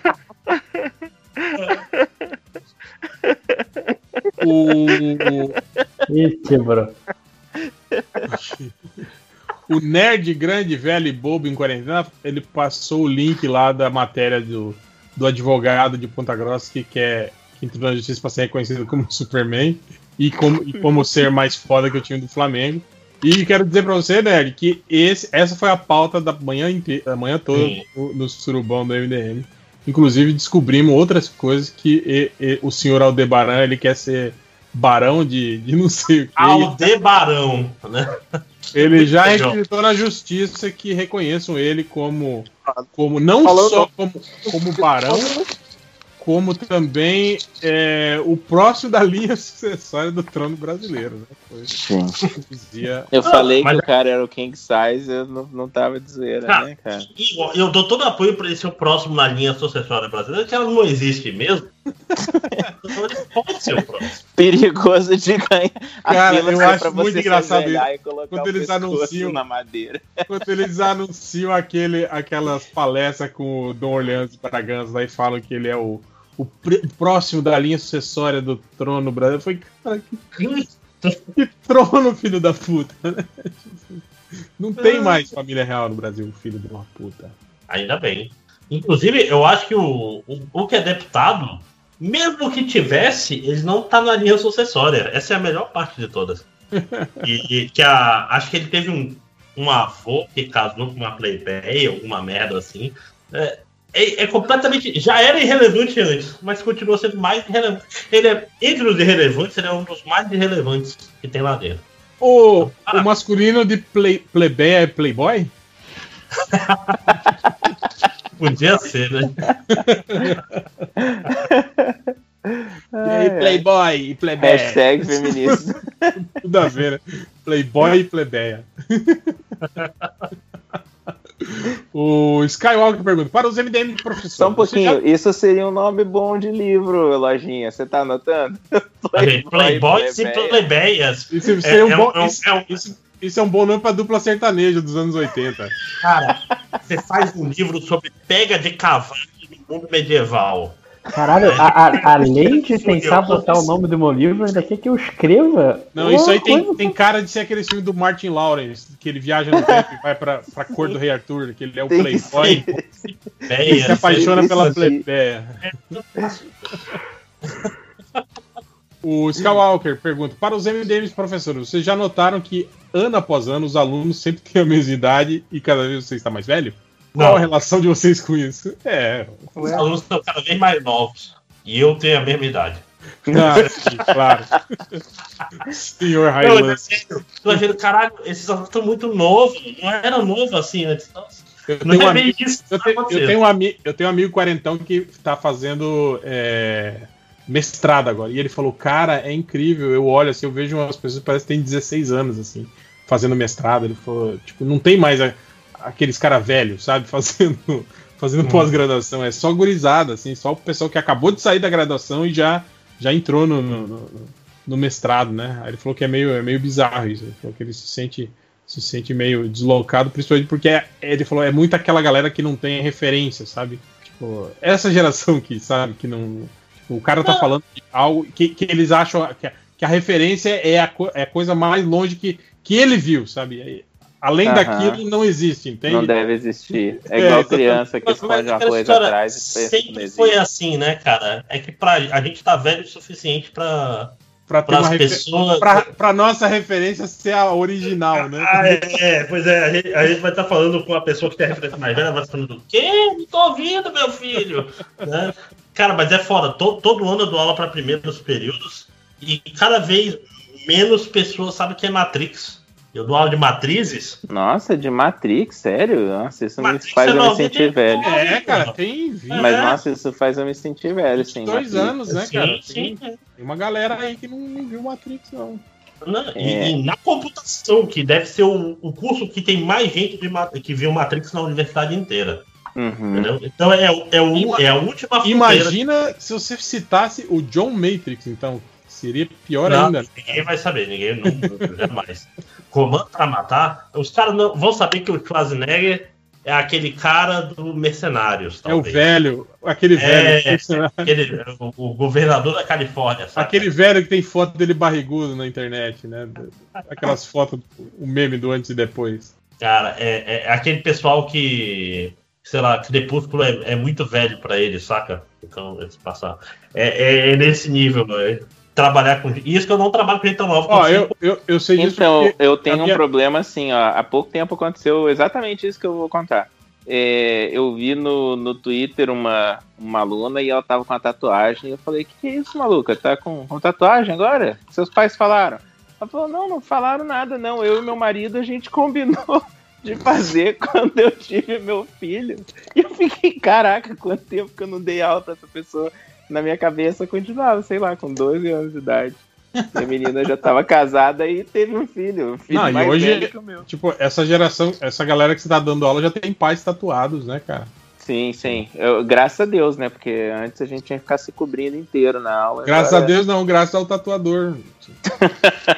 o, quebrou. o nerd grande, velho e bobo em quarentena, ele passou o link lá da matéria do, do advogado de Ponta Grossa que quer que entrou na justiça para ser reconhecido como Superman e como, e como ser mais foda que o time do Flamengo. E quero dizer pra você, Nerd, que esse, essa foi a pauta da manhã, inte- da manhã toda no, no surubão do MDM. Inclusive, descobrimos outras coisas que e- e o senhor Aldebaran ele quer ser barão de, de não sei o que. Aldebarão, né? Ele já requisitou na justiça que reconheçam ele como, como não Falando- só como, como barão, como também é, o próximo da linha sucessória do trono brasileiro. Né? Foi, Sim. dizia... Eu falei mas- que o cara era o King Size, eu não, não tava de zoeira, Cara, né, cara? Eu- eu dou todo apoio para esse ser o próximo na linha sucessória brasileira, que ela não existe mesmo. Então ele pode ser o próximo. Perigoso de ganhar. Cara, eu acho pra muito engraçado isso. Quando eles anunciam- na madeira. Quando eles anunciam aquele, aquelas palestras com o Dom Orleans e Bragança lá e falam que ele é o, o pr- próximo da linha sucessória do trono brasileiro, foi, cara, que, que trono, filho da puta, né? Não tem mais família real no Brasil, filho de uma puta. Ainda bem. Inclusive, eu acho que o, o, o que é deputado, mesmo que tivesse, ele não tá na linha sucessória. Essa é a melhor parte de todas. E, e que a, acho que ele teve um, um avô que casou com uma playboy, alguma merda assim. É, é, é completamente. Já era irrelevante antes, mas continua sendo mais irrelevante. Ele é, entre os irrelevantes, ele é um dos mais irrelevantes que tem lá dentro. O, o masculino de play, plebeia é playboy? Podia ser, né? E aí, playboy e plebeia? Hashtag feminista. Tudo a ver, né? Playboy e plebeia. O Skywalker pergunta: para os MDM de professor. Só um pouquinho, isso seria um nome bom de livro, Lojinha. Você tá anotando? Playboys e plebeia. plebeias. Isso, É- um é bom, é isso, é um- isso- isso é um bom nome pra dupla sertaneja dos anos 80. Cara, você faz um livro sobre pega de cavalo no mundo medieval. Caralho, a- a- além de tentar botar o nome do meu livro, ainda quer que eu escreva. Não, isso aí tem, tem cara de ser aquele filme do Martin Lawrence, que ele viaja no tempo e vai pra, pra cor do Rei Arthur, que ele é o Tem playboy e se apaixona isso pela aí. plebeia. O Skywalker pergunta: Para os MDMs professores, vocês já notaram que ano após ano os alunos sempre têm a mesma idade e cada vez você está mais velho? Qual Não. a relação de vocês com isso? É. Os alunos estão cada vez mais novos. E eu tenho a mesma idade. Ah, sim, claro. Senhor é Highlander. sério. Tô achando, caralho, esses alunos estão muito novos. Não era novo assim antes. Nossa, Eu não tenho, um é bem amigo, isso eu, tá tenho, eu, tenho um ami, eu tenho um amigo quarentão que tá fazendo é, mestrado agora. E ele falou, cara, é incrível. Eu olho assim, eu vejo umas pessoas que parecem que têm 16 anos, assim, fazendo mestrado. Ele falou, tipo, não tem mais a- aqueles cara velhos, sabe, fazendo, fazendo Hum. pós-graduação. É só gurizada, assim, só o pessoal que acabou de sair da graduação e já, já entrou no, no, no- no mestrado, né? Aí ele falou que é meio, é meio bizarro isso. Ele falou que ele se sente se sente meio deslocado, principalmente porque é- ele falou, é muito aquela galera que não tem referência, sabe? Tipo, essa geração que, sabe, que não. tipo, o cara tá falando de algo que, que eles acham que a, que a referência é a, co- é a coisa mais longe que, que ele viu, sabe? Além Aham. daquilo, não existe, entende? Não deve existir. É É, igual criança que esconde uma coisa história atrás e pensa que não Sempre foi assim, né, cara? É que pra, a gente tá velho o suficiente pra. Pra ter uma refer- pessoas- pra, pra nossa referência ser a original, né? Ah, é, é, pois é, a gente, a gente vai estar falando com uma pessoa que tem a referência mais velha, vai estar falando, o quê? Não tô ouvindo, meu filho! Né? Cara, mas é foda, todo, todo ano eu dou aula para primeiros períodos e cada vez menos pessoas sabem o que é Matrix. Eu dou aula de matrizes. Nossa, de Matrix, sério? Nossa, isso Matrix me faz é eu me 99. sentir velho. É, cara, tem 20, Mas É. nossa, isso faz eu me sentir velho, sim. dois Matrix. anos, né, Sim, cara? sim. Tem, uma galera aí que não, não viu Matrix, não. E- É. E, na computação, que deve ser o, o curso que tem mais gente de que viu Matrix na universidade inteira. Uhum. Entendeu? Então é, o- é, o, é a última fronteira. Imagina se você citasse o John Matrix, então. Seria pior Não, ainda. Ninguém vai saber, ninguém não, jamais. Comando pra matar, os caras não vão saber que o Schwarzenegger é aquele cara do Mercenários. É o talvez. velho, aquele É, velho. aquele, o, o governador da Califórnia, sabe? Aquele velho que tem foto dele barrigudo na internet, né? Aquelas fotos, o meme do antes e depois. Cara, é, é aquele pessoal que, sei lá, que Crepúsculo é, é muito velho pra ele, saca? Então, eles passar. É, é, é nesse nível, né? Trabalhar com. Isso que eu não trabalho com gente tão nova. Ó, eu, eu, eu sei disso Então, eu tenho a um minha- problema assim, ó. Há pouco tempo aconteceu exatamente isso que eu vou contar. É, eu vi no, no Twitter uma, uma aluna e ela tava com uma tatuagem. E eu falei, que que é isso, maluca? Tá com, com tatuagem agora? Seus pais falaram? Ela falou, não, não falaram nada, não. Eu e meu marido, a gente combinou de fazer quando eu tive meu filho. E eu fiquei, caraca, quanto tempo que eu não dei alta a essa pessoa. Na minha cabeça continuava, sei lá, com 12 anos de idade. E a menina já estava casada e teve um filho. Um filho Não, e mais hoje, velho que o meu. tipo, essa geração, essa galera que você tá dando aula já tem pais tatuados, né, cara? Sim, sim. Eu- graças a Deus, né? Porque antes a gente tinha que ficar se cobrindo inteiro na aula. Graças Agora- a Deus não, graças ao tatuador.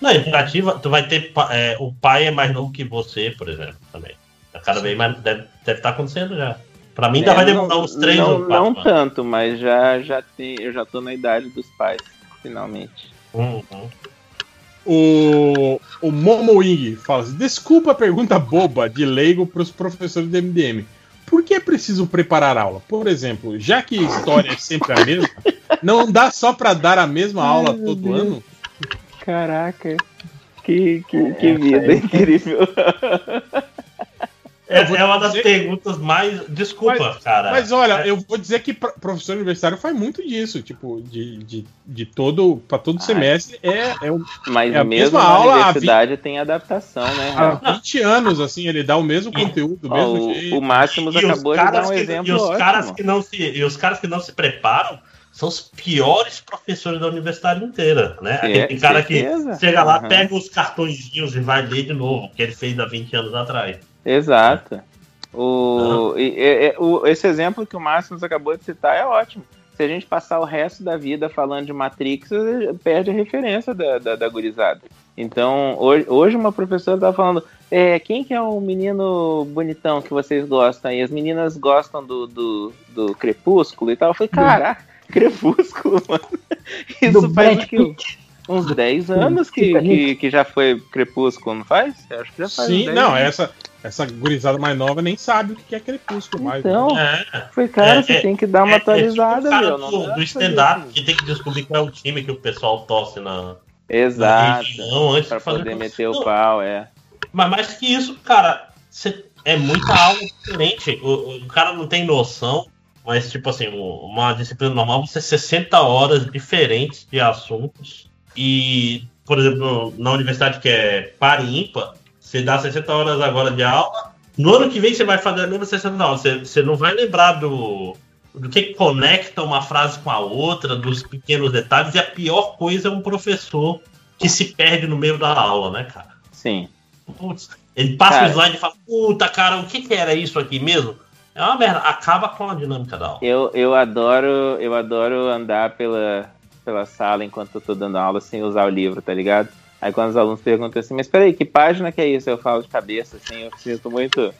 Não, em Pirativa, tu vai ter. é, o pai é mais novo que você, por exemplo, também. A cada vez mais. Deve, deve estar acontecendo já. Pra mim ainda É, vai demorar uns três não, ou quatro. Não anos. tanto, mas já, já tem, eu já tô na idade dos pais, finalmente. Uhum. O, o Momo Wing fala assim, desculpa a pergunta boba de leigo para os professores de MDM. Por que é preciso preparar aula? Por exemplo, já que a história é sempre a mesma, não dá só para dar a mesma aula Ai, meu todo Deus. ano? Caraca, que, que, que vida incrível. É, é uma das perguntas mais. Desculpa, Mas- cara. Mas olha, É- eu vou dizer que pro- professor universitário faz muito disso, tipo, de, de, de todo, para todo semestre é, é, o- Mas é a mesmo mesma na aula universidade tem adaptação, né? há Rafa? 20 anos, assim, ele dá o mesmo conteúdo, Ó, mesmo o, jeito. o Máximos E os acabou de dar caras um que- exemplo e os ótimo. caras que não se E os caras que não se preparam são os piores professores da universidade inteira, né? É, Aquele cara que certeza. chega lá, Uhum. pega os cartõezinhos e vai ler de novo, que ele fez há 20 anos atrás. Exato. O, e- e- o- esse exemplo que o Máximos acabou de citar é ótimo. Se a gente passar o resto da vida falando de Matrix, perde a referência da, da, da gurizada. Então, hoje, hoje uma professora estava falando, é, quem que é o menino bonitão que vocês gostam? E as meninas gostam do, do, do Crepúsculo e tal. Eu falei, caraca, Crepúsculo, mano. Isso Do faz Brad o quê? uns 10 anos que, que, que já foi Crepúsculo, não faz? Eu acho que já faz Sim, 10 não, anos. essa, essa gurizada mais nova nem sabe o que é crepúsculo mais. Então, né? foi, cara, É, você é, tem que dar uma É, é tipo atualizada, meu. Do, do stand-up que tem que descobrir qual é o time que o pessoal torce na. Exato. região antes pra de fazer poder meter o pau, é. Mas mais que isso, cara, cê- é muita aula diferente. O, o cara não tem noção, mas tipo assim, um- uma disciplina normal você 60 horas diferentes de assuntos. E, por exemplo, na universidade que é par e ímpar, você dá 60 horas agora de aula. No ano que vem você vai fazer a mesma 60 horas. Você, você não vai lembrar do, do que conecta uma frase com a outra, dos pequenos detalhes. E a pior coisa é um professor que se perde no meio da aula, né, cara? Sim. Putz, ele passa Cara. o slide e fala, puta, cara, o que, que era isso aqui mesmo? É uma merda, acaba com a dinâmica da aula. Eu, eu adoro, eu adoro andar pela, pela sala enquanto eu tô dando aula sem usar o livro, tá ligado? Aí quando os alunos perguntam assim, mas peraí, que página que é isso? Eu falo de cabeça, assim, eu sinto muito.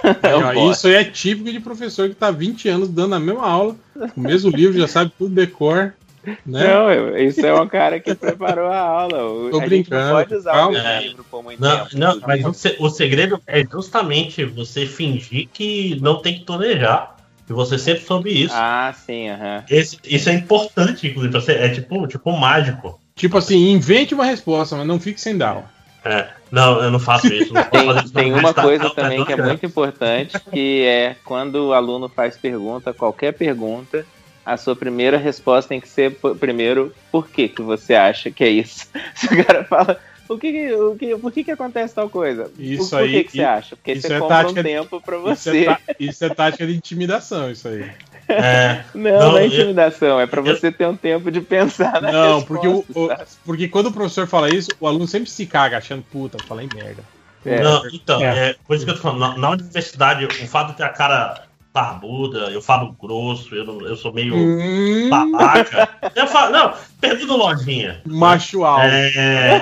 Aí, isso aí é típico de professor que tá 20 anos dando a mesma aula, o mesmo livro, já sabe tudo decor. Né? Não, isso é um cara que preparou a aula. Tô a gente brincando, não pode usar calma. o livro por muito Não, tempo. não, mas o, se- o segredo é justamente você fingir que não tem que tonejar. Que você sempre soube isso. Ah, sim, aham. Isso é importante, inclusive. Você, é tipo, tipo um mágico. Tipo assim, invente uma resposta, mas não fique sem dar. É, não, eu não faço isso. Não Tem, isso tem uma coisa também tá que é muito importante, que é quando o aluno faz pergunta, qualquer pergunta, a sua primeira resposta tem que ser primeiro, por que que você acha que é isso? Se o cara fala, o que, o que, por que que acontece tal coisa? Isso por, por aí- que, que você acha? Porque isso você é compra um tática de- tempo pra Isso você. é, tá- isso é tática de intimidação, isso aí. É, Não, Não, não é eu- intimidação, é pra você ter um tempo de pensar na Não, resposta, porque, o, o- porque quando o professor fala isso, o aluno sempre se caga achando, puta, eu falei merda. É. Não, então, É. é. por isso que eu tô falando, na, na universidade, o fato de ter a cara barbuda, eu falo grosso, eu, não- eu sou meio Hum, babaca. Eu falo, não, perdido lojinha. macho alto. É.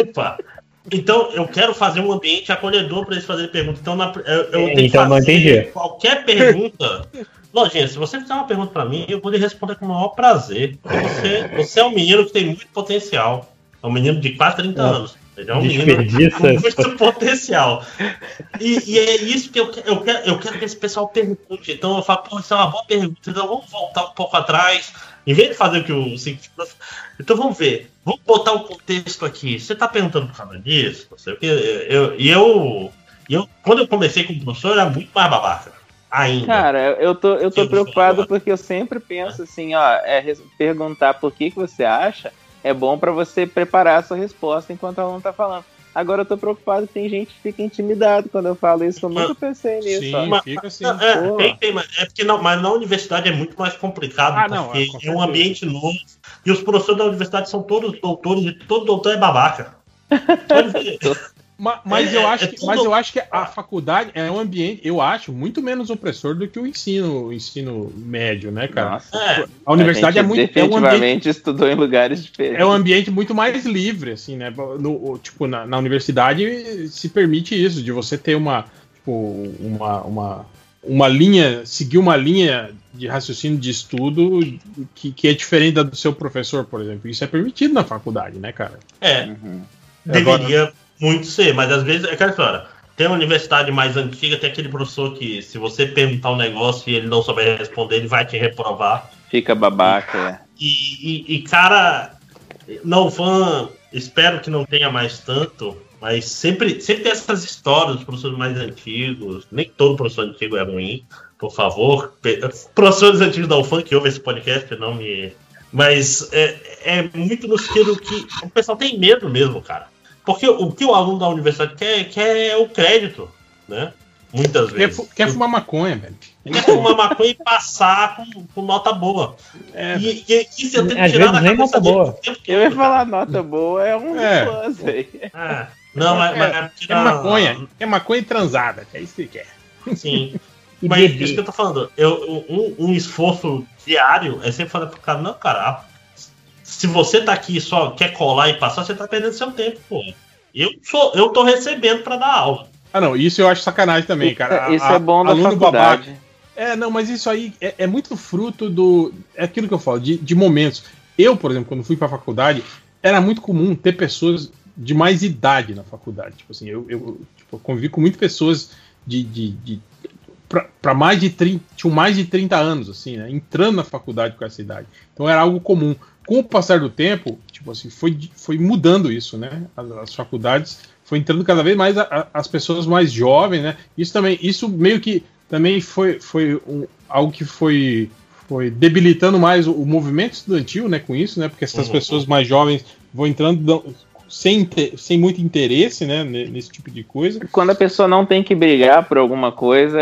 Opa. Então, eu quero fazer um ambiente acolhedor para eles fazerem perguntas. Então, na- eu, eu tenho que Então, não fazer entendi. qualquer pergunta. Lojinha, se você fizer uma pergunta para mim, eu vou lhe responder com o maior prazer. Você, você é um menino que tem muito potencial. É um menino de quase 30 anos. Ele é um menino com muito potencial. E, e é isso que eu, eu, quero, eu quero que esse pessoal pergunte. Então eu falo, pô, isso é uma boa pergunta. Então vamos voltar um pouco atrás. Em vez de fazer o que o. Então vamos ver. Vamos botar o contexto aqui. Você está perguntando por causa disso? Não sei o quê. Eu, e eu, e eu, quando eu comecei como professor, eu era muito mais babaca. Ainda. Cara, eu- tô, eu tô preocupado porque eu sempre penso assim, ó, é perguntar por que, que você acha é bom pra você preparar a sua resposta enquanto o aluno tá falando. Agora eu tô preocupado que tem gente que fica intimidado quando eu falo isso. Eu nunca pensei nisso. Sim, ó. fica assim. É, tem, tem, mas é porque não, mas na universidade é muito mais complicado, Ah, não, porque é, com é, um ambiente novo e os professores da universidade são todos doutores e todo doutor é babaca. Pode- Mas, É, eu é acho que, tudo- mas eu acho que a faculdade é um ambiente, eu acho, muito menos opressor do que o ensino, o ensino médio, né, cara? Nossa. É, A universidade a é muito. É um, ambiente, definitivamente estudou em lugares diferentes. é um ambiente muito mais livre, assim, né? No, tipo, na, na universidade se permite isso, de você ter uma, tipo, uma, uma, uma linha, seguir uma linha de raciocínio de estudo que, que é diferente da do seu professor, por exemplo. Isso é permitido na faculdade, né, cara? é, Uhum. deveria muito ser, mas às vezes é aquela história. Tem uma universidade mais antiga, tem aquele professor que, se você perguntar um negócio e ele não souber responder, ele vai te reprovar. Fica babaca. E, e, e, cara, não fã, espero que não tenha mais tanto, mas sempre, sempre tem essas histórias dos professores mais antigos. Nem todo professor antigo é ruim, por favor. Professores antigos da UFAM que ouvem esse podcast, não me. Mas é, é muito no sentido que o pessoal tem medo mesmo, cara. Porque o que o aluno da universidade quer, quer é o crédito, né? Muitas Quer, vezes. quer fumar maconha, velho. Quer fumar maconha e passar com, com nota boa. É, E, e isso eu tenho que tirar da nem cabeça nota boa. Eu ia falar nota boa, é um É. plus aí. É. Não, mas, mas é porque é na- maconha. É maconha transada. É isso que ele quer. Sim. E Mas isso que eu tô falando, eu, um, um esforço diário é sempre falar pro cara, não, cara, se você tá aqui e só quer colar e passar, você tá perdendo seu tempo, pô. Eu, sou, eu tô recebendo pra dar aula. Ah, não, isso eu acho sacanagem também, cara. Isso A- é bom da aluno faculdade. babaca- É, não, mas isso aí é, é muito fruto do. É aquilo que eu falo, de, de momentos. Eu, por exemplo, quando fui pra faculdade, era muito comum ter pessoas de mais idade na faculdade. Tipo assim, eu, eu tipo, convivi com muitas pessoas de. de, de para mais de 30, tinham mais de 30 anos, assim, né? Entrando na faculdade com essa idade. Então era algo comum. Com o passar do tempo, tipo assim, foi, foi mudando isso, né? As, as faculdades foi entrando cada vez mais a- a- as pessoas mais jovens, né? Isso também, isso meio que também foi, foi um- algo que foi, foi debilitando mais o, o movimento estudantil, né? Com isso, né? Porque essas Uhum. pessoas mais jovens vão entrando sem, sem muito interesse, né? ne- Nesse tipo de coisa. Quando a pessoa não tem que brigar por alguma coisa,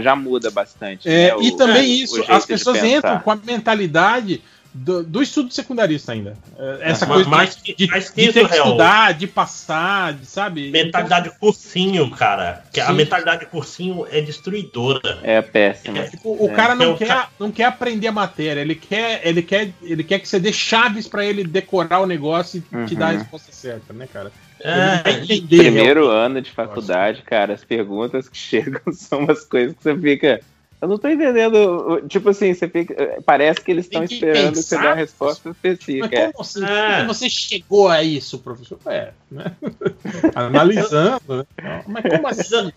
já muda bastante. É, né, e o- também o isso, as pessoas entram com a mentalidade do, do estudo secundarista ainda. É, Essa Mas- coisa mas de, que- de, mas que de ter que estudar, de passar, de, sabe? Mentalidade cursinho, cara. Que a mentalidade cursinho é destruidora. É péssimo. É, Tipo, o É. cara não É, quer, ca- não quer aprender a matéria, ele quer, ele quer, ele quer que você dê chaves pra ele decorar o negócio e te Uhum. dar a resposta certa, né, cara? É, não quer entender Primeiro ano de faculdade, cara, as perguntas que chegam são umas coisas que você fica. Eu não tô entendendo. Tipo assim, você fica. Parece que eles estão esperando que você pensar, dê uma resposta Mas específica. é. como assim? É. Como você chegou a isso, professor? É, né? Analisando, né? Mas como assim?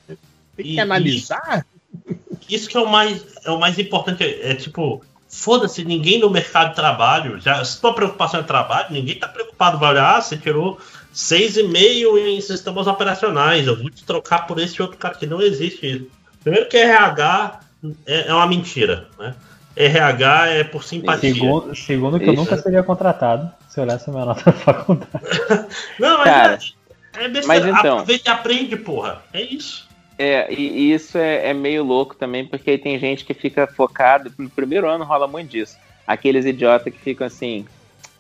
Tem que E- analisar? Isso que é o mais, é o mais importante. É, é tipo, foda-se, ninguém no mercado de trabalho, já, se tua preocupação é trabalho, ninguém tá preocupado. Vai olhar, ah, você tirou 6,5 em sistemas operacionais, eu vou te trocar por esse outro cara que não existe isso. Primeiro que RH é, é uma mentira, né? RH é por simpatia. Segundo, segundo que eu Isso. nunca seria contratado se olhasse a minha nota da faculdade. Não, mas Cara, é, é besteira. mas então- Aproveita e aprende, porra. É isso. É, e e isso é, é meio louco também, porque aí tem gente que fica focado. No primeiro ano rola muito disso. Aqueles idiotas que ficam assim.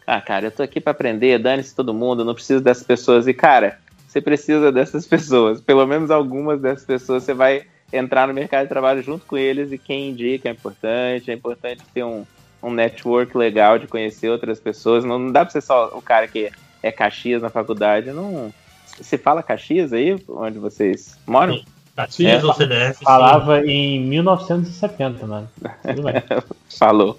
Ah, cara, eu tô aqui pra aprender, dane-se todo mundo, eu não preciso dessas pessoas. E, cara, você precisa dessas pessoas. Pelo menos algumas dessas pessoas você vai entrar no mercado de trabalho junto com eles e quem indica é importante. É importante ter um, um network legal de conhecer outras pessoas. Não, não dá pra ser só o cara que é Caxias na faculdade. Não. Se fala Caxias aí, onde vocês moram? Sim. Caxias É, ou CDF. sim. Falava em 1970, mano. Tudo bem. Falou.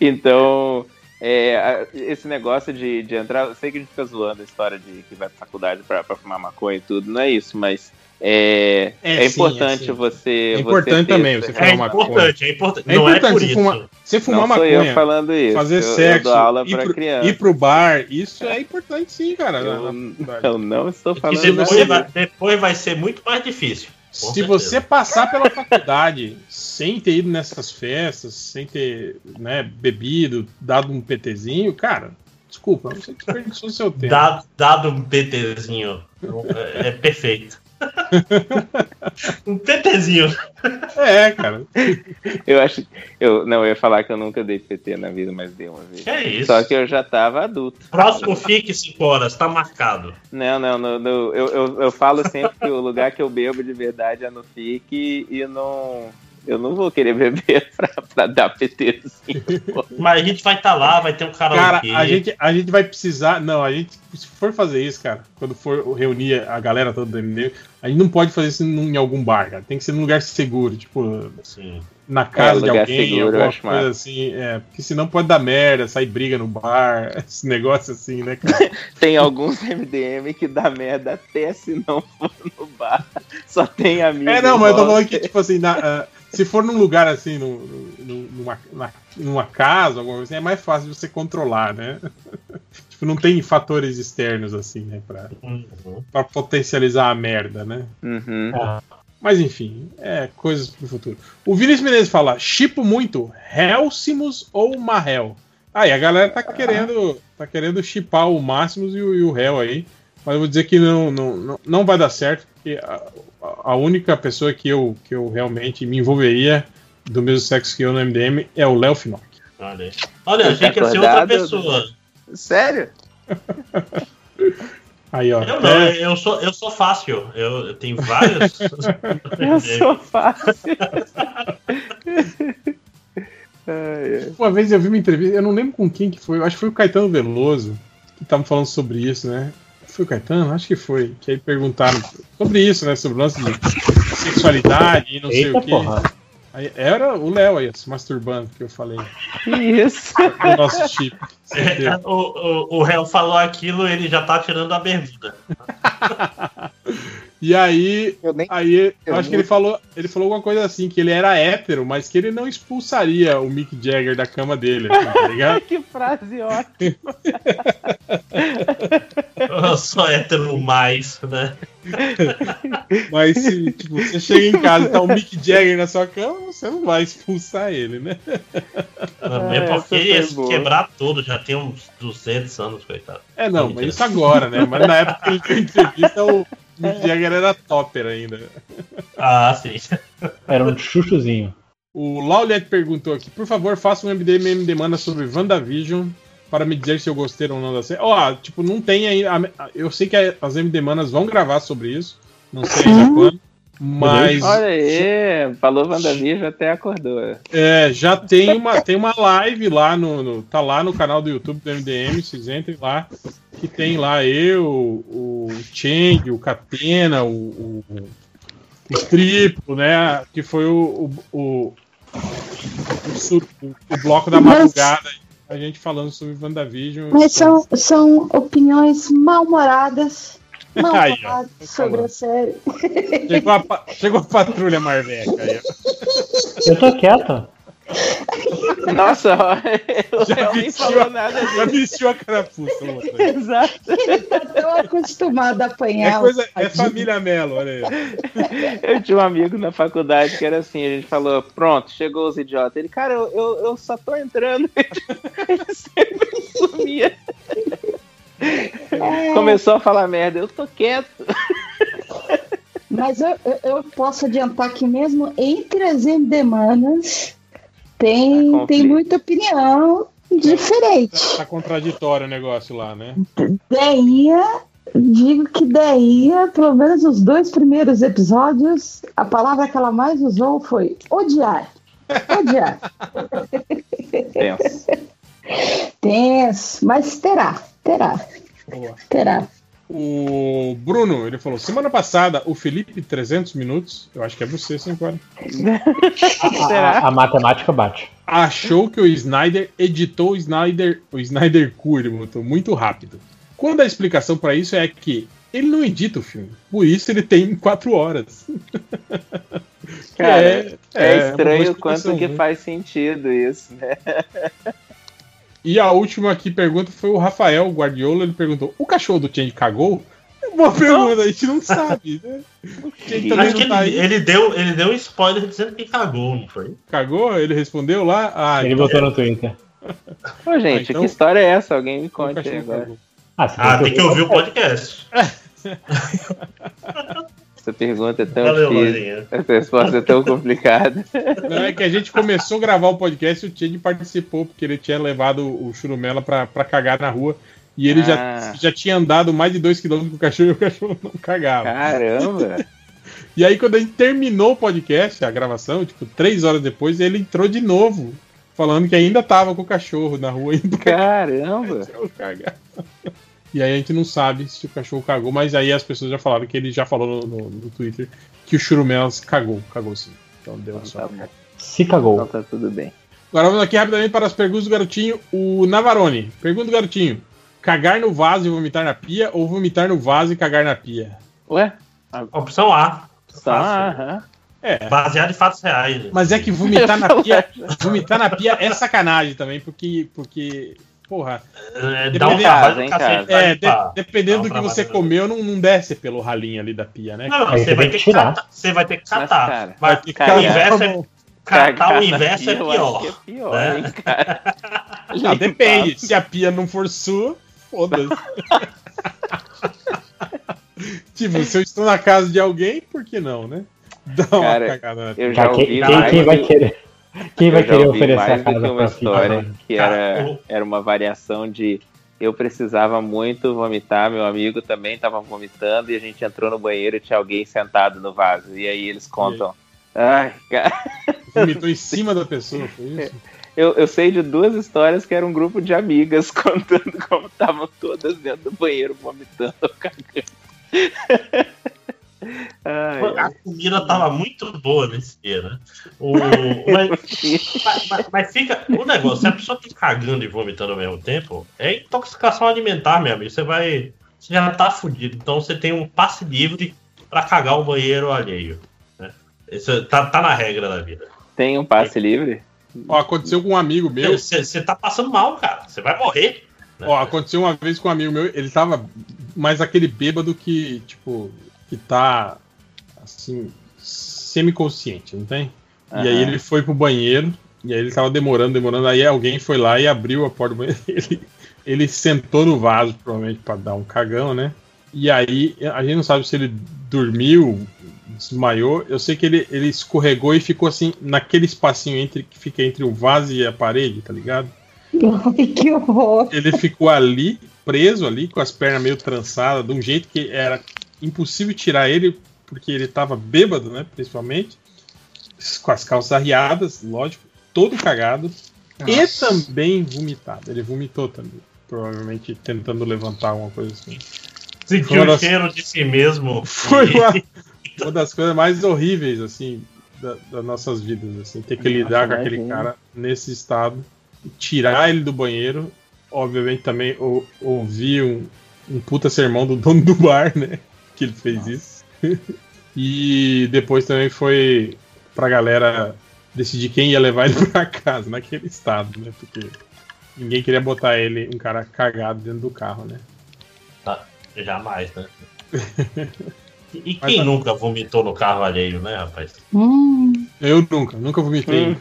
então, é, esse negócio de, de entrar. Eu sei que a gente fica zoando a história de que vai pra faculdade pra, pra fumar maconha e tudo, não é isso, mas é, É, é, sim, importante é, sim. você. É importante você também você É fumar maconha. importante, é importante. É não importante é por você isso. fumar, você fumar não sou eu maconha, falando isso. fazer eu, sexo, eu dou aula ir, pro, criança. ir pro bar, isso é importante sim, cara. Eu, eu não estou falando depois, você- vai, depois vai ser muito mais difícil. Com Se certeza. você passar pela faculdade sem ter ido nessas festas, sem ter né, bebido, dado um PTzinho, cara, Desculpa, você desperdiçou seu tempo. Dado, dado um PTzinho. É, é perfeito. um PTzinho. É, cara. Eu acho. Eu, não, eu ia falar que eu nunca dei PT na vida, mas dei uma vez. Que é isso? Só que eu já tava adulto. Próximo fique 5 horas, tá marcado. Não, não, no, no- eu, eu, eu falo sempre que o lugar que eu bebo de verdade é no FIC e não. Eu não vou querer beber pra, pra dar PT assim. pô. Mas a gente vai estar lá, vai ter um Cara, karaokê. a gente, a gente vai precisar. Não, a gente, se for fazer isso, cara, quando for reunir a galera toda do MD, a gente não pode fazer isso em algum bar, cara. Tem que ser num lugar seguro, tipo, Sim. na casa de lugar alguém, seguro, eu alguma acho coisa massa. assim. É, porque senão pode dar merda, sair briga no bar, esse negócio assim, né, cara? Tem alguns MDM que dá merda até se não for no bar. Só tem amigos. É, não, mas eu tô falando que, tipo assim, na- ah, se for num lugar assim, no- no- numa, na- numa casa, alguma coisa assim, é mais fácil de você controlar, né? tipo, não tem fatores externos assim, né, pra, Uhum. pra potencializar a merda, né? Uhum. Mas enfim, é coisas pro futuro. O Vinícius Menezes fala: chipo muito, Helsimus ou Mahel? Aí a galera tá querendo tá querendo chipar o Máximos e o, e o Hell aí. Mas eu vou dizer que não, não, não, não vai dar certo, porque a, a única pessoa que eu, que eu realmente me envolveria do mesmo sexo que eu no MDM é o Léo Finock. Olha. Olha, Você achei tá que ia ser outra pessoa. Sério? Aí, ó. Eu não, é- eu sou, eu sou fácil. Eu, eu tenho vários. Eu sou fácil. Uma vez eu vi uma entrevista, eu não lembro com quem que foi, eu acho que foi o Caetano Veloso, que estavam falando sobre isso, né? Foi o Caetano? Acho que foi. Que aí perguntaram sobre isso, né? Sobre o lance de sexualidade e não sei Eita o quê. porra. Aí, era o Léo aí, se masturbando, que eu falei. Isso? O nosso chip. certeza. o, o, o réu falou aquilo, ele já tá tirando a bermuda. E aí, Eu nem. aí eu Eu acho que ele falou, ele falou alguma coisa assim, que ele era hétero, mas que ele não expulsaria o Mick Jagger da cama dele, assim, tá ligado? que frase ótima. Eu sou hétero mais, né? Mas se tipo, você chega em casa e tá o Mick Jagger na sua cama, você não vai expulsar ele, né? Também essa porque foi ia se quebrar tudo, já tem uns 200 anos, coitado. É, não, mas isso agora, né? Mas na época que ele deu entrevista, o Jagger era topper ainda. Ah, sim. Era um chuchuzinho. O Lauliet perguntou aqui, por favor, faça um MDM me demanda sobre WandaVision para me dizer se eu gostei ou não da série. Ó, tipo, não tem ainda. Eu sei que as MDManas vão gravar sobre isso. Não sei ainda quando. Mas Olha aí, falou WandaVision até acordou. é, já tem uma, tem uma live lá no, no- Tá lá no canal do YouTube do MDM, vocês entrem lá. Que tem lá eu, o Cheng, o Catena, o, o, o Triplo, né? Que foi o, o, o, o sur- o- o bloco da madrugada. A gente falando sobre WandaVision. Mas são, são opiniões mal-humoradas. Aí, ó, sobre a série. Chegou a, pa- chegou a patrulha Marveca aí. Eu tô quieto. Nossa, Já vestiu falou a- nada Já vestiu a carapuça. Exato. Ele tá tão acostumado a É, apanhar. coisa, é família Melo, olha aí. Eu tinha um amigo na faculdade que era assim, a gente falou, pronto, chegou os idiotas. Ele, cara, eu, eu, eu só tô entrando. Ele sempre sumia. Começou a falar merda, eu tô quieto. Mas eu, eu- posso adiantar que mesmo entre as MDManas tem, tem muita opinião diferente. Tá contraditório o negócio lá, né? Deia, digo que Deia, pelo menos os dois primeiros episódios, a palavra que ela mais usou foi odiar. Odiar. Tenso. Tenso, mas terá, terá, Boa. terá. O Bruno, ele falou, semana passada, o Felipe 300 minutos, eu acho que é você, sim, agora, A, a- a matemática bate. achou que o Snyder editou o Snyder, o Snyder Cut, botou muito rápido. Quando a explicação pra isso é que ele não edita o filme, por isso ele tem 4 horas. Cara, É- é, é estranho quanto que né? faz sentido isso, né? E a última aqui pergunta foi o Rafael Guardiola, ele perguntou, o cachorro do Change cagou? É Boa pergunta, a gente não sabe, né? Não tá ele, aí. ele deu, ele deu um spoiler dizendo que cagou, não foi? Cagou? Ele respondeu lá? Ah, Ele então- botou no Twitter. Ô, gente, então... que história é essa? Alguém me conte aí agora. Ah, ah tem que ouvir o podcast. Essa pergunta é tão Valeu, difícil. Essa resposta é tão complicada. Não, é que a gente começou a gravar o podcast e o Tiene participou, porque ele tinha levado o Churumela pra, pra cagar na rua. E ele ah. já, já tinha andado mais de 2km com o cachorro e o cachorro não cagava. Caramba! E aí, quando a gente terminou o podcast, a gravação, tipo, três horas depois, ele entrou de novo, falando que ainda tava com o cachorro na rua. Indo Caramba! E aí a gente não sabe se o cachorro cagou, mas aí as pessoas já falaram que ele já falou no, no, no Twitter que o Churumelas cagou. Cagou sim. Então deu então, só. Tá se cagou. Então tá tudo bem. Agora vamos aqui rapidamente para as perguntas do garotinho. O Navarone. Pergunta do garotinho: cagar no vaso e vomitar na pia ou vomitar no vaso e cagar na pia? Ué? Opção A. Ah, é. Baseado em fatos reais. Mas é que vomitar na pia. vomitar na pia é sacanagem também, porque. porque porra. É, dá um trabalho, hein, cacete, é, de, dependendo um do que você comeu, não, não desce pelo ralinho ali da pia, né? Não, você vai, ter que catar, você vai ter que catar. Mas, cara, vai ter que o inverso é, catar o inverso é pior. É pior né? hein, não, depende. Se a pia não for sua, foda-se. tipo, se eu estou na casa de alguém, por que não, né? Dá uma Cara, cagada na eu já ouvi quem, quem vai querer? Quem vai querer oferecer mais a casa do que uma história que era, era uma variação de eu precisava muito vomitar, meu amigo também estava vomitando e a gente entrou no banheiro e tinha alguém sentado no vaso. E aí eles contam. Ai, cara. Vomitou em cima da pessoa, foi isso? Eu, eu sei de duas histórias que era um grupo de amigas contando como estavam todas dentro do banheiro vomitando ou cagando. Ai, a comida tava muito boa nesse dia, né? O, mas, mas, mas, fica. O negócio, se a pessoa tá cagando e vomitando ao mesmo tempo, é intoxicação alimentar, meu amigo. Você vai. Você já tá fudido. Então você tem um passe livre para cagar o banheiro alheio. Né? Isso tá, tá na regra da vida. Tem um passe livre? Ó, aconteceu com um amigo meu. Você tá passando mal, cara. Você vai morrer. Né? Ó, aconteceu uma vez com um amigo meu, ele tava mais aquele bêbado que, tipo, que tá assim, semi-consciente, não tem? Uhum. E aí ele foi pro banheiro, e aí ele tava demorando, demorando, aí alguém foi lá e abriu a porta do banheiro. Ele, ele sentou no vaso, provavelmente para dar um cagão, né? E aí a gente não sabe se ele dormiu, desmaiou. Eu sei que ele, ele escorregou e ficou assim, naquele espacinho entre que fica entre o vaso e a parede, tá ligado? Ai, que horror! Ele ficou ali, preso ali, com as pernas meio trançadas, de um jeito que era impossível tirar ele, porque ele tava bêbado, né? Principalmente. Com as calças arriadas, lógico, todo cagado. Nossa. E também vomitado. Ele vomitou também. Provavelmente tentando levantar alguma coisa assim. Sentiu o das... cheiro de si mesmo. Foi uma, uma das coisas mais horríveis, assim, da, das nossas vidas, assim. Ter que lidar com aquele cara nesse estado. Tirar ele do banheiro. Obviamente também ou, ouvir um, um puta sermão do dono do bar, né? Que ele fez Nossa. isso. e depois também foi pra galera decidir quem ia levar ele pra casa, naquele estado, né? Porque ninguém queria botar ele, um cara cagado dentro do carro, né? Tá, jamais, né? E quem Mas, nunca vomitou no carro alheio, né, rapaz? Hum. Eu nunca, nunca vomitei.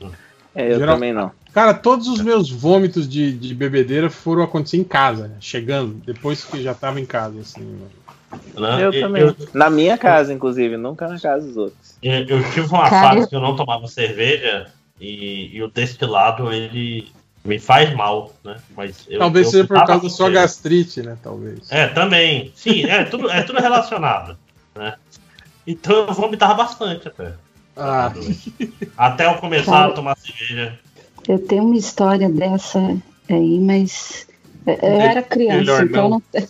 Hum. É, eu Geral... também não. Cara, todos os meus vômitos de, de bebedeira foram acontecer em casa, né? chegando, depois que já tava em casa, assim. Mano. Né? Eu também. Eu, na minha casa, inclusive, nunca na casa dos outros. Eu, eu tive uma Cara... fase que eu não tomava cerveja e, e, o destilado, ele me faz mal, né? Mas eu, Talvez seja por causa da sua gastrite, né? Talvez. É, também. Sim, é tudo, é tudo relacionado. Né? Então eu vomitava bastante até. Ah. Até eu começar Cara, a tomar cerveja. Eu tenho uma história dessa aí, mas eu era criança, então não.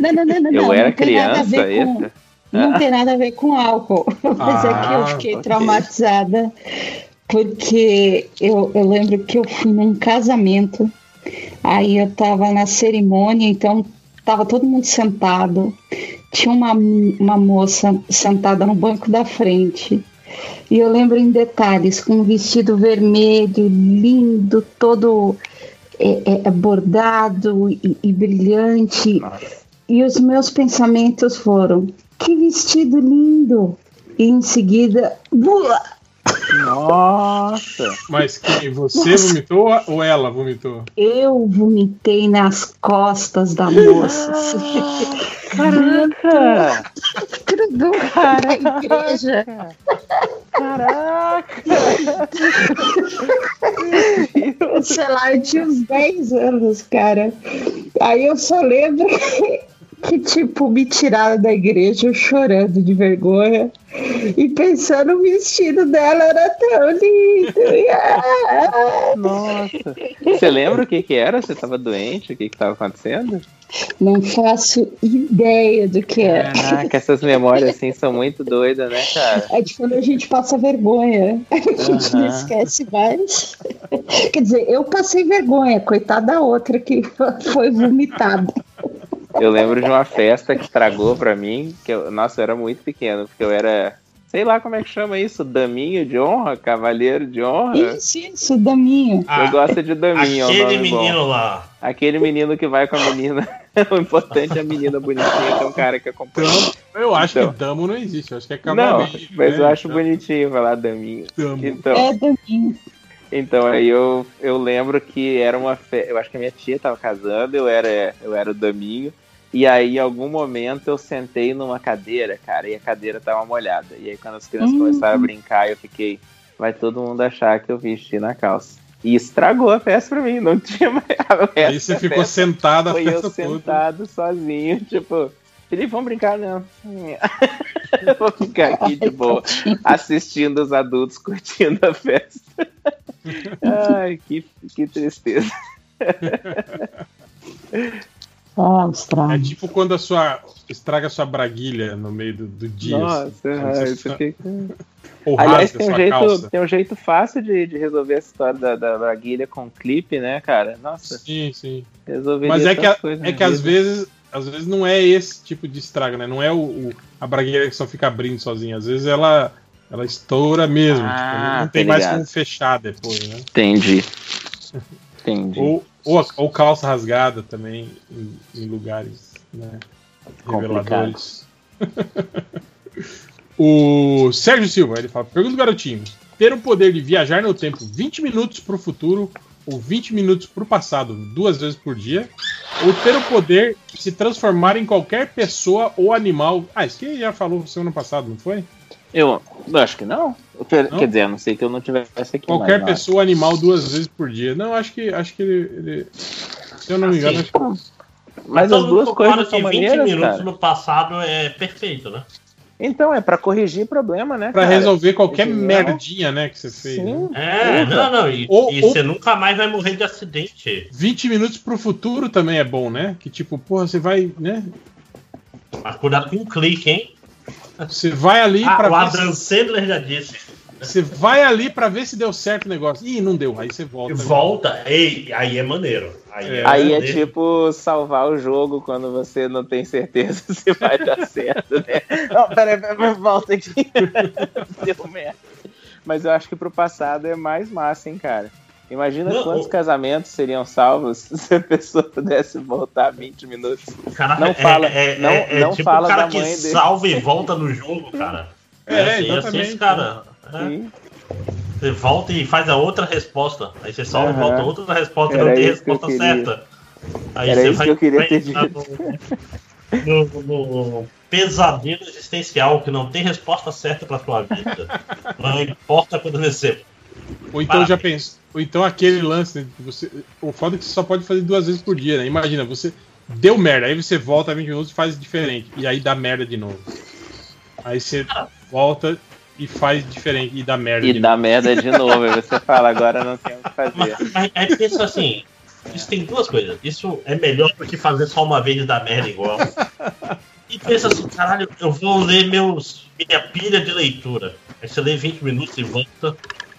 Não, não, não, não. Eu não, era não criança, com, Não tem nada a ver com álcool. Mas ah, é que eu ah, fiquei okay. traumatizada. Porque eu, eu lembro que eu fui num casamento, aí eu tava na cerimônia, então tava todo mundo sentado. Tinha uma, uma moça sentada no banco da frente. E eu lembro em detalhes, com um vestido vermelho, lindo, todo é, é, é bordado e, e brilhante. E os meus pensamentos foram: que vestido lindo! E em seguida, bula! Nossa! Mas quem? Você vomitou ou ela vomitou? Eu vomitei nas costas da moça. Caraca! Do cara igreja. Caraca! Sei lá, eu tinha uns 10 anos, cara. Aí eu só lembro que, tipo, me tiraram da igreja chorando de vergonha e pensando o vestido dela era tão lindo. Nossa. Você lembra o que que era? Você estava doente? O que que estava acontecendo? Não faço ideia do que é. Caraca, essas memórias assim são muito doidas, né, cara? É de quando a gente passa vergonha. A gente não esquece mais. Quer dizer, eu passei vergonha, coitada da outra que foi vomitada. Eu lembro de uma festa que estragou pra mim, que eu, nossa, eu era muito pequeno, porque eu era, sei lá como é que chama isso, daminho de honra, cavaleiro de honra. Isso, isso, daminho. Eu gosto de daminho. é um Aquele bom. menino lá. Aquele menino que vai com a menina. o importante é a menina bonitinha, tem um cara que acompanha. Eu acho Então. que damo não existe, eu acho que é Não, cavaleiro. mas né? eu acho bonitinho falar daminho. Damo. Então, É daminho. então aí eu, eu lembro que era uma festa. Eu acho que a minha tia tava casando, eu era, eu era o daminho. E aí, em algum momento, eu sentei numa cadeira, cara, e a cadeira tava molhada. E aí, quando as crianças Hum. começaram a brincar, eu fiquei, vai todo mundo achar que eu vesti na calça. E estragou a festa pra mim, não tinha mais. o resto Aí você ficou festa sentado a Foi eu festa toda. sentado sozinho, tipo, Felipe, vamos brincar, não. Eu Vou ficar aqui de boa, assistindo os adultos curtindo a festa. Ai, que, que tristeza. Ah, estrago. É tipo quando a sua. estraga a sua braguilha no meio do, do dia. Nossa, assim. ai, Você você sa- fica... Ou Aliás, tem um, jeito, calça. tem um jeito fácil de, de resolver essa história da, da braguilha com clipe, né, cara? Nossa, Sim, sim. resolveria Mas é que, a- é que às vezes. Às vezes não é esse tipo de estrago, né? Não é o, o- a braguilha que só fica abrindo sozinha. Às vezes ela, ela estoura mesmo. Ah, tipo, não tá tem mais ligado. como fechar depois, né? Entendi. Entendi. Ou, ou, a- ou calça rasgada também em, em lugares né, reveladores. o Sérgio Silva, ele fala: pergunta garotinho: ter o poder de viajar no tempo 20 minutos pro futuro ou 20 minutos pro passado duas vezes por dia, ou ter o poder de se transformar em qualquer pessoa ou animal. Ah, isso que já falou semana passada, não foi? Eu, eu acho que não. Quer, Não? quer dizer, a não ser que eu não tivesse aqui. Qualquer mas, pessoa animal duas vezes por dia. Não, acho que acho que ele, ele- se eu não me engano, Assim, acho que Mas todo as mundo duas coisas são que 20 maneiras, minutos cara. no passado é perfeito, né? Então, é pra corrigir problema, né, Pra cara? resolver qualquer merdinha, né, que você fez. né? Sim. É, Puta. não, não. E, Ou- e ou- você nunca mais vai morrer de acidente. 20 minutos pro futuro também é bom, né? Que tipo, porra, você vai, né? Mas cuidado com o clique, hein? Você vai ali Ah, pra o Adam Sandler já disse. Se, você vai ali para ver se deu certo o negócio. Ih, não deu. Aí você volta. Volta, ei, aí é maneiro. Aí é, Aí é maneiro. tipo salvar o jogo quando você não tem certeza se vai dar certo, né? Não, peraí, peraí, volta aqui. Deu merda. Mas eu acho que pro passado é mais massa, hein, cara. Imagina Não, quantos o- casamentos seriam salvos se a pessoa pudesse voltar 20 minutos. Caraca, Não é- fala, é, é, não, é não tipo fala o cara da que mãe dele. salva e volta no jogo, cara. É, assim, assim, exatamente. esse cara. É. Sim. Você volta e faz a outra resposta. Aí você salva e Aham. volta outra resposta e Era não tem resposta certa. Aí Era você vai, que eu queria ter entrar no, no- no pesadelo existencial que não tem resposta certa pra sua vida. não importa quando você. Ou então Para. já pensou. Ou então aquele lance, né, que você. O foda é que você só pode fazer duas vezes por dia, né? Imagina, você deu merda, aí você volta 20 minutos e faz diferente. E aí dá merda de novo. Aí você volta e faz diferente e dá merda E de dá merda de novo. Aí você fala, agora não tem o que fazer. Mas aí pensa assim. Isso tem duas coisas. Isso é melhor do que fazer só uma vez e dar merda igual. E pensa assim, caralho, eu vou ler meus, minha pilha de leitura. Aí você lê 20 minutos e volta.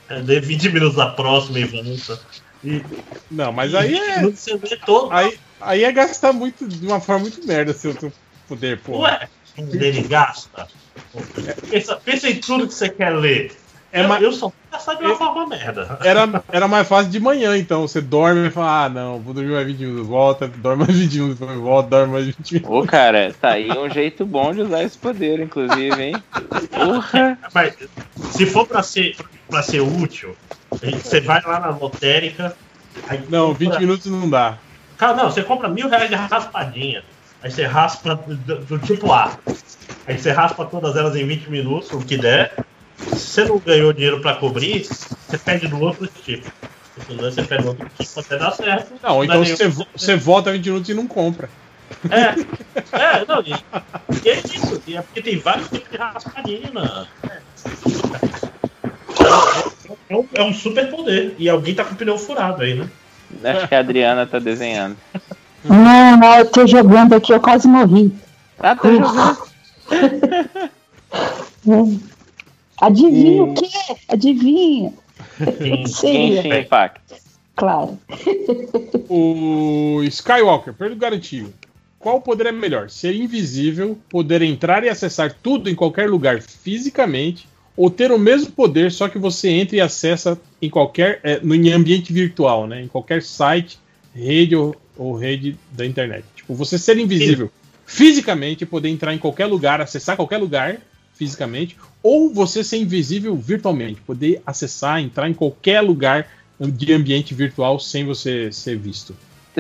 aí Lê 20 minutos da próxima e volta. E, Não, mas e aí 20 é. minutos você lê todo. Aí, aí é gastar muito de uma forma muito merda seu teu poder, pô. Ué, ele gasta. Pensa, pensa em tudo que você quer ler. É eu, ma- eu só vou gastar de uma forma merda. Era, era mais fácil de manhã, então. Você dorme e fala, ah, não, vou dormir mais 20 minutos, volta, dorme mais 20 minutos, volta, dorme mais 20 minutos. Ô, cara, tá aí um jeito bom de usar esse poder, inclusive, hein? Porra! Mas se for pra ser pra ser útil, você vai lá na lotérica. não, compra... 20 minutos não dá. Cara, não, você compra mil reais de raspadinha. Aí você raspa do, do, tipo A. Aí você raspa todas elas em 20 minutos, o que der. Se você não ganhou dinheiro pra cobrir, você pede do outro tipo. Você pede do outro tipo até dar certo. Não, não então você, você volta 20 minutos e não compra. É, é, não, e, e é isso, é porque tem vários tipos de raspadinha. É, um, é um super poder. E alguém tá com o pneu furado aí, né? Acho que a Adriana tá desenhando. Não, não, eu tô jogando aqui, eu quase morri. Ah, tá jogando. Adivinha o quê? Adivinha. Genshin Impact. Claro. O Skywalker, pergunta garantido. Qual poder é melhor? Ser invisível, poder entrar e acessar tudo em qualquer lugar fisicamente, ou ter o mesmo poder, só que você entra e acessa em qualquer. É, no, em ambiente virtual, né? Em qualquer site, rede ou, ou rede da internet. Tipo, você ser invisível Sim. fisicamente, poder entrar em qualquer lugar, acessar qualquer lugar fisicamente, ou você ser invisível virtualmente, poder acessar, entrar em qualquer lugar de ambiente virtual sem você ser visto.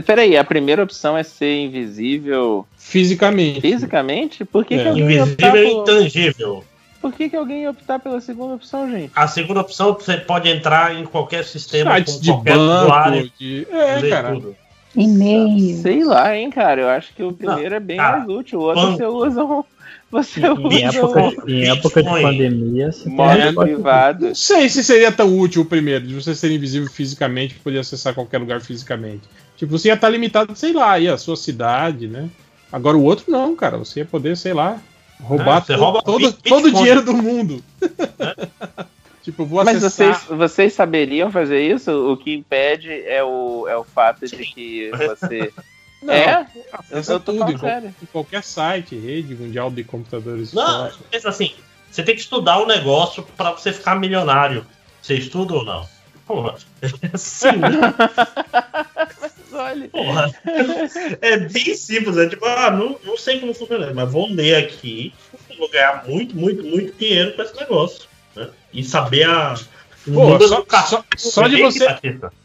Peraí, a primeira opção é ser invisível. Fisicamente. Fisicamente? Por que, é. que alguém Invisível e intangível. Por que, que alguém ia optar pela segunda opção, gente? A segunda opção você pode entrar em qualquer sistema Sites de qualquer banco, usuário. De... É, cara. Tudo. E-mail. Sei lá, hein, cara. Eu acho que o primeiro Não, é bem cara, mais útil. O outro você usa um. Você em, usa época, um... em época de pandemia, você modo privado. Não sei se seria tão útil o primeiro, de você ser invisível fisicamente e poder acessar qualquer lugar fisicamente. Tipo, você ia estar limitado, sei lá, aí a sua cidade, né? Agora o outro não, cara. Você ia poder, sei lá, roubar é, todo, todo, todo o dinheiro do mundo. É. tipo, vou Mas acessar... vocês, vocês saberiam fazer isso? O que impede é o, é o fato de que você. Não, é? Eu tô tudo, em, em, qualquer site, rede mundial de computadores. Não, pensa assim, você tem que estudar o um negócio para você ficar milionário. Você estuda ou não? Porra, sim. olha. Porra, é bem simples, é tipo, ah, não, não sei como funciona, mas vou ler aqui, vou ganhar muito, muito, muito dinheiro com esse negócio. Né? E saber a. Pô, só, só, só, de você,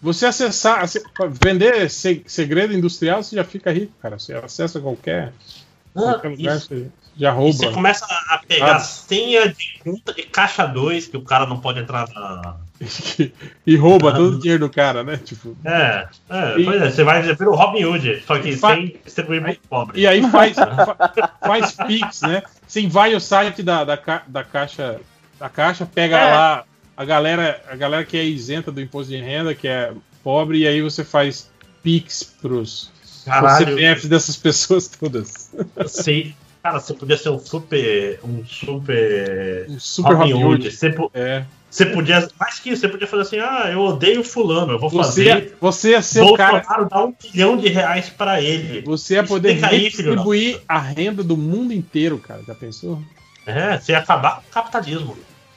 você acessar, vender segredo industrial, você já fica rico, cara. Você acessa qualquer, ah, qualquer lugar, você já rouba. E você começa a pegar ah. senha de conta de caixa 2, que o cara não pode entrar na, e rouba todo o dinheiro do cara, né? Tipo, é, é, e... pois é, você vai ver o Robin Hood, só que fa... sem distribuir muito pobre. E aí faz, faz Pix, né? Você invade o site da, da, da caixa, da caixa, pega é. lá a galera, a galera que é isenta do imposto de renda, que é pobre, e aí você faz Pix pros, pros CPFs dessas pessoas todas. Sim. Cara, você podia ser um super. Um super. Um super Robin Hood. Você, é. Você podia. Mais que isso, você podia fazer assim: ah, eu odeio fulano, eu vou você fazer. você ia ser o cara. dar um bilhão de reais para ele. Você ia poder distribuir a renda do mundo inteiro, cara. Já pensou? É, você ia acabar com o capitalismo.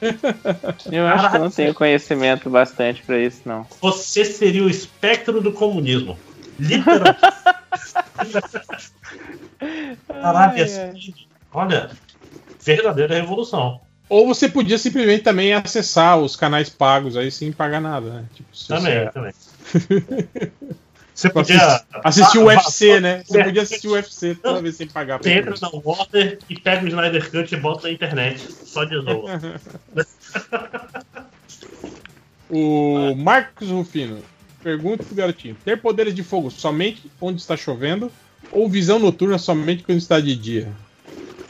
Eu acho Caralho, que não tenho conhecimento bastante para isso, não. Você seria o espectro do comunismo. Literalmente. Caralho, assim, olha, verdadeira revolução. Ou você podia simplesmente também acessar os canais pagos aí sem pagar nada, né? Tipo, também, você... também. Você podia assistir, o UFC, né? Você podia assistir o UFC toda vez sem pagar. Você entra na Water e pega o Snyder Cut e bota na internet. Só de novo. o Marcos Rufino pergunta pro garotinho: ter poderes de fogo somente onde está chovendo ou visão noturna somente quando está de dia?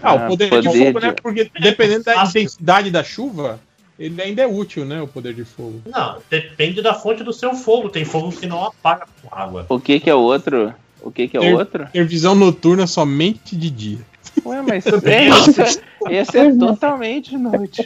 Ah, o ah, poder, poder de fogo, de... né? Porque dependendo da intensidade da chuva, ele ainda é útil, né? O poder de fogo. Não, depende da fonte do seu fogo. Tem fogo que não apaga com água. O que, que é outro? O que, que é ter, outro? Ter visão noturna somente de dia. Ué, mas esse, esse é totalmente inútil.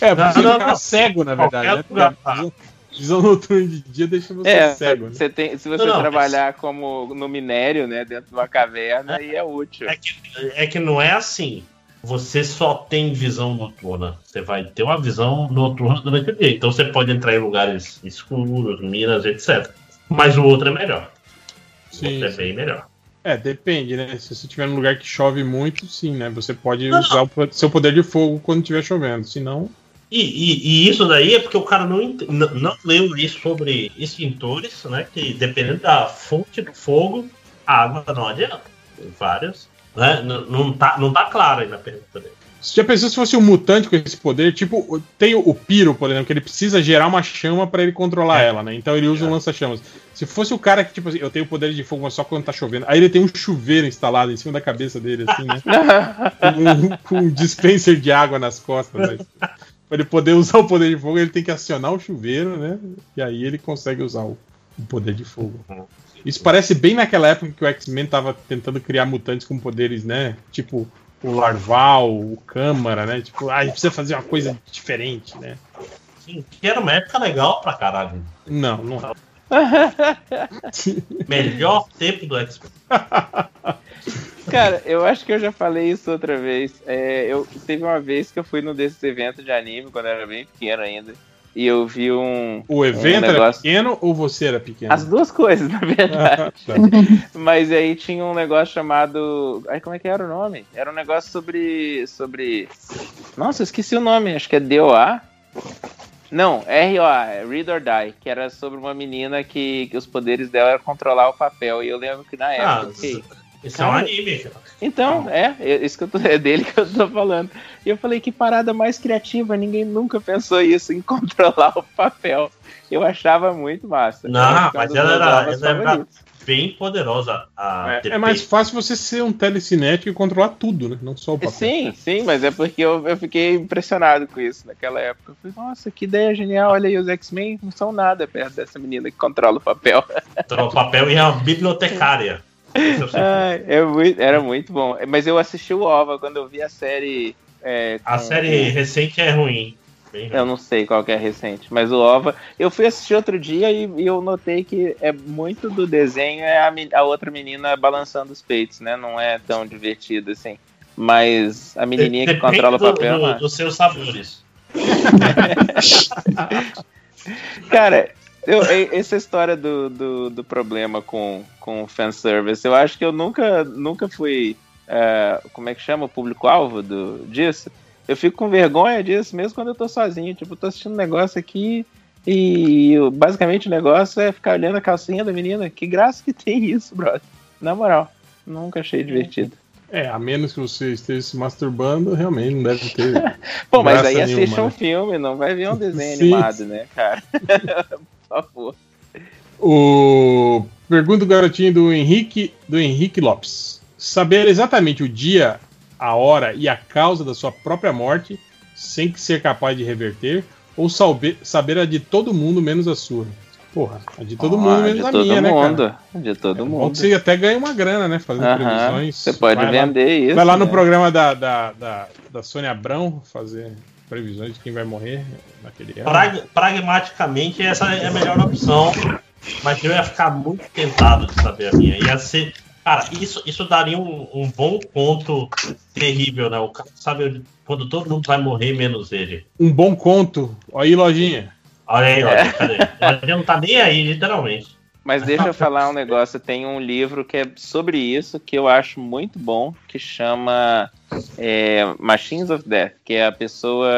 É, porque não, não, não. cego, na verdade. Né? Visão noturna de dia deixa você é, cego. Né? Você tem, se você não, não, trabalhar como no minério, né, dentro de uma caverna, aí é útil. É que, é que não é assim. Você só tem visão noturna. Você vai ter uma visão noturna durante o dia. Então você pode entrar em lugares escuros, minas, etc. Mas o outro é melhor. Sim, o outro é bem melhor. É, depende, né? Se você estiver num lugar que chove muito, sim, né? Você pode não, usar não. o seu poder de fogo quando estiver chovendo. Senão. E, e, e, isso daí é porque o cara não, não, não leu isso sobre extintores, né? Que dependendo da fonte do fogo, a água não adianta. Tem várias. Né? Não, não, tá, não tá claro aí na pergunta dele. Você já pensou se fosse um mutante com esse poder? Tipo, tem o Piro, por exemplo, que ele precisa gerar uma chama para ele controlar é. ela, né? Então ele usa é. um lança-chamas. Se fosse o cara que, tipo assim, eu tenho poder de fogo, mas só quando tá chovendo. Aí ele tem um chuveiro instalado em cima da cabeça dele, assim, né? com, um, um, dispenser de água nas costas. Né? Pra ele poder usar o poder de fogo, ele tem que acionar o chuveiro, né? E aí ele consegue usar o, o poder de fogo. Isso parece bem naquela época que o X-Men tava tentando criar mutantes com poderes, né? Tipo, o Larval, o Câmara, né? Tipo, ah, a gente precisa fazer uma coisa diferente, né? Sim, que era uma época legal pra caralho. Não, não. Melhor tempo do X-Men. Cara, eu acho que eu já falei isso outra vez. É, eu teve uma vez que eu fui num desses eventos de anime quando eu era bem pequeno ainda e eu vi um. O evento um negócio... era pequeno ou você era pequeno? As duas coisas, na verdade. tá. Mas aí tinha um negócio chamado. Ai, como é que era o nome? Era um negócio sobre. sobre. Nossa, eu esqueci o nome, acho que é DOA. Não, ROA, Read or Die, que era sobre uma menina que, que os poderes dela era controlar o papel. E eu lembro que na ah, época. Ah, okay, isso Cara, é um anime, cara. Então, é, é, isso que eu tô, é dele que eu tô falando. E eu falei, que parada mais criativa, ninguém nunca pensou isso, em controlar o papel. Eu achava muito massa. Não, mas ela era, ela era bem poderosa. A é, é, mais fácil você ser um telecinético e controlar tudo, né? Não só o papel. Sim, sim, mas é porque eu, eu fiquei impressionado com isso naquela época. Eu falei, nossa, que ideia genial, olha aí, os X-Men não são nada perto dessa menina que controla o papel. Controla o papel e é uma bibliotecária. ah, é muito, era muito bom. Mas eu assisti o OVA quando eu vi a série. É, com, a série recente é ruim. Eu não sei qual é recente, mas o OVA. Eu fui assistir outro dia e, e eu notei que é muito do desenho é a, a, outra menina balançando os peitos, né? Não é tão divertido assim. Mas a menininha Depende que controla do, o papel. Do, dos seus sabores. Cara, eu, essa história do, do, do, problema com, com fanservice, eu acho que eu nunca, nunca fui. Uh, como é que chama? O público-alvo disso. Eu fico com vergonha disso, mesmo quando eu tô sozinho. Tipo, eu tô assistindo um negócio aqui e basicamente o negócio é ficar olhando a calcinha da menina. Que graça que tem isso, brother. Na moral, nunca achei divertido. É, a menos que você esteja se masturbando, realmente não deve ter. Pô, mas aí assiste um né? filme, não vai ver um desenho animado, né, cara? favor. O pergunta o garotinho do Henrique do Henrique Lopes. Saber exatamente o dia, a hora e a causa da sua própria morte, sem ser capaz de reverter, ou saber, saber a de todo mundo menos a sua. Porra, a de todo ah, mundo menos a minha, mundo. né, cara? De todo é, mundo. Você até ganha uma grana, né? Fazendo uh -huh. previsões. Você pode vai vender lá, isso. Vai lá no né? programa da, da, da, da Sônia Abrão fazer previsões de quem vai morrer naquele ano. Prag pragmaticamente, essa é a melhor opção, mas eu ia ficar muito tentado de saber a minha. Ia ser. Cara, isso, isso daria um, um bom ponto terrível, né? O cara sabe quando todo mundo vai morrer, menos ele. Um bom conto. Olha aí, lojinha. Olha aí, olha, é. cadê? Lojinha não tá nem aí, literalmente. Mas deixa eu falar um negócio. Tem um livro que é sobre isso que eu acho muito bom, que chama é, Machines of Death, que é a pessoa.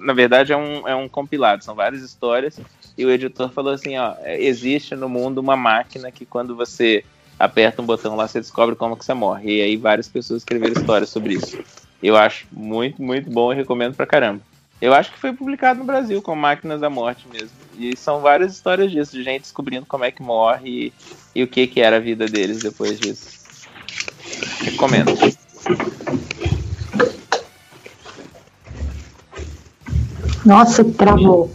Na verdade, é um, é um compilado, são várias histórias. E o editor falou assim: ó, existe no mundo uma máquina que quando você aperta um botão lá, você descobre como que você morre. E aí várias pessoas escreveram histórias sobre isso. Eu acho muito, muito bom e recomendo pra caramba. Eu acho que foi publicado no Brasil com Máquinas da Morte mesmo. E são várias histórias disso, de gente descobrindo como é que morre e, e o que, que era a vida deles depois disso. Recomendo. Nossa, travou.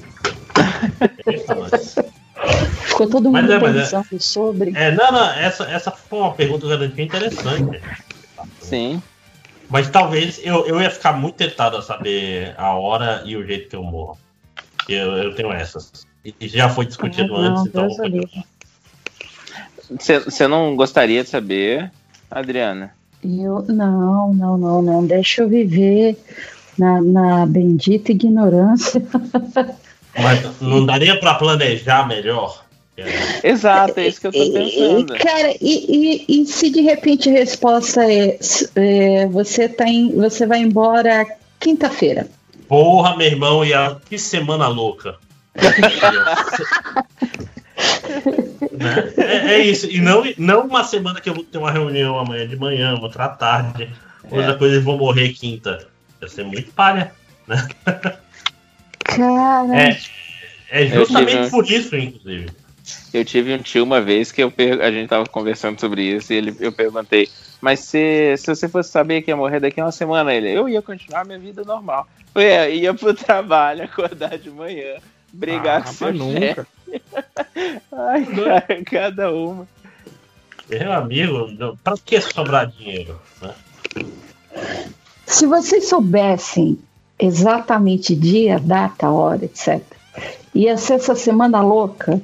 Ficou todo mundo é, pensando é, sobre. É, não, não, essa, essa foi uma pergunta realmente interessante. Sim. Mas talvez eu, eu ia ficar muito tentado a saber a hora e o jeito que eu morro. Eu, eu tenho essas. E, já foi discutido ah, antes, então. Você não gostaria de saber, Adriana? Eu não, não, não, não. Deixa eu viver na, na bendita ignorância. Mas não daria para planejar melhor? Exato, é isso que eu tô pensando. Cara, e, e, e se de repente a resposta é, é você, tá em, você vai embora quinta-feira? Porra, meu irmão, e a... que semana louca. né? é, é, isso. E não, não uma semana que eu vou ter uma reunião amanhã de manhã, outra à tarde, outra é. coisa e vou morrer quinta. Vai ser muito palha, né? Cara. É, é justamente tive... por isso, inclusive. Eu tive um tio uma vez que eu per... a gente tava conversando sobre isso e ele, eu perguntei, mas se, se você fosse saber que ia morrer daqui a uma semana, ele, eu ia continuar minha vida normal. Eu ia, ia pro trabalho, acordar de manhã, brigar ah, com seu nunca. Ai, cara, cada uma. Meu amigo, para que sobrar dinheiro? Né? Se vocês soubessem exatamente dia, data, hora, etc., ia ser essa semana louca.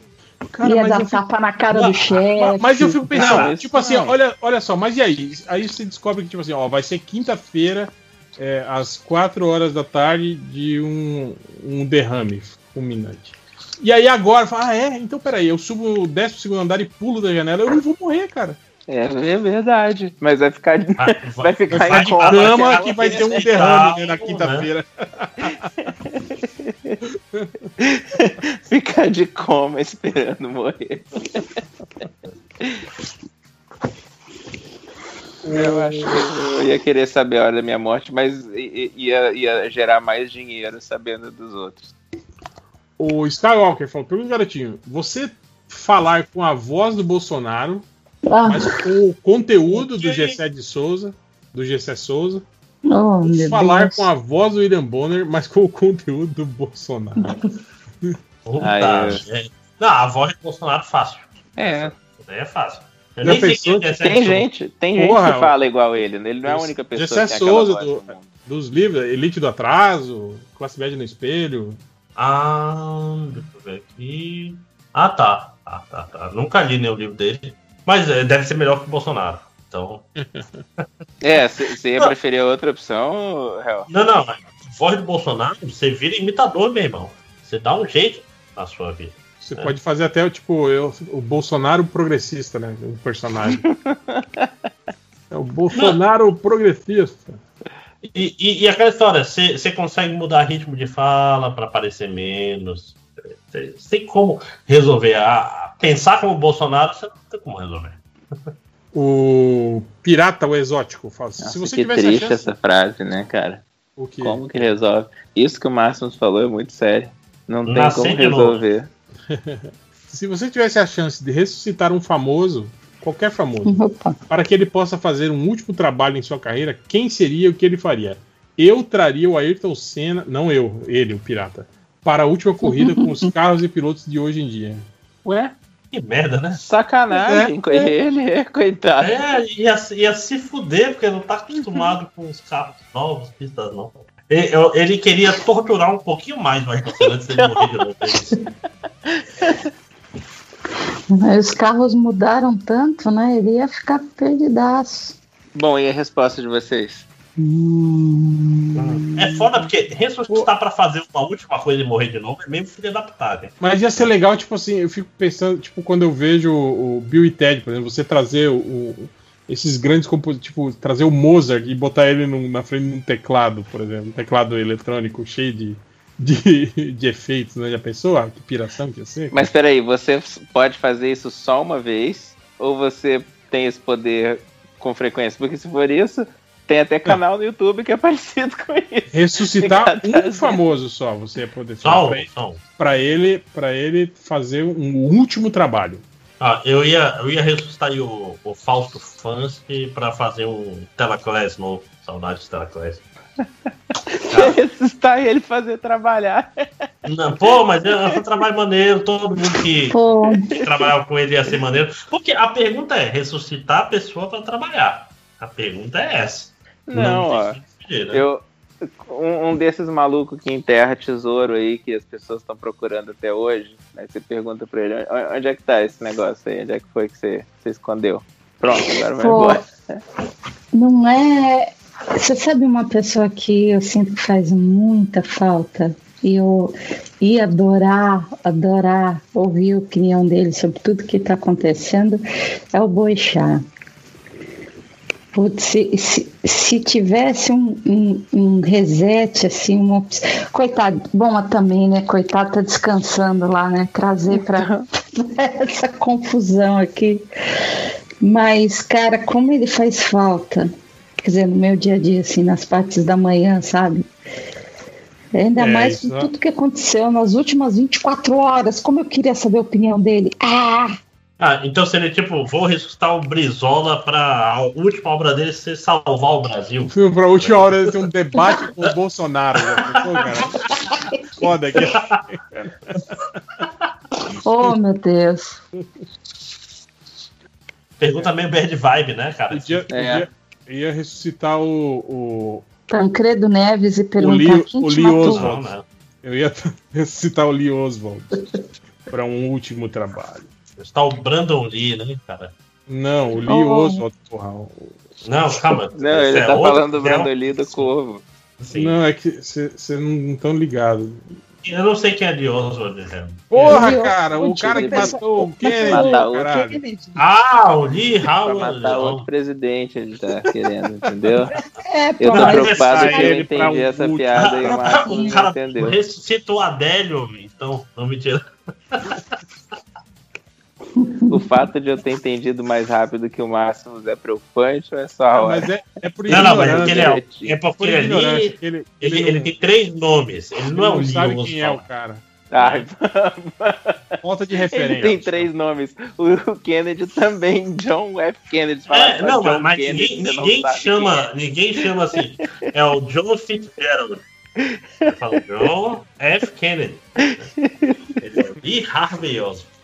Cara, ia dar fico... tapa na cara do chefe. Mas eu fico pensando, não, tipo assim, olha, olha só, mas e aí? Aí você descobre que, tipo assim, ó, vai ser quinta-feira, é, às 4 horas da tarde, de um, um derrame fulminante. E aí agora, fala, ah, é? Então peraí, eu subo o 12 andar e pulo da janela, eu não vou morrer, cara. É, é verdade. Mas vai ficar, de, vai, vai ficar vai em cama que vai ter um derrame né, na quinta-feira. Né? ficar de coma esperando morrer. Eu acho que eu ia querer saber a hora da minha morte, mas ia, ia gerar mais dinheiro sabendo dos outros. O Skywalker falou: pergunta, garotinho, você falar com a voz do Bolsonaro, ah. mas com o conteúdo do Gessé de Souza, do Gessé Souza, oh, falar Deus. com a voz do William Bonner, mas com o conteúdo do Bolsonaro. Puta, é. Não, a voz do Bolsonaro fácil. É. É fácil. Eu nem sei é tem gente, tem Porra, gente que fala igual ele, né? Ele não é a única pessoa Gessé que tem Souza do, dos livros, Elite do Atraso, Classe Média no Espelho. Ah, deixa eu ver aqui. Ah, tá. Ah, tá, tá. Nunca li nenhum livro dele. Mas é, deve ser melhor que o Bolsonaro. Então. é, você ia preferir outra opção, Hel? Não, não. Voz do Bolsonaro, você vira imitador, meu irmão. Você dá um jeito na sua vida. Você é. pode fazer até, tipo, eu, o Bolsonaro progressista, né? O personagem. é o Bolsonaro não. progressista. E, e, e, aquela história, você consegue mudar ritmo de fala para parecer menos. Você tem como resolver. A, pensar como Bolsonaro, você não tem como resolver. O pirata, o exótico, fala. Nossa, se você que tivesse triste chance... essa frase, né, cara? O que? Como que resolve? Isso que o Márcio nos falou é muito sério. Não tem como resolver. se você tivesse a chance de ressuscitar um famoso, qualquer famoso, Opa. para que ele possa fazer um último trabalho em sua carreira, quem seria e o que ele faria? Eu traria o Ayrton Senna, não eu, ele, o pirata, para a última corrida com os carros e pilotos de hoje em dia. Ué? Que merda, né? Sacanagem é, com é. ele, é, coitado. É, ia, ia se fuder, porque não tá acostumado com os carros novos, pistas não. Ele, ele queria torturar um pouquinho mais o Ayrton Senna antes de morrer de novo. Os carros mudaram tanto, né? Ele ia ficar perdidaço. Bom, e a resposta de vocês? Hum. É foda porque ressuscitar para fazer uma última coisa e morrer de novo é meio filho adaptado. Mas ia ser legal, tipo assim, eu fico pensando, tipo, quando eu vejo o, Bill e Ted, por exemplo, você trazer o, o esses grandes compositores, tipo, trazer o Mozart e botar ele no, na frente de um teclado, por exemplo, um teclado eletrônico cheio de, de, de efeitos, né? Já pensou? Ah, que piração que ia ser? Mas peraí, você pode fazer isso só uma vez? Ou você tem esse poder com frequência? Porque se for isso, tem até canal no YouTube que é parecido com isso. Ressuscitar um famoso só, você ia poder fazer. Para ele, para ele fazer um último trabalho. Ah, eu ia, eu ia ressuscitar o, o Fausto Fansky para fazer um Telaclass novo. Saudades de Telaclass. Ressuscitar ele fazer trabalhar. Não, pô, mas é um trabalho maneiro, todo mundo que, que trabalhava com ele ia ser maneiro. Porque a pergunta é: ressuscitar a pessoa para trabalhar. A pergunta é essa. Não, Não ó, né? eu, um, um, desses malucos que enterra tesouro aí que as pessoas estão procurando até hoje, aí você pergunta pra ele, onde é que tá esse negócio aí? Onde é que foi que você, você escondeu? Pronto, agora vai embora. Não é. Você sabe uma pessoa que eu sinto que faz muita falta? E eu ia adorar, adorar ouvir a opinião dele sobre tudo que está acontecendo, é o Boixá. Putz, se, se, se tivesse um, um, um reset, assim, uma opção. Coitado, bom também, né? Coitado, tá descansando lá, né? Trazer para essa confusão aqui. Mas, cara, como ele faz falta. Quer dizer, no meu dia a dia, assim, nas partes da manhã, sabe? Ainda É, mais isso com tudo que aconteceu nas últimas 24 horas. Como eu queria saber a opinião dele. Ah! Ah, então seria tipo, vou ressuscitar o Brizola pra a última obra dele ser salvar o Brasil. Filme pra última hora ele tem um debate com o Bolsonaro. cara? Foda aqui. Oh, meu Deus. Pergunta meio bad vibe, né, cara? Podia, podia- ia ressuscitar o, o, Tancredo Neves e o perguntar Lee, quem o te Lee matou. Oswald. Eu ia ressuscitar o Lee Oswald para um último trabalho. Está o Brandon Lee, né, cara? Não, o Lee Oh. Oswald, porra. o- Não, calma. Não, ele Esse tá é outro- falando do é um- Brandoli do Corvo. Não, é que vocês não estão ligados. Eu não sei quem é de Oswald. né? Porra, cara, o cara que matou o Kennedy, Matar outro. caralho. Ah, o Lee Pra Howard. matar outro presidente, ele tá querendo, entendeu? É, Eu tô preocupado que eu ele pra entendi essa piada e o Marcos O não cara entendeu. ressuscitou a Adélio, então, não me tira. O fato de eu ter entendido mais rápido que o Máximos é preocupante ou é só a hora? Mas é, é por Não, não, mas porque ele é, é porque Por ele, ele- ele, ele ele não- tem três nomes. Ele não é o não sabe quem é o cara. Ai, Falta de ele referência. tem três nomes. O Kennedy também, John F. Kennedy. Fala É, não, John mas Kennedy, ninguém, não ninguém chama, ninguém chama assim. É o John Fitzgerald. Eu falo John F. Kennedy. Ele é o Lee Harvey Oswald.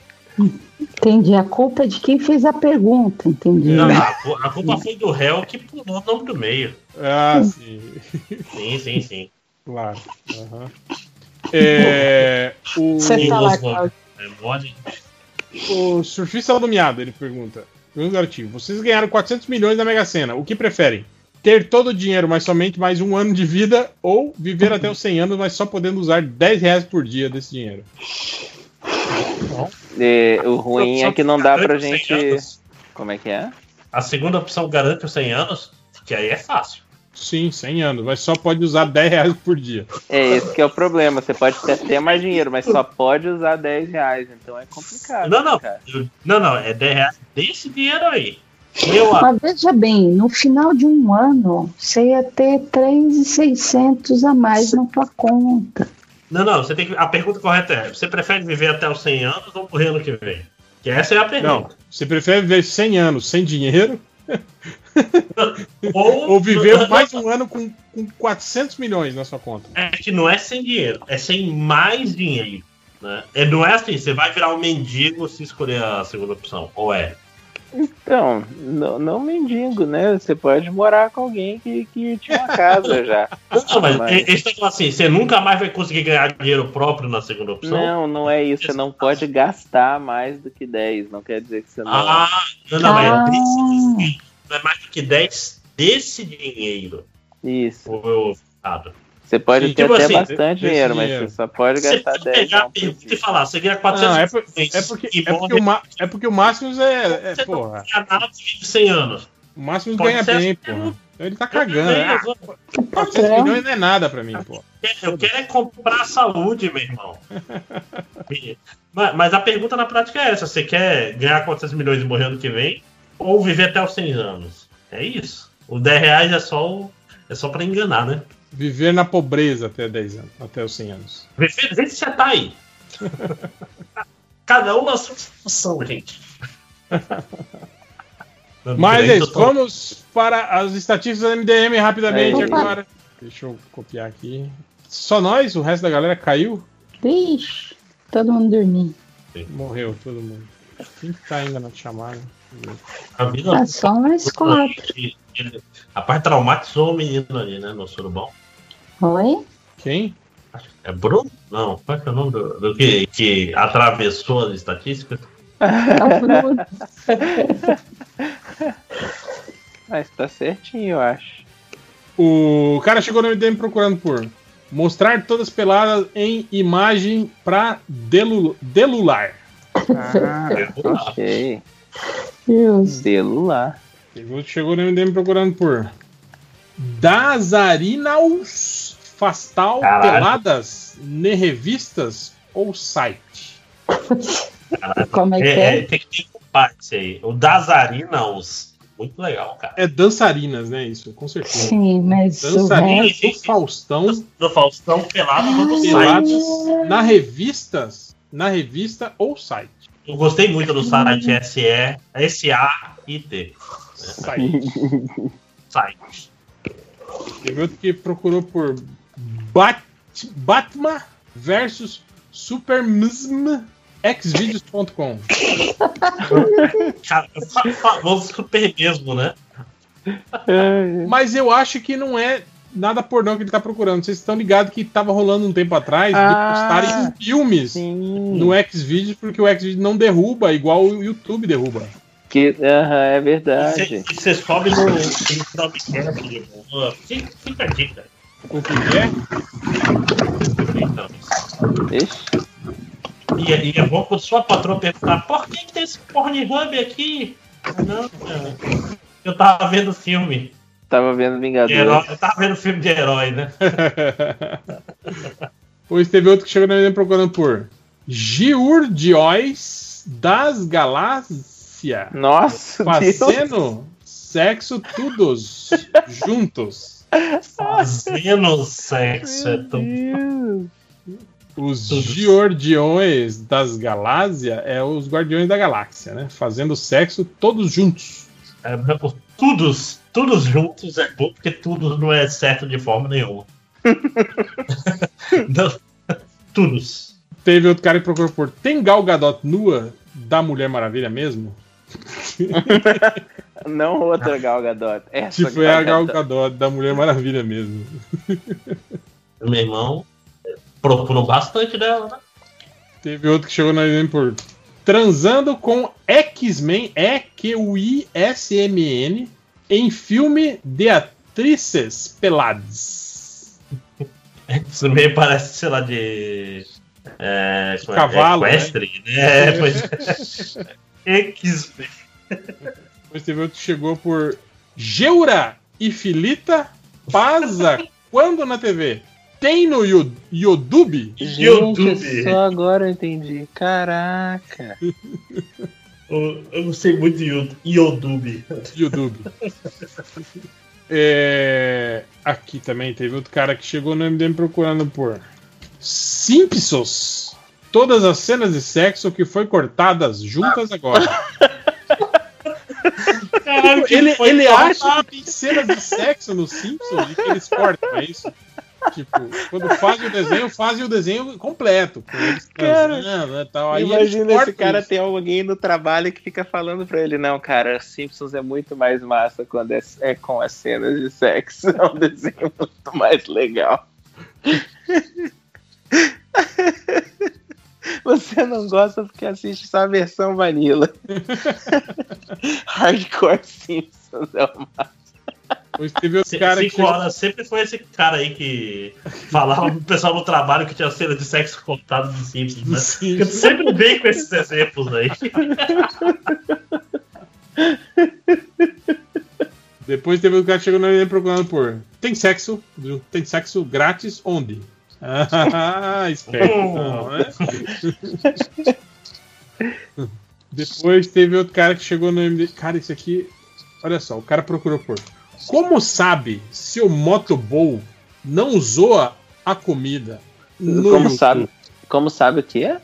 Entendi. A culpa é de quem fez a pergunta, entendi. Não, a, cu- a culpa foi do réu que pulou o nome do meio. Ah, sim. Sim, sim, sim. Claro. aham. É, o, Você tá lá. É mole. o surfista alumiado, ele pergunta. Artigo. Vocês ganharam 400 milhões na Mega Sena. O que preferem? Ter todo o dinheiro, mas somente mais um ano de vida? Ou viver até os 100 anos, mas só podendo usar 10 reais por dia desse dinheiro? É, o ruim é que não dá pra Garante os 100 gente. Como é que é? A segunda opção garante os 100 anos, que aí é fácil. Sim, 100 anos, mas só pode usar 10 reais por dia. É esse que é o problema. Você pode até ter mais dinheiro, mas só pode usar 10 reais. Então é complicado. Não, não. cara. Não, não, é 10 reais desse dinheiro aí. Meu Mas veja bem, no final de um ano, você ia ter 3,600 a mais na tua conta. Não, não, você tem que. A pergunta correta é: você prefere viver até os 100 anos ou morrer ano que vem? Que essa é a Não, pergunta. você prefere viver 100 anos sem dinheiro Ou, ou viver mais um ano com, com 400 milhões na sua conta? É que não é sem dinheiro, é sem mais dinheiro. Né? É, não é assim, você vai virar um mendigo se escolher a segunda opção. Ou é? Então, não, não mendigo, né? Você pode morar com alguém que, que tinha uma casa já. Não, mas, Mas- eles estão falando assim: você nunca mais vai conseguir ganhar dinheiro próprio na segunda opção? Não, não é isso. Você não pode gastar mais do que 10. Não quer dizer que você não. Ah, não, não, mas Ah. é desse, não é mais do que 10 desse dinheiro. Isso. Ou eu errado. Você pode Sim, ter tipo até assim, bastante desse dinheiro, mas dinheiro. você só pode Você gastar pode 10. pegar não, e falar: você ganha 400 Não, é, por- milhões é porque, é, porque o, Ma- é porque o Máximos é, é. Você não Porra. vive 100 anos. O Máximos Pode ganha bem, assim, porra. Então ele tá cagando. Eu, Ah, eu, 400 milhões não é nada pra mim, pô. eu quero é comprar saúde, meu irmão. mas, mas a pergunta na prática é essa: você quer ganhar 400 milhões e morrer ano que vem? Ou viver até os 100 anos? É isso. Os 10 reais é só, o- é só pra enganar, né? Viver na pobreza até 10 anos, até os 100 anos. Vê, vê vê se você tá aí. Cada um na sua função, gente. Mas é isso, vamos para as estatísticas do MDM rapidamente É agora. Deixa eu copiar aqui. Só nós, o resto da galera caiu? Vixe, todo mundo dormindo. Morreu todo mundo. Quem tá ainda na chamada? A vida É só mais quatro. Ele- A parte traumatizou o menino ali, né? No surubão. Oi? Quem? É Bruno? Não, qual é, que é o nome do, do que, que atravessou as estatísticas? É o Bruno. Mas tá certinho, eu acho. O cara chegou no MDM procurando por mostrar todas peladas em imagem pra delu delular. Ah, ok. Deus. Celular. Teve outro que chegou no MDM procurando por Dazarinaus Fastal Caralho. Peladas Ne Revistas ou Site? Como é que É, é? é, tem que ter um parte aí. O Dazarinas, muito legal, cara. É dançarinas, né? Isso, com certeza. Sim, mas Dançarinas do Faustão Do Faustão pelado no na revistas, na revista ou site. Eu gostei muito do site SE, S-A-I-T. Site. Site. Teve outro que procurou por Bat Batman versus Supermism xvideos.com. Famoso super mesmo, né? Mas eu acho que não é nada pornô que ele tá procurando. Vocês estão ligados que tava rolando um tempo atrás de Ah, postarem filmes Sim. no Xvideos porque o Xvideos não derruba igual o YouTube derruba. Que, aham, é E verdade. você sobe no, fica a dica. O que que é? Então, Ixi. E, é- e é bom quando sua patroa perguntar por que, que tem esse Pornhub aqui? Não, cara. Eu tava vendo filme. Tava vendo Vingadores. herói, eu tava vendo filme de herói, né? Pois teve outro que chegou na minha procurando por Giurdióis das Galáxia Nossa, Deus. fazendo sexo todos juntos. Fazendo sexo. É tão... Os. Giordiões das Galáxia é os Guardiões da Galáxia, né? Fazendo sexo todos juntos. É, todos, todos juntos é bom porque tudo não é certo de forma nenhuma. Não, todos. Teve outro cara que procurou por Tem Gal Gadot nua da Mulher Maravilha mesmo? Não outra Gal Gadot. Essa Que foi a Gal Gadot. Da Mulher Maravilha mesmo. Meu irmão procurou bastante dela, né? Teve outro que chegou na IBM por Transando com X-Men, E-Q-I-S-M-N, em filme de atrizes peladas. Isso meio parece, sei lá, de. É, como é? Cavalo, Equestre, né? É, pois é. X-Men. Depois teve outro que chegou por Geura e Filita Paza quando na TV? Tem no YouTube? YouTube. Só agora eu entendi. Caraca. Eu, eu gostei muito de YouTube. YouTube. É, aqui também teve outro cara que chegou no MDM procurando por Simpsons. Todas as cenas de sexo que foi cortadas juntas agora. Caralho, que ele ele acha que tem cenas de sexo no Simpsons e que eles cortam, é isso? Tipo, quando fazem o desenho, fazem o desenho completo. Com eles transando e tal. Aí Imagina esse cara isso. ter alguém no trabalho que fica falando pra ele, não, cara, Simpsons é muito mais massa quando é, é com as cenas de sexo. É um desenho muito mais legal. Você não gosta porque assiste só a versão vanilla. Hardcore Simpsons é o máximo. Depois teve outro C- cara que chegou- sempre foi esse cara aí que falava pro pessoal no trabalho que tinha cena de sexo cortado dos Simpsons, né? Sim. Porque tu sempre vem com esses exemplos aí. Depois teve o cara que chegou na linha procurando por Tem sexo? Tem sexo grátis onde? Ah, esperto. não, né? Depois teve outro cara que chegou no MD. Cara, isso aqui. Olha só, o cara procurou por. Como sabe se o motobowl não zoa a comida? No Como YouTube? sabe, como sabe o que é?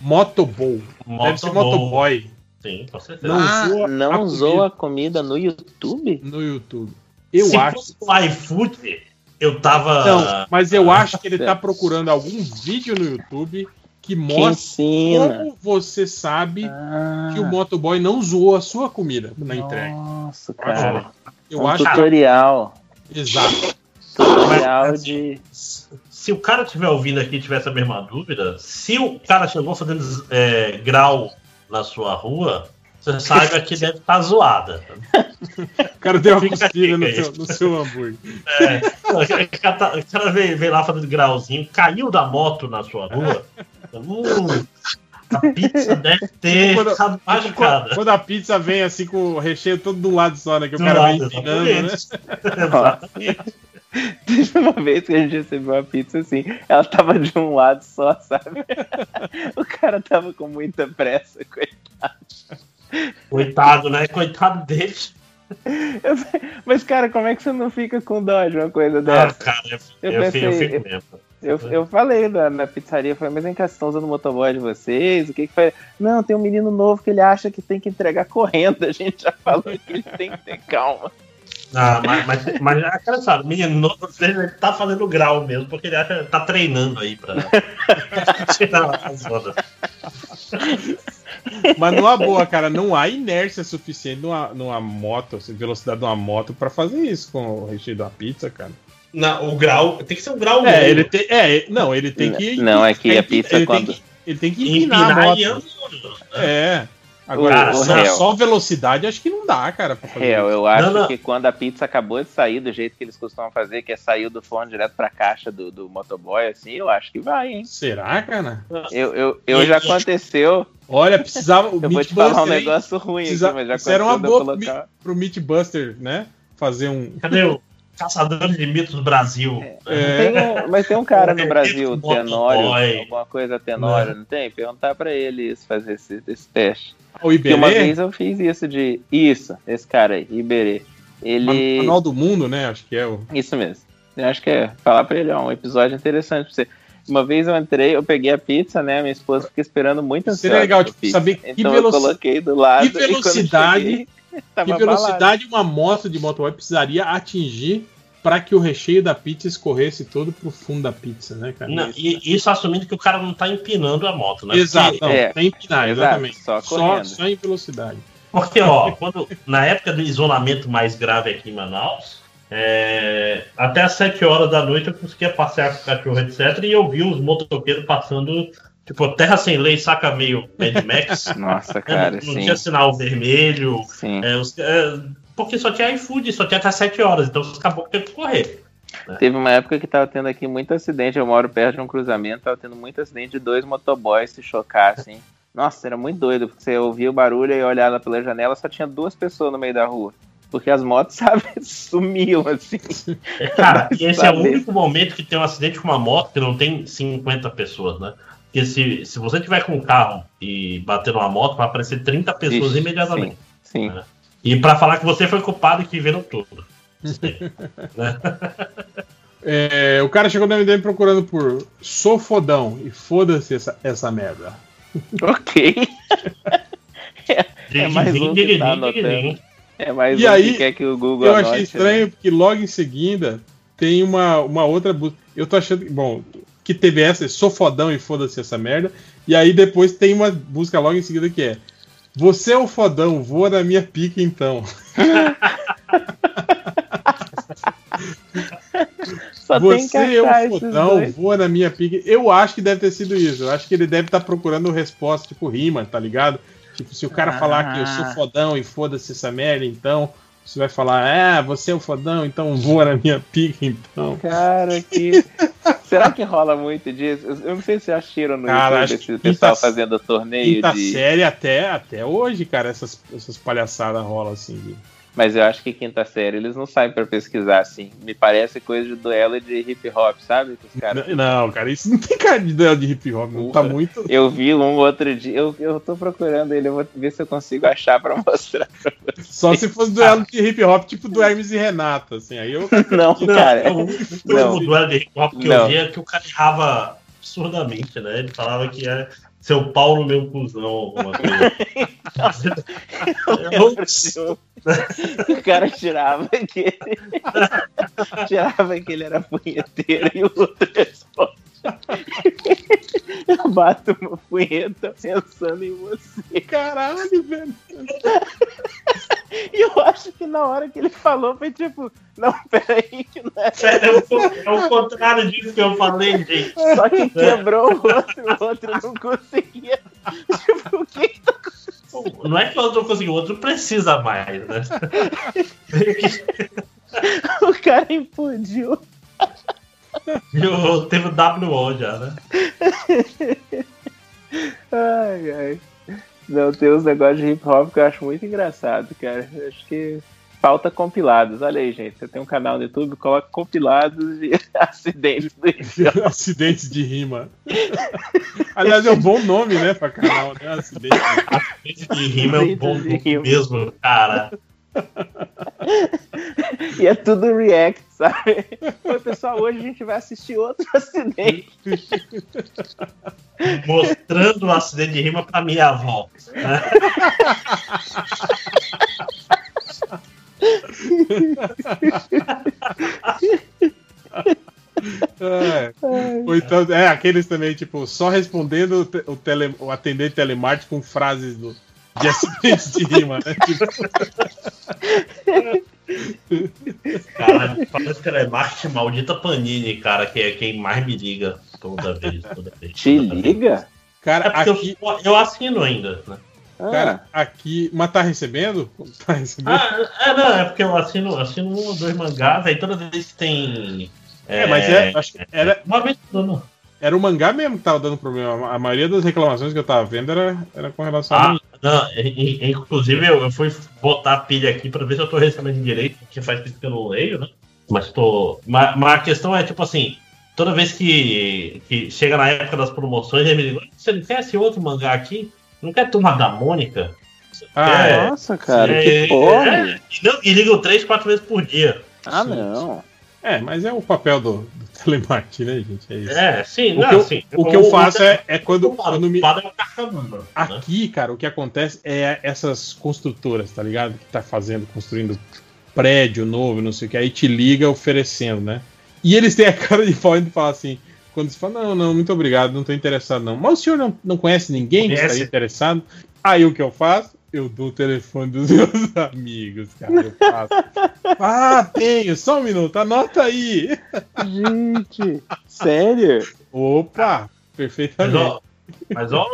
Motobowl. Deve ser motoboy. Sim, com certeza. Não Ah, zoa a não comida. zoa a comida no YouTube? No YouTube. Eu Se acho. fosse o iFood, eu tava. Não, mas eu acho que ele tá procurando algum vídeo no YouTube que Que mostra ensina. como você sabe Ah, que o motoboy não zoou a sua comida na entrega. Nossa, cara. Eu um acho tutorial. exato. Tutorial de. Se o cara estiver ouvindo aqui e tiver essa mesma dúvida, se o cara chegou fazendo é, grau na sua rua, você saiba que deve estar zoada. O cara deu uma cuspida no seu, no seu hambúrguer. É, o cara, tá- o cara veio, veio lá fazendo grauzinho, caiu da moto na sua rua. Hum, A pizza deve ter Quando- ficado machucada. Quando a pizza vem assim com o recheio todo do lado só, né? Que o Do cara vem lado, empinando, né? exatamente. Teve uma vez que a gente recebeu uma pizza assim, ela tava de um lado só, sabe? o cara tava com muita pressa, coitado. Coitado, né? Coitado dele. Mas, cara, como é que você não fica com dó de uma coisa Ah, dessa? cara, eu, Eu eu, pensei- fico, eu fico mesmo. Eu, eu falei na, na pizzaria, falei, mas vem cá, vocês estão usando o motoboy de vocês? O que que foi? Não, tem um menino novo que ele acha que tem que entregar correndo. A gente já falou que ele tem que ter calma. Ah, mas, mas, mas é cara, sabe, o menino novo, ele tá fazendo grau mesmo, porque ele acha tá treinando aí pra tirar as ondas. Mas numa boa, cara, não há inércia suficiente numa, numa moto, assim, velocidade de uma moto pra fazer isso com o recheio da pizza, cara. Não, o grau, tem que ser um grau É, ele tem, é, não, ele tem que Não, é que a pizza ele quando- tem que, ele tem que empinar, a Empinar moto. e ando. É. Agora, O- o só, velocidade acho que não dá, cara, pra fazer É, isso. eu acho Não, não. que quando a pizza acabou de sair do jeito que eles costumam fazer, que é sair do forno direto pra caixa do, do motoboy, assim, eu acho que vai, hein? Será, cara? Eu, eu, eu já aconteceu. Olha, precisava. Eu vou te falar um negócio ruim Precisa- aqui, mas já Isso era uma aconteceu boa pro, colocar. Pro Meatbuster, né? Fazer um. Cadê o Caçador de Mitos Brasil? É. Tem um- mas tem um cara no É, Brasil, motoboy. Tenório, alguma coisa Tenório, não tem? Perguntar pra ele isso, fazer esse, esse teste. O Porque uma Iberê, vez eu fiz isso de. Isso, esse cara aí, Iberê. Ele. Manual do Mundo, né? Acho que é o. Isso mesmo. Eu acho que é falar pra ele, ó, um episódio interessante pra você. Uma vez eu entrei, eu peguei a pizza, né? Minha esposa fica esperando muito ansiosa. Seria legal, tipo, saber que então veloci- eu coloquei do lado. que velocidade- E cheguei, Que velocidade uma moto de motoboy precisaria atingir para que o recheio da pizza escorresse todo pro fundo da pizza, né, cara? Não, e isso assumindo que o cara não tá empinando a moto, né? Exato, Porque- não, É. sem empinar, Exato, exatamente. só só, correndo. só em velocidade. Porque, ó, quando, na época do isolamento mais grave aqui em Manaus, é, até às 7 horas da noite eu conseguia passear com o cachorro, etc. E eu vi os motoqueiros passando, tipo, terra sem lei, saca meio Mad Max. Nossa, cara, não sim. tinha sinal vermelho. Sim. é, os- é, porque só tinha iFood, só tinha até 7 horas, então os caboclos tinham que correr. Teve uma época que tava tendo aqui muito acidente. Eu moro perto de um cruzamento, tava tendo muito acidente de dois motoboys se chocar, assim. Nossa, era muito doido, porque você ouvia o barulho e olhava pela janela, só tinha duas pessoas no meio da rua. Porque as motos, sabe, sumiam, assim. É, Cara, esse é o único momento que tem um acidente com uma moto que não tem 50 pessoas, né? Porque se, se você tiver com um carro e bater numa moto, vai aparecer 30 pessoas Ixi, imediatamente. Sim. E pra falar que você foi culpado e que viram tudo. né? É, o cara chegou no MDM procurando por sou fodão e foda-se essa, essa merda. Ok. é mais um que tá anotando. É mais E um aí, que quer que o Google Eu anote, achei né? estranho porque logo em seguida tem uma, uma outra busca. Eu tô achando que, bom, que teve essa, sou fodão e foda-se essa merda. E aí depois tem uma busca logo em seguida que é Você é o fodão, voa na minha pica então. Só tem que Você é o fodão, dois. voa na minha pica. Eu acho que deve ter sido isso. Eu acho que ele deve estar procurando resposta, tipo rima, tá ligado? Tipo, se o cara falar que eu sou Ah. fodão e foda-se essa merda, então você vai falar, ah, você é o fodão, então voa na minha pica, então. Cara, que. Será que rola muito disso? Eu não sei se já acharam no Cara, YouTube esse pessoal quinta- fazendo torneio Quinta de. série até, até hoje, cara, essas, essas palhaçadas rolam assim. de- Mas eu acho que quinta série eles não saem pra pesquisar assim. Me parece coisa de duelo de hip hop, sabe? Caras- N- Não, cara, isso não tem cara de duelo de hip hop, não. Tá muito. Eu vi um outro dia. Eu, eu tô procurando ele, eu vou ver se eu consigo achar pra mostrar pra. Só se fosse duelo de hip hop, tipo do Hermes e Renata, assim. Aí eu. Não, cara. o Não. último duelo de hip hop que Não. eu vi é que o cara errava absurdamente, né? Ele falava que é seu pau no meu cuzão, alguma coisa. Eu O cara tirava que ele. tirava que ele era punheteiro e o outro responde. Eu bato uma punheta pensando em você. Caralho, velho. E eu acho que na hora que ele falou foi tipo, não, peraí, que não é. É o, é o contrário disso que eu falei, gente. Só que quebrou o outro, o outro não conseguia. Tipo, o que que tá Não é que o outro não conseguiu, o outro precisa mais, né? O cara implodiu. Eu, teve o WO já, né? Ai, ai. Não, tem uns negócios de hip hop que eu acho muito engraçado, cara. Eu acho que falta compilados. Olha aí, gente. Você tem um canal no YouTube, coloca compilados de acidentes do. Acidentes de rima. Aliás, é um bom nome, né, pra canal, né? Acidente. Acidente de rima é um bom nome mesmo, cara. E é tudo react, sabe? Oi, pessoal, hoje a gente vai assistir outro acidente. Mostrando o acidente de rima pra minha avó. Né? É. Ou então, é, aqueles também, tipo, só respondendo o, tele, o atendente telemarketing com frases do, de de rima, né? Cara, fala de telemarketing maldita Panini, cara, que é quem mais me liga toda vez. Toda vez Te liga? Cara, é aqui... eu, eu assino ainda, né? Cara, aqui. Mas tá recebendo? Tá recebendo? Ah, é, não, é porque eu assino, assino um ou dois mangás, aí toda vez que tem. É, mas é, acho que era. Uma vez não. Era o mangá mesmo que tava dando problema. A maioria das reclamações que eu tava vendo era, era com relação ah, a. Não, inclusive eu, eu fui botar a pilha aqui pra ver se eu tô recebendo direito, que faz tempo que eu não leio, né? Mas tô. Mas, mas, a questão é, tipo assim, toda vez que, que chega na época das promoções, ele me diz, você não quer esse outro mangá aqui? Não quer Turma da Mônica? Ah, é, nossa, cara, é, que porra! É, e, não, e ligam três, quatro vezes por dia. Ah, não. É, mas é o papel do, do telemarketing, né, gente? É isso. É, sim, o não, que eu, sim. O que eu faço é, é quando, quando me. né? Aqui, cara, o que acontece é essas construtoras, tá ligado? Que tá fazendo, construindo prédio novo, não sei o que, aí te liga oferecendo, né? E eles têm a cara de pau de falar assim. Quando você fala, não, não, muito obrigado, não tô interessado, não. Mas o senhor não, não conhece ninguém que estaria interessado? Aí o que eu faço? Eu dou o telefone dos meus amigos, cara. Eu faço. ah, tenho, só um minuto, anota aí. Gente, sério? Opa, perfeitamente. Mas ó,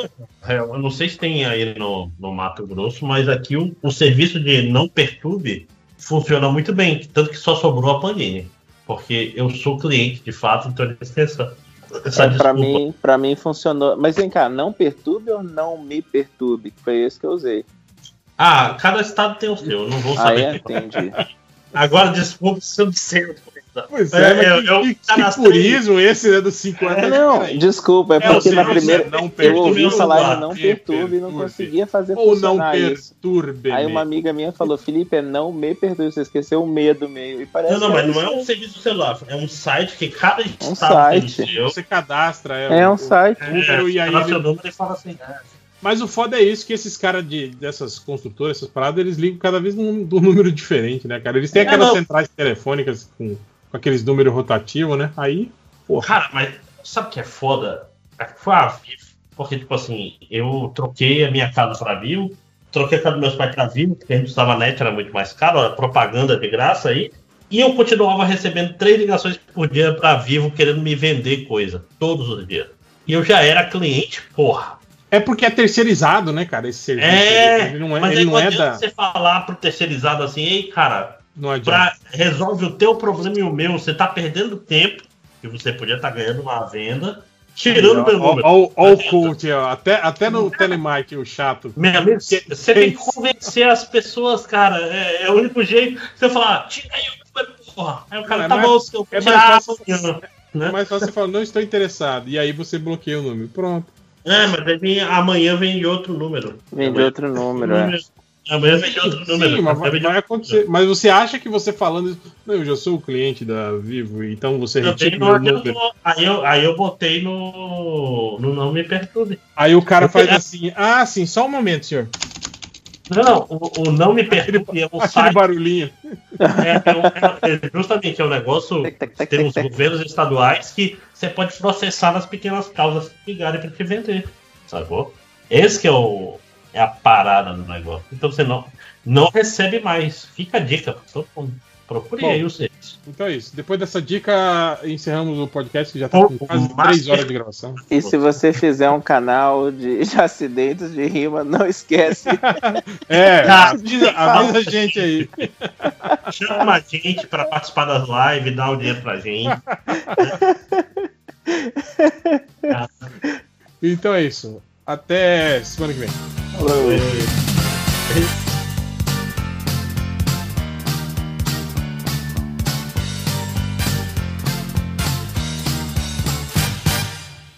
eu não sei se tem aí no, no Mato Grosso, mas aqui o, o serviço de não perturbe funciona muito bem, tanto que só sobrou a Panini. Porque eu sou cliente de fato, então eles têm essa, essa é, pra, mim, pra mim funcionou. Mas vem cá, não perturbe ou não me perturbe? Foi esse que eu usei. Ah, cada estado tem o seu, eu não vou saber. Ah, é? Entendi. Agora, desculpa se eu não sei. Pois é, é eu, eu, que, que purismo esse né, dos 50 é, Não, desculpa, é porque é, na primeira não eu ouvi falar de não perturbe e não conseguia fazer Ou não perturbe. Aí uma amiga minha falou, Felipe, é não me perturbe, você esqueceu o meio do meio. E parece não, não, mas não é um serviço celular, é um site que cada um site. Tem Você cadastra é, é um o, site. O é, e aí seu número e fala assim, mas o foda é isso, que esses caras de, dessas construtoras, essas paradas, eles ligam cada vez num, num número diferente, né, cara? Eles têm aquelas centrais telefônicas com com aqueles números rotativos, né? Aí, porra. Cara, mas sabe o que é foda? Foi a Vivo. Porque, tipo assim, eu troquei a minha casa pra Vivo, troquei a casa dos meus pais pra Vivo, porque a gente estava net, era muito mais caro, era propaganda de graça aí. E eu continuava recebendo três ligações por dia pra Vivo querendo me vender coisa, todos os dias. E eu já era cliente, porra. É porque é terceirizado, né, cara? Esse serviço. É, ele não é, mas ele aí não é da. você falar pro terceirizado assim, ei, cara, não adianta. Pra, resolve o teu problema e o meu, você tá perdendo tempo, que você podia estar tá ganhando uma venda, tirando meu número. Olha o coach, ó. Até, até no telemarketing, o chato. Meu amigo, você tem que convencer as pessoas, cara. É, é o único jeito. Você falar, tira aí o número, porra. Aí o cara, é tá mais, bom, eu é mais fácil, amanhã. Né? É mais fácil você falar, não estou interessado. E aí você bloqueia o número. Pronto. É, mas vem, amanhã vem de outro número. Vem de outro número, é. Amanhã vem de outro número. Sim, mas vai, vai acontecer. Mas você acha que você falando isso. Não, eu já sou o cliente da Vivo, então você retira meu número. Aí eu, aí eu botei no. no Não Me Perturbe. Aí o cara faz assim: ah, sim, só um momento, senhor. Não, não, o, o Não Me Perturbe é um Aquele site. barulhinho. É, é, é, justamente, é um negócio. tem uns governos estaduais que você pode processar nas pequenas causas que ligarem para te vender. Sacou? Esse que é o é a parada do negócio. Então você não, não recebe mais. Fica a dica para todo mundo. Procure Bom, aí o serviço. Então é isso. Depois dessa dica, encerramos o podcast que já está com quase 3 horas de gravação. E se você fizer um canal de, de acidentes de rima, não esquece. é, avisa, avisa a gente aí. Chama a gente para participar das lives, dá o dinheiro pra gente. então é isso. Até semana que vem. Falou.